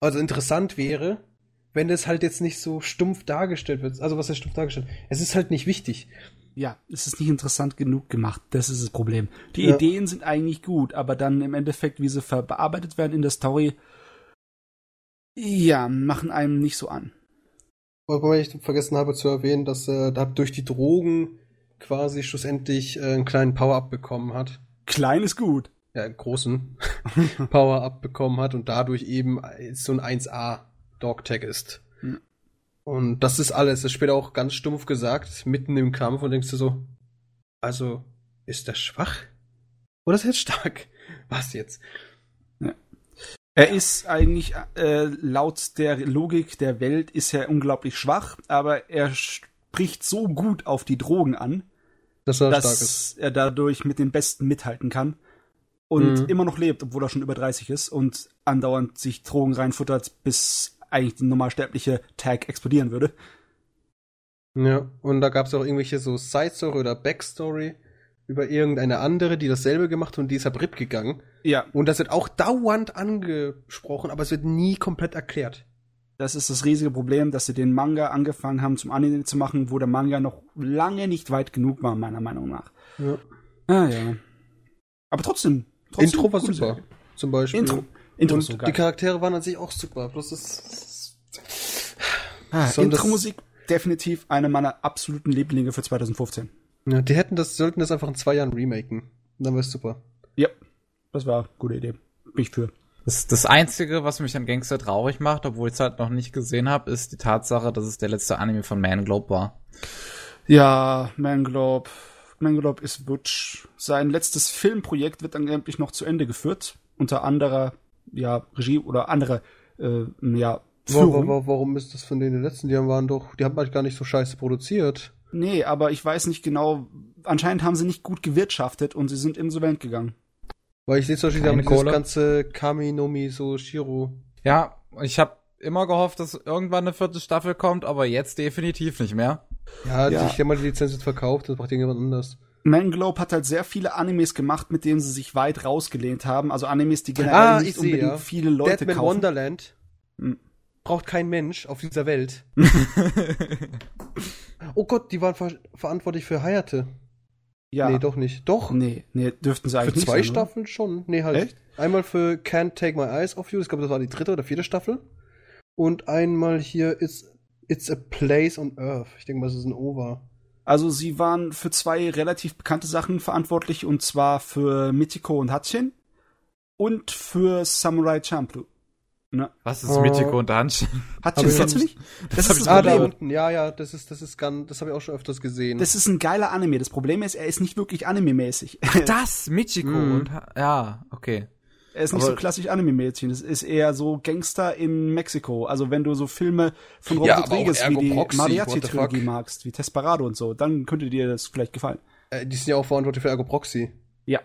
S1: also interessant wäre, wenn das halt jetzt nicht so stumpf dargestellt wird. Also was ist stumpf dargestellt? Es ist halt nicht wichtig.
S2: Ja, es ist nicht interessant genug gemacht. Das ist das Problem. Die
S1: Ja.
S2: Ideen sind eigentlich gut, aber dann im Endeffekt, wie sie verarbeitet werden in der Story, ja, machen einem nicht so an.
S1: Wobei ich vergessen habe zu erwähnen, dass er da durch die Drogen quasi schlussendlich äh, einen kleinen Power-Up bekommen hat.
S2: Klein ist gut.
S1: Ja, einen großen Power-Up bekommen hat und dadurch eben so ein 1A Dog-Tag ist. Und das ist alles. Das ist später auch ganz stumpf gesagt, mitten im Kampf und denkst du so, also, ist der schwach? Oder ist er jetzt stark? Was jetzt?
S2: Er ist eigentlich, äh, laut der Logik der Welt, ist er unglaublich schwach, aber er spricht so gut auf die Drogen an,
S1: Dass er
S2: dass er dadurch mit den Besten mithalten kann und
S1: Mhm.
S2: immer noch lebt, obwohl er schon über 30 ist und andauernd sich Drogen reinfuttert, bis eigentlich die normalsterbliche Tag explodieren würde.
S1: Ja, und da gab es auch irgendwelche so Side-Story oder Backstory über irgendeine andere, die dasselbe gemacht hat und die ist ab RIP gegangen.
S2: Ja,
S1: Und das wird auch dauernd angesprochen, aber es wird nie komplett erklärt.
S2: das ist das riesige Problem, dass sie den Manga angefangen haben zum Anime zu machen, wo der Manga noch lange nicht weit genug war, meiner Meinung nach.
S1: Ja.
S2: Ah ja. Aber trotzdem. trotzdem
S1: Intro war super,
S2: Serie.
S1: zum Beispiel.
S2: Intro. Intro
S1: und die. Charaktere waren an sich auch super. Bloß das.
S2: Ah,
S1: So,
S2: Intro-Musik definitiv eine meiner absoluten Lieblinge für 2015.
S1: Ja, die hätten das, sollten das einfach in zwei Jahren remaken. Und dann wäre es super.
S2: Ja, das war eine gute Idee. Bin ich für.
S3: Das, das Einzige, was mich an Gangster traurig macht, obwohl ich es halt noch nicht gesehen habe, ist die Tatsache, dass es der letzte Anime von Man Globe war.
S2: Ja, Manglobe. Manglobe ist Butch. Sein letztes Filmprojekt wird angeblich noch zu Ende geführt. Unter anderer, ja, Regie oder andere, äh, ja,
S1: Warum,
S2: Führung.
S1: warum, warum ist das von denen die letzten? Die haben waren doch, die haben halt gar nicht so scheiße produziert.
S2: Nee, aber ich weiß nicht genau. Anscheinend haben sie nicht gut gewirtschaftet und sie sind insolvent gegangen.
S1: Weil ich sehe zum Beispiel, die haben
S3: Kohle.
S1: ganze Kami Nomi so Shiro.
S3: Ja, ich habe immer gehofft, dass irgendwann eine vierte Staffel kommt, aber jetzt definitiv nicht mehr.
S1: Ja,
S2: Ja.
S1: ich habe mal die Lizenz jetzt verkauft, das macht irgendjemand anders.
S2: Manglobe hat halt sehr viele Animes gemacht, mit denen sie sich weit rausgelehnt haben. Also Animes, die generell
S1: Ah,
S2: nicht
S1: sehe,
S2: unbedingt
S1: ja.
S2: viele Leute
S1: Deadman
S2: kaufen.
S1: Wonderland
S2: Hm.
S1: braucht kein Mensch auf dieser Welt. oh Gott, die waren ver verantwortlich für Hayate.
S2: Ja.
S1: Nee, doch nicht. Doch.
S2: Nee, nee, dürften sie
S1: für
S2: eigentlich nicht
S1: zwei
S2: sein, oder?
S1: Staffeln schon. Nee, halt.
S2: Echt?
S1: Einmal für Can't Take My Eyes Off You, ich glaube, das war die dritte oder vierte Staffel. Und einmal hier It's, It's a Place on Earth. Ich denke mal, das ist ein Over.
S2: Also sie waren für zwei relativ bekannte Sachen verantwortlich und zwar für Michiko und Hatchin und für Samurai Champloo. Ne?
S3: Was ist
S1: Oh.
S3: Michiko und Hanschen?
S2: Hatchin
S1: ich
S2: kennst du nicht? Das
S3: hab
S2: ist das
S1: Ah, da
S2: Problem.
S1: unten. Ja, ja, das ist, das ist ganz, das habe ich auch schon öfters gesehen.
S2: Das ist ein geiler Anime. Das Problem ist, er ist nicht wirklich anime-mäßig.
S3: Das, Michiko
S1: Mhm.
S3: und Ha- ja, okay.
S2: Er ist nicht
S3: Aber-
S2: so klassisch Anime-Mädchen. Es ist eher so Gangster in Mexiko. Also wenn du so Filme von
S1: Ja,
S2: Robert
S1: auch
S2: Rodriguez wie die
S1: Proxy,
S2: Mariachi-Trilogie magst, wie Desperado und so, dann könnte dir das vielleicht gefallen.
S1: äh, die sind ja auch verantwortlich für Ergo Proxy.
S2: Ja.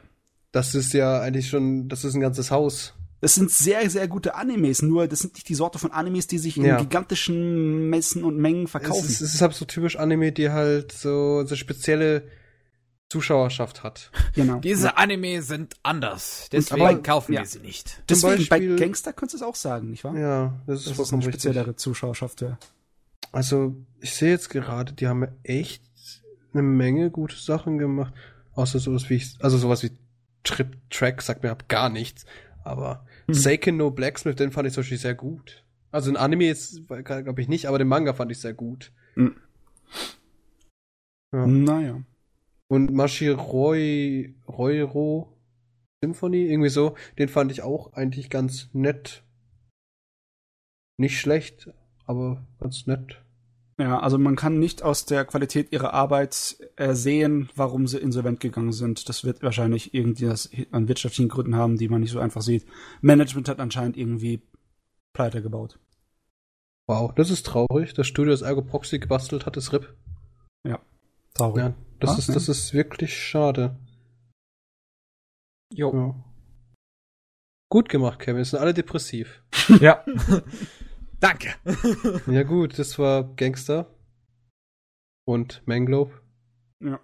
S1: Das ist ja eigentlich schon, das ist ein ganzes Haus.
S2: Das sind sehr, sehr gute Animes, nur das sind nicht die Sorte von Animes, die sich in
S1: Ja.
S2: gigantischen Messen und Mengen
S1: Es
S2: verkaufen.
S1: ist, es ist halt so typisch Anime, die halt so, so spezielle Zuschauerschaft hat.
S2: genau.
S3: Diese Anime sind anders, deswegen
S2: aber-
S3: kaufen
S2: ja.
S3: wir sie nicht.
S2: Deswegen, bei
S1: Beispiel-
S2: Gangster könntest du es auch sagen, nicht wahr?
S1: Ja, das ist
S2: Das ist eine
S1: richtig.
S2: speziellere Zuschauerschaft. Ja.
S1: Also, ich sehe jetzt gerade, die haben ja echt eine Menge gute Sachen gemacht. Außer sowas wie ich, also sowas wie Trip Track sagt mir ab gar nichts. Aber
S2: Mhm.
S1: Seiken no Blacksmith, den fand ich zum Beispiel sehr gut. Also ein Anime jetzt, glaube ich nicht, aber den Manga fand ich sehr gut.
S2: Mhm.
S1: Ja.
S2: Naja.
S1: Und Mashiroi Roiro Symphony, irgendwie so, den fand ich auch eigentlich ganz nett. Nicht schlecht, aber ganz nett.
S2: Ja, also man kann nicht aus der Qualität ihrer Arbeit ersehen, warum sie insolvent gegangen sind. Das wird wahrscheinlich irgendwie das an wirtschaftlichen Gründen haben, die man nicht so einfach sieht. Management hat anscheinend irgendwie pleite gebaut.
S1: Wow, das ist traurig. Das Studio, das Ergo Proxy gebastelt hat, ist RIP.
S2: Ja, traurig.
S1: Ja, das,
S2: Ah,
S1: ist, das ist wirklich schade.
S4: Jo.
S1: Ja. Gut gemacht, Kevin. Wir sind alle depressiv.
S4: Ja. Danke.
S1: ja gut, das war Gangster. Und Manglobe.
S2: Ja.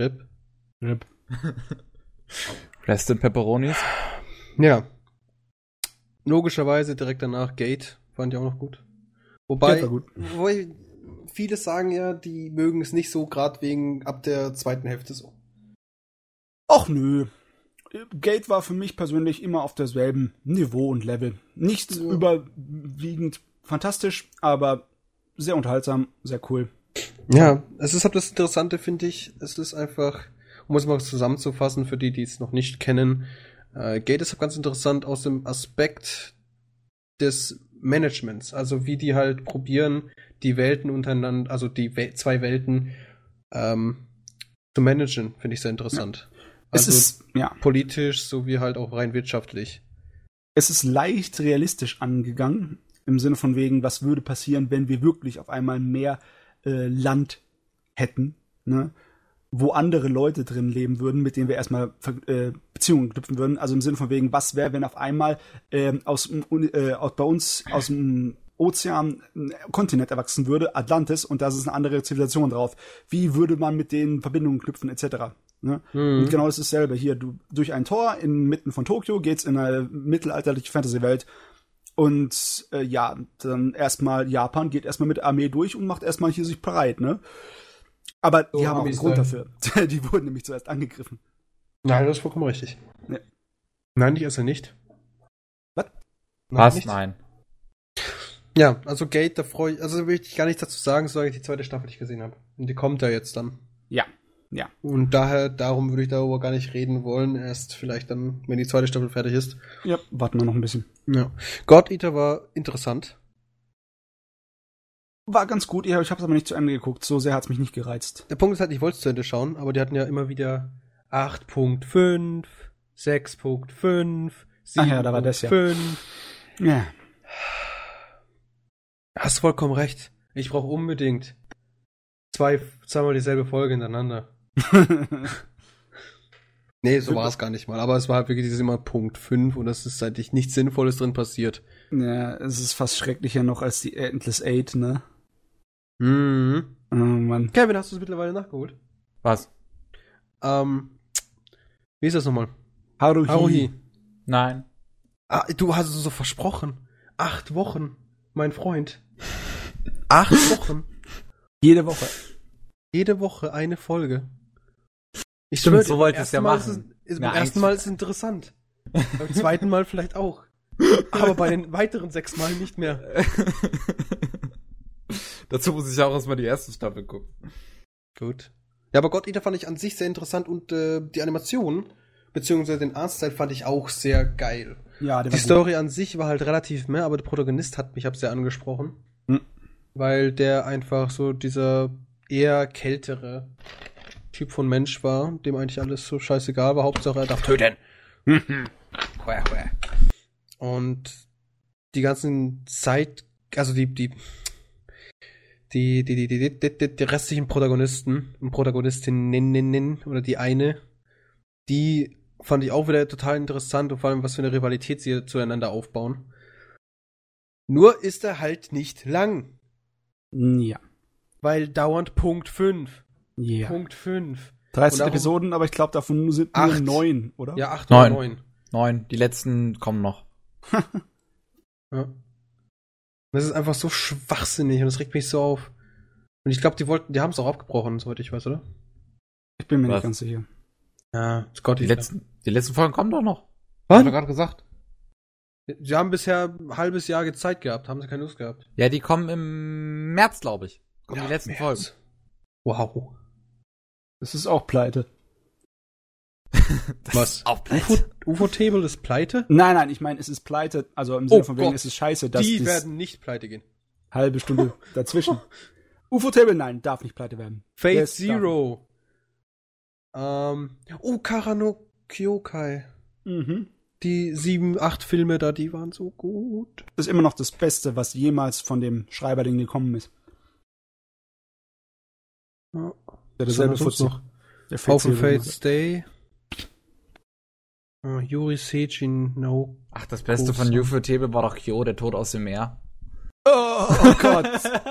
S1: RIP.
S2: Rip.
S3: Rest in Pepperonis.
S1: Ja. Logischerweise direkt danach Gate. Fand ich auch noch gut. Wobei,
S2: gut.
S1: wobei viele sagen ja, die mögen es nicht so, gerade wegen ab der zweiten Hälfte so.
S2: Och nö. Gate war für mich persönlich immer auf derselben Niveau und Level. Nicht
S1: Ja.
S2: überwiegend fantastisch, aber sehr unterhaltsam, sehr cool.
S1: Ja, es ist halt das Interessante, finde ich. Es ist einfach, um es mal zusammenzufassen, für die, die es noch nicht kennen, äh, Gate ist halt ganz interessant aus dem Aspekt des Managements. Also wie die halt probieren, die Welten untereinander, also die Wel zwei Welten ähm, zu managen, finde ich sehr interessant.
S2: Es
S1: Also
S2: ist, ja,
S1: politisch sowie halt auch rein wirtschaftlich.
S2: es ist leicht realistisch angegangen, im Sinne von wegen, was würde passieren, wenn wir wirklich auf einmal mehr äh, Land hätten, ne? wo andere Leute drin leben würden, mit denen wir erstmal äh, Beziehungen knüpfen würden. Also im Sinne von wegen, was wäre, wenn auf einmal ähm, aus, äh, aus bei uns aus dem Ozean ein Kontinent erwachsen würde, Atlantis, und da ist eine andere Zivilisation drauf. Wie würde man mit denen Verbindungen knüpfen, etc. Ne?
S1: Mhm.
S2: Und genau das ist dasselbe. Hier, du durch ein Tor inmitten von Tokio geht's in eine mittelalterliche Fantasy-Welt. Und äh, ja, dann erstmal Japan geht erstmal mit der Armee durch und macht erstmal hier sich bereit, ne? Aber die
S1: So
S2: haben auch einen Grund dafür. die wurden nämlich zuerst angegriffen.
S1: Nein, das ist vollkommen richtig.
S2: Nee.
S1: Nein, die ist er nicht.
S2: Was?
S3: Was?
S1: nicht?
S3: Nein.
S1: Ja, also Gate, da freue ich, also will ich gar nichts dazu sagen, solange ich die zweite Staffel nicht gesehen habe. Und die kommt ja jetzt dann.
S2: Ja, ja.
S1: Und daher, darum würde ich darüber gar nicht reden wollen, erst vielleicht dann, wenn die zweite Staffel fertig ist.
S2: Ja, warten wir noch ein bisschen.
S1: Ja. God Eater war interessant.
S2: War ganz gut, ja, ich habe es aber nicht zu Ende geguckt. So sehr hat's mich nicht gereizt.
S1: Der Punkt ist halt, ich wollte es zu Ende schauen, aber die hatten ja immer wieder 8.5, 6.5, 7.5.
S2: Ach ja, da war das ja. Ja.
S1: Hast vollkommen recht. Ich brauche unbedingt zwei, zweimal dieselbe Folge hintereinander. Nee, so war es gar nicht mal. Aber es war halt wirklich dieses immer Punkt 5 und es ist eigentlich nichts Sinnvolles drin passiert.
S2: ja, es ist fast schrecklicher noch als die Endless Eight, ne?
S1: Mhm.
S2: Oh Mann.
S1: Kevin, hast du es mittlerweile nachgeholt?
S3: Was?
S1: Ähm, wie ist das nochmal?
S2: Haruhi.
S1: Haruhi.
S3: Nein.
S1: Ah, du hast es so versprochen. Acht Wochen, mein Freund. Acht Wochen.
S2: Jede Woche.
S1: Jede Woche eine Folge. Ich
S3: Stimmt,
S1: schwör
S3: so wollte
S1: ersten
S3: ja
S1: Mal
S3: machen.
S1: Ist es, ist,
S3: Na,
S1: beim ersten Mal ist es interessant. Beim zweiten Mal vielleicht auch. Aber bei den weiteren sechs Mal nicht mehr.
S3: Dazu muss ich auch erstmal die erste Staffel gucken.
S1: Gut. Ja, aber God Eater fand ich an sich sehr interessant und äh, die Animation, beziehungsweise den Artstyle fand ich auch sehr geil.
S2: Ja, der
S1: Die
S2: war gut.
S1: Story an sich war halt relativ mehr, aber der Protagonist hat mich hab sehr angesprochen.
S2: Hm.
S1: Weil der einfach so dieser eher kältere Typ von Mensch war, dem eigentlich alles so scheißegal war. Hauptsache er darf töten. Und die ganzen Zeit, also die, die, die, die, die, die, die, die, die restlichen Protagonisten und Protagonistinnen oder die eine, die fand ich auch wieder total interessant und vor allem, was für eine Rivalität sie zueinander aufbauen. Nur ist er halt nicht lang,
S2: Ja.
S1: weil dauernd Punkt 5.
S2: Ja.
S1: Punkt 5.
S2: 13
S1: Und darum-
S2: Episoden, aber ich glaube, davon sind nur
S1: Acht.
S2: neun, oder?
S1: Ja, 8
S3: Neun.
S1: oder 9.
S3: Neun. Die letzten kommen noch.
S1: Ja. Das ist einfach so schwachsinnig und das regt mich so auf. Und ich glaube, die wollten, die haben es auch abgebrochen, soweit ich weiß, oder?
S2: Ich bin mir
S3: Was?
S2: nicht ganz sicher.
S1: Ja, Scott,
S3: Die letzten, die letzten Folgen kommen doch noch.
S1: Was?
S3: Hab ich gerade gesagt.
S1: Sie haben bisher ein halbes Jahr Zeit gehabt, haben sie keine Lust gehabt.
S3: Ja, die kommen im März, glaube ich. Kommen die letzten
S1: März.
S3: Folgen.
S1: Wow.
S2: Das ist auch pleite.
S1: Was?
S3: Auch
S1: UFO, UFO-Table ist pleite?
S2: Nein, nein, ich meine, es ist pleite. Also im Sinne
S1: Oh
S2: von wegen,
S1: Gott.
S2: es ist scheiße, dass
S1: Die werden nicht pleite gehen.
S2: halbe Stunde dazwischen. UFO-Table, nein, darf nicht pleite werden.
S1: Fate Zero. Ähm, oh, Karano Kyokai.
S2: Mhm.
S1: Die sieben, acht Filme da, die waren so gut.
S2: Das ist immer noch das Beste, was jemals von dem Schreiberding gekommen ist.
S1: Ja.
S2: Der
S1: sonst
S2: Fuzzi.
S1: noch?
S2: Der
S1: House of
S2: Zero
S1: Fate
S2: gemacht hat.
S1: Stay. Ah, Yuri Seijin, no.
S3: Ach, das Beste
S1: Groß.
S3: von UFO Table war doch Kyo, der Tod aus dem Meer.
S2: Oh, oh Gott.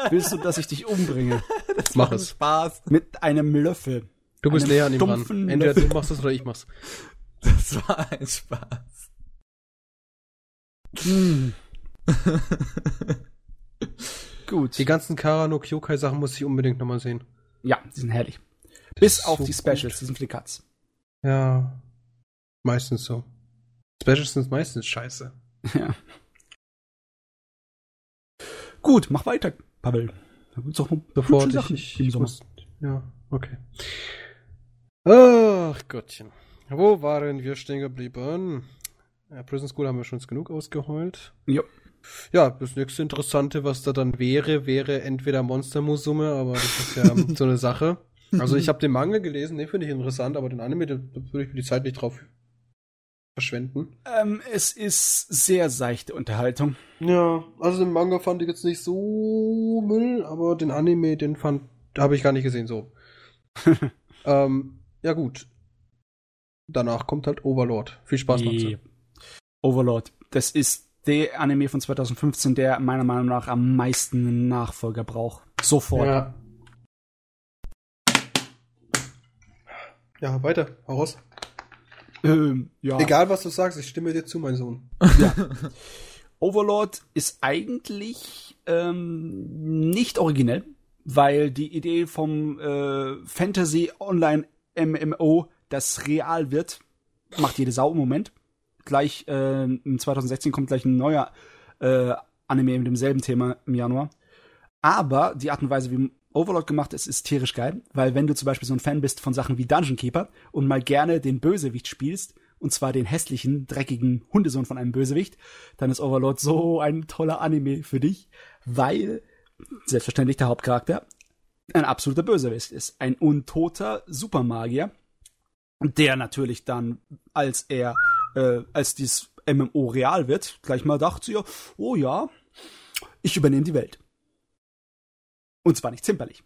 S2: Willst du, dass ich dich umbringe?
S1: Mach es.
S3: Spaß.
S2: Mit einem Löffel.
S1: Du bist näher an ihm dran. Entweder du machst es oder ich mach's.
S3: Das war ein Spaß.
S2: Hm. Gut.
S1: Die ganzen Karano Kyokai Sachen muss ich unbedingt nochmal sehen.
S2: Ja, die sind herrlich. Bis
S1: ist
S2: auf
S1: so
S2: die Specials,
S1: gut.
S2: die sind für die Katz.
S1: Ja. Meistens so. Specials sind meistens scheiße.
S2: Ja. Gut, mach weiter, Pavel. Da gibt's auch noch
S1: Sofort, ich, ich,
S2: im
S1: ich
S2: Sommer.
S1: muss, ja, okay. Ach Gottchen. Wo waren wir stehen geblieben? Ja, Prison School haben wir schon genug ausgeheult.
S2: Ja.
S1: Ja, das nächste Interessante, was da dann wäre, wäre entweder Monster Musume, aber das ist ja so eine Sache. Also ich habe den Manga gelesen, den finde ich interessant, aber den Anime, da würde ich mir die Zeit nicht drauf verschwenden.
S2: Ähm, es ist sehr seichte Unterhaltung.
S1: Ja, also den Manga fand ich jetzt nicht so Müll, aber den Anime, den fand, habe ich gar nicht gesehen so. ähm, ja gut. Danach kommt halt Overlord. Viel Spaß, Matze.
S2: Overlord. Das ist der Anime von 2015, der meiner Meinung nach am meisten einen Nachfolger braucht. Sofort.
S1: Ja. Ja, weiter. Hau raus.
S2: Ähm, ja.
S1: Egal, was du sagst, ich stimme dir zu, mein Sohn.
S2: Overlord ist eigentlich ähm, nicht originell, weil die Idee vom äh, Fantasy Online MMO, das real wird, macht jede Sau im Moment. Gleich äh, in 2016 kommt gleich ein neuer äh, Anime mit demselben Thema im Januar. Aber die Art und Weise, wie Overlord gemacht ist, ist tierisch geil, weil wenn du zum Beispiel so ein Fan bist von Sachen wie Dungeon Keeper und mal gerne den Bösewicht spielst, und zwar den hässlichen, dreckigen Hundesohn von einem Bösewicht, dann ist Overlord so ein toller Anime für dich, weil selbstverständlich der Hauptcharakter ein absoluter Bösewicht ist. Ein untoter Supermagier, der natürlich dann, als er, äh, als dieses MMO real wird, gleich mal dachte sie, oh ja, ich übernehme die Welt. Und zwar nicht zimperlich.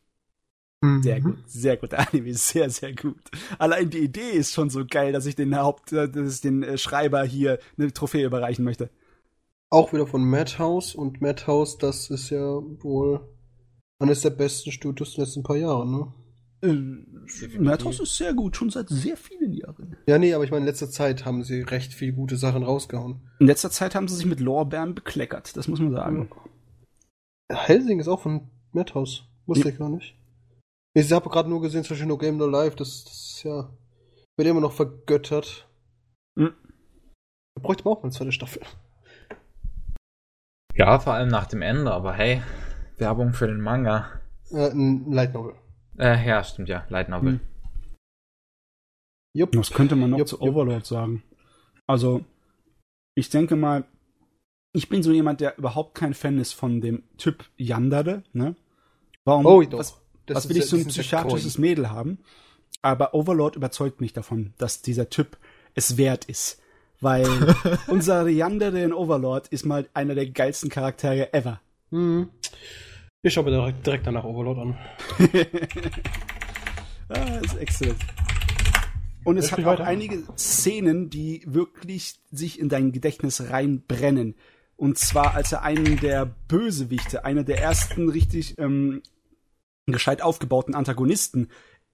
S2: Sehr gut, sehr gut. Der Anime ist sehr, sehr gut. Allein die Idee ist schon so geil, dass ich den Haupt, äh, dass ich den äh, Schreiber hier eine Trophäe überreichen möchte.
S1: Auch wieder von Madhouse und Madhouse, das ist ja wohl eines der besten Studios der letzten paar Jahre, ne?
S2: Äh, Madhouse ist sehr gut, schon seit sehr vielen Jahren.
S1: Ja, nee, aber ich meine, in letzter Zeit haben sie recht viel gute Sachen rausgehauen.
S2: In letzter Zeit haben sie sich mit Lorbeeren bekleckert, das muss man sagen.
S1: Helsing ist auch von Madhouse. Wusste ich gar nicht. Ich habe gerade nur gesehen, Beispiel No Game No Life, das, das ist ja, wird immer noch vergöttert.
S2: Hm.
S1: Da bräuchte man auch mal eine zweite Staffel.
S3: Ja, vor allem nach dem Ende, aber hey, Werbung für den Manga.
S1: Äh, ein Light Novel.
S3: Äh, ja, stimmt ja, Light Novel.
S2: Hm.
S1: Jupp.
S2: Was könnte man noch
S1: Jupp,
S2: zu
S1: jupp.
S2: Overlord sagen? Also, ich denke mal, ich bin so jemand, der überhaupt kein Fan ist von dem Typ Yandere, ne? Warum?
S1: Oh, doch.
S2: Was,
S1: Das
S2: was
S1: ist
S2: will ich so ein psychiatrisches. Mädel haben? Aber Overlord überzeugt mich davon, dass dieser Typ es wert ist. Weil unser Yandere in Overlord ist mal einer der geilsten Charaktere ever.
S1: Mhm. Ich schaue mir direkt, danach Overlord an.
S2: Ah, ist exzellent. Und es hat auch
S1: weiter.
S2: einige Szenen, die wirklich sich in dein Gedächtnis reinbrennen. Und zwar, als er einen der Bösewichte, einer der ersten richtig ähm, gescheit aufgebauten Antagonisten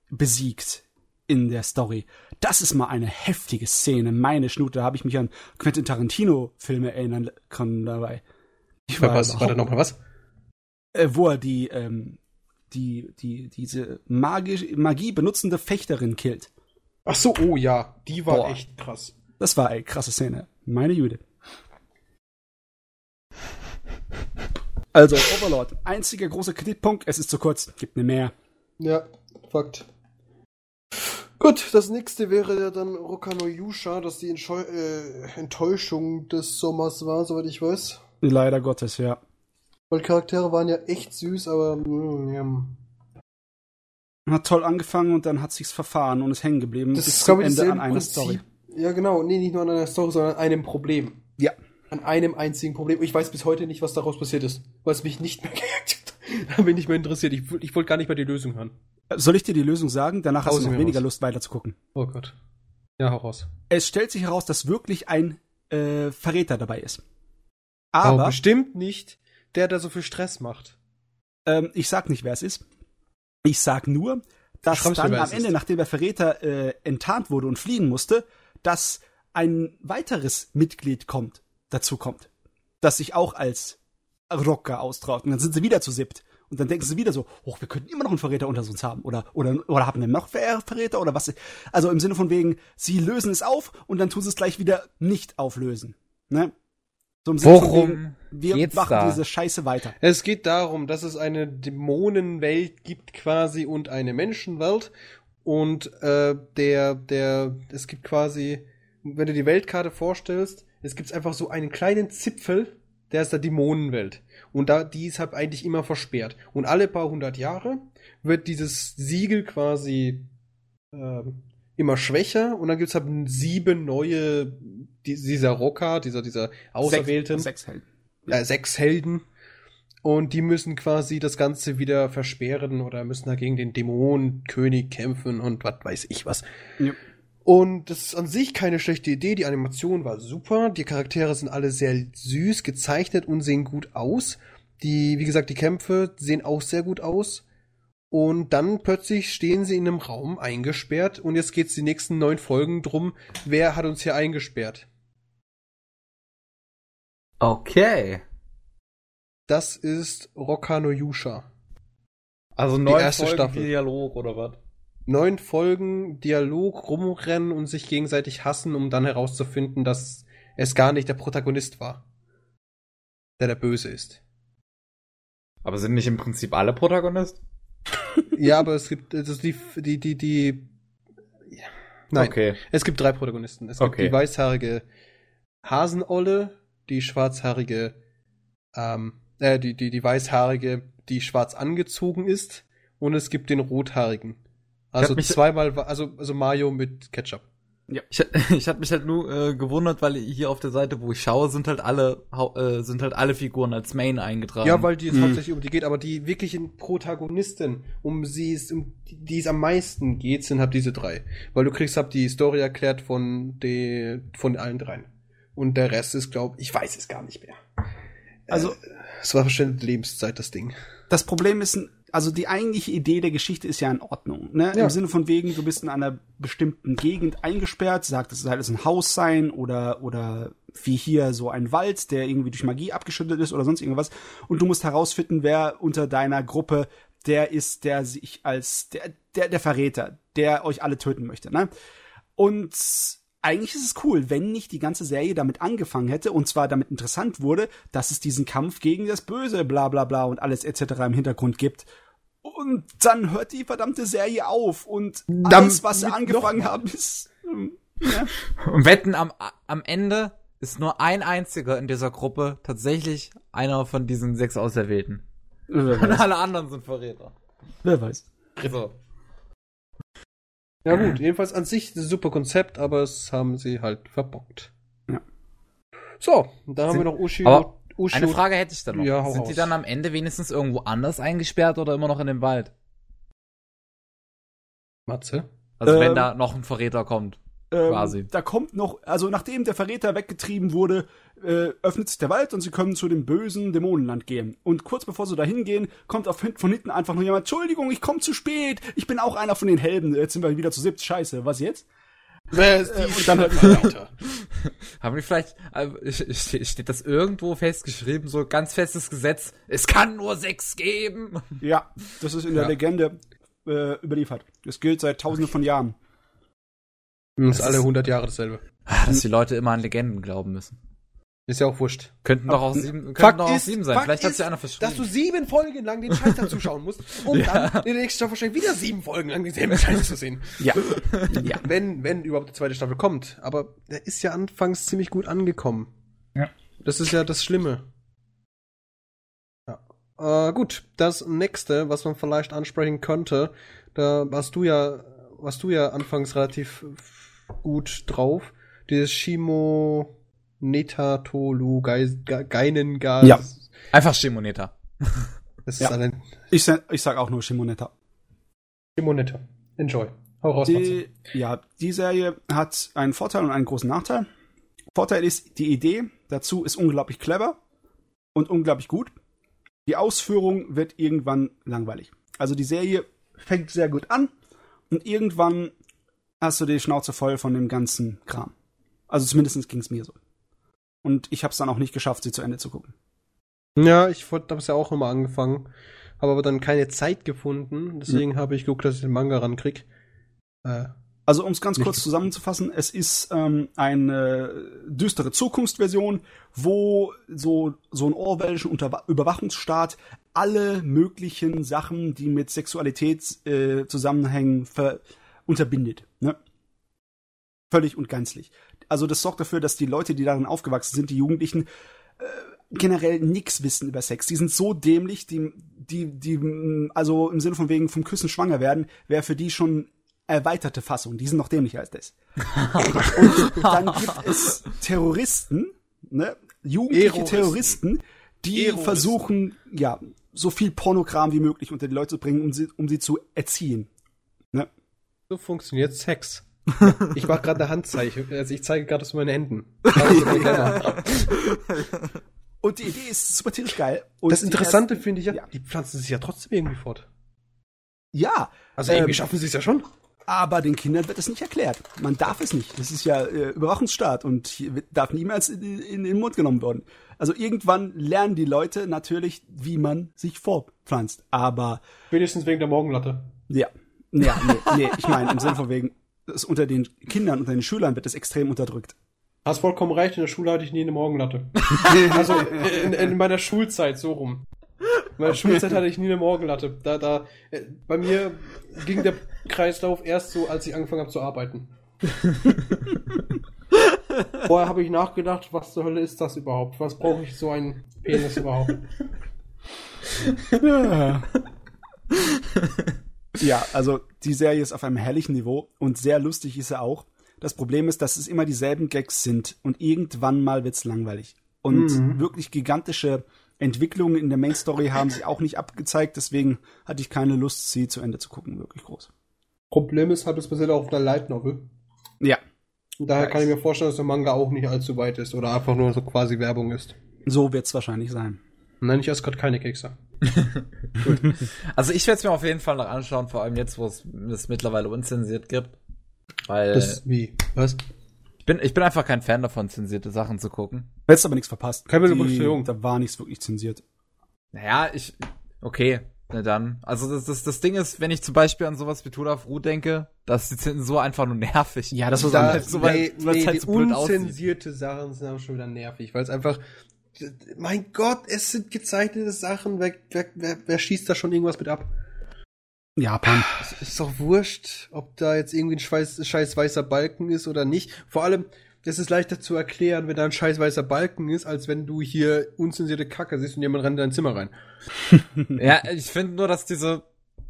S2: besiegt in der Story. Das ist mal eine heftige Szene. Meine Schnute, da habe ich mich an Quentin Tarantino-Filme erinnern können dabei. Ich
S1: was, warte
S2: überhaupt-
S1: nochmal was?
S2: Äh, wo er die, ähm, die, die, diese magisch, Magie benutzende Fechterin killt.
S1: Ach so, oh ja, die war
S2: Boah.
S1: echt krass.
S2: Das war eine krasse Szene. Meine Jüde. Also, Overlord. Einziger großer Kritikpunkt, es ist zu kurz. Gibt eine mehr.
S1: Ja, Fakt. Gut, das nächste wäre ja dann Rokano Yusha, das die Entscheu äh, Enttäuschung des Sommers war, soweit ich weiß.
S2: Leider Gottes, ja.
S1: Weil Charaktere waren ja echt süß, aber mm.
S2: Hat toll angefangen und dann hat sich's verfahren und ist hängen geblieben.
S1: Das
S2: bis
S1: ist,
S2: zum
S1: glaube ich,
S2: Ende an einer
S1: Prinzip.
S2: Story.
S1: Ja, genau. Nee, nicht nur an einer Story, sondern an einem Problem.
S2: Ja.
S1: An einem einzigen Problem. Ich weiß bis heute nicht, was daraus passiert ist, weil es mich nicht mehr gejagt hat. Da bin ich mehr interessiert. Ich, ich wollte gar nicht mehr die Lösung hören.
S2: Soll ich dir die Lösung sagen? Danach hast
S1: Hau
S2: du noch weniger
S1: raus.
S2: Lust weiterzugucken.
S1: Oh Gott. Ja, hau raus.
S2: Es stellt sich heraus, dass wirklich ein äh, Verräter dabei ist.
S1: Aber
S2: Aber
S1: bestimmt nicht der, der so viel Stress macht.
S2: ähm, ich sag nicht, wer es ist. Ich sag nur, dass
S1: Schreibst du,
S2: dann
S1: wer
S2: am Ende,
S1: ist?
S2: nachdem der Verräter äh, enttarnt wurde und fliehen musste, dass ein weiteres Mitglied kommt, dazu kommt, das sich auch als Rocker austraut. Und dann sind sie wieder zu siebt. Und dann denken sie wieder so, oh, wir könnten immer noch einen Verräter unter uns haben. Oder, oder, oder haben wir noch Ver- Verräter oder was? Also im Sinne von wegen, sie lösen es auf und dann tun sie es gleich wieder nicht auflösen. Ne? Von
S3: Worum
S2: wegen, wir
S3: geht's
S2: machen
S3: da?
S2: diese Scheiße weiter.
S1: Es geht darum, dass es eine Dämonenwelt gibt quasi und eine Menschenwelt. Und äh, der, der, es gibt quasi, wenn du die Weltkarte vorstellst, es gibt einfach so einen kleinen Zipfel, der ist der Dämonenwelt. Und da, die ist halt eigentlich immer versperrt. Und alle paar hundert Jahre wird dieses Siegel quasi ähm, immer schwächer. Und dann gibt's halt sieben neue, die, dieser Rocker, dieser, dieser Auserwählten
S2: Sechs, sechs Helden.
S1: äh, sechs Helden. Und die müssen quasi das Ganze wieder versperren oder müssen dagegen den Dämonenkönig kämpfen und was weiß ich was.
S2: Ja.
S1: Und das ist an sich keine schlechte Idee. Die Animation war super. Die Charaktere sind alle sehr süß gezeichnet und sehen gut aus. Die, wie gesagt, die Kämpfe sehen auch sehr gut aus. Und dann plötzlich stehen sie in einem Raum eingesperrt und jetzt geht's die nächsten neun Folgen drum, wer hat uns hier eingesperrt?
S3: Okay.
S1: Das ist Rokano Yusha.
S4: Also neun
S1: erste
S4: Folgen
S1: Staffel.
S4: Dialog oder was?
S1: neun Folgen Dialog rumrennen und sich gegenseitig hassen, um dann herauszufinden, dass es gar nicht der Protagonist war. Der der Böse ist.
S4: Aber sind nicht im Prinzip alle Protagonist?
S1: Ja, aber es gibt also die die die die ja. Nein,
S4: Okay.
S1: es gibt drei Protagonisten. Es gibt
S4: Okay.
S1: die weißhaarige Hasenolle, die schwarzhaarige ähm, äh, die die die weißhaarige, die schwarz angezogen ist und es gibt den rothaarigen. Also zweimal also also Mario mit Ketchup.
S3: Ich, ich hatte mich halt nur äh, gewundert, weil hier auf der Seite, wo ich schaue, sind halt alle hau- äh, sind halt alle Figuren als Main eingetragen.
S1: Ja, weil die es
S2: Mhm.
S1: hauptsächlich um die geht, aber die wirklichen Protagonisten, um sie es, um die es am meisten geht, sind halt diese drei. Weil du kriegst halt die Story erklärt von de, von allen dreien. Und der Rest ist, glaub ich, weiß es gar nicht mehr.
S2: Also-
S1: äh, es war bestimmt Lebenszeit, das Ding.
S2: Das Problem ist, also die eigentliche Idee der Geschichte ist ja in Ordnung. Ne?
S1: Ja.
S2: Im Sinne von wegen, du bist in einer bestimmten Gegend eingesperrt, sagt, es soll alles ein Haus sein oder, oder wie hier so ein Wald, der irgendwie durch Magie abgeschüttet ist oder sonst irgendwas. Und du musst herausfinden, wer unter deiner Gruppe der ist, der sich als der, der, der Verräter, der euch alle töten möchte. Ne? Und eigentlich ist es cool, wenn nicht die ganze Serie damit angefangen hätte und zwar damit interessant wurde, dass es diesen Kampf gegen das Böse, bla bla bla und alles etc. im Hintergrund gibt. Und dann hört die verdammte Serie auf und alles, was sie angefangen haben, ist. ähm, Ja.
S3: Und wetten, am, am Ende ist nur ein einziger in dieser Gruppe tatsächlich einer von diesen sechs Auserwählten. Und alle anderen sind Verräter.
S2: Wer weiß.
S3: So.
S1: Ja gut, jedenfalls an sich ein super Konzept, aber es haben sie halt verbockt.
S2: Ja.
S1: So, da haben wir noch Ushi.
S3: Aber
S1: Ushi
S3: Eine Frage hätte ich dann noch.
S1: Ja,
S3: sind
S1: raus.
S3: die dann am Ende wenigstens irgendwo anders eingesperrt oder immer noch in dem Wald?
S1: Matze.
S3: Also
S2: Ähm,
S3: wenn da noch ein Verräter kommt.
S2: Ähm,
S3: Quasi.
S2: Da kommt noch, also nachdem der Verräter weggetrieben wurde, äh, öffnet sich der Wald und sie können zu dem bösen Dämonenland gehen. Und kurz bevor sie da hingehen, kommt auf, von hinten einfach nur jemand, Entschuldigung, ich komme zu spät, ich bin auch einer von den Helden, jetzt sind wir wieder zu siebt, scheiße, was jetzt?
S1: Wer ist
S2: Äh, und dann halt-
S1: weiter.
S3: Haben wir vielleicht, äh, ste- steht das irgendwo festgeschrieben, so ganz festes Gesetz, es kann nur sechs geben?
S2: Ja, das ist in der
S1: Ja.
S2: Legende äh, überliefert. Das gilt seit tausenden von Jahren.
S1: Das ist
S3: Das
S1: alle
S3: ist-
S1: 100 Jahre dasselbe.
S3: Ah, Dass die Leute immer an Legenden glauben müssen.
S1: Ist ja auch wurscht.
S3: Könnten doch auch sieben, könnten doch auch
S1: ist-
S3: sieben sein.
S1: Fakt
S3: Vielleicht hat sich einer
S1: Dass
S3: verschrieben.
S1: du sieben Folgen lang den Scheiß dazu schauen musst, um dann in der nächsten Staffel wahrscheinlich wieder sieben Folgen lang denselben Scheiß zu sehen.
S2: Ja. ja.
S1: Wenn, wenn überhaupt die zweite Staffel kommt. Aber der ist ja anfangs ziemlich gut angekommen.
S2: Ja.
S1: Das ist ja das Schlimme. Ja. Äh, gut, das nächste, was man vielleicht ansprechen könnte, da warst du ja, warst du ja anfangs relativ gut drauf. Dieses Shimo Netatolu Ge- Ge- Geinengas.
S2: Ja.
S3: Einfach Shimoneta.
S1: Das
S2: Ja.
S1: ist ein
S2: Ich, ich sag auch nur Shimonetta.
S1: Shimoneta. Enjoy. Hau raus.
S2: Die, ja, die Serie hat einen Vorteil und einen großen Nachteil. Vorteil ist, die Idee dazu ist unglaublich clever und unglaublich gut. Die Ausführung wird irgendwann langweilig. Also die Serie fängt sehr gut an und irgendwann hast du die Schnauze voll von dem ganzen Kram. Also zumindest ging es mir so. Und ich habe es dann auch nicht geschafft, sie zu Ende zu gucken.
S1: Ja, ich habe es ja auch nochmal angefangen, habe aber dann keine Zeit gefunden. Deswegen habe ich geguckt, dass ich den Manga rankrieg. Äh,
S2: Also um es ganz kurz zusammenzufassen, es ist ähm, eine düstere Zukunftsversion, wo so, so ein Orwellischen Unterwa Überwachungsstaat alle möglichen Sachen, die mit Sexualität äh, zusammenhängen, unterbindet. Ne? Völlig und ganzlich. Also das sorgt dafür, dass die Leute, die darin aufgewachsen sind, die Jugendlichen, äh, generell nix wissen über Sex. Die sind so dämlich, die, die, die, mh, also im Sinne von wegen vom Küssen schwanger werden, wäre für die schon erweiterte Fassung. Die sind noch dämlicher als das. Und dann gibt es Terroristen, ne? Jugendliche
S1: Eroristen.
S2: Terroristen, die
S1: Eroristen.
S2: versuchen, ja, so viel Pornokram wie möglich unter die Leute zu bringen, um sie, um sie zu erziehen. Ne?
S1: so funktioniert Sex. Ja, ich mache gerade eine Handzeichen. Also ich zeige gerade zu meinen Händen. Also,
S2: Und die Idee ist super tierisch geil. Und
S1: das Interessante finde ich ja,
S2: ja.
S1: die pflanzen sich ja trotzdem irgendwie fort.
S2: Ja,
S1: Also
S2: Ähm,
S1: irgendwie schaffen sie es ja schon.
S2: aber den Kindern wird es nicht erklärt. Man darf es nicht. Das ist ja äh, Überwachungsstaat und darf niemals in, in den Mund genommen werden. Also irgendwann lernen die Leute natürlich, wie man sich fortpflanzt. Aber
S1: Wenigstens wegen der Morgenlatte.
S2: ja, ja nee, nee, ich meine im Sinne von wegen, das unter den Kindern, unter den Schülern wird es extrem unterdrückt.
S1: Hast vollkommen recht, in der Schule hatte ich nie eine Morgenlatte. also in, in meiner Schulzeit so rum. In meiner Schulzeit hatte ich nie eine Morgenlatte. Da, da, äh, bei mir ging der Kreislauf erst so, als ich angefangen habe zu arbeiten. Vorher habe ich nachgedacht, was zur Hölle ist das überhaupt? Was brauche ich so einen Penis überhaupt?
S2: Ja, also die Serie ist auf einem herrlichen Niveau und sehr lustig ist sie auch. Das Problem ist, dass es immer dieselben Gags sind und irgendwann mal wird's langweilig. Und
S1: Mhm.
S2: wirklich gigantische Entwicklungen in der Main Story haben sich auch nicht abgezeigt, deswegen hatte ich keine Lust, sie zu Ende zu gucken, wirklich groß.
S1: Problem ist, hat es bisher auch auf der Light Novel.
S2: Ja,
S1: daher kann ich mir vorstellen, dass der Manga auch nicht allzu weit ist oder einfach nur so quasi Werbung ist.
S2: so wird's wahrscheinlich sein.
S1: Nein, ich esse gerade keine Kekse.
S3: Also ich werde es mir auf jeden Fall noch anschauen, vor allem jetzt, wo es es mittlerweile unzensiert gibt. Weil
S1: wie? Was?
S3: ich, bin, ich bin einfach kein Fan davon, zensierte Sachen zu gucken.
S2: Du hättest aber nichts verpasst.
S1: Keine Überzeugung.
S2: Da war nichts wirklich zensiert.
S3: Naja, ich. Okay, na dann. Also das, das, das Ding ist, wenn ich zum Beispiel an sowas wie Tour Ru denke, das ist die Zensur einfach nur nervig.
S2: Ja, das war
S1: Da,
S2: anderes.
S3: so, weil-
S1: nee, nee,
S3: halt
S1: die
S3: so blöd aussieht.
S1: unzensierte Sachen sind aber schon wieder nervig, weil es einfach, mein Gott, es sind gezeichnete Sachen, wer, wer, wer, wer schießt da schon irgendwas mit ab?
S2: Japan.
S1: Ist doch wurscht, ob da jetzt irgendwie ein scheiß, scheiß weißer Balken ist oder nicht. Vor allem, das ist leichter zu erklären, wenn da ein scheiß weißer Balken ist, als wenn du hier unzensierte Kacke siehst und jemand rennt in dein Zimmer rein.
S3: Ja, ich finde nur, dass diese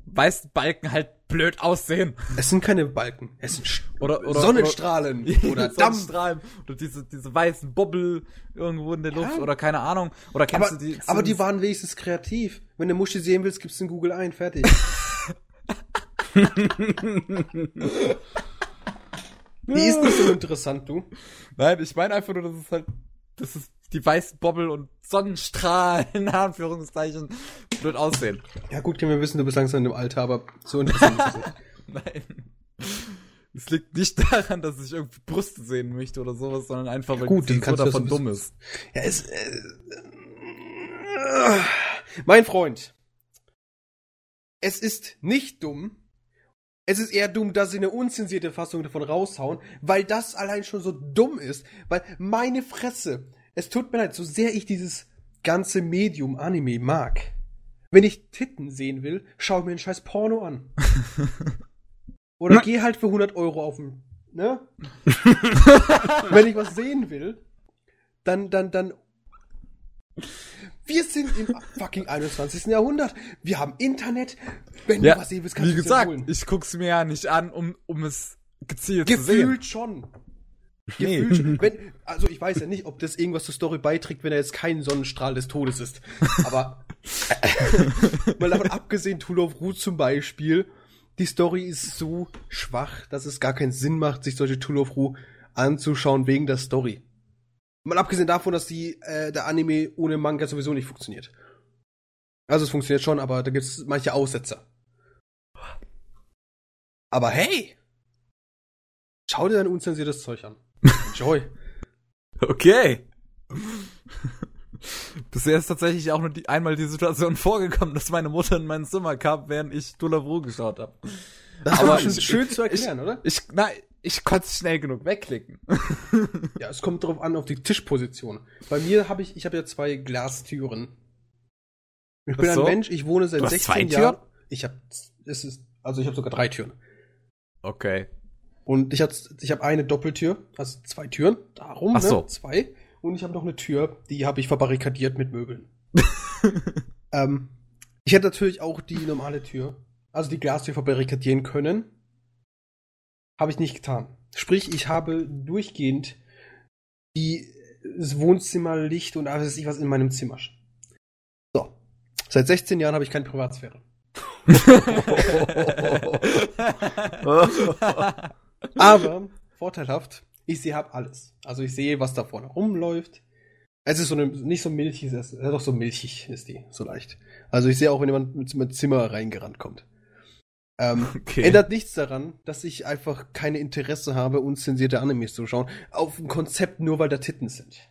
S3: weißen Balken halt blöd aussehen.
S1: Es sind keine Balken, es sind Sch-
S3: Oder, oder
S1: Sonnenstrahlen oder, Dampf.
S3: Sonnenstrahlen oder diese, diese weißen Bobbel irgendwo in der Luft
S1: Ja.
S3: oder keine Ahnung. Oder kennst
S1: Aber,
S3: du die?
S1: aber die waren wenigstens kreativ. Wenn du Muschi sehen willst, gibst du in Google ein, fertig. Die ist nicht so interessant, du.
S3: Nein, ich meine einfach nur, dass es halt, dass es die weißen Bobbel und Sonnenstrahlen, in Anführungszeichen, blöd aussehen.
S1: Ja gut, wir wissen, du bist langsam in dem Alter, aber so interessant ist es nicht.
S3: Nein. Es liegt nicht daran, dass ich irgendwie Brüste sehen möchte oder sowas, sondern einfach, weil
S1: gut,
S3: die
S1: das
S3: davon
S1: so
S3: dumm ist.
S1: Ja, es, äh, mein Freund. Es ist nicht dumm. Es ist eher dumm, dass sie eine unzensierte Fassung davon raushauen, weil das allein schon so dumm ist. Weil meine Fresse, es tut mir leid, so sehr ich dieses ganze Medium Anime mag. Wenn ich Titten sehen will, schau mir ein scheiß Porno an. Oder geh halt für 100 Euro auf den, ne? Wenn ich was sehen will, dann, dann, dann. Wir sind im fucking 21. Jahrhundert. Wir haben Internet. Wenn
S3: Ja,
S1: du was sehen willst, kannst
S3: Wie
S1: du es dir
S3: gesagt, ich guck's mir ja nicht an, um, um es gezielt zu sehen.
S1: Gefühlt schon.
S3: Nee.
S1: Gefühlt. Wenn, also ich weiß ja nicht, ob das irgendwas zur Story beiträgt, wenn er jetzt kein Sonnenstrahl des Todes ist. Aber mal davon abgesehen, Tool of Root zum Beispiel, die Story ist so schwach, dass es gar keinen Sinn macht, sich solche Tool of Ru anzuschauen wegen der Story. Mal abgesehen davon, dass die, äh, der Anime ohne Manga sowieso nicht funktioniert. Also es funktioniert schon, aber da gibt es manche Aussetzer. Aber hey! Schau dir dein unzensiertes Zeug an. Enjoy.
S3: Okay. Bisher ist tatsächlich auch nur die, einmal die Situation vorgekommen, dass meine Mutter in mein Zimmer kam, während ich Dulavru geschaut habe.
S1: Das
S3: Aber
S1: war schon
S3: ich-
S1: schön zu
S3: ich-
S1: erklären, oder?
S3: Ich, nein, ich konnte es schnell genug wegklicken.
S1: Ja, es kommt drauf an, auf die Tischposition. Bei mir habe ich, ich habe ja zwei Glastüren. Ich bin
S3: so.
S1: ein Mensch, ich wohne seit
S3: Du hast
S1: 16
S3: zwei
S1: Jahren. Ich habe, es ist, also ich habe sogar drei Türen.
S3: Okay.
S1: Und ich habe ich hab eine Doppeltür, also zwei Türen, darum,
S3: Ach so.
S1: ne? zwei. Und ich habe noch eine Tür, die habe ich verbarrikadiert mit Möbeln. ähm, ich hätte natürlich auch die normale Tür, also die Glastür verbarrikadieren können. Habe ich nicht getan. Sprich, ich habe durchgehend die, das Wohnzimmerlicht und alles, was in meinem Zimmer. So. Seit 16 Jahren habe ich keine Privatsphäre. Aber vorteilhaft, ich sehe hab alles. Also ich sehe, was da vorne rumläuft. Es ist so eine, nicht so milchig, es ist doch so milchig ist die, so leicht. Also ich sehe auch, wenn jemand mit mein Zimmer reingerannt kommt. Ähm,
S3: Okay.
S1: Ändert nichts daran, dass ich einfach keine Interesse habe, unzensierte Animes zu schauen. Auf ein Konzept nur, weil da Titten sind.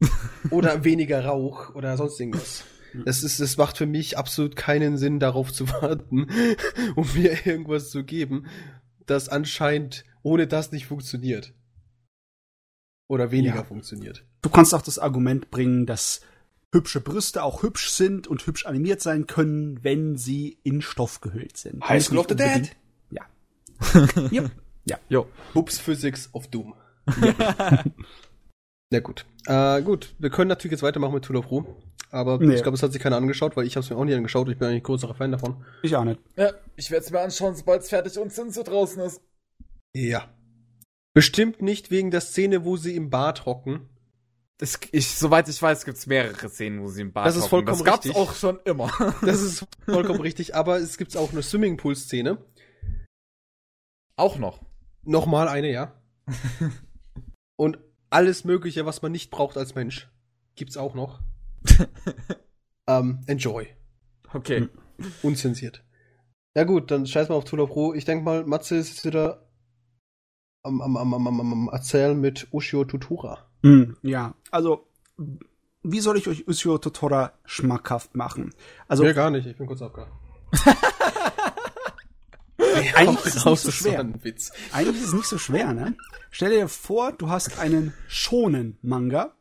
S1: oder weniger Rauch oder sonst irgendwas. Das ist, es macht für mich absolut keinen Sinn, darauf zu warten, um mir irgendwas zu geben, das anscheinend ohne das nicht funktioniert. Oder weniger
S2: Ja.
S1: funktioniert.
S2: Du kannst auch das Argument bringen, dass hübsche Brüste auch hübsch sind und hübsch animiert sein können, wenn sie in Stoff gehüllt sind.
S1: High School of the Dead?
S2: Ja. ja.
S3: Jo.
S1: Boops Physics of Doom. Na gut. Äh, gut, wir können natürlich jetzt weitermachen mit Tool of Ru. Aber
S2: Nee.
S1: ich glaube, es hat sich keiner angeschaut, weil ich habe es mir auch nicht angeschaut. Ich bin eigentlich größerer Fan davon.
S2: Ich auch nicht.
S3: Ja, ich werde es mir anschauen, sobald es fertig und Zinse draußen ist.
S1: Ja. Bestimmt nicht wegen der Szene, wo sie im Bad hocken.
S3: Das, ich, soweit ich weiß, gibt's mehrere Szenen, wo sie im Bad
S1: Das ist
S3: hocken.
S1: vollkommen
S3: Das gab's
S1: richtig.
S3: auch schon immer.
S1: Das ist vollkommen richtig. Aber es gibt auch eine Swimmingpool-Szene.
S3: auch noch.
S1: Nochmal eine, ja. Und alles Mögliche, was man nicht braucht als Mensch, gibt's auch noch. ähm, enjoy.
S3: Okay.
S1: Unzensiert. Ja gut, dann scheiß mal auf of Ru. Ich denke mal, Matze ist wieder am, am, am, am, am, am Erzählen mit Ushio Tutura.
S2: Hm, ja, also wie soll ich euch Ushio Totora schmackhaft machen? Also
S1: ja, gar nicht. Ich bin kurz abgehakt.
S2: eigentlich ist es nicht so schwer.
S1: ein Witz.
S2: Eigentlich ist es nicht so schwer, ne? Stell dir vor, du hast einen schonen Manga,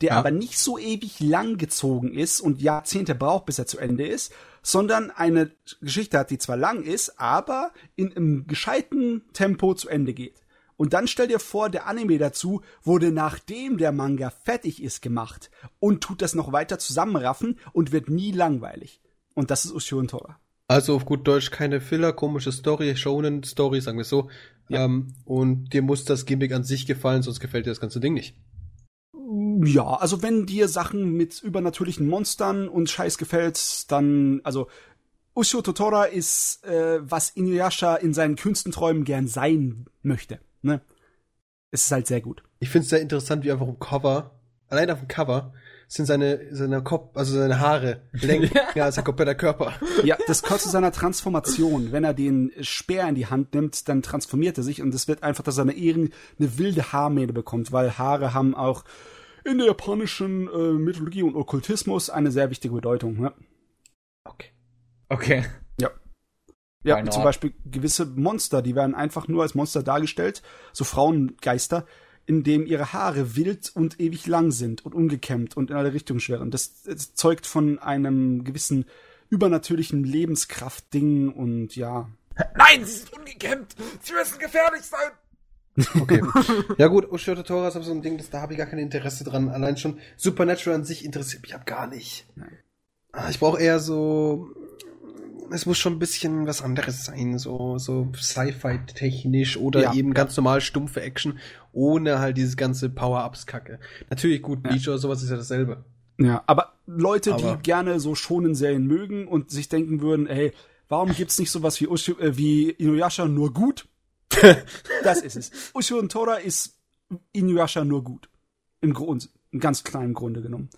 S2: der
S1: Ja.
S2: aber nicht so ewig lang gezogen ist und Jahrzehnte braucht, bis er zu Ende ist, sondern eine Geschichte hat, die zwar lang ist, aber in einem gescheiten Tempo zu Ende geht. Und dann stell dir vor, der Anime dazu wurde nachdem der Manga fertig ist gemacht und tut das noch weiter zusammenraffen und wird nie langweilig. Und das ist Ushio Tora.
S1: Also auf gut Deutsch keine Filler, komische Story, Shonen Story, sagen wir so. Ähm, und dir muss das Gimmick an sich gefallen, sonst gefällt dir das ganze Ding nicht.
S2: Ja, also wenn dir Sachen mit übernatürlichen Monstern und Scheiß gefällt, dann, also Ushio Totora ist, äh, was Inuyasha in seinen Künstenträumen gern sein möchte. Ne? Es ist halt sehr gut.
S1: Ich finde es sehr interessant, wie einfach im Cover, allein auf dem Cover, sind seine, seine Kopf, also seine Haare länger als sein kompletter Körper.
S2: Ja, das gehört zu seiner Transformation. Wenn er den Speer in die Hand nimmt, dann transformiert er sich und es wird einfach, dass er eine, Ehren, eine wilde Haarmähne bekommt, weil Haare haben auch in der japanischen äh, Mythologie und Okkultismus eine sehr wichtige Bedeutung. Ne?
S1: Okay.
S3: Okay.
S2: Ja,
S3: Why not?
S2: zum Beispiel gewisse Monster, die werden einfach nur als Monster dargestellt, so Frauengeister, in dem ihre Haare wild und ewig lang sind und ungekämmt und in alle Richtungen schwirren. Das, das zeugt von einem gewissen übernatürlichen Lebenskraftding und ja.
S3: Nein, sie sind ungekämmt! Sie müssen gefährlich sein!
S1: Okay. ja gut, Ushio Tora ist aber so ein Ding, das, da habe ich gar kein Interesse dran. Allein schon Supernatural an sich interessiert mich ab gar nicht.
S2: Nein.
S1: Ah, Ich brauche eher so. Es muss schon ein bisschen was anderes sein, so, so Sci-Fi-technisch oder
S2: Ja,
S1: eben ganz normal stumpfe Action, ohne halt dieses ganze Power-Ups-Kacke. Natürlich gut,
S2: Ja.
S1: Bleach oder sowas ist ja dasselbe.
S2: Ja, aber Leute,
S1: Aber-
S2: die gerne so schonen Serien mögen und sich denken würden, ey, warum gibt's nicht sowas wie Ushio, äh, wie Inuyasha nur gut? das ist es. Ushio und Tora ist Inuyasha nur gut. Im Grund, im ganz kleinen Grunde genommen.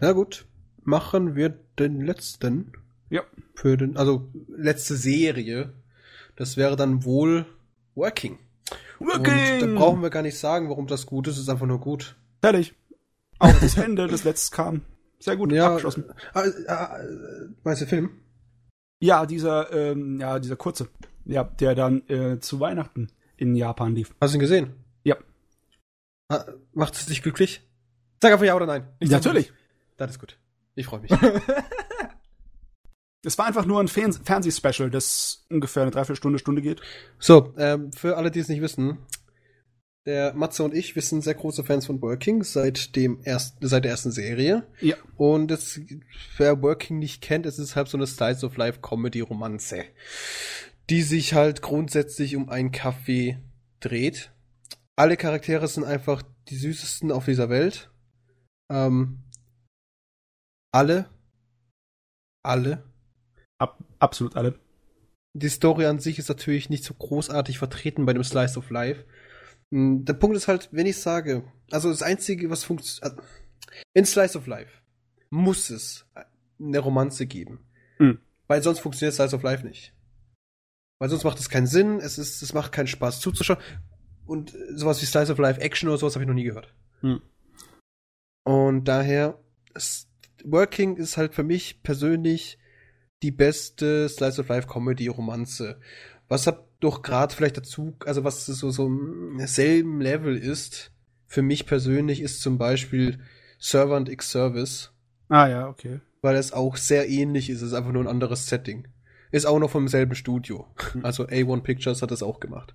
S1: Na gut, machen wir den letzten
S2: Ja.
S1: für den, also letzte Serie. Das wäre dann wohl Working. Und da brauchen wir gar nicht sagen, warum das gut ist, es ist einfach nur gut.
S2: Fertig. Auch das Ende des Letzten kam. Sehr gut
S1: Ja,
S2: abgeschlossen.
S1: äh, äh, meinst du Film?
S2: Ja, dieser, ähm, ja, dieser kurze. Ja, der dann äh, zu Weihnachten in Japan lief.
S1: Hast du ihn gesehen?
S2: Ja.
S1: Ah, Macht es dich glücklich? Sag einfach ja oder nein. Ich
S2: Natürlich.
S1: Das ist gut. Ich freue mich.
S2: Es war einfach nur ein Fern Fernsehspecial, das ungefähr eine Dreiviertelstunde, Stunde geht.
S1: so, ähm, für alle, die es nicht wissen, der Matze und ich, wir sind sehr große Fans von Working seit dem ersten, seit der ersten Serie.
S2: Ja.
S1: Und es, wer Working nicht kennt, es ist halt so eine Slice of Life Comedy Romanze, die sich halt grundsätzlich um einen Kaffee dreht. Alle Charaktere sind einfach die süßesten auf dieser Welt. Ähm, alle. Alle.
S2: Ab absolut alle.
S1: Die Story an sich ist natürlich nicht so großartig vertreten bei dem Slice of Life. Hm, Der Punkt ist halt, wenn ich sage, also das Einzige, was funktioniert, in Slice of Life muss es eine Romanze geben.
S2: Hm.
S1: Weil sonst funktioniert Slice of Life nicht. Weil sonst macht es keinen Sinn, es ist, es macht keinen Spaß zuzuschauen. Und sowas wie Slice of Life Action oder sowas habe ich noch nie gehört.
S2: Hm.
S1: Und daher, Working ist halt für mich persönlich die beste Slice of Life Comedy Romanze. Was hat doch gerade vielleicht dazu, also was so so im selben Level ist, für mich persönlich ist zum Beispiel Servant X Service,
S2: Ah ja, okay.
S1: weil es auch sehr ähnlich ist, es ist einfach nur ein anderes Setting. Ist auch noch vom selben Studio. Also A1 Pictures hat das auch gemacht.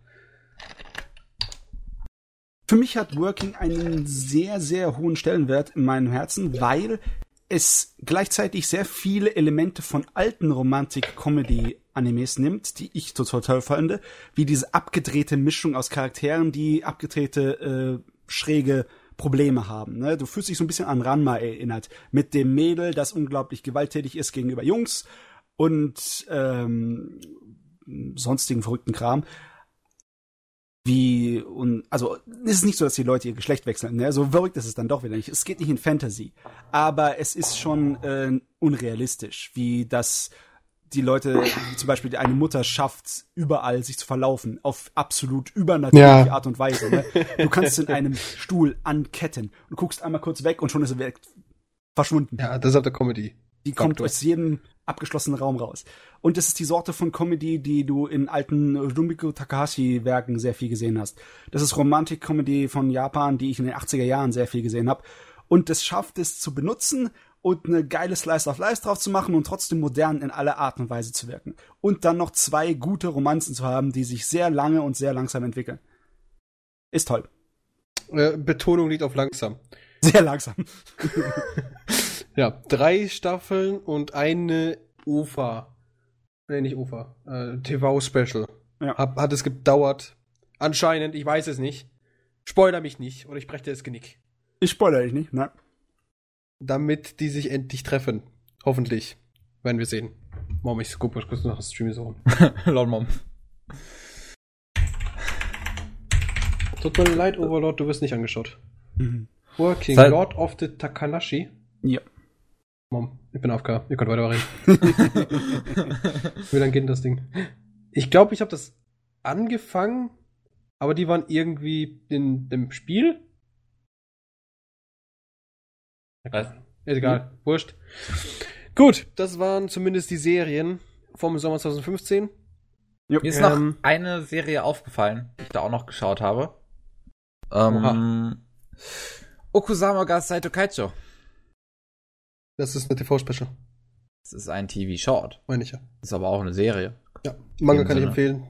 S2: Für mich hat Working einen sehr, sehr hohen Stellenwert in meinem Herzen, weil es gleichzeitig sehr viele Elemente von alten Romantik-Comedy-Animes nimmt, die ich total toll fand, wie diese abgedrehte Mischung aus Charakteren, die abgedrehte, äh, schräge Probleme haben. Ne? Du fühlst dich so ein bisschen an Ranma erinnert, mit dem Mädel, das unglaublich gewalttätig ist gegenüber Jungs und ähm, sonstigen verrückten Kram wie und also es ist nicht so, dass die Leute ihr Geschlecht wechseln, ne? So verrückt ist es dann doch wieder nicht. Es geht nicht in Fantasy, aber es ist schon äh, unrealistisch, wie das die Leute, wie zum Beispiel eine Mutter schafft, überall sich zu verlaufen, auf absolut übernatürliche
S1: Ja.
S2: Art und Weise. Ne? Du kannst in einem Stuhl anketten und guckst einmal kurz weg und schon ist er weg, verschwunden.
S1: Ja, das ist halt der Comedy.
S2: Die kommt aus jedem abgeschlossenen Raum raus. Und das ist die Sorte von Comedy, die du in alten Rumiko Takahashi-Werken sehr viel gesehen hast. Das ist Romantik-Comedy von Japan, die ich in den 80er Jahren sehr viel gesehen habe. Und es schafft es zu benutzen und eine geile Slice of Life drauf zu machen und trotzdem modern in aller Art und Weise zu wirken. Und dann noch zwei gute Romanzen zu haben, die sich sehr lange und sehr langsam entwickeln. Ist toll.
S1: Äh, Betonung liegt auf langsam.
S2: Sehr langsam.
S1: Ja, drei Staffeln und eine UFA. Nee, nicht UFA. Äh, TV-Special.
S2: Ja.
S1: Hab, hat es gedauert. Anscheinend, ich weiß es nicht. Spoiler mich nicht oder ich breche dir das Genick.
S2: Ich spoilere dich nicht, ne?
S1: Damit die sich endlich treffen. Hoffentlich. Werden wir sehen. Mom, ich guck mal kurz nach dem Stream so.
S3: Lol, Mom.
S1: Tut mir leid, Overlord, du wirst nicht angeschaut.
S2: Mhm.
S1: Working
S3: Seit-
S1: Lord of the Takanashi.
S2: Ja.
S1: Mom, ich bin AFK. Ihr könnt weiterreden. Wie lange geht denn das Ding? Ich glaube, ich habe das angefangen, aber die waren irgendwie in dem Spiel.
S3: Was?
S1: Ist egal, wurscht. Gut, das waren zumindest die Serien vom Sommer 2015.
S3: Mir ist
S1: Ähm.
S3: noch eine Serie aufgefallen, die ich da auch noch geschaut habe. Ähm, Okusama ga Saito Kaicho.
S1: Das ist eine TV-Special,
S3: Das ist ein TV-Short.
S1: meine ich ja.
S3: Ist aber auch eine Serie.
S1: Ja, Manga kann ich empfehlen.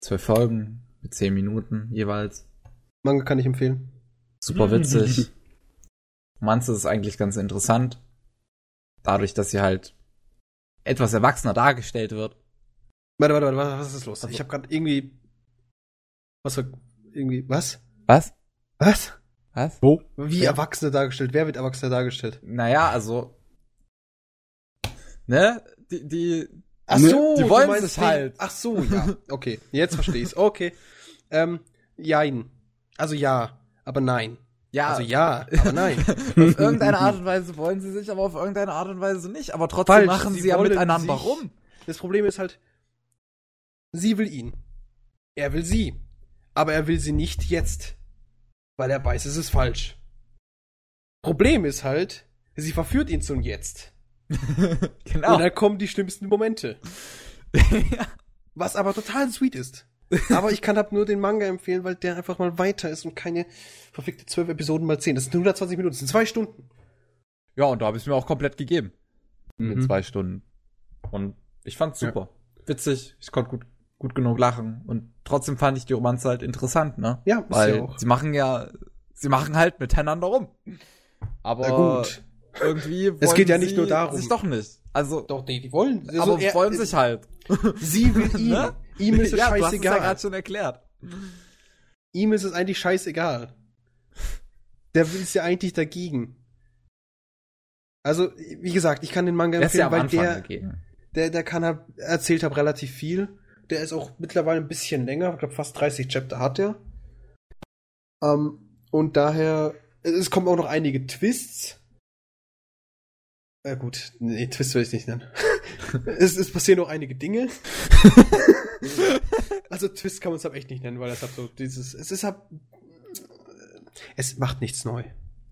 S3: Zwölf Folgen mit zehn Minuten jeweils.
S1: Manga kann ich empfehlen.
S3: Super witzig. Manze ist eigentlich ganz interessant. Dadurch, dass sie halt etwas erwachsener dargestellt wird.
S1: Warte, warte, warte, was ist los?
S3: Also-
S1: Ich habe gerade irgendwie. Was. Irgendwie. Was?
S3: Was?
S1: Was?
S3: Was?
S2: Wo?
S1: Wie
S3: Ja.
S1: Erwachsene dargestellt? Wer wird Erwachsene dargestellt?
S3: Naja, also. Ne? Die, die,
S1: Ach
S2: Ne,
S1: so,
S3: die wollen
S1: den-
S3: halt.
S1: Ach so, ja. Okay, jetzt verstehe ich's. Okay. Ähm, jein. Also ja, aber nein.
S3: ja,
S1: Also ja, aber nein.
S3: auf irgendeine Art und Weise wollen sie sich, aber auf irgendeine Art und Weise nicht. Aber trotzdem
S1: Falsch,
S3: machen
S1: sie
S3: sie, ja miteinander
S1: sich-
S3: rum.
S1: Das Problem ist halt, sie will ihn. Er will sie. Aber er will sie nicht jetzt. Weil er weiß, es ist falsch. Problem ist halt, sie verführt ihn zum Jetzt.
S3: genau.
S1: Und dann kommen die schlimmsten Momente. Was aber total sweet ist. Aber ich kann halt nur den Manga empfehlen, weil der einfach mal weiter ist und keine verfickte zwölf Episoden mal zehn. Das sind 120 Minuten, das sind zwei Stunden.
S3: Ja, und da habe ich mir auch komplett gegeben. Mit
S1: Mhm.
S3: zwei Stunden. Und ich fand's
S1: Ja.
S3: super. Witzig, ich konnte gut, gut genug lachen. Und trotzdem fand ich die Romanze halt interessant, ne?
S1: Ja, ist
S3: Weil
S1: ja auch.
S3: sie machen ja, sie machen halt miteinander rum. Aber
S1: Na gut.
S3: irgendwie wollen
S1: Es geht ja nicht
S3: sie
S1: nur darum.
S3: sich doch nicht. Also,
S1: Doch, nee, die wollen. Also
S3: aber
S1: er-
S3: wollen sich halt.
S1: Sie will ihn.
S3: Ne?
S1: Ihm ist es
S3: ja, du hast es ja
S1: scheißegal.
S3: gerade schon erklärt.
S1: Ihm ist es eigentlich scheißegal. Der will es ja eigentlich dagegen. Also, wie gesagt, ich kann den Manga
S3: ist ja
S1: empfehlen,
S3: am
S1: weil der,
S3: dagegen.
S1: der, der kann halt, erzählt halt relativ viel. Der ist auch mittlerweile ein bisschen länger. Ich glaube, fast 30 Chapter hat er. Ähm, und daher, es kommen auch noch einige Twists. Ja gut, nee, Twists will ich nicht nennen. es, es passieren noch einige Dinge. also Twist kann man es halt echt nicht nennen, weil das hat so dieses, es ist halt, es macht nichts neu.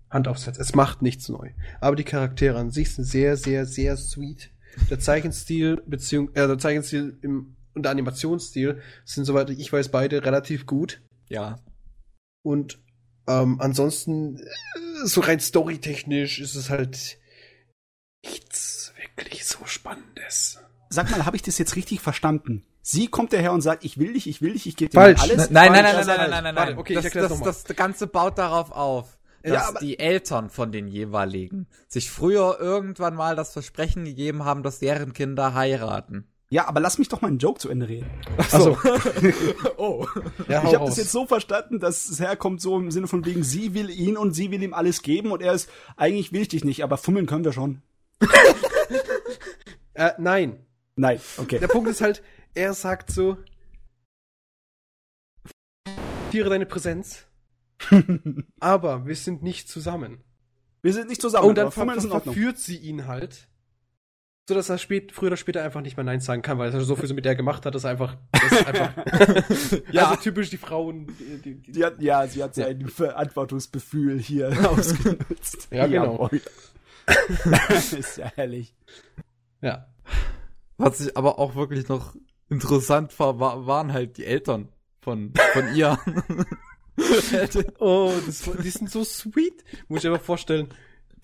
S1: Hand aufs Herz, es macht nichts neu. Aber die Charaktere an sich sind sehr, sehr, sehr sweet. Der Zeichenstil, beziehung, äh, der Zeichenstil im, und der Animationsstil sind, soweit ich weiß, beide relativ gut.
S3: Ja.
S1: Und ähm, ansonsten, äh, so rein storytechnisch ist es halt nichts wirklich so Spannendes.
S2: Sag mal, habe ich das jetzt richtig verstanden? Sie kommt daher und sagt, ich will dich, ich will dich, ich gebe dir
S1: Falsch.
S2: alles.
S3: Nein, nein, nein, nein, nein, nein, nein,
S1: Warte,
S3: nein.
S1: okay, ich
S3: das,
S1: erklär's
S3: das,
S1: noch mal.
S3: das Ganze baut darauf auf, dass
S1: Ja,
S3: die Eltern von den jeweiligen sich früher irgendwann mal das Versprechen gegeben haben, dass deren Kinder heiraten.
S2: Ja, aber lass mich doch mal einen Joke zu Ende reden.
S1: Achso.
S3: Oh.
S1: Ja,
S2: Ich habe das jetzt so verstanden, dass es herkommt so im Sinne von wegen, sie will ihn und sie will ihm alles geben und er ist, eigentlich will ich dich nicht, aber fummeln können wir schon.
S1: Äh, nein.
S2: Nein, okay.
S1: Der Punkt ist halt, er sagt so, tiere deine Präsenz, aber wir sind nicht zusammen.
S2: Wir sind nicht zusammen,
S1: und dann ver
S2: fummeln ist in Ordnung.
S1: verführt sie ihn halt, so dass er spät, früher oder später einfach nicht mehr Nein sagen kann, weil er so viel mit der gemacht hat, dass er einfach, das ist einfach,
S2: Ja.
S1: also typisch die Frauen, die, die, die,
S2: Sie hat, ja, sie hat sein Verantwortungsgefühl hier ausgenutzt.
S1: Ja, genau.
S2: Ist ja herrlich.
S1: ja.
S3: Was ich aber auch wirklich noch interessant war, war waren halt die Eltern von, von ihr.
S1: Oh, das, die sind so sweet. Muss ich mir vorstellen,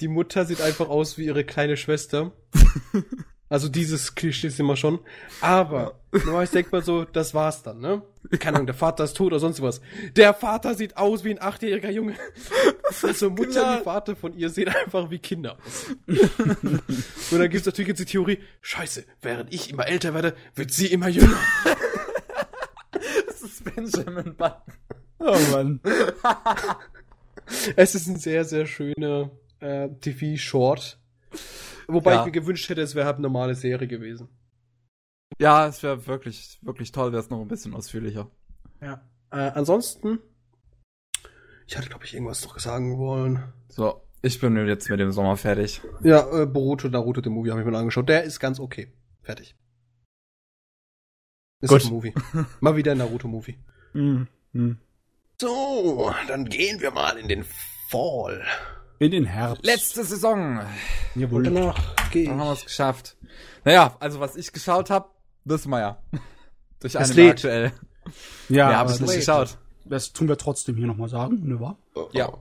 S1: die Mutter sieht einfach aus wie ihre kleine Schwester. Also dieses Klischee ist immer schon. Aber, normalerweise denkt man so, das war's dann, ne? Keine Ahnung, der Vater ist tot oder sonst was. Der Vater sieht aus wie ein achtjähriger Junge. Also Mutter
S3: Ja.
S1: und Vater von ihr sehen einfach wie Kinder aus. und dann gibt's natürlich jetzt die Theorie, scheiße, während ich immer älter werde, wird sie immer jünger.
S3: das ist Benjamin Button.
S2: Oh Mann.
S1: Es ist ein sehr, sehr schöner äh, TV-Short. Wobei
S3: Ja.
S1: ich mir gewünscht hätte, es wäre halt eine normale Serie gewesen.
S3: Ja, es wäre wirklich, wirklich toll, wäre es noch ein bisschen ausführlicher.
S1: Ja. Äh, ansonsten, ich hatte, glaube ich, irgendwas noch sagen wollen.
S3: So, ich bin jetzt mit dem Sommer fertig.
S1: Ja, äh, Boruto, Naruto, den Movie habe ich mir angeschaut. Der ist ganz okay. Fertig. Ist
S3: Gut.
S1: ein Movie. Mal wieder ein Naruto-Movie.
S2: Mhm. Mhm.
S1: So, dann gehen wir mal in den Fall.
S2: In den Herbst.
S3: Letzte Saison.
S1: Und
S2: Jawohl.
S1: danach gehe
S3: Dann haben wir es geschafft. Naja, also was ich geschaut habe, wissen wir ja. Durch
S1: Es
S3: Anime
S1: lädt.
S3: aktuell.
S2: Ja,
S3: Mehr habe
S2: aber
S3: ich nicht geschaut.
S2: das tun wir trotzdem hier nochmal sagen, ne wahr?
S1: Ja.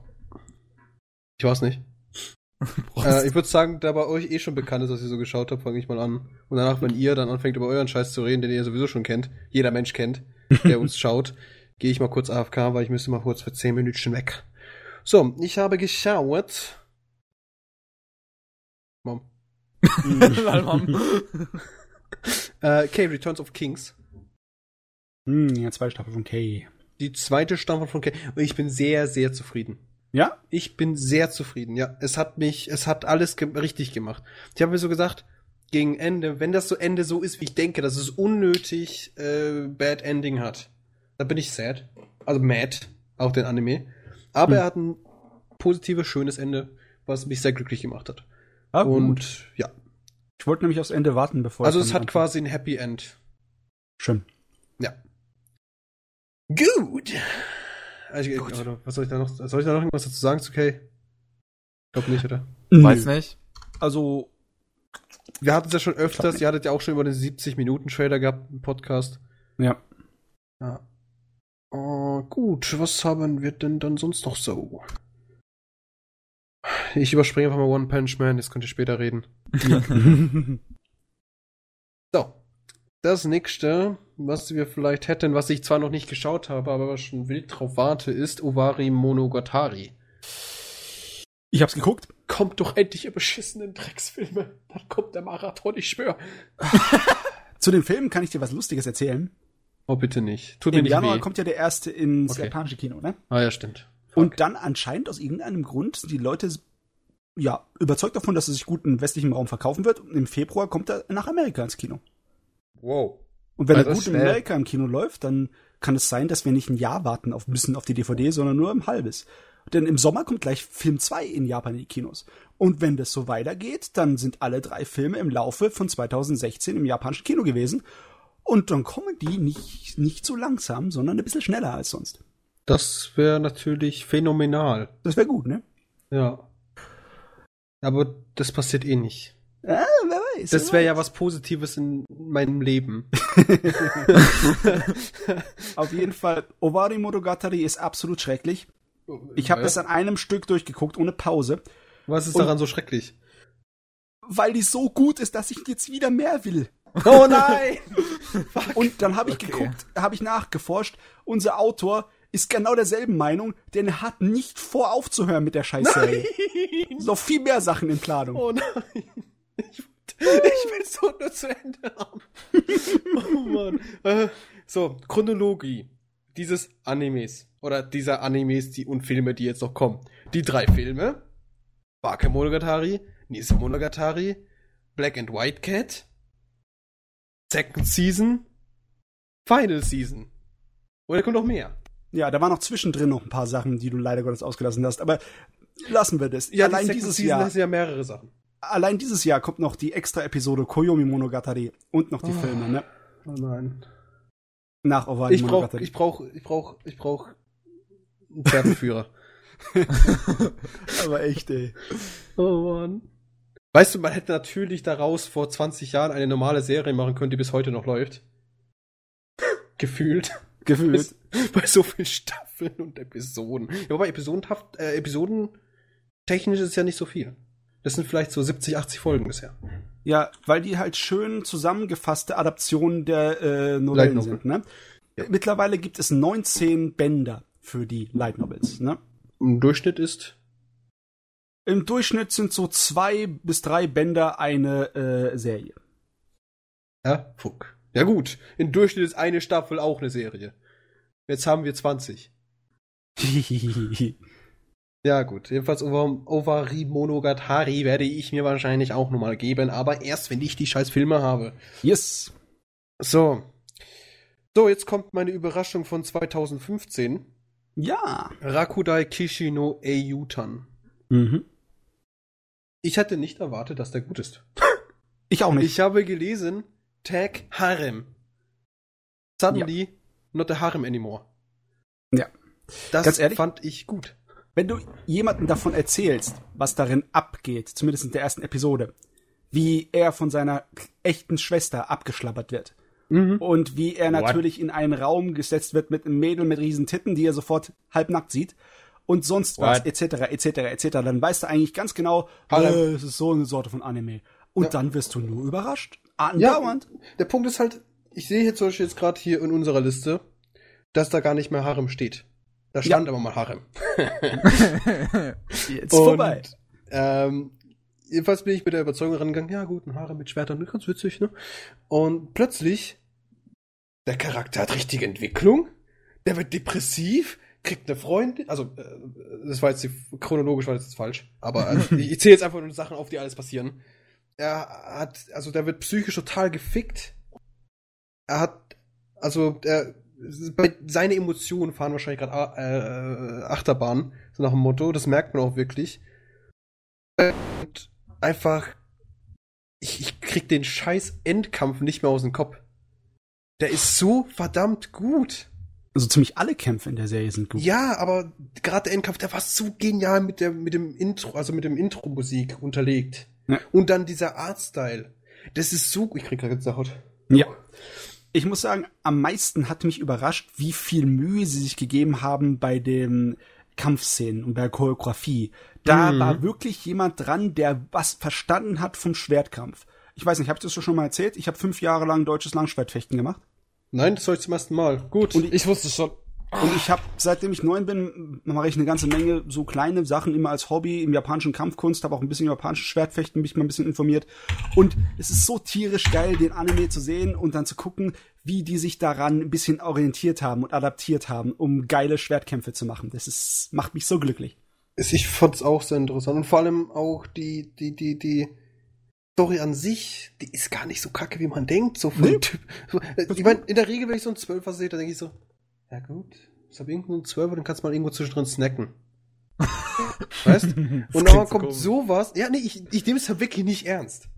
S1: Ich weiß nicht. äh, ich würde sagen, da bei euch eh schon bekannt ist, was ihr so geschaut habt, fange ich mal an. Und danach, wenn ihr dann anfängt, über euren Scheiß zu reden, den ihr sowieso schon kennt, jeder Mensch kennt, der uns schaut, gehe ich mal kurz AFK, weil ich müsste mal kurz für 10 Minuten weg. So, ich habe geschaut. Mom. äh, K Returns of Kings.
S2: Hm, ja, zwei Staffeln von K.
S1: Die zweite Staffel von K. Und ich bin sehr, sehr zufrieden.
S2: Ja?
S1: Ich bin sehr zufrieden, ja. Es hat mich, es hat alles ge richtig gemacht. Ich habe mir so gesagt, gegen Ende, wenn das so Ende so ist, wie ich denke, dass es unnötig äh, Bad Ending hat, dann bin ich sad. Also mad, auch den Anime. Aber hm. er hat ein positives, schönes Ende, was mich sehr glücklich gemacht hat. Ah, Und gut. ja.
S2: Ich wollte nämlich aufs Ende warten, bevor
S1: Also es hat anfange. quasi ein Happy End.
S2: Schön.
S1: Ja. Gut. Also, Gut. was soll ich da noch? Soll ich da noch irgendwas dazu sagen zu Kay? Ich glaube nicht, oder?
S3: Weiß nicht.
S1: Also, wir hatten es ja schon öfters, ihr hattet ja auch schon über den 70-Minuten-Trailer gehabt im Podcast.
S2: Ja.
S1: Ja. Uh, gut, was haben wir denn dann sonst noch so? Ich überspringe einfach mal One Punch Man, jetzt könnt ihr später reden. so. Das nächste, was wir vielleicht hätten, was ich zwar noch nicht geschaut habe, aber schon wild drauf warte, ist Ovari Monogatari.
S2: Ich hab's geguckt.
S1: Kommt doch endlich ihr beschissenen Drecksfilme. Dann kommt der Marathon, ich schwör.
S2: Zu den Filmen kann ich dir was Lustiges erzählen.
S1: Oh, bitte nicht.
S2: Tut Im mir nicht Januar weh. kommt ja der erste ins okay. japanische Kino, ne?
S1: Ah, ja, stimmt.
S2: Fuck. Und dann anscheinend aus irgendeinem Grund die Leute ja überzeugt davon, dass es sich gut im westlichen Raum verkaufen wird. Und im Februar kommt er nach Amerika ins Kino.
S1: Wow.
S2: Und wenn er gut in Amerika im Kino läuft, dann kann es sein, dass wir nicht ein Jahr warten auf müssen auf die DVD, sondern nur ein halbes. Denn im Sommer kommt gleich Film 2 in Japan in die Kinos. Und wenn das so weitergeht, dann sind alle drei Filme im Laufe von 2016 im japanischen Kino gewesen. Und dann kommen die nicht, nicht so langsam, sondern ein bisschen schneller als sonst.
S1: Das wäre natürlich phänomenal.
S2: Das wäre gut, ne?
S1: Ja. Aber das passiert eh nicht.
S2: Ja, wer weiß.
S1: Das wäre ja was Positives in meinem Leben.
S2: Auf jeden Fall, Owari Monogatari ist absolut schrecklich. Ich habe das an einem Stück durchgeguckt, ohne Pause.
S1: Was ist Und daran so schrecklich?
S2: Weil die so gut ist, dass ich jetzt wieder mehr will.
S1: Oh nein!
S2: Und dann habe ich okay. geguckt, habe ich nachgeforscht. Unser Autor ist genau derselben Meinung, denn er hat nicht vor aufzuhören mit der Scheißserie. So viel mehr Sachen in Planung.
S1: Oh nein. Ich, ich will so nur zu Ende haben. oh Mann. Äh, so, Chronologie dieses Animes. Oder dieser Animes die, und Filme, die jetzt noch kommen. Die drei Filme. Bake Monogatari, Nise Monogatari, Black and White Cat, Second Season, Final Season. Oder kommt noch mehr?
S2: Ja, da waren noch zwischendrin noch ein paar Sachen, die du leider Gottes ausgelassen hast. Aber lassen wir das.
S1: Ja, allein dieses Season Jahr. ja mehrere Sachen
S2: allein dieses Jahr kommt noch die extra Episode Koyomi Monogatari und noch die oh. Filme, ne?
S1: Oh nein.
S2: Nach Owari
S1: ich brauch, Ich brauch, ich brauch, ich brauch einen Pferdeführer.
S2: Aber echt, ey.
S1: Oh Mann. Weißt du, man hätte natürlich daraus vor 20 Jahren eine normale Serie machen können, die bis heute noch läuft. Gefühlt.
S2: Gefühlt.
S1: Bei so vielen Staffeln und Episoden. Ja, wobei Episodenhaft, äh, Episoden technisch ist ja nicht so viel. Das sind vielleicht so 70, 80 Folgen bisher.
S2: Ja, weil die halt schön zusammengefasste Adaptionen der äh, Novellen sind. Ne? Ja. Mittlerweile gibt es 19 Bänder für die Light Novels. Ne?
S1: Im Durchschnitt ist?
S2: Im Durchschnitt sind so zwei bis drei Bänder eine äh, Serie.
S1: Ja, fuck. Ja gut, im Durchschnitt ist eine Staffel auch eine Serie. Jetzt haben wir 20. Ja, gut. Jedenfalls Ovari Monogatari werde ich mir wahrscheinlich auch nochmal geben, aber erst, wenn ich die scheiß Filme habe.
S2: Yes.
S1: So. So, jetzt kommt meine Überraschung von 2015.
S2: Ja.
S1: Rakudai Kishino Eiyutan.
S2: Mhm.
S1: Ich hatte nicht erwartet, dass der gut ist.
S2: Ich auch nicht.
S1: Ich habe gelesen, Tag Harem. Suddenly, ja. not a Harem anymore.
S2: Ja.
S1: Das Ganz ehrlich? fand ich gut.
S2: Wenn du jemandem davon erzählst, was darin abgeht, zumindest in der ersten Episode, wie er von seiner echten Schwester abgeschlappert wird Mhm. Und wie er What? natürlich in einen Raum gesetzt wird mit einem Mädel mit riesen Titten, die er sofort halbnackt sieht. Und sonst was, etc., etc., etc. Dann weißt du eigentlich ganz genau, äh, es ist so eine Sorte von Anime. Und ja. dann wirst du nur überrascht.
S1: Andauernd. Ja, der Punkt ist halt, ich sehe jetzt zum Beispiel jetzt gerade hier in unserer Liste, dass da gar nicht mehr Harem steht. Da stand ja. aber mal Harem.
S2: jetzt Und, vorbei.
S1: Ähm, jedenfalls bin ich mit der Überzeugung rangegangen, ja gut, ein Harem mit Schwertern, ganz witzig, ne? Und plötzlich, der Charakter hat richtige Entwicklung, der wird depressiv, kriegt eine Freundin, also äh, das war jetzt die, chronologisch war das jetzt falsch, aber also, ich, ich zähle jetzt einfach nur Sachen auf, die alles passieren. Er hat, also der wird psychisch total gefickt. Er hat, also er, seine Emotionen fahren wahrscheinlich gerade äh, Achterbahn, so nach dem Motto, das merkt man auch wirklich. Und einfach, ich, ich krieg den scheiß Endkampf nicht mehr aus dem Kopf. Der ist so verdammt gut.
S2: Also ziemlich alle Kämpfe in der Serie sind gut.
S1: Ja, aber gerade der Endkampf, der war so genial mit der mit dem Intro, also mit dem Intro-Musik unterlegt. Ja. Und dann dieser Artstyle. Das ist so, ich krieg gerade jetzt Haut.
S2: Ja. Ich muss sagen, am meisten hat mich überrascht, wie viel Mühe sie sich gegeben haben bei den Kampfszenen und bei der Choreografie. Da mhm. war wirklich jemand dran, der was verstanden hat vom Schwertkampf. Ich weiß nicht, habt ihr das schon mal erzählt? Ich habe fünf Jahre lang deutsches Langschwertfechten gemacht.
S1: Nein, das soll ich zum ersten Mal. Gut.
S2: Und ich, ich wusste schon. Und ich habe, seitdem ich neun bin, mache ich eine ganze Menge so kleine Sachen immer als Hobby im japanischen Kampfkunst, habe auch ein bisschen japanisches Schwertfechten, mich mal ein bisschen informiert. Und es ist so tierisch geil, den Anime zu sehen und dann zu gucken, wie die sich daran ein bisschen orientiert haben und adaptiert haben, um geile Schwertkämpfe zu machen. Das ist, macht mich so glücklich.
S1: Ich fand's auch sehr interessant. Und vor allem auch die, die, die, die, Story an sich, die ist gar nicht so kacke, wie man denkt. So von nee. Typ. So, äh, ich meine, in der Regel, wenn ich so einen Zwölfer sehe, dann denke ich so, ja gut, ich habe irgendwo einen Zwölfer, dann kannst du mal irgendwo zwischendrin snacken. weißt? Und dann kommt komisch. sowas. Ja, nee, ich, ich nehme es ja wirklich nicht ernst.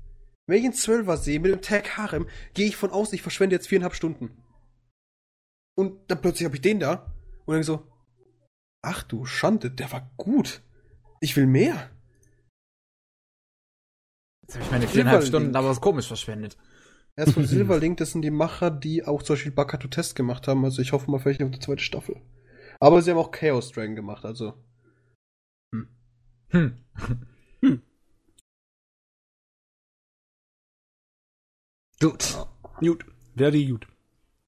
S1: Wenn ich einen Zwölfer sehe mit dem Tag Harem, gehe ich von aus, ich verschwende jetzt viereinhalb Stunden. Und dann plötzlich habe ich den da und dann so, ach du Schande, der war gut. Ich will mehr.
S3: Jetzt habe ich meine viereinhalb Stunden aber was komisch verschwendet.
S1: Er ist von Silverlink, das sind die Macher, die auch zum Beispiel Bakato Test gemacht haben. Also ich hoffe mal vielleicht auf die zweite Staffel. Aber sie haben auch Chaos Dragon gemacht, also. Hm. Hm. hm.
S2: Gut. Gut. Very gut.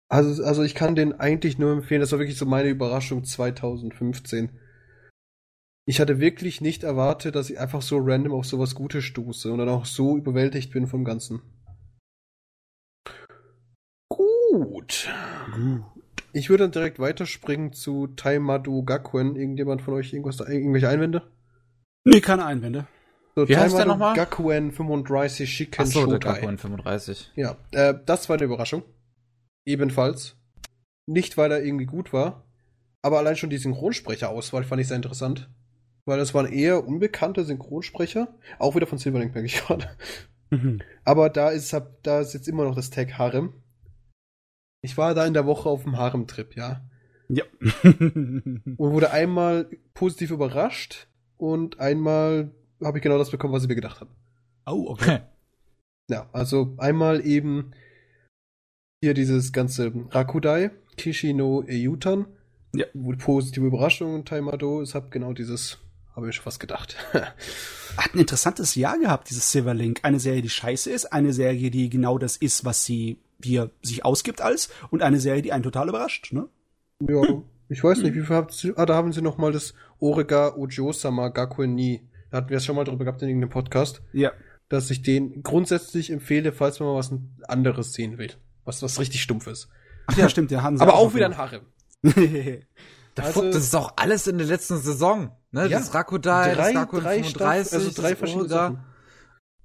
S1: Also, also ich kann den eigentlich nur empfehlen. Das war wirklich so meine Überraschung 2015. Ich hatte wirklich nicht erwartet, dass ich einfach so random auf sowas Gutes stoße und dann auch so überwältigt bin vom Ganzen. Gut. Ich würde dann direkt weiterspringen zu Taimado Gakuen. Irgendjemand von euch irgendwas da, irgendwelche Einwände?
S2: Nee, keine Einwände.
S1: So, Wie heißt der nochmal? Gakuen 35 Shiken Ach
S3: so, der Gakuen 35.
S1: Ja, äh, das war eine Überraschung. Ebenfalls. Nicht, weil er irgendwie gut war, aber allein schon die Synchronsprecherauswahl fand ich sehr interessant. Weil das waren eher unbekannte Synchronsprecher. Auch wieder von Silverlink, merke ich gerade. Mhm. Aber da ist, da ist jetzt immer noch das Tag Harem. Ich war da in der Woche auf dem Harem-Trip, ja.
S2: Ja.
S1: und wurde einmal positiv überrascht und einmal habe ich genau das bekommen, was ich mir gedacht habe.
S2: Oh, okay.
S1: Ja, also einmal eben hier dieses ganze Rakudai, Kishino Eyutan. Ja. Positive Überraschung und Taimado. Ich habe genau dieses habe ich schon fast gedacht.
S2: Hat ein interessantes Jahr gehabt, dieses Silverlink. Eine Serie, die scheiße ist, eine Serie, die genau das ist, was sie hier sich ausgibt als, und eine Serie, die einen total überrascht, ne?
S1: Ja, hm. ich weiß nicht, wie viel habt ihr, ah, da haben sie noch mal das Orega Ojo-sama Gakuen Ni. Da hatten wir es schon mal drüber gehabt in irgendeinem Podcast.
S2: Ja.
S1: Dass ich den grundsätzlich empfehle, falls man mal was anderes sehen will. Was, was richtig stumpf ist.
S2: Ach ja, stimmt, der haben
S1: sie Aber auch, auch wieder ein Harem.
S3: Also, das ist auch alles in der letzten Saison. Ne? Ja, das Rakudai, drei, das Rakudai 35,
S1: also drei verschiedene Sachen.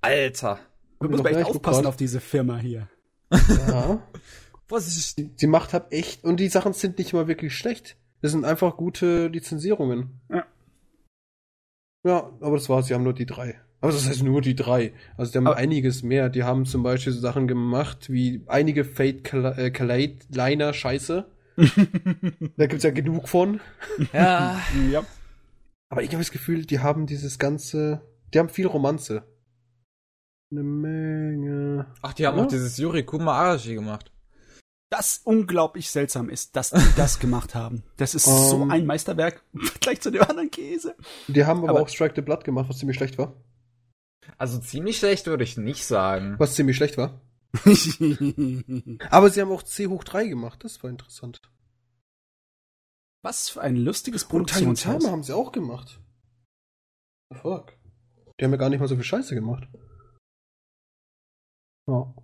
S3: Alter.
S2: Wir müssen echt aufpassen auf diese Firma hier.
S1: Ja. Was ist die, die macht halt echt, und die Sachen sind nicht mal wirklich schlecht. Das sind einfach gute Lizenzierungen. Ja. Ja, aber das war's, sie haben nur die drei. Aber das heißt nur die drei. Also die haben aber einiges mehr. Die haben zum Beispiel so Sachen gemacht wie einige Fate Liner Scheiße. da gibt's ja genug von.
S2: Ja. ja.
S1: Aber ich habe das Gefühl, die haben dieses ganze, die haben viel Romanze. Eine Menge.
S3: Ach, die haben ja? auch dieses Yuri Kuma Arashi gemacht.
S2: das unglaublich seltsam ist, dass die das gemacht haben. Das ist um, so
S1: Ähm.
S2: ein Meisterwerk im Vergleich zu dem anderen Käse.
S1: Die haben aber,
S2: Aber-
S1: auch Strike the Blood gemacht, was ziemlich schlecht war.
S3: Also ziemlich schlecht würde ich nicht sagen.
S1: Was ziemlich schlecht war. Aber sie haben auch C hoch 3 gemacht, das war interessant.
S2: Was für ein lustiges
S1: Und
S2: Produktionshaus.
S1: Tama haben sie auch gemacht. The fuck. Die haben ja gar nicht mal so viel Scheiße gemacht. Ja.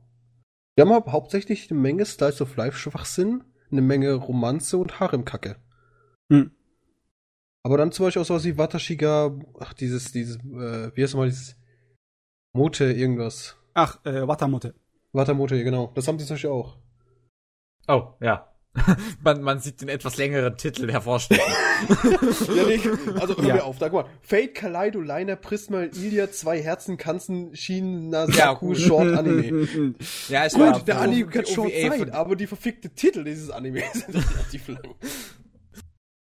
S1: Die haben aber hauptsächlich eine Menge Slice of Life Schwachsinn, eine Menge Romanze und Haremkacke.
S2: Hm.
S1: Aber dann zum Beispiel auch sowas wie Watashiga, ach, dieses, dieses, äh, wie heißt nochmal dieses Mote irgendwas.
S2: Ach, äh, Watamote.
S1: Watamote, genau. Das haben sie zum Beispiel auch.
S3: Oh, ja. man, man sieht den etwas längeren Titel hervorstehen.
S1: Ja, nee, also hör
S2: Ja.
S1: mir auf, da guck mal. Fate, Kaleido, Liner, Prisma, Ilya, zwei Herzen, Kanzen, Schienen,
S3: Ja,
S1: Nasaku,
S3: gut.
S1: Short Anime.
S3: ja, ich
S1: Gut, der Anime hat schon
S3: von-
S1: aber die verfickte Titel dieses Anime sind relativ lang.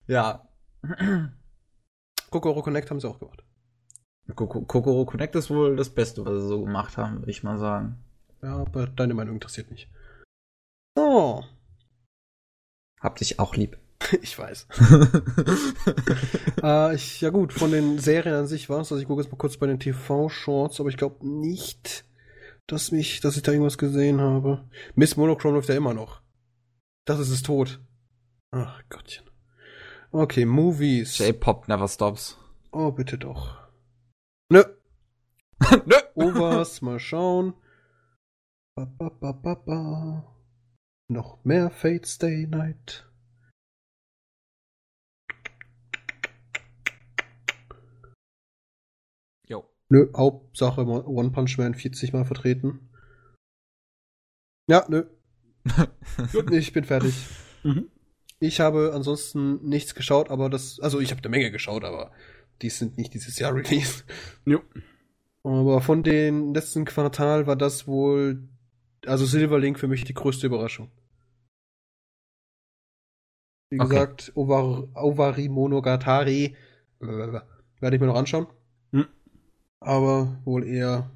S3: Ja.
S1: Kokoro Connect haben sie auch gemacht.
S3: Koko- Kokoro Connect ist wohl das Beste, was sie so gemacht haben, würde ich mal sagen.
S1: Ja, aber deine Meinung interessiert mich. Oh,
S3: Hab dich auch lieb.
S1: ich weiß. äh, ich, ja gut, von den Serien an sich war es. Also ich gucke jetzt mal kurz bei den TV-Shorts, aber ich glaube nicht, dass mich, dass ich da irgendwas gesehen habe. Miss Monochrome läuft ja immer noch. Das ist es tot. Ach Gottchen. Okay, Movies.
S3: J-Pop never stops.
S1: Oh, bitte doch. Nö.
S3: Nö.
S1: Overs, mal schauen. Ba, ba, ba, ba, ba. Noch mehr Fate Stay Night.
S3: Jo.
S1: Nö, Hauptsache One Punch Man 40 Mal vertreten. Ja, nö. Gut, ich bin fertig.
S2: Mhm.
S1: Ich habe ansonsten nichts geschaut, aber das, also ich habe eine Menge geschaut, aber die sind nicht dieses Jahr released.
S2: Jo.
S1: Aber von den letzten Quartal war das wohl, also Silverlink für mich die größte Überraschung. Wie
S3: Okay.
S1: gesagt, Ovar, Ovari Monogatari äh, werde ich mir noch anschauen.
S2: Hm.
S1: Aber wohl eher,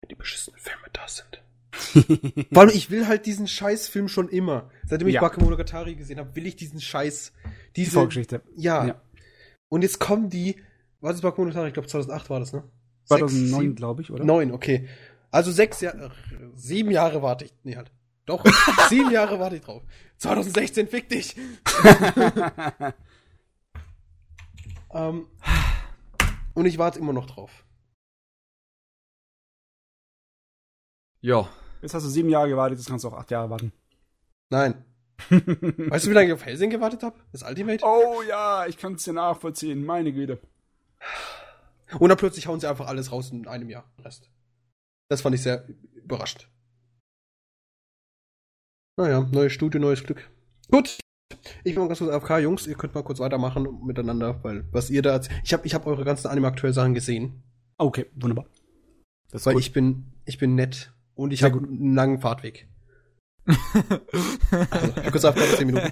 S1: wenn die beschissenen Filme da sind. Vor allem, ich will halt diesen Scheißfilm schon immer. Seitdem ich
S2: Ja.
S1: Bakemonogatari gesehen habe, will ich diesen Scheiß.
S2: Die
S1: Diese,
S2: Vorgeschichte.
S1: ja.
S2: Ja.
S1: Und jetzt kommen die, was ist Bakemonogatari? Ich glaube 2008 war das, ne?
S2: 2009, glaube ich, oder?
S1: Neun, okay. Also sechs Jahre, sieben Jahre warte ich, nee halt. Doch, sieben Jahre warte ich drauf. 2016, fick dich! ähm, und ich warte immer noch drauf.
S3: Jo.
S2: Jetzt hast du sieben Jahre gewartet, jetzt kannst du auch acht Jahre warten.
S1: Nein. Weißt du, wie lange ich auf Helsing gewartet habe? Das Ultimate?
S2: oh ja, ich kann es dir nachvollziehen, meine Güte.
S1: Und dann plötzlich hauen sie einfach alles raus in einem Jahr. Rest. Das fand ich sehr überrascht. Naja, neues Studio, neues Glück. Gut. Ich bin mal ganz kurz AFK, Jungs. Ihr könnt mal kurz weitermachen miteinander, weil was ihr da. Ich habe ich hab eure ganzen anime Sachen gesehen.
S2: Okay, wunderbar.
S3: Das
S1: Weil
S3: gut.
S1: ich bin, ich bin nett. Und ich habe einen langen Fahrtweg. Also, ich kurz AFK 10 Minuten.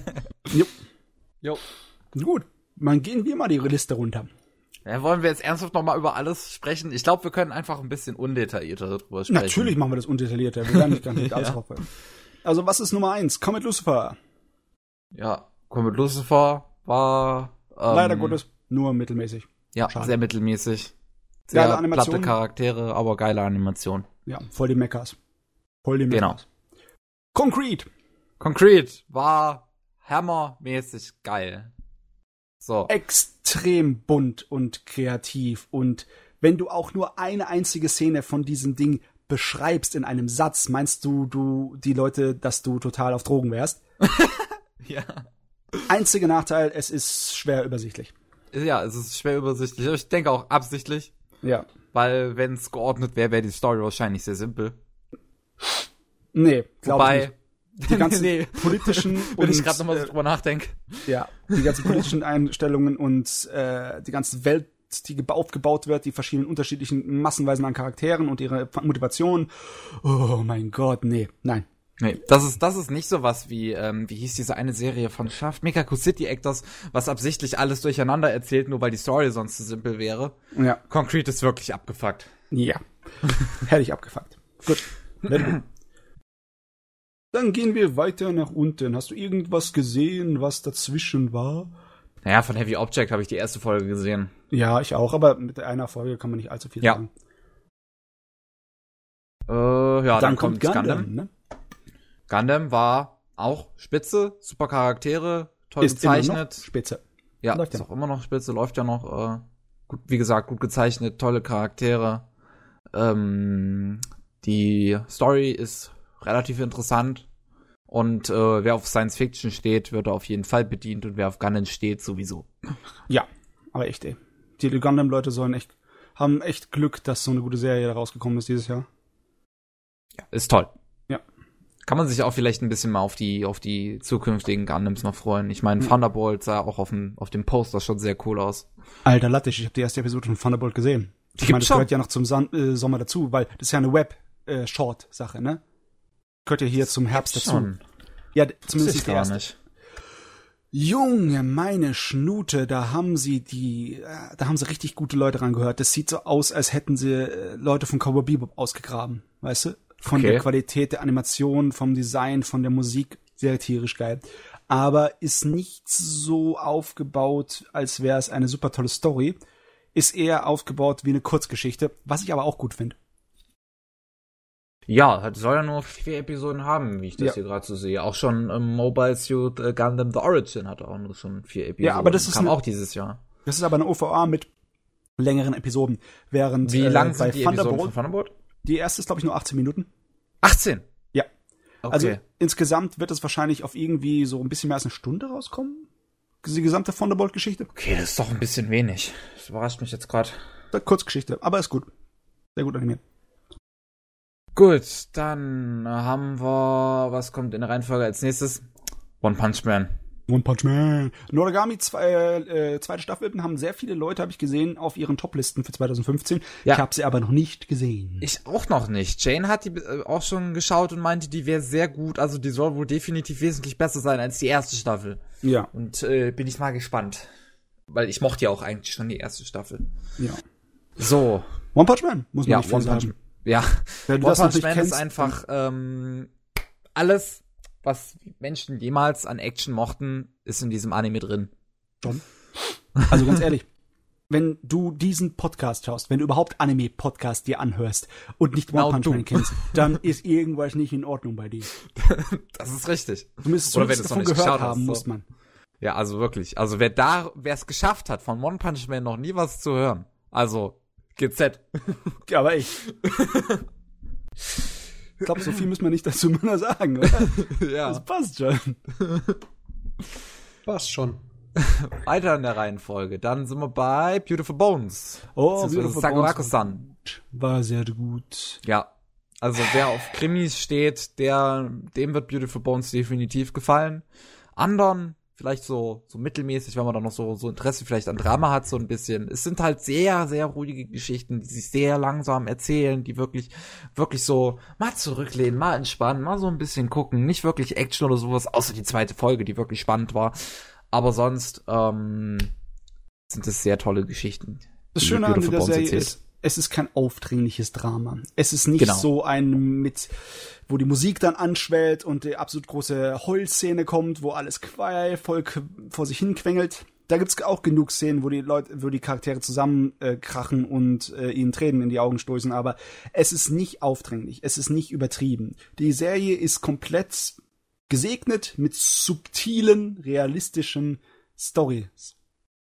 S3: Jo.
S2: Gut, dann gehen wir mal die Liste runter.
S3: Ja, wollen wir jetzt ernsthaft nochmal über alles sprechen? Ich glaube, wir können einfach ein bisschen undetaillierter darüber sprechen.
S2: Natürlich machen wir das undetaillierter, wir werden nicht ganz nicht alles
S3: Ja.
S2: drauf. Also, was ist Nummer eins? Comet Lucifer.
S3: Ja, Comet Lucifer war ähm,
S2: Leider Gottes nur mittelmäßig.
S3: ja
S2: schade.
S3: sehr mittelmäßig. Sehr
S2: Geile Animation.
S3: platte Charaktere, aber geile Animation.
S2: Ja, voll die Meckers. Voll die
S3: Genau.
S2: Meckers. Concrete.
S3: Concrete war hammermäßig geil. So.
S2: Extrem bunt und kreativ. Und wenn du auch nur eine einzige Szene von diesem Ding beschreibst in einem Satz, meinst du, du, die Leute, dass du total auf Drogen wärst?
S3: Ja.
S2: Einziger Nachteil, es ist schwer übersichtlich.
S3: Ja, es ist schwer übersichtlich. Ich denke auch absichtlich,
S2: Ja.
S3: weil wenn es geordnet wäre, wäre die Story wahrscheinlich sehr simpel.
S2: Nee, glaube ich nicht. Die ganzen
S3: nee,
S2: politischen
S3: wenn
S2: und
S3: ich gerade nochmal so
S2: äh,
S3: drüber nachdenke.
S2: ja, die ganzen politischen Einstellungen und äh, die ganze Welt, die geba- aufgebaut wird, die verschiedenen unterschiedlichen Massenweisen an Charakteren und ihre Motivation. Oh mein Gott, nee, nein.
S3: Nee, das ist, das ist nicht so was wie, ähm, wie hieß diese eine Serie von Shaft, Mikaku City Actors, was absichtlich alles durcheinander erzählt, nur weil die Story sonst zu simpel wäre.
S2: Ja,
S3: Concrete ist wirklich abgefuckt.
S2: ja. Hätte ich abgefuckt. Gut. Dann gehen wir weiter nach unten. Hast du irgendwas gesehen, was dazwischen war?
S3: Naja, von Heavy Object habe ich die erste Folge gesehen.
S2: Ja, ich auch, aber mit einer Folge kann man nicht allzu viel
S3: Ja.
S2: sagen.
S3: Äh, ja, dann,
S2: dann, kommt
S3: kommt
S2: Gundam,
S3: Gundam.
S2: ne?
S3: Gundam war auch spitze, super Charaktere, toll
S2: Ist
S3: gezeichnet.
S2: spitze.
S3: Ja,
S2: läuft
S3: ist
S2: ja
S3: auch immer noch spitze, läuft ja noch. Äh, gut, wie gesagt, gut gezeichnet, tolle Charaktere. Ähm, die Story ist relativ interessant. Und äh, wer auf Science Fiction steht, wird auf jeden Fall bedient und wer auf Gundam steht, sowieso.
S2: Ja, aber echt, ey. Die Gundam-Leute sollen echt, haben echt Glück, dass so eine gute Serie da rausgekommen ist dieses Jahr.
S3: Ist toll.
S2: Ja.
S3: Kann man sich auch vielleicht ein bisschen mal auf die, auf die zukünftigen Gundams noch freuen. Ich meine,
S2: Mhm.
S3: Thunderbolt sah auch auf dem, auf dem Poster schon sehr cool aus.
S2: Alter Lattisch, ich habe die erste Episode von Thunderbolt gesehen. Ich
S3: Gibt's
S2: meine, das
S3: schon?
S2: gehört ja noch zum San äh, Sommer dazu, weil das ist ja eine Web-Short-Sache, ne? Gehört ja hier zum Herbst dazu.
S3: Schon.
S2: Ja, zumindest
S3: ist
S2: die
S3: gar
S2: erste.
S3: nicht.
S2: Junge, meine Schnute, da haben sie die, äh, da haben sie richtig gute Leute rangehört. Das sieht so aus, als hätten sie äh, Leute von Cowboy Bebop ausgegraben, weißt du? Von
S3: Okay.
S2: der Qualität der Animation, vom Design, von der Musik, sehr tierisch geil. Aber ist nicht so aufgebaut, als wäre es eine super tolle Story. Ist eher aufgebaut wie eine Kurzgeschichte, was ich aber auch gut finde.
S3: Ja, hat- soll ja nur vier Episoden haben, wie ich das
S2: Ja.
S3: hier gerade so sehe. Auch schon ähm, Mobile Suit äh, Gundam The Origin hat auch nur schon vier Episoden.
S2: aber das ist
S3: Kam
S2: eine-
S3: auch dieses Jahr.
S2: Das ist aber eine OVA mit längeren Episoden, während
S3: Wie
S2: äh,
S3: lang
S2: bei
S3: sind die Episoden
S2: Thunderbolt,
S3: von Thunderbolt?
S2: die erste ist glaube ich nur 18 Minuten.
S3: 18.
S2: Ja.
S3: Okay.
S2: Also insgesamt wird es wahrscheinlich auf irgendwie so ein bisschen mehr als eine Stunde rauskommen. Die gesamte Thunderbolt-Geschichte.
S3: okay, das ist doch ein bisschen wenig. Das überrascht mich jetzt gerade.
S2: Kurzgeschichte, aber ist gut. Sehr gut animiert.
S3: Gut, dann haben wir, was kommt in der Reihenfolge als nächstes? One Punch Man.
S2: One Punch Man. Noragami, zwei, äh, zweite Staffel, haben sehr viele Leute, habe ich gesehen, auf ihren Toplisten für 2015.
S3: Ja.
S2: Ich habe sie aber noch nicht gesehen.
S3: Ich auch noch nicht. Jane hat die äh, auch schon geschaut und meinte, die wäre sehr gut. Also die soll wohl definitiv wesentlich besser sein als die erste Staffel.
S2: ja,
S3: Und äh, bin ich mal gespannt. Weil ich mochte ja auch eigentlich schon die erste Staffel.
S2: ja.
S3: So.
S2: One Punch Man, muss man
S3: Ja,
S2: nicht viel
S3: One Punch
S2: sagen.
S3: Ja.
S2: Wenn du
S3: One
S2: das noch
S3: Punch
S2: nicht
S3: Man
S2: kennst,
S3: ist einfach ähm, alles, was Menschen jemals an Action mochten, ist in diesem Anime drin.
S2: Schon. Also ganz ehrlich, wenn du diesen Podcast schaust, wenn du überhaupt Anime-Podcast dir anhörst und nicht One
S3: Genau
S2: Punch
S3: du.
S2: Man kennst, dann ist irgendwas nicht in Ordnung bei dir.
S3: Das ist richtig.
S2: Du müsstest
S3: Oder wenn
S2: zumindest
S3: du's noch nicht
S2: gehört
S3: hast,
S2: haben,
S3: so.
S2: muss man.
S3: Ja, also wirklich. Also wer da, wer es geschafft hat, von One Punch Man noch nie was zu hören. Also GZ.
S2: Aber ich. Ich glaube, so viel müssen wir nicht dazu mehr sagen, oder?
S3: ja.
S2: Das passt schon.
S1: Passt schon.
S3: Weiter in der Reihenfolge. Dann sind wir bei Beautiful Bones.
S2: Oh, Beautiful
S3: Sakurako-san.
S2: War sehr gut.
S3: Ja. Also wer auf Krimis steht, der, dem wird Beautiful Bones definitiv gefallen. Anderen vielleicht so, so mittelmäßig, wenn man da noch so, so Interesse vielleicht an Drama hat, so ein bisschen. Es sind halt sehr, sehr ruhige Geschichten, die sich sehr langsam erzählen, die wirklich, wirklich so mal zurücklehnen, mal entspannen, mal so ein bisschen gucken. Nicht wirklich Action oder sowas, außer die zweite Folge, die wirklich spannend war. Aber sonst, ähm, sind es sehr tolle Geschichten.
S2: Das Schöne an der Serie
S3: erzählt.
S2: ist, es ist kein aufdringliches Drama. Es ist nicht
S3: Genau.
S2: so ein mit, wo die Musik dann anschwellt und die absolut große Heulszene kommt, wo alles qualvoll vor sich hin quengelt. Da gibt's auch genug Szenen, wo die Leute, wo die Charaktere zusammen äh, und äh, ihnen Tränen in die Augen stoßen, aber es ist nicht aufdringlich, es ist nicht übertrieben. Die Serie ist komplett gesegnet mit subtilen, realistischen Stories.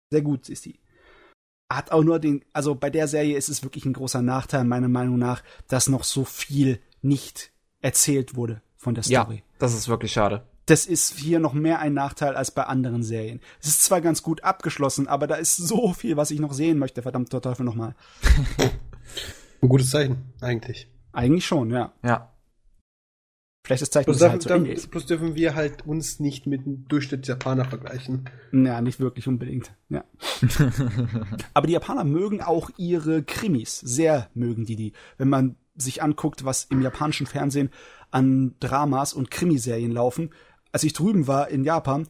S2: Sehr gut ist die hat auch nur den, also bei der Serie ist es wirklich ein großer Nachteil, meiner Meinung nach, dass noch so viel nicht erzählt wurde von der
S3: Ja,
S2: Story.
S3: das ist wirklich schade.
S2: Das ist hier noch mehr ein Nachteil als bei anderen Serien. Es ist zwar ganz gut abgeschlossen, aber da ist so viel, was ich noch sehen möchte, verdammt der Teufel nochmal.
S1: Ein gutes Zeichen, eigentlich.
S2: Eigentlich schon, ja.
S3: Ja.
S2: Vielleicht ist das Zeichen, es
S1: dürfen,
S2: halt zu
S1: dann,
S2: ist.
S1: bloß dürfen wir halt uns nicht mit dem Durchschnitt Japaner vergleichen.
S2: Ja, nicht wirklich unbedingt. Ja. Aber die Japaner mögen auch ihre Krimis. Sehr mögen die die. Wenn man sich anguckt, was im japanischen Fernsehen an Dramas und Krimiserien laufen. Als ich drüben war in Japan,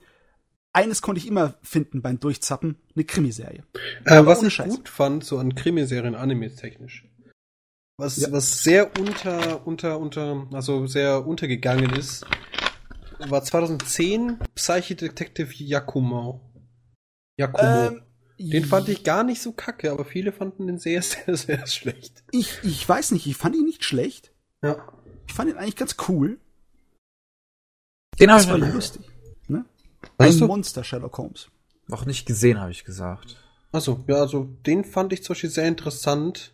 S2: eines konnte ich immer finden beim Durchzappen, eine Krimiserie.
S1: Äh, was ich
S2: Scheiß.
S1: gut fand, so an Krimiserien, Animes technisch. Was, ja. was sehr unter, unter, unter, also sehr untergegangen ist, war 2010 Psyche Detective Yakumo. Yakumo. Ähm, den fand ich gar nicht so kacke, aber viele fanden den sehr, sehr, sehr schlecht.
S2: Ich, ich weiß nicht, ich fand ihn nicht schlecht.
S1: Ja.
S2: Ich fand ihn eigentlich ganz cool.
S3: Den habe ich war lustig.
S2: Ne? Ein Monster Sherlock Holmes.
S3: Noch nicht gesehen, habe ich gesagt.
S1: Achso, ja, also den fand ich zum Beispiel sehr interessant,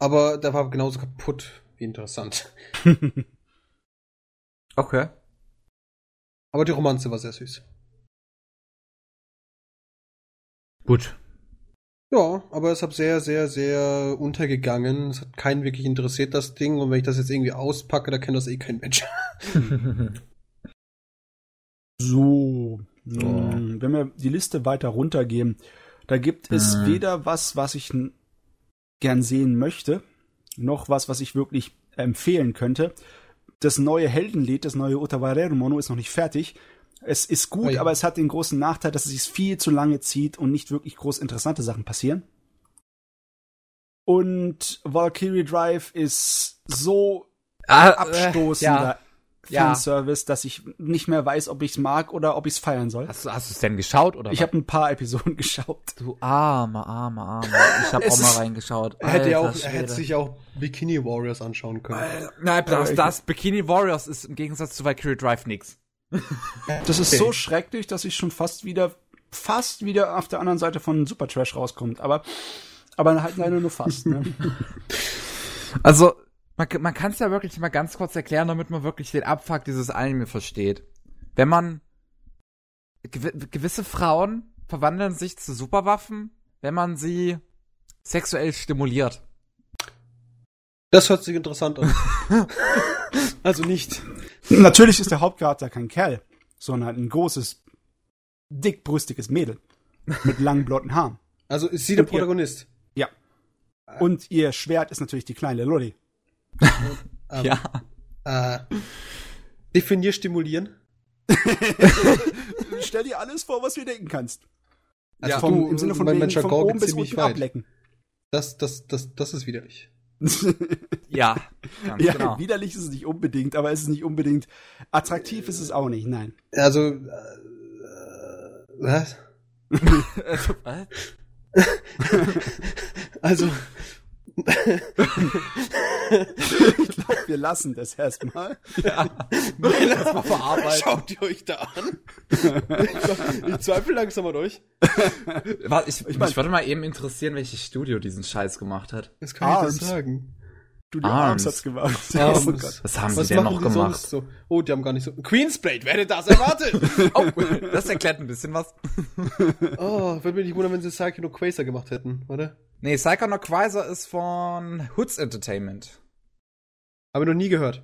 S1: aber der war genauso kaputt wie interessant.
S3: okay.
S1: Aber die Romanze war sehr süß.
S3: Gut.
S1: Ja, aber es hat sehr, sehr, sehr untergegangen. Es hat keinen wirklich interessiert, das Ding. Und wenn ich das jetzt irgendwie auspacke, da kennt das eh kein Mensch.
S2: so. Hm, wenn wir die Liste weiter runtergehen, da gibt es hm. weder was, was ich gern sehen möchte, noch was, was ich wirklich empfehlen könnte. Das neue Heldenlied, das neue Utawarero Mono ist noch nicht fertig. Es ist gut, oh ja. aber es hat den großen Nachteil, dass es sich viel zu lange zieht und nicht wirklich groß interessante Sachen passieren. Und Valkyrie Drive ist so ah, abstoßender äh, ja. Fanservice, dass ich nicht mehr weiß, ob ich es mag oder ob ich es feiern soll.
S3: Hast du hast es denn geschaut oder?
S2: Ich habe ein paar Episoden geschaut.
S3: Du arme, arme, arme. Ich habe auch mal reingeschaut.
S1: Er hätte, auch, er hätte sich auch Bikini Warriors anschauen können.
S3: Äh, nein, das, das Bikini Warriors ist im Gegensatz zu Valkyrie Drive nix.
S2: Das ist so schrecklich, dass ich schon fast wieder, fast wieder auf der anderen Seite von Super Trash rauskommt. Aber, aber halt leider nur fast. Ne?
S3: Also, man, man kann es ja wirklich mal ganz kurz erklären, damit man wirklich den Abfuck dieses Anime versteht. Wenn man gew gewisse Frauen verwandeln sich zu Superwaffen, wenn man sie sexuell stimuliert.
S1: Das hört sich interessant an. also nicht.
S2: Natürlich ist der Hauptcharakter kein Kerl, sondern ein großes, dickbrüstiges Mädel mit langen blonden Haaren.
S1: Also ist sie der Protagonist?
S2: Ihr, ja. Und ihr Schwert ist natürlich die kleine Lolli.
S1: ähm, ja. Äh, definier stimulieren.
S2: Stell dir alles vor, was du denken kannst.
S1: Also ja, vom, du, im Sinne von, wegen, von oben bis unten weit. ablecken. Das, das, das, das ist widerlich.
S3: ja,
S2: ganz ja, genau. Widerlich ist es nicht unbedingt, aber es ist nicht unbedingt attraktiv ist es auch nicht, nein.
S1: Also, äh, was? was? also,
S2: ich glaube, wir lassen das erstmal. Ja.
S1: Nee, lass mal verarbeiten. Schaut ihr euch da an? ich, zweifle langsam an euch.
S3: Warte, ich, ich, mein, mich würde mal eben interessieren, welches Studio diesen Scheiß gemacht hat.
S1: Das kann Arms. ich nicht sagen.
S2: Studio Arms, Arms hat's gemacht.
S1: Arms. Oh Gott.
S3: Was haben Was sie denn noch gemacht?
S1: So? Oh, die haben gar nicht so. Queensblade, wer hätte das erwartet?
S3: oh, das erklärt ein bisschen was.
S1: oh, würde mich nicht wundern, wenn sie Psycho no Quasar gemacht hätten, oder?
S3: Nee, Psycho no Quasar ist von Hoods Entertainment.
S1: Habe noch nie gehört.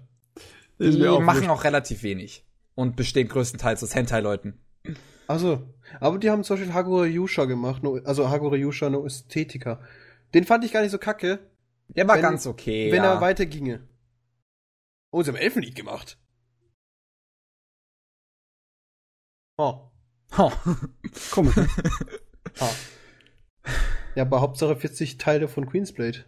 S3: Die auch machen auch relativ wenig. Und bestehen größtenteils aus Hentai-Leuten.
S1: Also, aber die haben zum Beispiel Hagure Yusha gemacht, also Hagure Yusha no Ästhetiker. Den fand ich gar nicht so kacke.
S3: Der war wenn, ganz okay.
S1: Wenn ja. er weiterginge. Oh, sie haben Elfenlied gemacht. Oh.
S2: Oh. Komisch. Ne?
S1: oh. Ja, aber Hauptsache 40 Teile von Queensblade.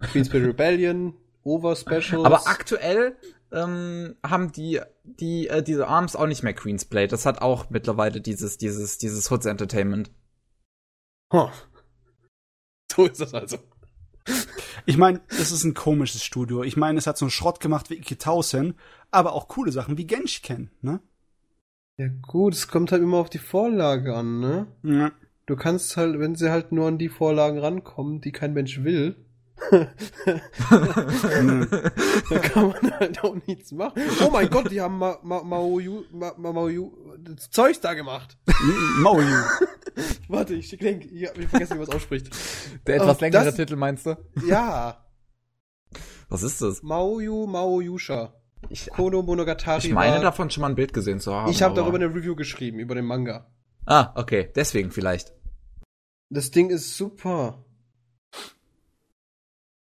S1: Queensblade Rebellion, Over Specials.
S3: Aber aktuell ähm, haben die die äh, diese Arms auch nicht mehr Queensblade. Das hat auch mittlerweile dieses dieses dieses Hoods Entertainment.
S1: Huh. So ist das also.
S2: Ich meine, es ist ein komisches Studio. Ich meine, es hat so einen Schrott gemacht wie Ikitausen, aber auch coole Sachen wie Genshiken, ne?
S1: Ja gut, es kommt halt immer auf die Vorlage an, ne?
S2: Ja.
S1: Du kannst halt, wenn sie halt nur an die Vorlagen rankommen, die kein Mensch will, da kann man halt auch nichts machen. Oh mein Gott, die haben Ma Ma Maoyu, Ma Ma Maoyu, das Zeugs da gemacht.
S2: Maoyu.
S1: Warte, ich denke, ich hab vergessen, wie man es ausspricht.
S3: Der etwas längere das, Titel meinst du?
S1: Ja.
S3: Was ist das?
S1: Maoyu Maoyusha.
S3: Ich, Kono Monogatari. Ich meine davon schon mal ein Bild gesehen zu haben.
S1: Ich habe darüber eine Review geschrieben, über den Manga.
S3: Ah, okay, deswegen vielleicht.
S1: Das Ding ist super.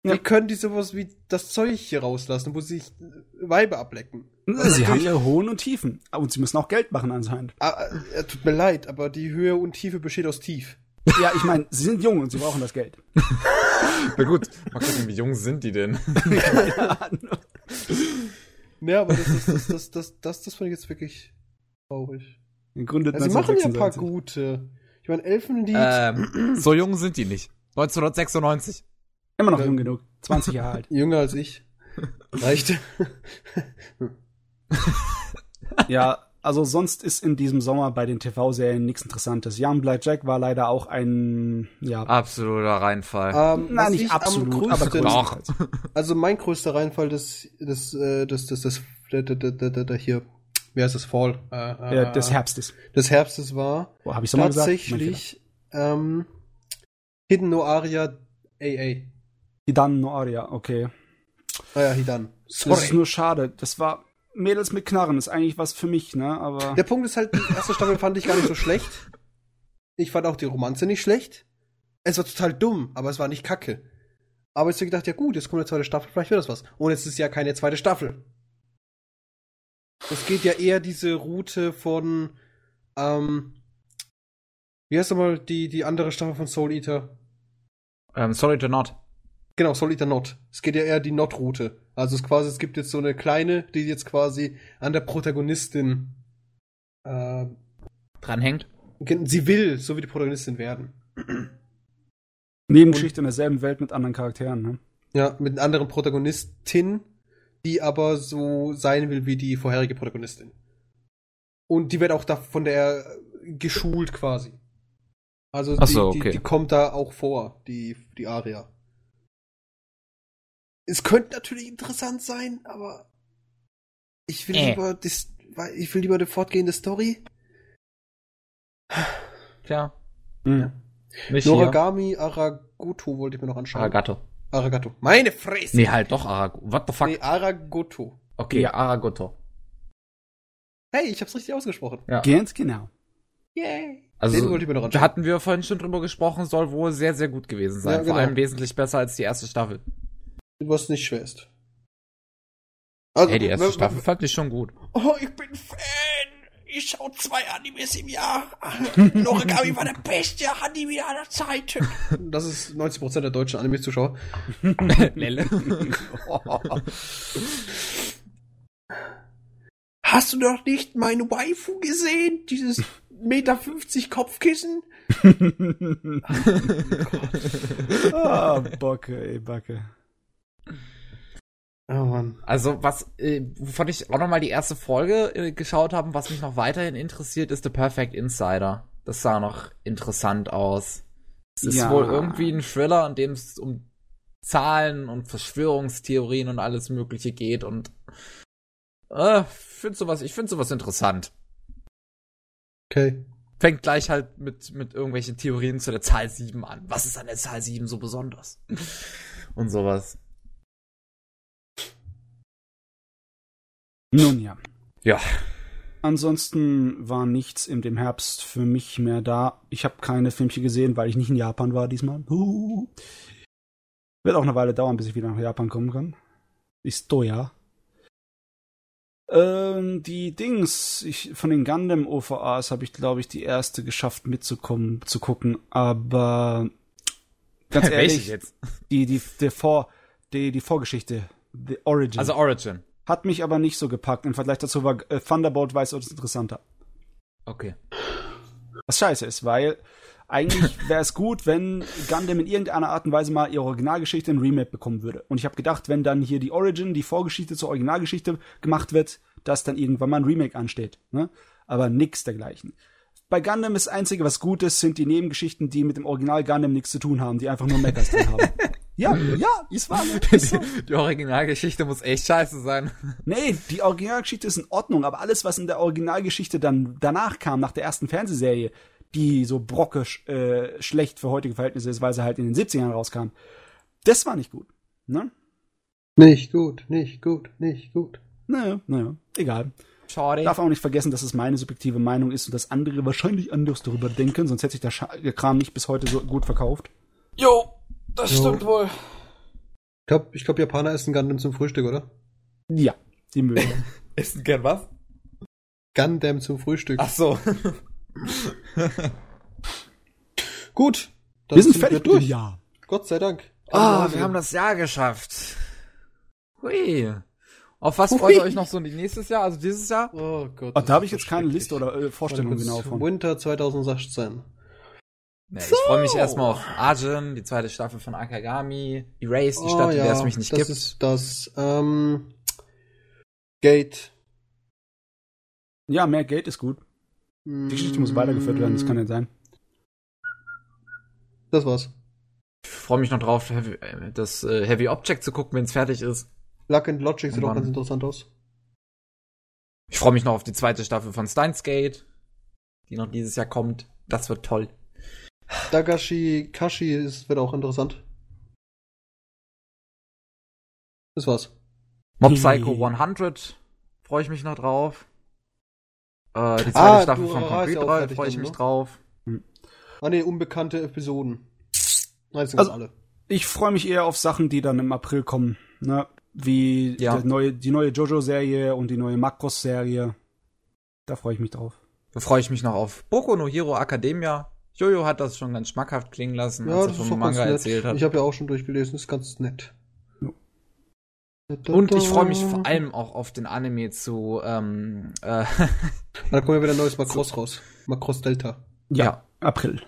S1: Ja. Wie können die sowas wie das Zeug hier rauslassen, wo sie sich Weibe ablecken?
S2: Also sie haben ihre Hohen und Tiefen. Und sie müssen auch Geld machen anscheinend.
S1: Ah, äh, tut mir leid, aber die Höhe und Tiefe besteht aus Tief.
S2: Ja, ich meine, sie sind jung und sie brauchen das Geld.
S4: Na gut, mal gucken, wie jung sind die denn?
S1: Ja, aber das, ist, das, das, das, das, das fand ich jetzt wirklich traurig.
S2: Gegründet
S1: Also sie machen ja ein paar
S2: 1996.
S1: gute. Ich meine, Elfenlied.
S3: Ähm, so jung sind die nicht. 1996.
S2: Immer noch
S1: Ja.
S2: jung genug. 20 Jahre alt.
S1: Jünger als ich. Reicht.
S2: Ja, also sonst ist in diesem Sommer bei den TV-Serien nichts Interessantes. Young Black Jack war leider auch ein, ja,
S3: Absoluter Reinfall.
S1: ähm,
S2: na
S1: was
S2: nicht absolut, aber
S1: größten-. Also mein größter Reinfall des, des, äh, des, des, des, der, der, der, der, der hier, wie heißt das, Fall? Äh,
S2: Ja, des Herbstes.
S1: Des Herbstes war
S2: Wo habe ich gesagt?
S1: Tatsächlich ähm, Hidden No Aria AA.
S2: Hidan no Aria, okay.
S1: Ah ja, Hidan.
S2: Das ist
S1: Sorry.
S2: nur schade. Das war Mädels mit Knarren, ist eigentlich was für mich, ne? Aber
S1: Der Punkt ist halt, die erste Staffel fand ich gar nicht so schlecht. Ich fand auch die Romanze nicht schlecht. Es war total dumm, aber es war nicht kacke. Aber hab ich gedacht, ja gut, jetzt kommt eine zweite Staffel, vielleicht wird das was. Und jetzt ist ja keine zweite Staffel. Es geht ja eher diese Route von, ähm, wie heißt nochmal die, die andere Staffel von Soul Eater?
S3: Ähm, sorry to not.
S1: Genau, Soul Eater Not. Es geht ja eher die Not-Route. Also es quasi, es gibt jetzt so eine kleine, die jetzt quasi an der Protagonistin, äh,
S3: Dranhängt.
S1: sie will, so wie die Protagonistin werden.
S2: Nebengeschichte in derselben Welt mit anderen Charakteren, ne?
S1: Ja, mit einer anderen Protagonistin, die aber so sein will wie die vorherige Protagonistin. Und die wird auch da von der geschult quasi. Also die,
S3: so,
S1: die,
S3: okay.
S1: die kommt da auch vor, die, die Aria. Es könnte natürlich interessant sein, aber ich will
S3: Äh.
S1: lieber das, ich will lieber eine fortgehende Story.
S3: Tja.
S2: Mhm.
S3: Hier.
S1: Noragami Aragoto wollte ich mir noch anschauen.
S3: Aragato.
S1: Aragato. Meine Fresse!
S3: Nee, halt doch Arago. What the fuck?
S1: Nee, Aragoto.
S3: Okay,
S2: Ja.
S3: Aragoto.
S1: Hey, ich hab's richtig ausgesprochen.
S3: Ja.
S2: Ganz genau.
S1: Yay.
S3: Also, da hatten wir vorhin schon drüber gesprochen, soll wohl sehr, sehr gut gewesen sein.
S1: Ja,
S3: Vor
S1: genau.
S3: allem wesentlich besser als die erste Staffel.
S1: Was nicht schwer ist. Also,
S3: Hey, die erste Staffel fand ich schon gut.
S1: Oh, ich bin Fan. Ich schau zwei Animes im Jahr. Noragami war der beste Anime aller Zeiten. Das ist 90% der deutschen Anime-Zuschauer.
S3: Lelle.
S1: Hast du noch nicht meine Waifu gesehen? Dieses Meter 50 Kopfkissen?
S2: ah, Bocke, ey, Backe.
S1: Oh Mann.
S3: Also, was, äh, wovon ich auch nochmal die erste Folge äh, geschaut habe, was mich noch weiterhin interessiert, ist The Perfect Insider. Das sah noch interessant aus. Es ist
S2: Ja.
S3: wohl irgendwie ein Thriller, in dem es um Zahlen und Verschwörungstheorien und alles Mögliche geht und äh, find sowas, ich finde sowas interessant.
S1: Okay.
S3: Fängt gleich halt mit, mit irgendwelchen Theorien zu der Zahl 7 an. Was ist an der Zahl 7 so besonders? Und sowas.
S2: Nun ja.
S3: Ja.
S2: Ansonsten war nichts in dem Herbst für mich mehr da. Ich habe keine Filmchen gesehen, weil ich nicht in Japan war diesmal. Huh. Wird auch eine Weile dauern, bis ich wieder nach Japan kommen kann. Ist teuer. Ähm, die Dings, ich, von den Gundam OVAs habe ich, glaube ich, die erste geschafft mitzukommen, zu gucken, aber ganz ehrlich,
S3: jetzt?
S2: die, die, die, Vor, die, die Vorgeschichte, The Origin.
S3: Also Origin.
S2: Hat mich aber nicht so gepackt. Im Vergleich dazu war äh, Thunderbolt weitaus interessanter.
S3: Okay.
S2: Was scheiße ist, weil eigentlich wäre es gut, wenn Gundam in irgendeiner Art und Weise mal ihre Originalgeschichte ein Remake bekommen würde. Und ich habe gedacht, wenn dann hier die Origin, die Vorgeschichte zur Originalgeschichte gemacht wird, dass dann irgendwann mal ein Remake ansteht. Ne? Aber nix dergleichen. Bei Gundam ist das Einzige, was gut ist, sind die Nebengeschichten, die mit dem Original Gundam nichts zu tun haben, die einfach nur Mechas drin haben. Ja, ja, ist wahr. Ist so.
S3: Die Originalgeschichte muss echt scheiße sein.
S2: Nee, die Originalgeschichte ist in Ordnung, aber alles, was in der Originalgeschichte dann danach kam, nach der ersten Fernsehserie, die so brocke äh, schlecht für heutige Verhältnisse ist, weil sie halt in den 70ern rauskam, das war nicht gut. Ne?
S1: Nicht gut, nicht gut, nicht gut.
S2: Naja, naja, egal.
S3: Schade.
S2: Darf auch nicht vergessen, dass es meine subjektive Meinung ist und dass andere wahrscheinlich anders darüber denken, sonst hätte sich der, Scha der Kram nicht bis heute so gut verkauft.
S3: Jo, das
S1: Jo.
S3: stimmt wohl.
S1: Ich glaube, ich glaub, Japaner essen Gundam zum Frühstück, oder?
S2: Ja, die mögen.
S3: Essen gern was?
S1: Gundam zum Frühstück.
S3: Ach so.
S1: Gut.
S2: Wir sind fertig durch. Ja.
S1: Gott sei Dank.
S3: Ah, wir haben das Jahr geschafft. Hui. Auf was freut ihr euch noch so nächstes Jahr, also dieses Jahr?
S1: Oh Gott.
S2: Ah, da habe ich jetzt keine Liste oder äh, Vorstellung genau von.
S1: Winter 2016.
S3: Ja, ich freue mich erstmal auf Arjun, die zweite Staffel von Akagami, Erase, die Stadt, in der es mich nicht
S1: Oh das
S3: gibt.
S1: ist das ähm, Gate.
S2: Ja, mehr Geld ist gut. Die Geschichte muss weitergeführt werden, das kann ja sein.
S1: Das war's.
S3: Ich freue mich noch drauf, äh, das äh, Heavy Object zu gucken, wenn es fertig ist.
S1: Luck and Logic sieht auch ganz interessant aus.
S3: Ich freue mich noch auf die zweite Staffel von Steins Gate, die noch dieses Jahr kommt. Das wird toll.
S1: Dagashi Kashi ist, wird auch interessant. Das war's.
S3: Mob
S2: Hm.
S3: Psycho 100 freue ich mich noch drauf. Äh, die zweite
S1: Ah,
S3: Staffel
S1: du
S3: von Concrete
S1: ja
S3: freue ich
S1: dann,
S3: mich
S1: ne?
S3: drauf.
S1: Ah ne, unbekannte Episoden. Nein, sind
S2: Also-
S1: alle.
S2: Ich freue mich eher auf Sachen, die dann im April kommen. Ne? Wie
S3: Ja.
S2: neue, die neue Jojo-Serie und die neue Makros-Serie. Da freue ich mich drauf.
S3: Da freue ich mich noch auf Boku no Hero Academia. Jojo hat das schon ganz schmackhaft klingen lassen,
S1: Ja,
S3: als er vom Manga erzählt hat.
S1: Ich habe ja auch schon durchgelesen, ist ganz nett.
S3: Und ich freue mich vor allem auch auf den Anime zu ähm, äh,
S1: Da kommt ja wieder ein neues Macross raus. Macross Delta.
S2: Ja,
S3: Ja.
S2: April.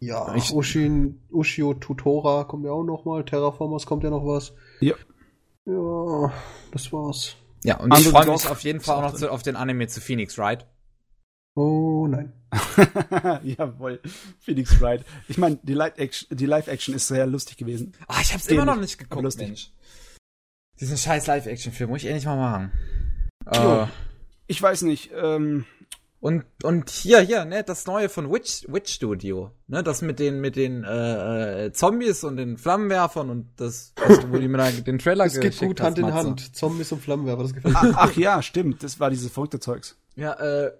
S1: Ja,
S3: Ich-
S1: Ushin, Ushio Tutora kommt ja auch noch mal. Terraformers kommt ja noch was.
S2: Ja.
S1: Ja, das war's.
S3: ja und ich
S2: Underdog
S3: freue mich auf jeden Fall auch noch zu, auf den Anime zu Phoenix Wright.
S1: Oh nein.
S2: Jawohl. Phoenix Wright. Ich meine, die Live-Action die Live-Action ist sehr lustig gewesen.
S3: Ah, ich hab's
S2: Den
S3: immer noch
S2: nicht,
S3: geguckt,
S2: lustig.
S3: Mensch. Diesen scheiß Live-Action-Film muss ich endlich mal machen. Äh,
S2: Ich weiß nicht, ähm,
S3: und, und hier, hier, ne, das neue von Witch, Witch Studio, ne, das mit den, mit den, äh, äh, Zombies und den Flammenwerfern und das, was du, wo die mir da den Trailer
S1: Es geht
S3: geschickt
S1: gut
S3: hast,
S1: Hand in
S3: Matze.
S1: Hand. Zombies und Flammenwerfer, das gefällt
S2: ach,
S1: mir.
S2: ach ja, stimmt, das war dieses verrückte Zeugs.
S3: Ja, äh,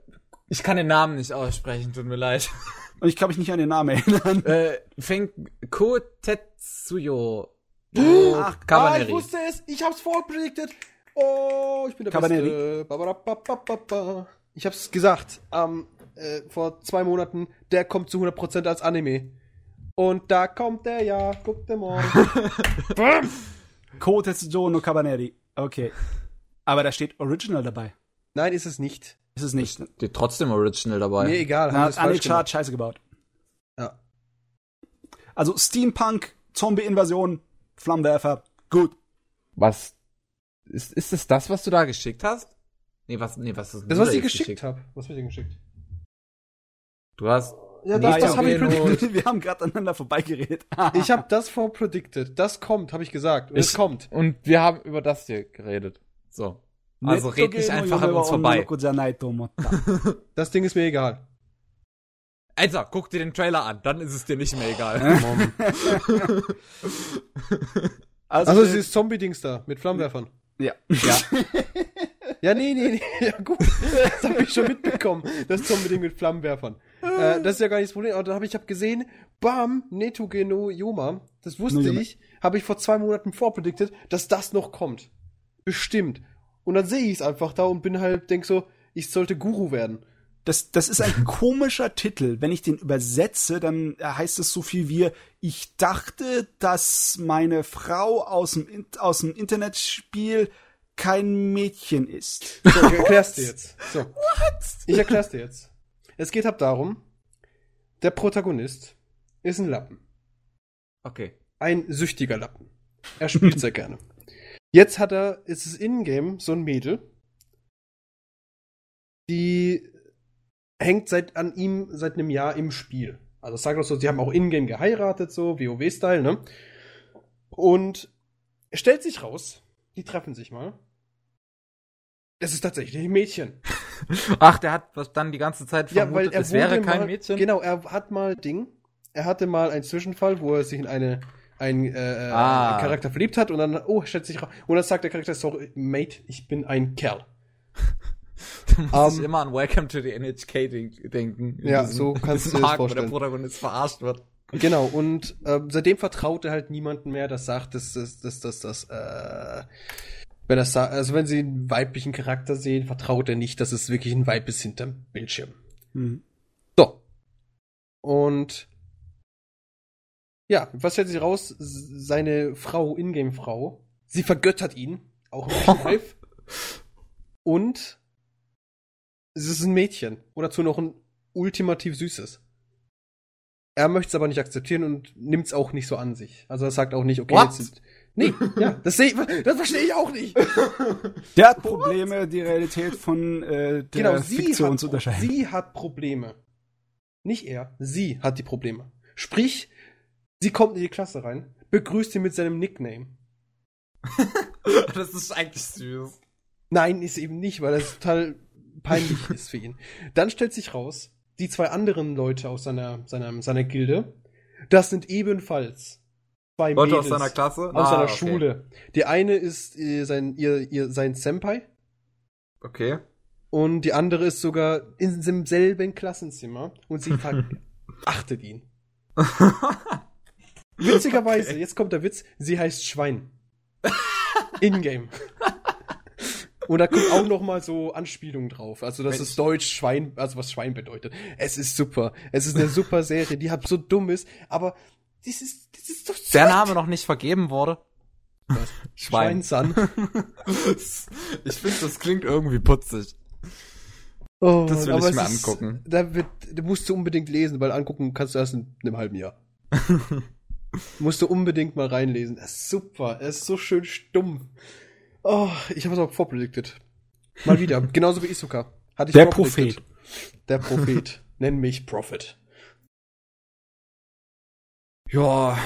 S3: ich kann den Namen nicht aussprechen, tut mir leid.
S2: Und ich kann mich nicht an den Namen erinnern.
S3: äh, Fenko Tetsuyo.
S2: Ach,
S1: Ah, ich wusste es. Ich hab's vorpredicted. Oh, ich bin der
S2: Cabaneri.
S1: Beste. Ich hab's gesagt. Ähm, äh, vor zwei Monaten. Der kommt zu 100% als Anime. Und da kommt der ja. Guckt dir mal.
S2: Ko Tetsujo no Cabaneri. Okay. Aber da steht Original dabei.
S1: Nein, ist es nicht.
S2: Ist es nicht.
S3: Steht trotzdem Original dabei.
S1: Mir egal.
S2: Da
S1: haben
S2: hat
S1: wir's falsch
S2: Anne-Chart
S1: gemacht.
S2: scheiße gebaut.
S1: Ja.
S2: Also Steampunk, Zombie-Invasion, Flammenwerfer, gut.
S3: Was? Ist, ist es das, was du da geschickt hast? Nee, was, nee, was ist
S1: Das,
S3: du
S1: was ich
S3: jetzt
S1: geschickt habe. Was hab ich denn geschickt?
S3: Du hast.
S1: Ja,
S3: das-
S1: das, das habe ich predicted.
S2: Wir haben gerade aneinander vorbeigeredet.
S1: Ich habe das vorpredicted. Das kommt, habe ich gesagt. Und es
S3: Ich-
S1: kommt.
S3: Und wir haben über das hier geredet. So. Also red nicht einfach an uns vorbei.
S1: Das Ding ist mir egal.
S3: Alter, guck dir den Trailer an, dann ist es dir nicht mehr egal.
S2: Also,
S1: Also
S2: äh,
S1: dieses Zombie-Dings da mit Flammenwerfern.
S2: ja.
S3: ja.
S1: Ja, nee, nee, nee. Ja, gut. Das habe ich schon mitbekommen. Das Zombie-Ding mit Flammenwerfern. äh, das ist ja gar nicht das Problem. Aber dann habe ich hab gesehen, bam, Netuge no Yoma. Das wusste
S2: No
S1: ich. Habe ich vor zwei Monaten vorpredicted, dass das noch kommt. Bestimmt. Und dann sehe ich es einfach da und bin halt, denk so, ich sollte Guru werden.
S2: Das, das ist ein komischer Titel. Wenn ich den übersetze, dann heißt es so viel wie, ich dachte, dass meine Frau aus dem, aus dem Internetspiel kein Mädchen ist.
S1: So, ich erklär's dir jetzt. So. What? Ich erklär's dir jetzt. Es geht halt darum, der Protagonist ist ein Lappen.
S3: Okay.
S1: Ein süchtiger Lappen. Er spielt sehr gerne. Jetzt hat er, ist es in-game so ein Mädel, die hängt seit an ihm seit einem Jahr im Spiel. Also sag doch so, sie haben auch in-game geheiratet, so WoW-Style, ne? Und stellt sich raus, die treffen sich mal. Es ist tatsächlich ein Mädchen.
S3: Ach, der hat was dann die ganze Zeit vermutet, es wäre kein
S1: mal,
S3: Mädchen.
S1: Genau, er hat mal Ding. Er hatte mal einen Zwischenfall, wo er sich in eine ein äh,
S3: Ah.
S1: einen Charakter verliebt hat und dann oh stellt sich raus und dann sagt der Charakter sorry Mate, ich bin ein Kerl.
S3: Da muss ich
S1: Ähm,
S3: immer an Welcome to the NHK denk- denken.
S1: Ja, so kannst
S3: diesem
S1: du das
S3: Arc, wo
S1: vorstellen.
S3: der Protagonist verarscht wird.
S1: Genau und äh, seitdem vertraut er halt niemanden mehr, das sagt, dass das das das das äh, wenn das also wenn sie einen weiblichen Charakter sehen, vertraut er nicht, dass es wirklich ein Weib ist hinterm Bildschirm.
S2: Hm.
S1: So. Und ja, was stellt sich raus? Seine Frau, Ingame-Frau, sie vergöttert ihn, auch im Live. Und es ist ein Mädchen. Und dazu noch ein ultimativ süßes. Er möchte es aber nicht akzeptieren und nimmt es auch nicht so an sich. Also er sagt auch nicht, okay,
S3: What?
S1: jetzt. Nee, ja, das, seh, das verstehe ich auch nicht.
S2: Der hat Probleme, die Realität von äh, der
S1: Genau,
S2: Fiktion
S1: hat,
S2: zu unterscheiden.
S1: sie hat Probleme. Nicht er, sie hat die Probleme. Sprich, sie kommt in die Klasse rein, begrüßt ihn mit seinem Nickname.
S3: Das ist eigentlich süß.
S1: Nein, ist eben nicht, weil das total peinlich ist für ihn. Dann stellt sich raus, die zwei anderen Leute aus seiner, seiner, seiner Gilde, das sind ebenfalls zwei
S3: Leute aus
S1: Mädels
S3: seiner Klasse?
S1: aus
S3: Ah,
S1: seiner
S3: okay.
S1: Schule. Die eine ist äh, sein, ihr, ihr, sein Senpai
S3: Okay.
S1: und die andere ist sogar in demselben Klassenzimmer und sie verachtet ihn. Witzigerweise, jetzt kommt der Witz, sie heißt Schwein. In-game. Und da kommt auch noch mal so Anspielungen drauf. Also das
S3: Mensch.
S1: ist Deutsch Schwein, also was Schwein bedeutet. Es ist super. Es ist eine super Serie, die hat so dumm ist, aber das ist, das ist doch
S3: Der Name noch nicht vergeben wurde. Schwein.
S1: Schweinsan.
S3: ich finde, das klingt irgendwie putzig.
S1: Oh,
S3: Das will ich mir
S1: es ist-
S3: angucken.
S1: Da wird, da musst du unbedingt lesen, weil angucken kannst du erst in einem halben Jahr. musst du unbedingt mal reinlesen. Das ist super. Es ist so schön stumpf. Oh, ich habe es auch vorpredicted. Mal wieder. Genauso wie Isuka. Hatte ich
S2: Der
S1: vorpredicted. Der Prophet. Nenn mich Prophet.
S3: Ja.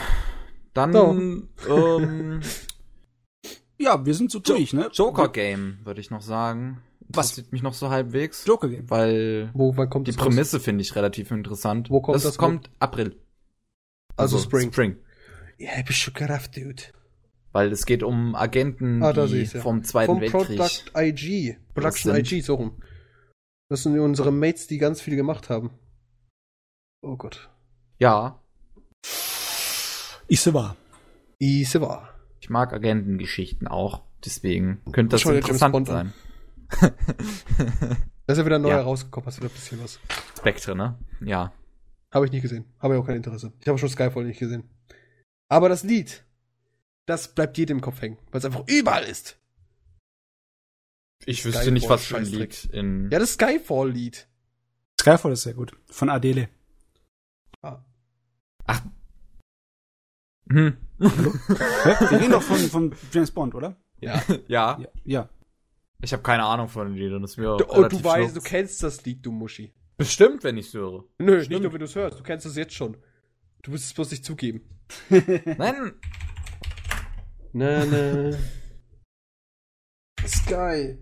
S3: Dann,
S1: So.
S3: ähm,
S2: Ja, wir sind so durch, ne?
S3: Joker Game, würde ich noch sagen.
S2: Was?
S3: Interessiert mich noch so halbwegs.
S2: Joker Game.
S3: Weil
S1: Wo, wann kommt
S3: die? Prämisse finde ich relativ interessant.
S1: Wo kommt
S3: das?
S1: das
S3: kommt April.
S1: Also Spring.
S3: Spring.
S1: Ja, ich bin schon gerafft, Dude.
S3: Weil es geht um Agenten,
S1: Ah,
S3: die
S1: ja.
S3: vom Zweiten
S1: Vom
S3: Weltkrieg.
S1: Product IG. Production. IG, so rum. Das sind unsere Mates, die ganz viel gemacht haben. Oh Gott.
S3: Ja,
S2: Ich so war.
S1: Ise war.
S3: ich mag Agentengeschichten auch. Deswegen könnte das interessant sein.
S1: Da ist ja wieder neu
S3: Ja.
S1: rausgekommen, hast du wieder ein bisschen was.
S3: Spectre, ne? Ja.
S1: Habe ich nicht gesehen. Habe ich auch kein Interesse. Ich habe schon Skyfall nicht gesehen. Aber das Lied, das bleibt jedem im Kopf hängen, weil es einfach überall ist.
S3: Ich wüsste
S1: Skyfall,
S3: nicht, was für ein. Lied in.
S1: Ja, das Skyfall-Lied.
S2: Skyfall ist sehr gut. Von Adele.
S1: Ah.
S3: Hm.
S2: Hä? Wir reden doch von, von James Bond, oder?
S1: Ja.
S3: Ja.
S2: Ja. ja.
S3: Ich habe keine Ahnung von den Liedern. Das ist mir relativ
S1: du weißt, du kennst das Lied, du Muschi.
S3: Bestimmt, wenn ich höre.
S1: Nö, nicht nur, wenn du es hörst. Du kennst es jetzt schon. Du musst es bloß nicht zugeben.
S3: Nein.
S1: Na, na. Sky.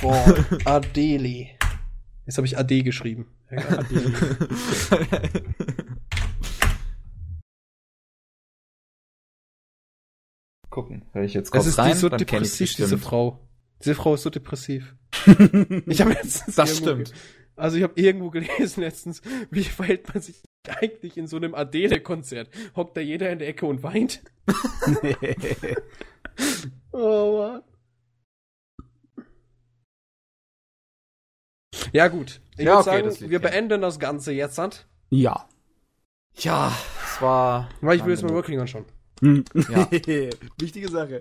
S1: For Adele. Jetzt habe ich AD geschrieben. Adele.
S3: Gucken. Hör ich jetzt
S1: Es
S3: kurz
S1: ist
S3: rein,
S1: die so
S3: dann
S1: depressiv, diese
S3: bestimmt.
S1: Frau. Diese Frau ist so depressiv. Ich habe letztens
S3: Das stimmt.
S1: Also ich habe irgendwo gelesen letztens, wie verhält man sich eigentlich in so einem Adele-Konzert? Hockt da jeder in der Ecke und weint? Oh Mann. Ja gut. Ich
S3: Ja,
S1: würd
S3: okay,
S1: sagen, wir beenden das Ganze jetzt, Sand.
S2: ja.
S3: Ja, es war.
S1: Weil ich will jetzt mal. Working anschauen.
S2: Hm.
S3: Ja.
S2: Wichtige Sache.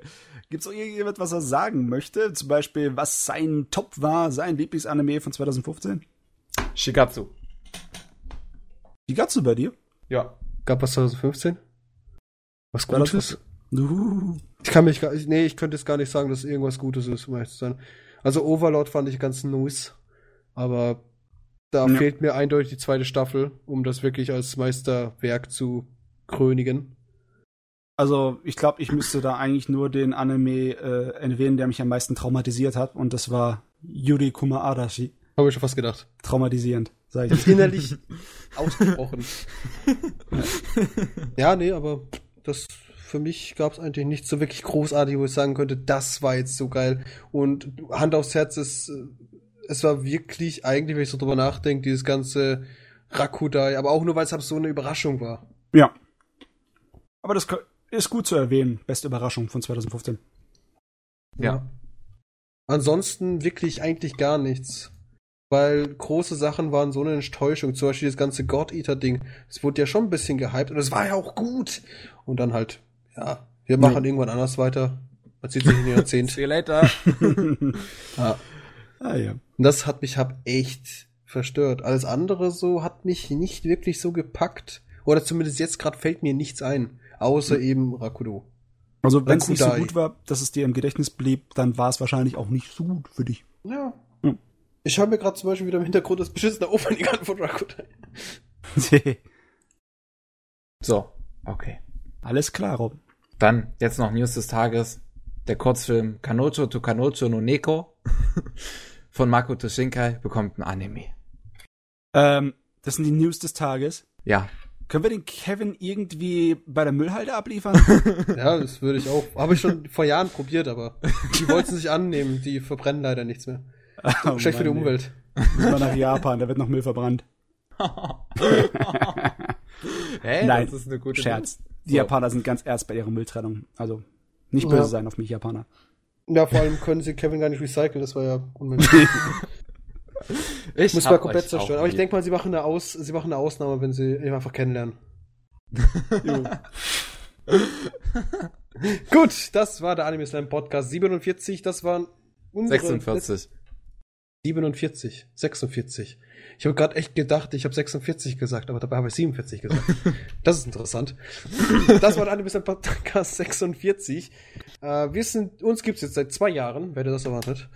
S2: Gibt's auch irgendjemand, was er sagen möchte? Zum Beispiel, was sein Top war, sein Lieblingsanime von 2015?
S3: Shigatsu.
S2: Wie gab's du bei dir?
S3: Ja.
S1: Gab was 2015? Was Gutes?
S2: Uh,
S1: Ich kann mich gar ich- nee, ich könnte jetzt gar nicht sagen, dass irgendwas Gutes ist, um ehrlich zu sein. Also Overlord fand ich ganz nice, aber da
S2: Ja.
S1: fehlt mir eindeutig die zweite Staffel, um das wirklich als Meisterwerk zu krönigen.
S2: Also, ich glaube, ich müsste da eigentlich nur den Anime äh, erwähnen, der mich am meisten traumatisiert hat, und das war Yuri Kuma Arashi.
S1: Habe ich schon fast gedacht.
S2: Traumatisierend, sag ich.
S1: Innerlich ausgebrochen. ja, nee, aber das für mich gab es eigentlich nichts so wirklich großartig, wo ich sagen könnte, das war jetzt so geil. Und Hand aufs Herz, es, es war wirklich eigentlich, wenn ich so drüber nachdenke, dieses ganze Rakudai, aber auch nur, weil es halt so eine Überraschung war.
S2: Ja. Aber das ist gut zu erwähnen. Beste Überraschung von 2015.
S3: Ja.
S1: Ansonsten wirklich eigentlich gar nichts. Weil große Sachen waren so eine Enttäuschung. Zum Beispiel das ganze God Eater Ding. Es wurde ja schon ein bisschen gehypt und es war ja auch gut. Und dann halt, ja, wir machen
S2: Nee.
S1: irgendwann anders weiter. Man sieht sich in den Jahrzehnt.
S3: See you later.
S1: ja.
S2: Ah ja.
S1: Und das hat mich hab echt verstört. Alles andere so hat mich nicht wirklich so gepackt. Oder zumindest jetzt gerade fällt mir nichts ein. Außer eben Rakudo.
S2: Also wenn es nicht so gut war, dass es dir im Gedächtnis blieb, dann war es wahrscheinlich auch nicht so gut für dich.
S1: Ja.
S2: Hm.
S1: Ich höre mir gerade zum Beispiel wieder im Hintergrund das beschissene Opening an von Rakudai.
S3: So, okay.
S2: Alles klar, Rob.
S3: Dann jetzt noch News des Tages. Der Kurzfilm Kanocho to Kanocho no Neko von Makoto Shinkai bekommt ein Anime.
S2: Ähm, das sind die News des Tages.
S3: Ja,
S2: Können wir den Kevin irgendwie bei der Müllhalde abliefern?
S1: Ja, das würde ich auch. Habe ich schon vor Jahren probiert, aber die wollten sich annehmen. Die verbrennen leider nichts mehr.
S2: Oh
S1: Schlecht für die. Umwelt.
S2: Müssen wir nach Japan, da wird noch Müll verbrannt.
S3: hey,
S2: Nein,
S3: das ist eine gute
S2: Scherz. Die
S3: So.
S2: Japaner sind ganz ernst bei ihrer Mülltrennung. Also nicht
S1: Ja.
S2: böse sein auf mich, Japaner.
S1: Ja, vor allem können sie Kevin gar nicht recyceln. Das war ja unmöglich.
S3: Ich
S1: Muss man komplett zerstören. Aber ich denke mal, sie machen eine Aus, sie machen eine Ausnahme, wenn sie ihn einfach kennenlernen. Gut, das war der Anime Slam Podcast 47. Das waren unsere
S3: 46.
S1: 47, 46. Ich habe gerade echt gedacht, ich habe 46 gesagt, aber dabei habe ich 47 gesagt. Das ist interessant. Das war der Anime Podcast 46. Äh, wir sind, uns gibt's jetzt seit zwei Jahren, wer hätte das erwartet.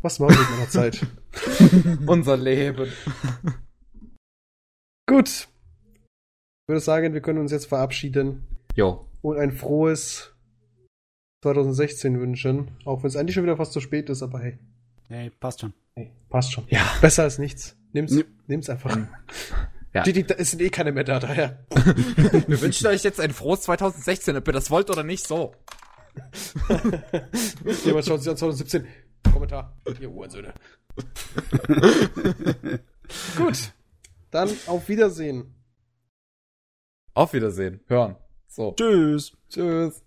S1: Was machen wir mit meiner Zeit?
S3: Unser Leben.
S1: Gut. Ich würde sagen, wir können uns jetzt verabschieden
S3: Jo.
S1: und ein frohes 2016 wünschen. Auch wenn es eigentlich schon wieder fast zu spät ist, aber hey,
S2: Hey, passt schon.
S1: hey passt schon.
S3: Ja.
S1: Besser als nichts. Nimm's,
S2: Ja.
S1: nimm's einfach.
S3: Ja.
S1: Die, die, da ist eh keine mehr da, daher.
S3: Wir wünschen euch jetzt ein frohes 2016, ob ihr das wollt oder nicht, so.
S1: Jemand schaut sich an 2017. Kommentar. Ihr Uhrensöhne. Gut. Dann auf Wiedersehen.
S3: Auf Wiedersehen. Hören. So.
S2: Tschüss.
S3: Tschüss.